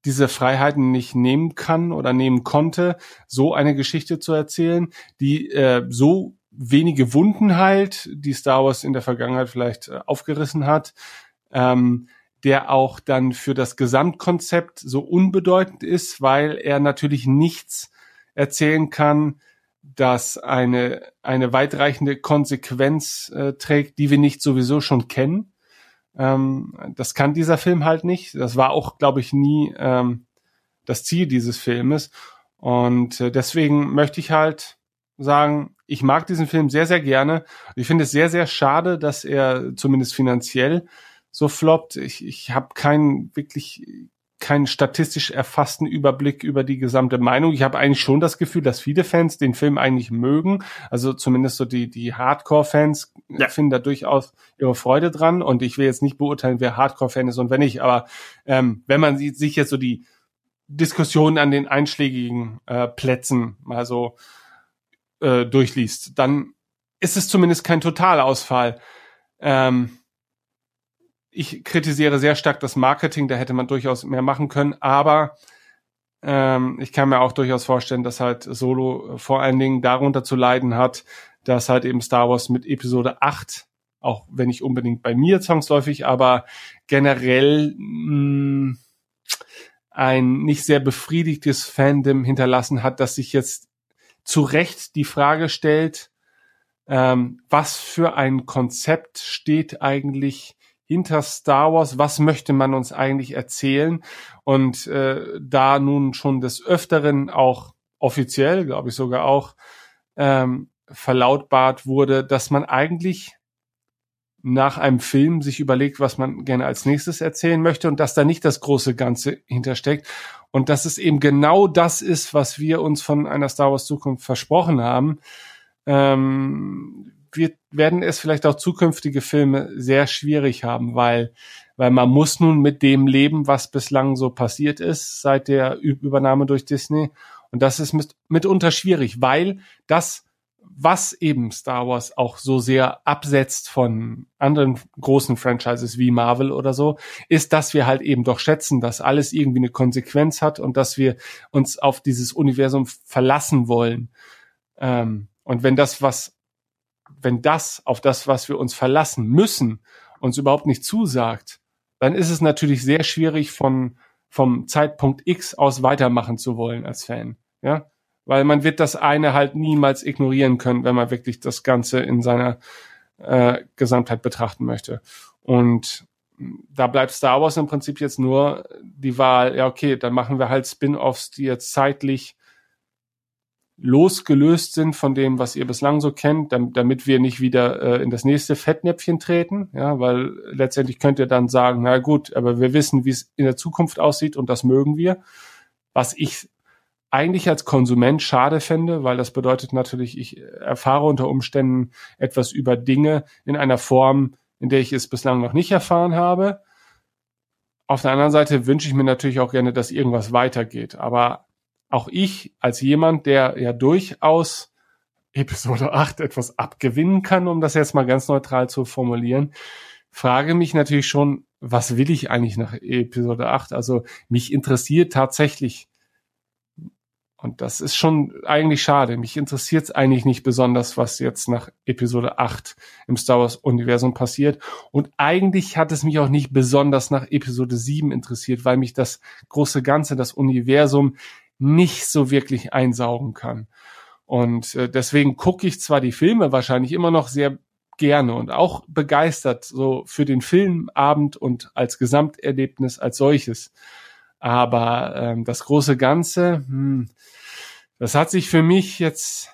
[SPEAKER 1] diese Freiheiten nicht nehmen kann oder nehmen konnte, so eine Geschichte zu erzählen, die äh, so wenige Wunden heilt, die Star Wars in der Vergangenheit vielleicht äh, aufgerissen hat, ähm, der auch dann für das Gesamtkonzept so unbedeutend ist, weil er natürlich nichts erzählen kann, das eine, eine weitreichende Konsequenz äh, trägt, die wir nicht sowieso schon kennen. Ähm, das kann dieser Film halt nicht. Das war auch, glaube ich, nie ähm, das Ziel dieses Filmes. Und äh, deswegen möchte ich halt sagen, ich mag diesen Film sehr, sehr gerne. Ich finde es sehr, sehr schade, dass er zumindest finanziell so floppt. Ich, ich habe keinen wirklich keinen statistisch erfassten Überblick über die gesamte Meinung. Ich habe eigentlich schon das Gefühl, dass viele Fans den Film eigentlich mögen. Also zumindest so die, die Hardcore-Fans ja. finden da durchaus ihre Freude dran. Und ich will jetzt nicht beurteilen, wer Hardcore-Fan ist und wer nicht. Aber ähm, wenn man sich jetzt so die Diskussionen an den einschlägigen äh, Plätzen mal so äh, durchliest, dann ist es zumindest kein Totalausfall. Ähm, ich kritisiere sehr stark das Marketing, da hätte man durchaus mehr machen können, aber ähm, ich kann mir auch durchaus vorstellen, dass halt Solo vor allen Dingen darunter zu leiden hat, dass halt eben Star Wars mit Episode 8, auch wenn nicht unbedingt bei mir zwangsläufig, aber generell mh, mm, ein nicht sehr befriedigtes Fandom hinterlassen hat, dass sich jetzt zu Recht die Frage stellt, ähm, was für ein Konzept steht eigentlich hinter Star Wars, was möchte man uns eigentlich erzählen? Und äh, da nun schon des Öfteren auch offiziell, glaube ich sogar auch, ähm, verlautbart wurde, dass man eigentlich nach einem Film sich überlegt, was man gerne als nächstes erzählen möchte und dass da nicht das große Ganze hintersteckt und dass es eben genau das ist, was wir uns von einer Star Wars Zukunft versprochen haben. Ähm, wir werden es vielleicht auch zukünftige Filme sehr schwierig haben, weil, weil man muss nun mit dem leben, was bislang so passiert ist seit der Übernahme durch Disney. Und das ist mit, mitunter schwierig, weil das, was eben Star Wars auch so sehr absetzt von anderen großen Franchises wie Marvel oder so, ist, dass wir halt eben doch schätzen, dass alles irgendwie eine Konsequenz hat und dass wir uns auf dieses Universum verlassen wollen. Ähm, und wenn das, was wenn das auf das, was wir uns verlassen müssen, uns überhaupt nicht zusagt, dann ist es natürlich sehr schwierig von vom Zeitpunkt X aus weitermachen zu wollen als Fan, ja, weil man wird das eine halt niemals ignorieren können, wenn man wirklich das Ganze in seiner äh, Gesamtheit betrachten möchte. Und da bleibt Star Wars im Prinzip jetzt nur die Wahl, ja okay, dann machen wir halt Spin-offs, die jetzt zeitlich losgelöst sind von dem, was ihr bislang so kennt, damit wir nicht wieder äh, in das nächste Fettnäpfchen treten, ja, weil letztendlich könnt ihr dann sagen, na gut, aber wir wissen, wie es in der Zukunft aussieht und das mögen wir. Was ich eigentlich als Konsument schade fände, weil das bedeutet natürlich, ich erfahre unter Umständen etwas über Dinge in einer Form, in der ich es bislang noch nicht erfahren habe. Auf der anderen Seite wünsche ich mir natürlich auch gerne, dass irgendwas weitergeht. Aber auch ich als jemand, der ja durchaus Episode 8 etwas abgewinnen kann, um das jetzt mal ganz neutral zu formulieren, frage mich natürlich schon, was will ich eigentlich nach Episode 8? Also mich interessiert tatsächlich, und das ist schon eigentlich schade, mich interessiert es eigentlich nicht besonders, was jetzt nach Episode 8 im Star Wars Universum passiert. Und eigentlich hat es mich auch nicht besonders nach Episode 7 interessiert, weil mich das große Ganze, das Universum nicht so wirklich einsaugen kann. Und äh, deswegen gucke ich zwar die Filme wahrscheinlich immer noch sehr gerne und auch begeistert so für den Filmabend und als Gesamterlebnis als solches. Aber ähm, das große Ganze, hm, das hat sich für mich jetzt,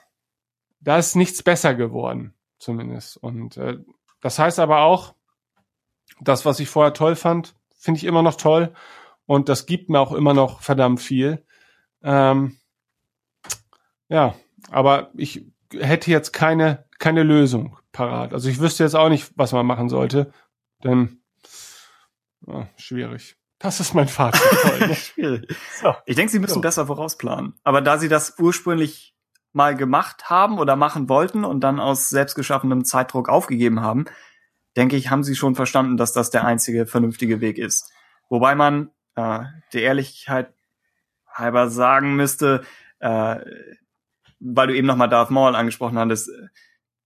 [SPEAKER 1] da ist nichts besser geworden, zumindest. Und äh, das heißt aber auch, das, was ich vorher toll fand, finde ich immer noch toll. Und das gibt mir auch immer noch verdammt viel. Ähm, ja, aber ich hätte jetzt keine, keine Lösung parat. Also ich wüsste jetzt auch nicht, was man machen sollte, denn ja, schwierig. Das ist mein Fazit.
[SPEAKER 2] Schwierig. So. Ich denke, Sie müssen so. besser vorausplanen. Aber da Sie das ursprünglich mal gemacht haben oder machen wollten und dann aus selbstgeschaffenem Zeitdruck aufgegeben haben, denke ich, haben sie schon verstanden, dass das der einzige vernünftige Weg ist. Wobei man äh, der Ehrlichkeit halber sagen müsste, äh, weil du eben nochmal Darth Maul angesprochen hattest,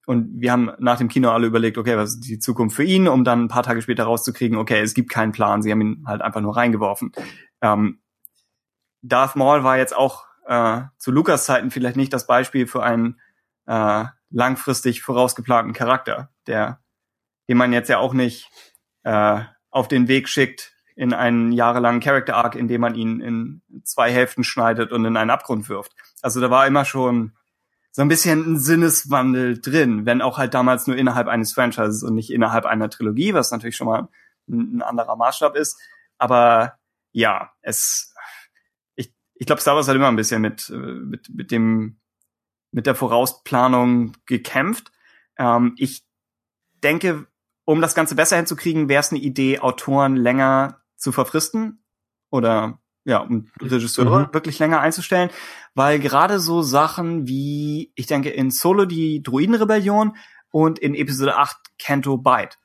[SPEAKER 2] und wir haben nach dem Kino alle überlegt, okay, was ist die Zukunft für ihn, um dann ein paar Tage später rauszukriegen, okay, es gibt keinen Plan, sie haben ihn halt einfach nur reingeworfen. Ähm, Darth Maul war jetzt auch äh, zu Lukas Zeiten vielleicht nicht das Beispiel für einen äh, langfristig vorausgeplanten Charakter, der, den man jetzt ja auch nicht äh, auf den Weg schickt in einen jahrelangen Character Arc, in dem man ihn in zwei Hälften schneidet und in einen Abgrund wirft. Also da war immer schon so ein bisschen ein Sinneswandel drin, wenn auch halt damals nur innerhalb eines Franchises und nicht innerhalb einer Trilogie, was natürlich schon mal ein, ein anderer Maßstab ist. Aber ja, es, ich, ich glaube, Star Wars hat immer ein bisschen mit, mit, mit dem, mit der Vorausplanung gekämpft. Ähm, ich denke, um das Ganze besser hinzukriegen, wäre es eine Idee, Autoren länger zu verfristen oder ja, um Regisseure mhm. wirklich länger einzustellen, weil gerade so Sachen wie, ich denke, in Solo die Druidenrebellion und in Episode 8 Canto Bite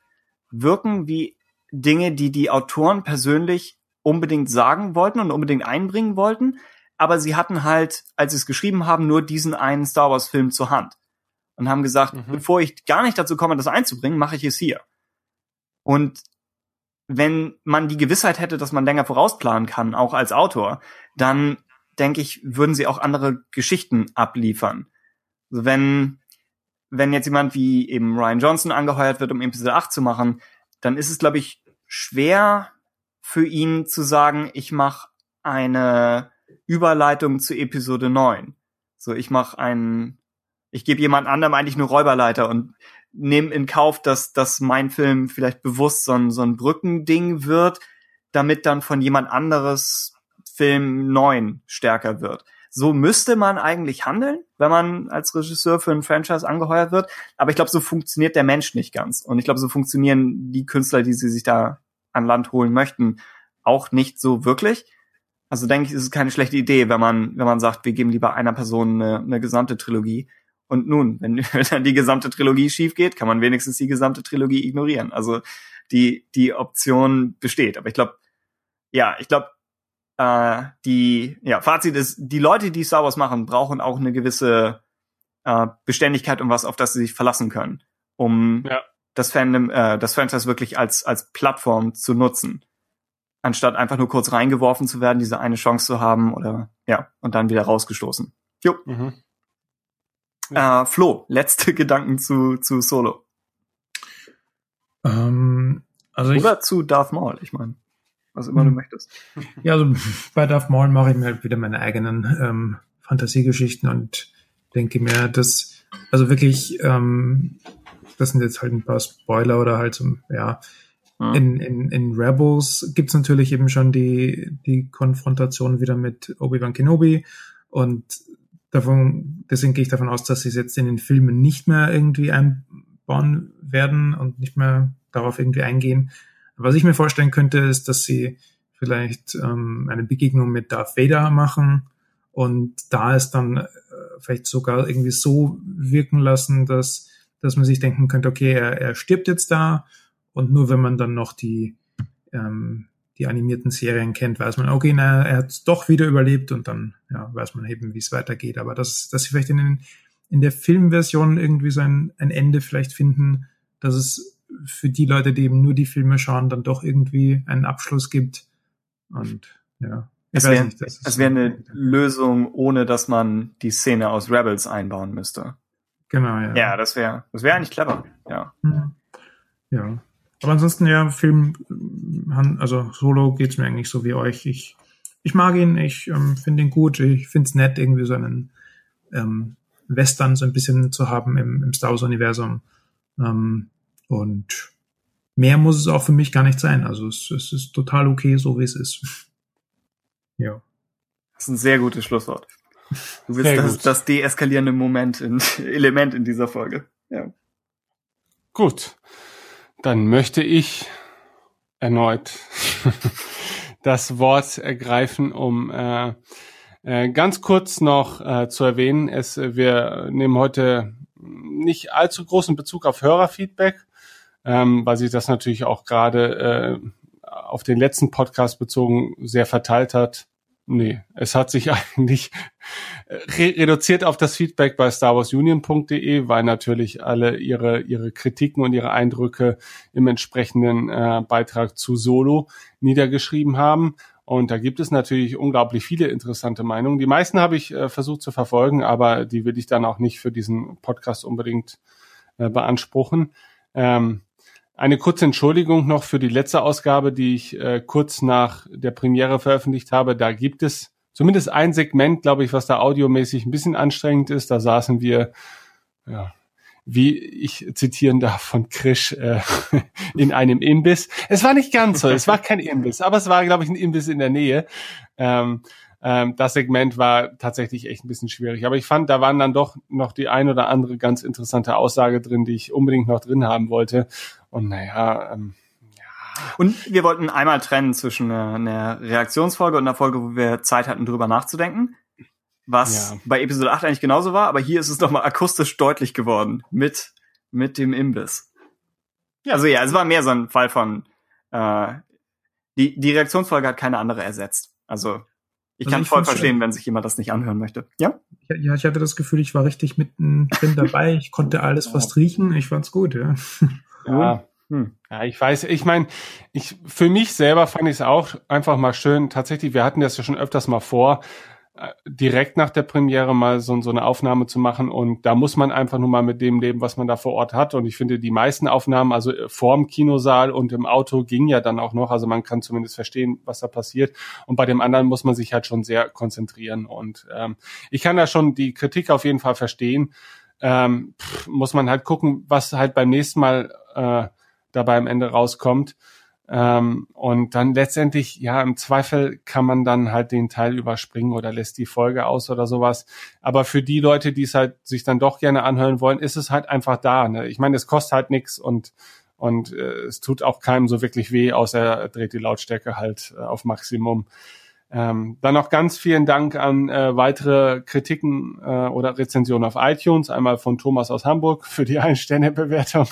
[SPEAKER 2] wirken wie Dinge, die die Autoren persönlich unbedingt sagen wollten und unbedingt einbringen wollten, aber sie hatten halt, als sie es geschrieben haben, nur diesen einen Star Wars Film zur Hand und haben gesagt, mhm. bevor ich gar nicht dazu komme, das einzubringen, mache ich es hier. Und wenn man die Gewissheit hätte, dass man länger vorausplanen kann, auch als Autor, dann denke ich, würden sie auch andere Geschichten abliefern. Also wenn, wenn jetzt jemand wie eben Ryan Johnson angeheuert wird, um Episode 8 zu machen, dann ist es, glaube ich, schwer für ihn zu sagen, ich mache eine Überleitung zu Episode 9. So, ich mache einen, ich gebe jemand anderem eigentlich nur Räuberleiter und nehme in Kauf, dass, dass mein Film vielleicht bewusst so ein, so ein Brückending wird, damit dann von jemand anderes Film 9 stärker wird. So müsste man eigentlich handeln, wenn man als Regisseur für ein Franchise angeheuert wird. Aber ich glaube, so funktioniert der Mensch nicht ganz. Und ich glaube, so funktionieren die Künstler, die sie sich da an Land holen möchten, auch nicht so wirklich. Also denke ich, ist es keine schlechte Idee, wenn man, wenn man sagt, wir geben lieber einer Person eine, eine gesamte Trilogie und nun, wenn dann die gesamte Trilogie schief geht, kann man wenigstens die gesamte Trilogie ignorieren. Also die, die Option besteht. Aber ich glaube, ja, ich glaube, äh, die, ja, Fazit ist, die Leute, die Star Wars machen, brauchen auch eine gewisse äh, Beständigkeit und was, auf das sie sich verlassen können, um ja. das Fandom, äh, das Franchise wirklich als, als Plattform zu nutzen. Anstatt einfach nur kurz reingeworfen zu werden, diese eine Chance zu haben oder ja, und dann wieder rausgestoßen. Jo. Mhm. Äh, Flo, letzte Gedanken zu, zu Solo.
[SPEAKER 3] Ähm, also
[SPEAKER 2] Oder ich, zu Darth Maul, ich meine. Was immer du hm. möchtest.
[SPEAKER 3] Ja, also bei Darth Maul mache ich mir halt wieder meine eigenen ähm, Fantasiegeschichten und denke mir, dass, also wirklich, ähm, das sind jetzt halt ein paar Spoiler oder halt so, ja, hm. in, in, in Rebels gibt's natürlich eben schon die, die Konfrontation wieder mit Obi-Wan Kenobi und davon, deswegen gehe ich davon aus, dass sie es jetzt in den Filmen nicht mehr irgendwie einbauen werden und nicht mehr darauf irgendwie eingehen. Was ich mir vorstellen könnte, ist, dass sie vielleicht ähm, eine Begegnung mit Darth Vader machen und da es dann äh, vielleicht sogar irgendwie so wirken lassen, dass, dass man sich denken könnte, okay, er, er stirbt jetzt da und nur wenn man dann noch die ähm, die animierten Serien kennt, weiß man, okay, na, er hat doch wieder überlebt und dann ja, weiß man eben, wie es weitergeht. Aber dass, dass sie vielleicht in, den, in der Filmversion irgendwie so ein, ein Ende vielleicht finden, dass es für die Leute, die eben nur die Filme schauen, dann doch irgendwie einen Abschluss gibt. Und ja.
[SPEAKER 2] Es wäre wär eine Lösung, ohne dass man die Szene aus Rebels einbauen müsste.
[SPEAKER 3] Genau, ja.
[SPEAKER 2] Ja, das wäre das wäre eigentlich clever, ja.
[SPEAKER 3] Mhm. Ja. Aber ansonsten ja, Film, also Solo geht's mir eigentlich so wie euch. Ich, ich mag ihn, ich ähm, finde ihn gut, ich finde es nett, irgendwie so einen ähm, Western so ein bisschen zu haben im, im Star Wars-Universum. Ähm, und mehr muss es auch für mich gar nicht sein. Also es, es ist total okay, so wie es ist. ja.
[SPEAKER 2] Das ist ein sehr gutes Schlusswort. Du bist das, das deeskalierende Moment in, Element in dieser Folge. Ja.
[SPEAKER 1] Gut dann möchte ich erneut das Wort ergreifen, um äh, äh, ganz kurz noch äh, zu erwähnen, es, wir nehmen heute nicht allzu großen Bezug auf Hörerfeedback, ähm, weil sich das natürlich auch gerade äh, auf den letzten Podcast bezogen sehr verteilt hat. Nee, es hat sich eigentlich re reduziert auf das Feedback bei starwarsunion.de, weil natürlich alle ihre, ihre Kritiken und ihre Eindrücke im entsprechenden äh, Beitrag zu Solo niedergeschrieben haben. Und da gibt es natürlich unglaublich viele interessante Meinungen. Die meisten habe ich äh, versucht zu verfolgen, aber die will ich dann auch nicht für diesen Podcast unbedingt äh, beanspruchen. Ähm, eine kurze Entschuldigung noch für die letzte Ausgabe, die ich äh, kurz nach der Premiere veröffentlicht habe. Da gibt es zumindest ein Segment, glaube ich, was da audiomäßig ein bisschen anstrengend ist. Da saßen wir, ja, wie ich zitieren darf von Krisch, äh, in einem Imbiss. Es war nicht ganz so, es war kein Imbiss, aber es war, glaube ich, ein Imbiss in der Nähe. Ähm, ähm, das Segment war tatsächlich echt ein bisschen schwierig. Aber ich fand, da waren dann doch noch die ein oder andere ganz interessante Aussage drin, die ich unbedingt noch drin haben wollte. Und naja, ähm,
[SPEAKER 2] und wir wollten einmal trennen zwischen einer, einer Reaktionsfolge und einer Folge, wo wir Zeit hatten, drüber nachzudenken. Was ja. bei Episode 8 eigentlich genauso war, aber hier ist es nochmal akustisch deutlich geworden mit, mit dem Imbiss. Ja. Also ja, es war mehr so ein Fall von äh, die, die Reaktionsfolge hat keine andere ersetzt. Also ich also kann ich voll verstehen, wenn sich jemand das nicht anhören möchte. Ja?
[SPEAKER 3] Ja, ich hatte das Gefühl, ich war richtig mitten drin dabei. Ich konnte alles fast riechen. Ich fand's gut, ja.
[SPEAKER 1] Ja. Hm. Ja, ich weiß, ich meine, ich für mich selber fand ich es auch einfach mal schön. Tatsächlich, wir hatten das ja schon öfters mal vor, äh, direkt nach der Premiere mal so, so eine Aufnahme zu machen. Und da muss man einfach nur mal mit dem leben, was man da vor Ort hat. Und ich finde die meisten Aufnahmen, also äh, vorm Kinosaal und im Auto ging ja dann auch noch, also man kann zumindest verstehen, was da passiert. Und bei dem anderen muss man sich halt schon sehr konzentrieren. Und ähm, ich kann da schon die Kritik auf jeden Fall verstehen, ähm, pff, muss man halt gucken, was halt beim nächsten Mal äh, dabei am Ende rauskommt ähm, und dann letztendlich, ja, im Zweifel kann man dann halt den Teil überspringen oder lässt die Folge aus oder sowas. Aber für die Leute, die es halt sich dann doch gerne anhören wollen, ist es halt einfach da. Ne? Ich meine, es kostet halt nichts und und äh, es tut auch keinem so wirklich weh, außer er dreht die Lautstärke halt äh, auf Maximum. Ähm, dann noch ganz vielen Dank an äh, weitere Kritiken äh, oder Rezensionen auf iTunes. Einmal von Thomas aus Hamburg für die Ein-Sterne-Bewertung.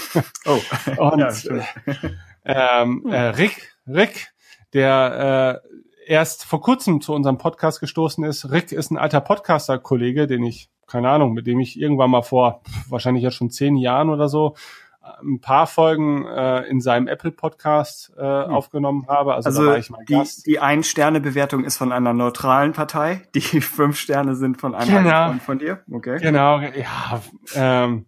[SPEAKER 1] Oh, und ja, ähm, hm. äh, Rick, Rick, der äh, erst vor kurzem zu unserem Podcast gestoßen ist. Rick ist ein alter Podcaster-Kollege, den ich, keine Ahnung, mit dem ich irgendwann mal vor wahrscheinlich jetzt schon zehn Jahren oder so ein paar Folgen äh, in seinem Apple Podcast äh, hm. aufgenommen habe.
[SPEAKER 2] Also, also da war ich mal die, Gast. die Ein-Sterne-Bewertung ist von einer neutralen Partei. Die fünf Sterne sind von einer
[SPEAKER 1] genau. von dir. Okay. Genau, ja. Ähm,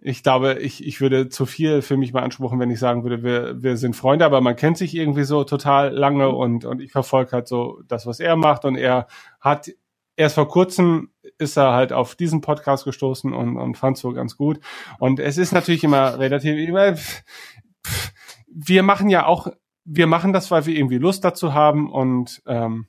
[SPEAKER 1] ich glaube, ich, ich würde zu viel für mich beanspruchen, wenn ich sagen würde, wir, wir sind Freunde, aber man kennt sich irgendwie so total lange und, und ich verfolge halt so das, was er macht und er hat erst vor kurzem ist er halt auf diesen Podcast gestoßen und, und fand es ganz gut. Und es ist natürlich immer relativ, wir machen ja auch, wir machen das, weil wir irgendwie Lust dazu haben und ähm,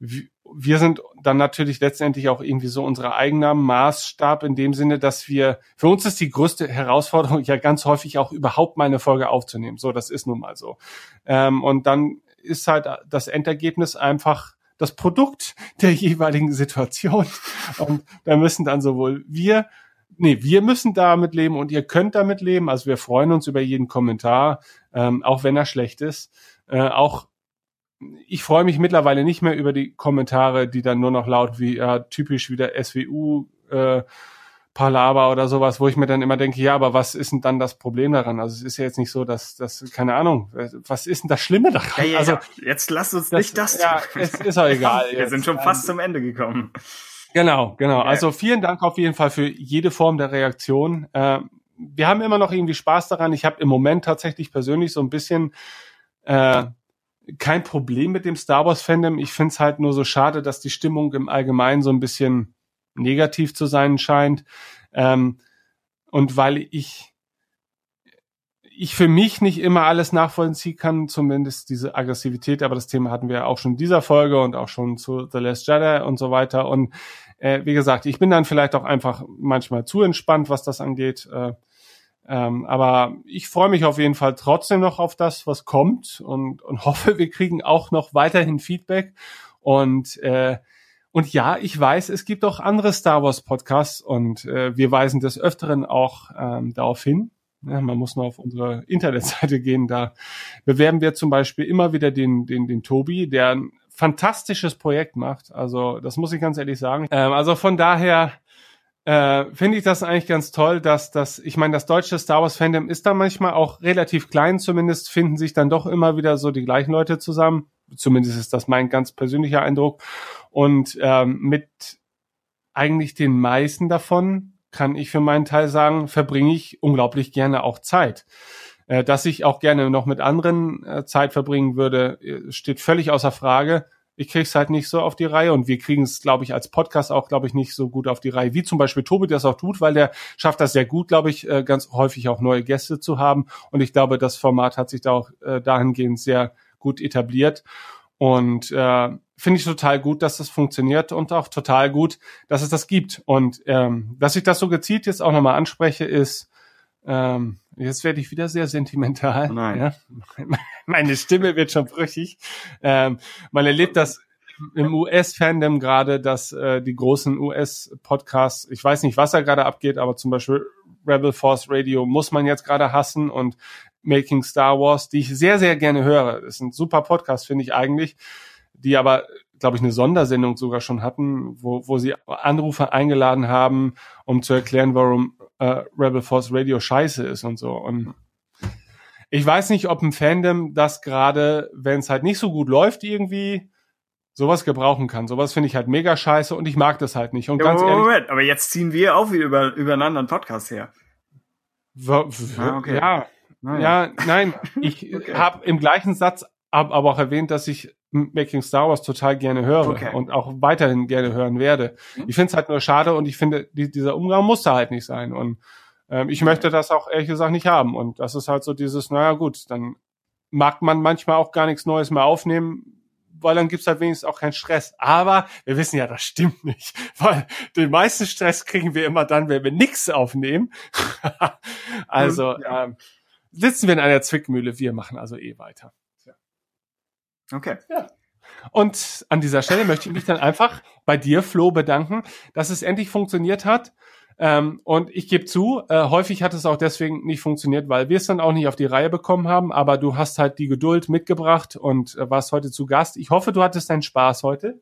[SPEAKER 1] wir sind dann natürlich letztendlich auch irgendwie so unser eigener Maßstab in dem Sinne, dass wir, für uns ist die größte Herausforderung ja ganz häufig auch überhaupt mal eine Folge aufzunehmen. So, das ist nun mal so. Ähm, und dann ist halt das Endergebnis einfach das Produkt der jeweiligen Situation. Und da müssen dann sowohl wir, nee, wir müssen damit leben und ihr könnt damit leben. Also wir freuen uns über jeden Kommentar, ähm, auch wenn er schlecht ist. Äh, auch ich freue mich mittlerweile nicht mehr über die Kommentare, die dann nur noch laut wie ja, typisch wieder SWU äh, Palaber oder sowas, wo ich mir dann immer denke, ja, aber was ist denn dann das Problem daran? Also es ist ja jetzt nicht so, dass das keine Ahnung, was ist denn das Schlimme daran? Ja,
[SPEAKER 2] ja,
[SPEAKER 1] also
[SPEAKER 2] ja. jetzt lass uns das, nicht das.
[SPEAKER 1] Ja, es ist auch egal.
[SPEAKER 2] Wir sind schon fast zum Ende gekommen.
[SPEAKER 1] Genau, genau. Also vielen Dank auf jeden Fall für jede Form der Reaktion. Äh, wir haben immer noch irgendwie Spaß daran. Ich habe im Moment tatsächlich persönlich so ein bisschen äh, kein Problem mit dem Star Wars Fandom. Ich finde es halt nur so schade, dass die Stimmung im Allgemeinen so ein bisschen negativ zu sein scheint. Ähm, und weil ich ich für mich nicht immer alles nachvollziehen kann, zumindest diese Aggressivität, aber das Thema hatten wir auch schon in dieser Folge und auch schon zu The Last Jedi und so weiter. Und äh, wie gesagt, ich bin dann vielleicht auch einfach manchmal zu entspannt, was das angeht. Äh, ähm, aber ich freue mich auf jeden Fall trotzdem noch auf das, was kommt und, und hoffe, wir kriegen auch noch weiterhin Feedback. Und äh, und ja, ich weiß, es gibt auch andere Star Wars Podcasts und äh, wir weisen des Öfteren auch ähm, darauf hin. Ja, man muss nur auf unsere Internetseite gehen. Da bewerben wir zum Beispiel immer wieder den, den, den Tobi, der ein fantastisches Projekt macht. Also das muss ich ganz ehrlich sagen. Ähm, also von daher äh, finde ich das eigentlich ganz toll, dass das, ich meine, das deutsche Star Wars Fandom ist da manchmal auch relativ klein, zumindest finden sich dann doch immer wieder so die gleichen Leute zusammen. Zumindest ist das mein ganz persönlicher Eindruck. Und ähm, mit eigentlich den meisten davon kann ich für meinen Teil sagen, verbringe ich unglaublich gerne auch Zeit. Äh, dass ich auch gerne noch mit anderen äh, Zeit verbringen würde, äh, steht völlig außer Frage. Ich kriege es halt nicht so auf die Reihe und wir kriegen es, glaube ich, als Podcast auch, glaube ich, nicht so gut auf die Reihe, wie zum Beispiel Tobi das auch tut, weil der schafft das sehr gut, glaube ich, ganz häufig auch neue Gäste zu haben. Und ich glaube, das Format hat sich da auch dahingehend sehr gut etabliert. Und äh, finde ich total gut, dass das funktioniert und auch total gut, dass es das gibt. Und ähm, dass ich das so gezielt jetzt auch nochmal anspreche, ist, ähm, jetzt werde ich wieder sehr sentimental.
[SPEAKER 2] Nein.
[SPEAKER 1] Ja? Meine Stimme wird schon brüchig. Ähm, man erlebt das im US-Fandom gerade, dass äh, die großen US-Podcasts, ich weiß nicht, was da gerade abgeht, aber zum Beispiel Rebel Force Radio muss man jetzt gerade hassen und Making Star Wars, die ich sehr, sehr gerne höre. Das ist ein super Podcast, finde ich eigentlich, die aber, glaube ich, eine Sondersendung sogar schon hatten, wo, wo sie Anrufer eingeladen haben, um zu erklären, warum äh, Rebel Force Radio scheiße ist und so. Und ich weiß nicht, ob ein Fandom das gerade, wenn es halt nicht so gut läuft, irgendwie sowas gebrauchen kann. Sowas finde ich halt mega scheiße und ich mag das halt nicht. Und
[SPEAKER 2] Ja,
[SPEAKER 1] ganz
[SPEAKER 2] Moment,
[SPEAKER 1] ehrlich,
[SPEAKER 2] Moment, aber jetzt ziehen wir auch wieder über, übereinander einen Podcast her. Ah, okay.
[SPEAKER 1] ja,
[SPEAKER 2] Naja.
[SPEAKER 1] ja, nein, ich
[SPEAKER 2] Okay.
[SPEAKER 1] habe im gleichen Satz ab, aber auch erwähnt, dass ich Making Star Wars total gerne höre
[SPEAKER 2] Okay.
[SPEAKER 1] und auch weiterhin gerne hören werde.
[SPEAKER 2] Mhm.
[SPEAKER 1] Ich finde es halt nur schade und ich finde, die, dieser Umgang muss da halt nicht sein. Und ähm, ich möchte das auch ehrlich gesagt nicht haben. Und das ist halt so dieses, naja gut, dann mag man manchmal auch gar nichts Neues mehr aufnehmen, weil dann gibt's halt wenigstens auch keinen Stress. Aber wir wissen ja, das stimmt nicht. Weil den meisten Stress kriegen wir immer dann, wenn wir nichts aufnehmen. also
[SPEAKER 2] ja.
[SPEAKER 1] ähm, sitzen wir in einer Zwickmühle, wir machen also eh weiter.
[SPEAKER 2] Okay.
[SPEAKER 1] Und an dieser Stelle möchte ich mich dann einfach bei dir, Flo, bedanken, dass es endlich funktioniert hat. Ähm, und ich gebe zu, äh, häufig hat es auch deswegen nicht funktioniert, weil wir es dann auch nicht auf die Reihe bekommen haben. Aber du hast halt die Geduld mitgebracht und äh, warst heute zu Gast. Ich hoffe, du hattest deinen Spaß heute.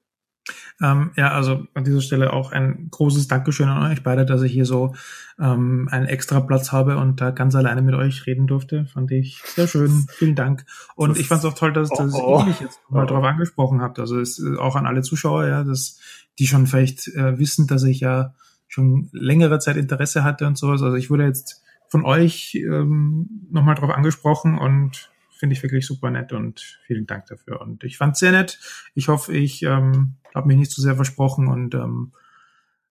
[SPEAKER 3] Ähm, ja, also an dieser Stelle auch ein großes Dankeschön an euch beide, dass ich hier so ähm, einen extra Platz habe und da ganz alleine mit euch reden durfte. Fand ich sehr schön. Vielen Dank. Und
[SPEAKER 2] Das-
[SPEAKER 3] ich fand es auch toll, dass, dass
[SPEAKER 1] Oh,
[SPEAKER 3] ihr mich jetzt mal
[SPEAKER 1] Oh.
[SPEAKER 3] drauf angesprochen habt. Also es ist auch an alle Zuschauer, ja, dass die schon vielleicht äh, wissen, dass ich ja schon längere Zeit Interesse hatte und sowas. Also ich wurde jetzt von euch ähm, nochmal drauf angesprochen und finde ich wirklich super nett und vielen Dank dafür. Und ich fand sehr nett. Ich hoffe, ich ähm, habe mich nicht zu sehr versprochen und ähm,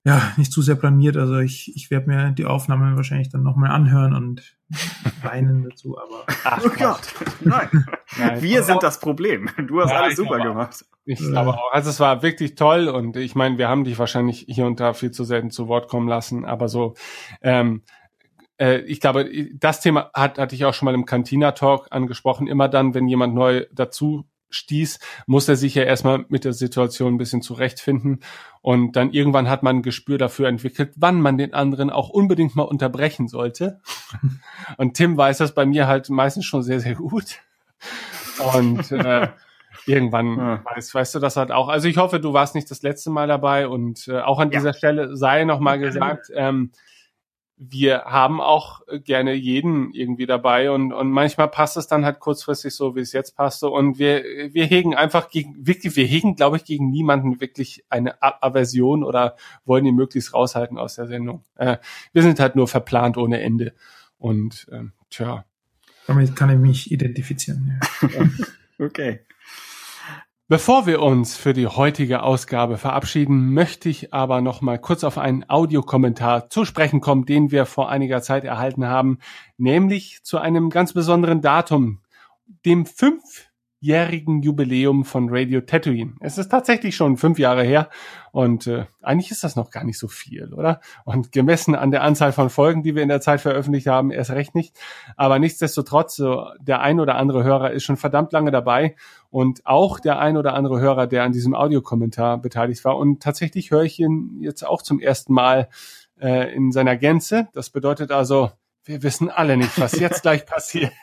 [SPEAKER 3] ja, nicht zu sehr blamiert. Also ich, ich werde mir die Aufnahmen wahrscheinlich dann nochmal anhören und weinen dazu, aber
[SPEAKER 1] Ach,
[SPEAKER 2] Oh Gott. Nein.
[SPEAKER 1] Nein.
[SPEAKER 2] Wir sind das Problem. Du hast
[SPEAKER 1] Ja,
[SPEAKER 2] alles super
[SPEAKER 1] glaube
[SPEAKER 2] gemacht.
[SPEAKER 1] Ich glaube auch. Also es war wirklich toll und ich meine, wir haben dich wahrscheinlich hier und da viel zu selten zu Wort kommen lassen, aber so, ähm, äh, ich glaube, das Thema hat, hatte ich auch schon mal im Cantina-Talk angesprochen. Immer dann, wenn jemand neu dazu stieß, muss er sich ja erstmal mit der Situation ein bisschen zurechtfinden. Und dann irgendwann hat man ein Gespür dafür entwickelt, wann man den anderen auch unbedingt mal unterbrechen sollte. Und Tim weiß das bei mir halt meistens schon sehr, sehr gut. Und äh, irgendwann
[SPEAKER 2] Ja.
[SPEAKER 1] weißt, weißt du das halt auch. Also ich hoffe, du warst nicht das letzte Mal dabei und äh, auch an
[SPEAKER 2] Ja.
[SPEAKER 1] dieser Stelle sei noch mal gesagt, ähm, wir haben auch gerne jeden irgendwie dabei und, und manchmal passt es dann halt kurzfristig so, wie es jetzt passte und wir, wir hegen einfach gegen, wirklich, wir hegen, glaube ich, gegen niemanden wirklich eine Aversion oder wollen ihn möglichst raushalten aus der Sendung. Äh, wir sind halt nur verplant ohne Ende und ähm, tja,
[SPEAKER 3] damit kann ich mich identifizieren. Ja.
[SPEAKER 2] Okay.
[SPEAKER 1] Bevor wir uns für die heutige Ausgabe verabschieden, möchte ich aber noch mal kurz auf einen Audiokommentar zu sprechen kommen, den wir vor einiger Zeit erhalten haben, nämlich zu einem ganz besonderen Datum, dem fünfjährigen Jubiläum von Radio Tatooine. Es ist tatsächlich schon fünf Jahre her und äh, eigentlich ist das noch gar nicht so viel, oder? Und gemessen an der Anzahl von Folgen, die wir in der Zeit veröffentlicht haben, erst recht nicht. Aber nichtsdestotrotz, so der ein oder andere Hörer ist schon verdammt lange dabei und auch der ein oder andere Hörer, der an diesem Audiokommentar beteiligt war. Und tatsächlich höre ich ihn jetzt auch zum ersten Mal äh, in seiner Gänze. Das bedeutet also, wir wissen alle nicht, was jetzt gleich passiert.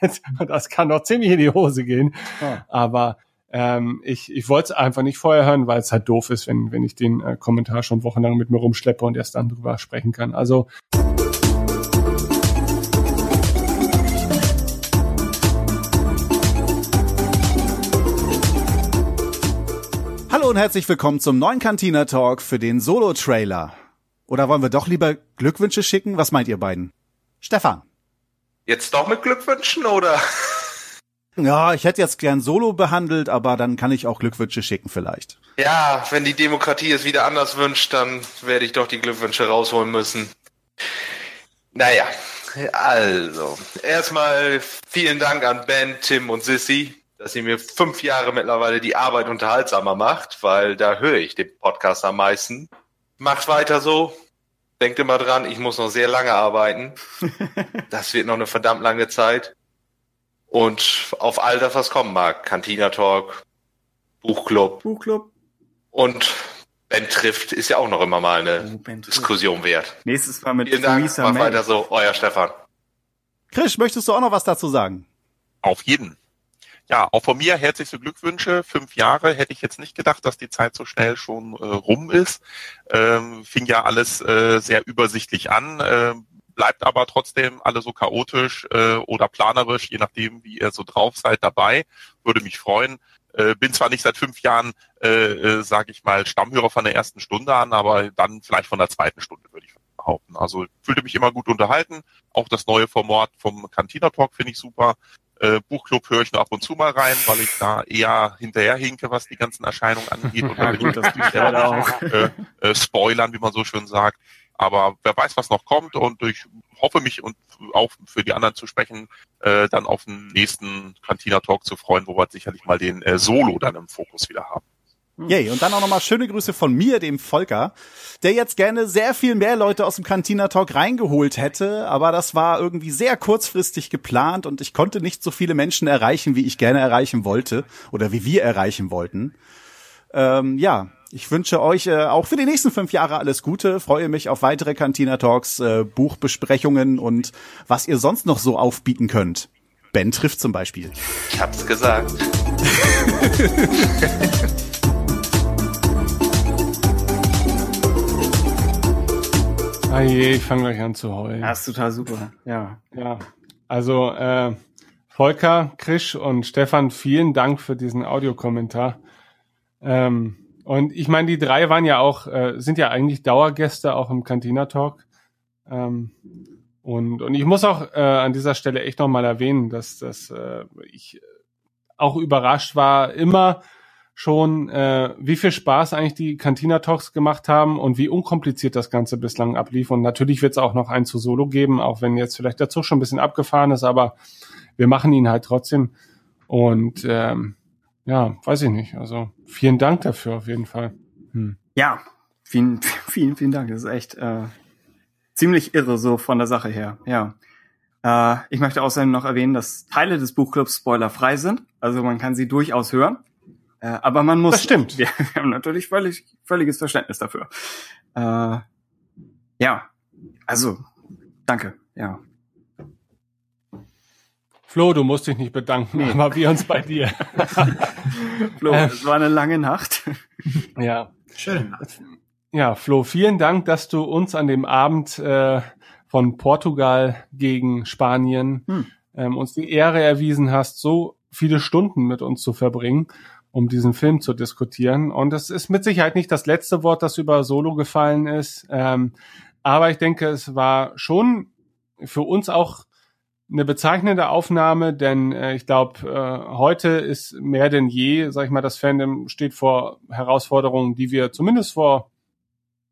[SPEAKER 1] Das kann doch ziemlich in die Hose gehen. Ja. Aber ähm, ich, ich wollte es einfach nicht vorher hören, weil es halt doof ist, wenn, wenn ich den äh, Kommentar schon wochenlang mit mir rumschleppe und erst dann drüber sprechen kann. Also
[SPEAKER 4] Hallo und herzlich willkommen zum neuen Cantina Talk für den Solo-Trailer. Oder wollen wir doch lieber Glückwünsche schicken? Was meint ihr beiden? Stefan.
[SPEAKER 5] Jetzt doch mit Glückwünschen oder?
[SPEAKER 4] Ja, ich hätte jetzt gern Solo behandelt, aber dann kann ich auch Glückwünsche schicken vielleicht.
[SPEAKER 5] Ja, wenn die Demokratie es wieder anders wünscht, dann werde ich doch die Glückwünsche rausholen müssen. Naja, also, erstmal vielen Dank an Ben, Tim und Sissy, dass ihr mir fünf Jahre mittlerweile die Arbeit unterhaltsamer macht, weil da höre ich den Podcast am meisten. Macht weiter so. Denkt immer dran, ich muss noch sehr lange arbeiten. Das wird noch eine verdammt lange Zeit. Und auf all das, was kommen mag. Cantina Talk, Buchclub.
[SPEAKER 2] Buchclub.
[SPEAKER 5] Und Ben trifft ist ja auch noch immer mal eine oh, Diskussion wert.
[SPEAKER 2] Nächstes Mal mit
[SPEAKER 5] Vielen Dank, Theresa weiter so. Euer Stefan.
[SPEAKER 4] Chris, möchtest du auch noch was dazu sagen?
[SPEAKER 6] Auf jeden. Ja, auch von mir herzlichste Glückwünsche. Fünf Jahre hätte ich jetzt nicht gedacht, dass die Zeit so schnell schon äh, rum ist. Ähm, fing ja alles äh, sehr übersichtlich an, äh, bleibt aber trotzdem alle so chaotisch äh, oder planerisch, je nachdem, wie ihr so drauf seid, dabei. Würde mich freuen. Äh, bin zwar nicht seit fünf Jahren, äh, äh, sage ich mal, Stammhörer von der ersten Stunde an, aber dann vielleicht von der zweiten Stunde, würde ich behaupten. Also fühlte mich immer gut unterhalten. Auch das neue Format vom Cantina Talk finde ich super. Äh, Buchclub höre ich nur ab und zu mal rein, weil ich da eher hinterherhinke, was die ganzen Erscheinungen angeht. Und will ich das nicht auch. Äh, äh, spoilern, wie man so schön sagt. Aber wer weiß, was noch kommt und ich hoffe mich und auch für die anderen zu sprechen, äh, dann auf den nächsten Cantina Talk zu freuen, wo wir sicherlich mal den äh, Solo dann im Fokus wieder haben.
[SPEAKER 4] Yay, und dann auch nochmal schöne Grüße von mir, dem Volker, der jetzt gerne sehr viel mehr Leute aus dem Cantina Talk reingeholt hätte, aber das war irgendwie sehr kurzfristig geplant und ich konnte nicht so viele Menschen erreichen, wie ich gerne erreichen wollte oder wie wir erreichen wollten. Ähm, ja, ich wünsche euch äh, auch für die nächsten fünf Jahre alles Gute, freue mich auf weitere Cantina Talks, äh, Buchbesprechungen und was ihr sonst noch so aufbieten könnt. Ben trifft zum Beispiel.
[SPEAKER 5] Ich hab's gesagt.
[SPEAKER 1] Ah je, ich fange gleich an zu heulen.
[SPEAKER 2] Das ist total super. Ja.
[SPEAKER 1] Ja. Also, äh, Volker, Krisch und Stefan, vielen Dank für diesen Audiokommentar. Ähm, und ich meine, die drei waren ja auch, äh, sind ja eigentlich Dauergäste auch im Cantina Talk. Ähm, und, und ich muss auch äh, an dieser Stelle echt nochmal erwähnen, dass, dass äh, ich auch überrascht war, immer schon, äh, wie viel Spaß eigentlich die Cantina Talks gemacht haben und wie unkompliziert das Ganze bislang ablief. Und natürlich wird es auch noch ein zu Solo geben, auch wenn jetzt vielleicht der Zug schon ein bisschen abgefahren ist, aber wir machen ihn halt trotzdem. Und ähm, ja, weiß ich nicht. Also vielen Dank dafür auf jeden Fall.
[SPEAKER 2] Hm. Ja, vielen, vielen, vielen Dank. Das ist echt äh, ziemlich irre so von der Sache her. Ja. Äh, ich möchte außerdem noch erwähnen, dass Teile des Buchclubs spoilerfrei sind. Also man kann sie durchaus hören. Äh, aber man muss.
[SPEAKER 1] Das stimmt.
[SPEAKER 2] Wir, wir haben natürlich völlig, völliges Verständnis dafür. Äh, ja, also danke. Ja.
[SPEAKER 1] Flo, du musst dich nicht bedanken, nee. aber wir uns bei dir.
[SPEAKER 2] Flo, äh, es war eine lange Nacht.
[SPEAKER 1] ja. Schön. Ja, Flo, vielen Dank, dass du uns an dem Abend äh, von Portugal gegen Spanien hm. ähm, uns die Ehre erwiesen hast, so viele Stunden mit uns zu verbringen um diesen Film zu diskutieren. Und es ist mit Sicherheit nicht das letzte Wort, das über Solo gefallen ist. Ähm, aber ich denke, es war schon für uns auch eine bezeichnende Aufnahme, denn äh, ich glaube, äh, heute ist mehr denn je, sag ich mal, das Fandom steht vor Herausforderungen, die wir zumindest vor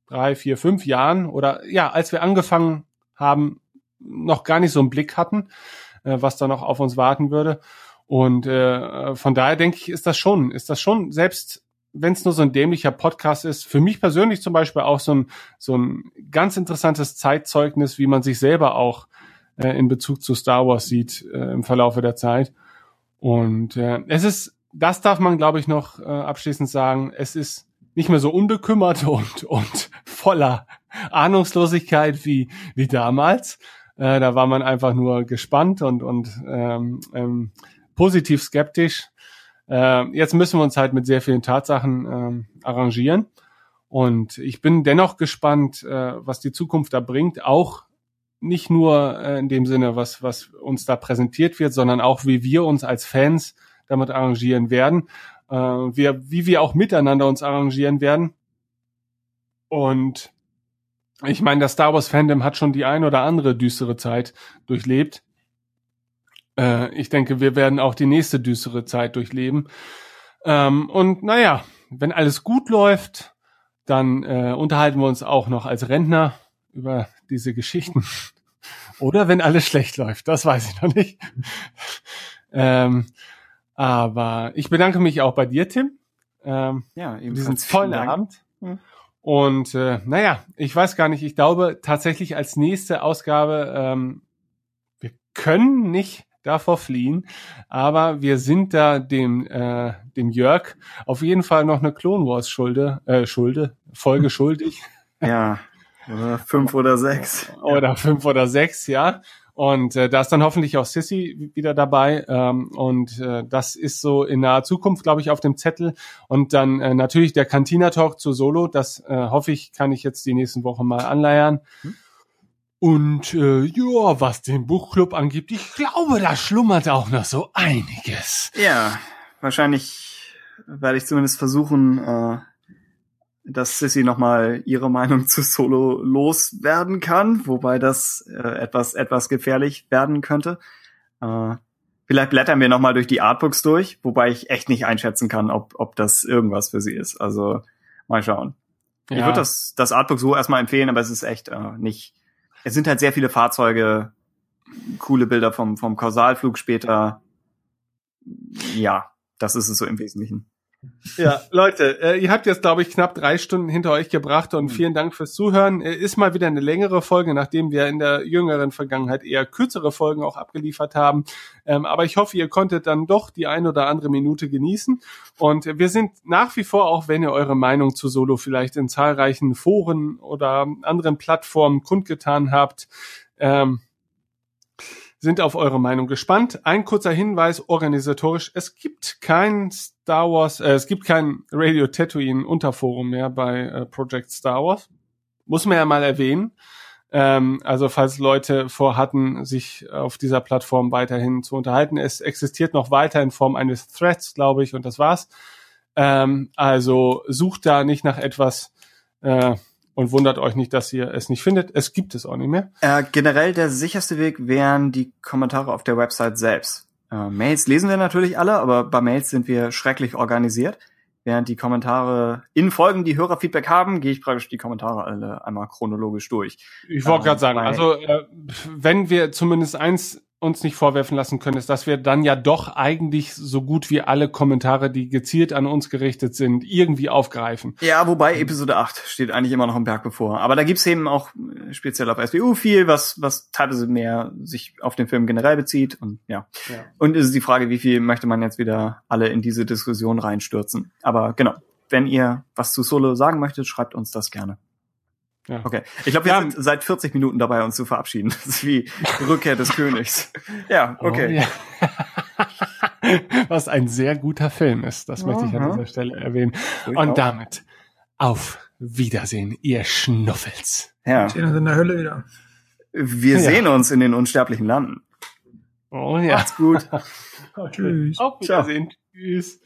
[SPEAKER 1] drei, vier, fünf Jahren oder ja, als wir angefangen haben, noch gar nicht so einen Blick hatten, äh, was da noch auf uns warten würde. Und äh, von daher denke ich, ist das schon, ist das schon, selbst wenn es nur so ein dämlicher Podcast ist, für mich persönlich zum Beispiel auch so ein, so ein ganz interessantes Zeitzeugnis, wie man sich selber auch äh, in Bezug zu Star Wars sieht äh, im Verlaufe der Zeit. Und äh, es ist, das darf man, glaube ich, noch äh, abschließend sagen, es ist nicht mehr so unbekümmert und, und voller Ahnungslosigkeit wie, wie damals, Äh, da war man einfach nur gespannt und, und ähm, ähm, positiv skeptisch. Äh, jetzt müssen wir uns halt mit sehr vielen Tatsachen ähm, arrangieren. Und ich bin dennoch gespannt, äh, was die Zukunft da bringt, auch nicht nur äh, in dem Sinne, was, was uns da präsentiert wird, sondern auch, wie wir uns als Fans damit arrangieren werden, äh, wir, wie wir auch miteinander uns arrangieren werden. Und ich meine, das Star Wars Fandom hat schon die ein oder andere düstere Zeit durchlebt. Äh, ich denke, wir werden auch die nächste düstere Zeit durchleben. Ähm, und naja, wenn alles gut läuft, dann äh, unterhalten wir uns auch noch als Rentner über diese Geschichten. Oder wenn alles schlecht läuft, das weiß ich noch nicht. ähm, aber ich bedanke mich auch bei dir, Tim. Ähm, ja, eben diesen tollen Abend. Hm. Und äh, naja, ich weiß gar nicht, ich glaube tatsächlich als nächste Ausgabe, ähm, wir können nicht davor fliehen, aber wir sind da dem, äh, dem Jörg auf jeden Fall noch eine Clone Wars Schulde, äh, Schulde, Folge schuldig.
[SPEAKER 2] Ja, oder fünf oder sechs.
[SPEAKER 1] Oder fünf oder sechs, ja. Und äh, da ist dann hoffentlich auch Sissy wieder dabei. Ähm, und äh, das ist so in naher Zukunft, glaube ich, auf dem Zettel. Und dann äh, natürlich der Cantina Talk zu Solo. Das äh, hoffe ich, kann ich jetzt die nächsten Wochen mal anleiern. Hm. Und äh, ja, was den Buchclub angibt, ich glaube, da schlummert auch noch so einiges.
[SPEAKER 2] Ja, wahrscheinlich werde ich zumindest versuchen, äh, dass Sissy nochmal ihre Meinung zu Solo loswerden kann, wobei das äh, etwas, etwas gefährlich werden könnte. Äh, vielleicht blättern wir nochmal durch die Artbooks durch, wobei ich echt nicht einschätzen kann, ob, ob das irgendwas für sie ist. Also mal schauen. Ja. Ich würde das, das Artbook so erstmal empfehlen, aber es ist echt äh, nicht. Es sind halt sehr viele Fahrzeuge, coole Bilder vom, vom Kausalflug später. Ja, das ist es so im Wesentlichen.
[SPEAKER 1] Ja, Leute, äh, ihr habt jetzt, glaube ich, knapp drei Stunden hinter euch gebracht und mhm. vielen Dank fürs Zuhören. Äh, ist mal wieder eine längere Folge, nachdem wir in der jüngeren Vergangenheit eher kürzere Folgen auch abgeliefert haben. Ähm, aber ich hoffe, ihr konntet dann doch die ein oder andere Minute genießen. Und wir sind nach wie vor, auch wenn ihr eure Meinung zu Solo vielleicht in zahlreichen Foren oder anderen Plattformen kundgetan habt, ähm, sind auf eure Meinung gespannt. Ein kurzer Hinweis organisatorisch. Es gibt kein Star Wars, äh, es gibt kein Radio Tatooine Unterforum mehr bei äh, Project Star Wars. Muss man ja mal erwähnen. Ähm, also falls Leute vorhatten, sich auf dieser Plattform weiterhin zu unterhalten. Es existiert noch weiter in Form eines Threads, glaube ich, und das war's. Ähm, also sucht da nicht nach etwas, äh, und wundert euch nicht, dass ihr es nicht findet. Es gibt es auch nicht mehr.
[SPEAKER 2] Äh, generell der sicherste Weg wären die Kommentare auf der Website selbst. Äh, Mails lesen wir natürlich alle, aber bei Mails sind wir schrecklich organisiert. Während die Kommentare in Folgen, die Hörerfeedback haben, gehe ich praktisch die Kommentare alle einmal chronologisch durch.
[SPEAKER 1] Ich wollte äh, gerade sagen, also äh, wenn wir zumindest eins uns nicht vorwerfen lassen können, ist, dass wir dann ja doch eigentlich so gut wie alle Kommentare, die gezielt an uns gerichtet sind, irgendwie aufgreifen.
[SPEAKER 2] Ja, wobei Episode 8 steht eigentlich immer noch im Berg bevor. Aber da gibt's eben auch äh, speziell auf SBU viel, was, was teilweise mehr sich auf den Film generell bezieht. Und ja. ja. Und es ist die Frage, wie viel möchte man jetzt wieder alle in diese Diskussion reinstürzen. Aber genau, wenn ihr was zu Solo sagen möchtet, schreibt uns das gerne. Ja. Okay. Ich glaube, wir ja. sind seit 40 Minuten dabei, uns zu verabschieden. Das ist wie Rückkehr des Königs. Ja, oh, okay. Oh,
[SPEAKER 1] ja. Was ein sehr guter Film ist. Das möchte ich an dieser Stelle erwähnen. Und damit auf Wiedersehen, ihr Schnuffels.
[SPEAKER 3] Ja. Wir sehen uns in der Hölle wieder.
[SPEAKER 2] Wir ja. sehen uns in den unsterblichen Landen.
[SPEAKER 1] Oh ja.
[SPEAKER 2] Macht's gut.
[SPEAKER 1] Tschüss. Auf Wiedersehen. Ciao. Tschüss.